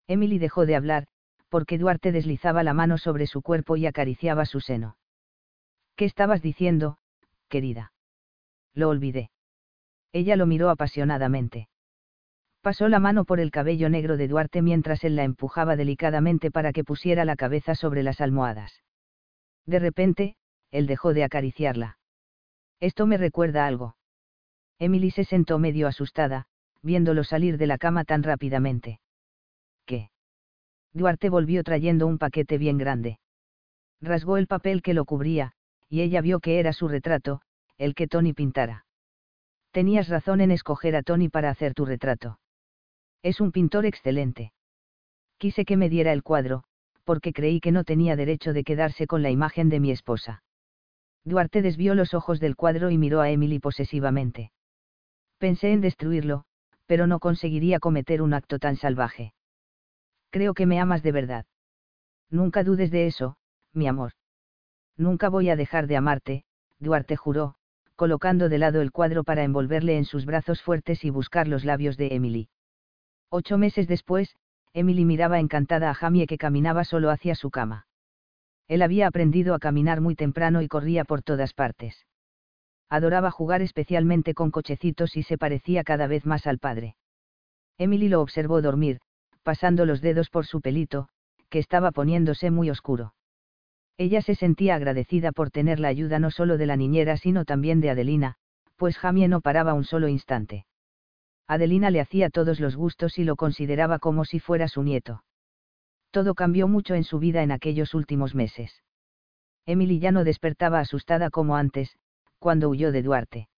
Emily dejó de hablar, porque Duarte deslizaba la mano sobre su cuerpo y acariciaba su seno. ¿Qué estabas diciendo, querida? Lo olvidé. Ella lo miró apasionadamente. Pasó la mano por el cabello negro de Duarte mientras él la empujaba delicadamente para que pusiera la cabeza sobre las almohadas. De repente, él dejó de acariciarla. Esto me recuerda algo. Emily se sentó medio asustada, viéndolo salir de la cama tan rápidamente. ¿Qué? Duarte volvió trayendo un paquete bien grande. Rasgó el papel que lo cubría, y ella vio que era su retrato, el que Tony pintara. Tenías razón en escoger a Tony para hacer tu retrato. Es un pintor excelente. Quise que me diera el cuadro, porque creí que no tenía derecho de quedarse con la imagen de mi esposa. Duarte desvió los ojos del cuadro y miró a Emily posesivamente. Pensé en destruirlo, pero no conseguiría cometer un acto tan salvaje. Creo que me amas de verdad. Nunca dudes de eso, mi amor. Nunca voy a dejar de amarte, Duarte juró, colocando de lado el cuadro para envolverle en sus brazos fuertes y buscar los labios de Emily. Ocho meses después, Emily miraba encantada a Jamie que caminaba solo hacia su cama. Él había aprendido a caminar muy temprano y corría por todas partes. Adoraba jugar especialmente con cochecitos y se parecía cada vez más al padre. Emily lo observó dormir, pasando los dedos por su pelito, que estaba poniéndose muy oscuro. Ella se sentía agradecida por tener la ayuda no solo de la niñera sino también de Adelina, pues Jamie no paraba un solo instante. Adelina le hacía todos los gustos y lo consideraba como si fuera su nieto. Todo cambió mucho en su vida en aquellos últimos meses. Emily ya no despertaba asustada como antes, cuando huyó de Duarte.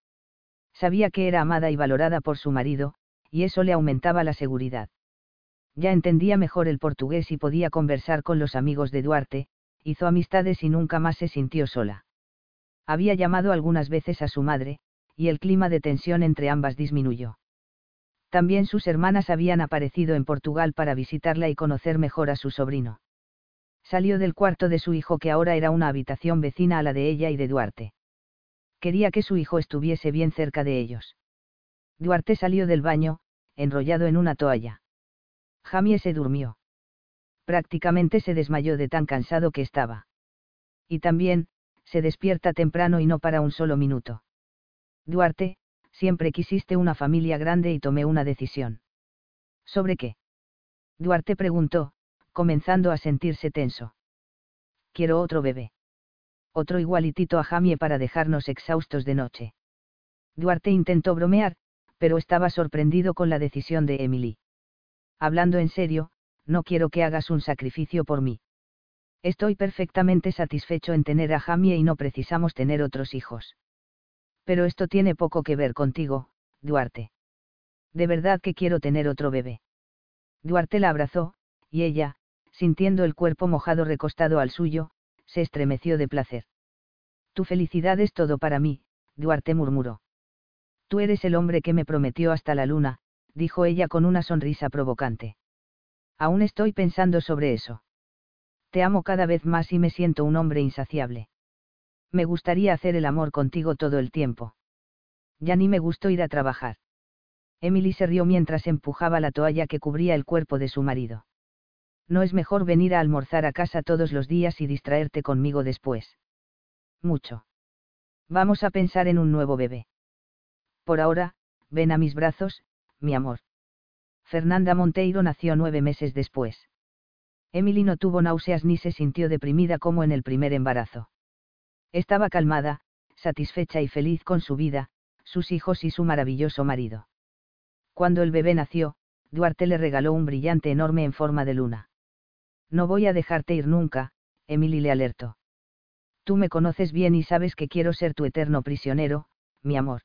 Sabía que era amada y valorada por su marido, y eso le aumentaba la seguridad. Ya entendía mejor el portugués y podía conversar con los amigos de Duarte, hizo amistades y nunca más se sintió sola. Había llamado algunas veces a su madre, y el clima de tensión entre ambas disminuyó. También sus hermanas habían aparecido en Portugal para visitarla y conocer mejor a su sobrino. Salió del cuarto de su hijo que ahora era una habitación vecina a la de ella y de Duarte. Quería que su hijo estuviese bien cerca de ellos. Duarte salió del baño, enrollado en una toalla. Jamie se durmió. Prácticamente se desmayó de tan cansado que estaba. Y también, se despierta temprano y no para un solo minuto. Duarte, siempre quisiste una familia grande y tomé una decisión. ¿Sobre qué? Duarte preguntó, comenzando a sentirse tenso. Quiero otro bebé. Otro igualitito a Jamie para dejarnos exhaustos de noche. Duarte intentó bromear, pero estaba sorprendido con la decisión de Emily. Hablando en serio, no quiero que hagas un sacrificio por mí. Estoy perfectamente satisfecho en tener a Jamie y no precisamos tener otros hijos. Pero esto tiene poco que ver contigo, Duarte. De verdad que quiero tener otro bebé. Duarte la abrazó, y ella, sintiendo el cuerpo mojado recostado al suyo, se estremeció de placer. Tu felicidad es todo para mí, Duarte murmuró. Tú eres el hombre que me prometió hasta la luna, dijo ella con una sonrisa provocante. Aún estoy pensando sobre eso. Te amo cada vez más y me siento un hombre insaciable. Me gustaría hacer el amor contigo todo el tiempo. Ya ni me gustó ir a trabajar. Emily se rió mientras empujaba la toalla que cubría el cuerpo de su marido. No es mejor venir a almorzar a casa todos los días y distraerte conmigo después. Mucho. Vamos a pensar en un nuevo bebé. Por ahora, ven a mis brazos, mi amor. Fernanda Monteiro nació nueve meses después. Emily no tuvo náuseas ni se sintió deprimida como en el primer embarazo. Estaba calmada, satisfecha y feliz con su vida, sus hijos y su maravilloso marido. Cuando el bebé nació, Duarte le regaló un brillante enorme en forma de luna. No voy a dejarte ir nunca, Emily le alertó. Tú me conoces bien y sabes que quiero ser tu eterno prisionero, mi amor.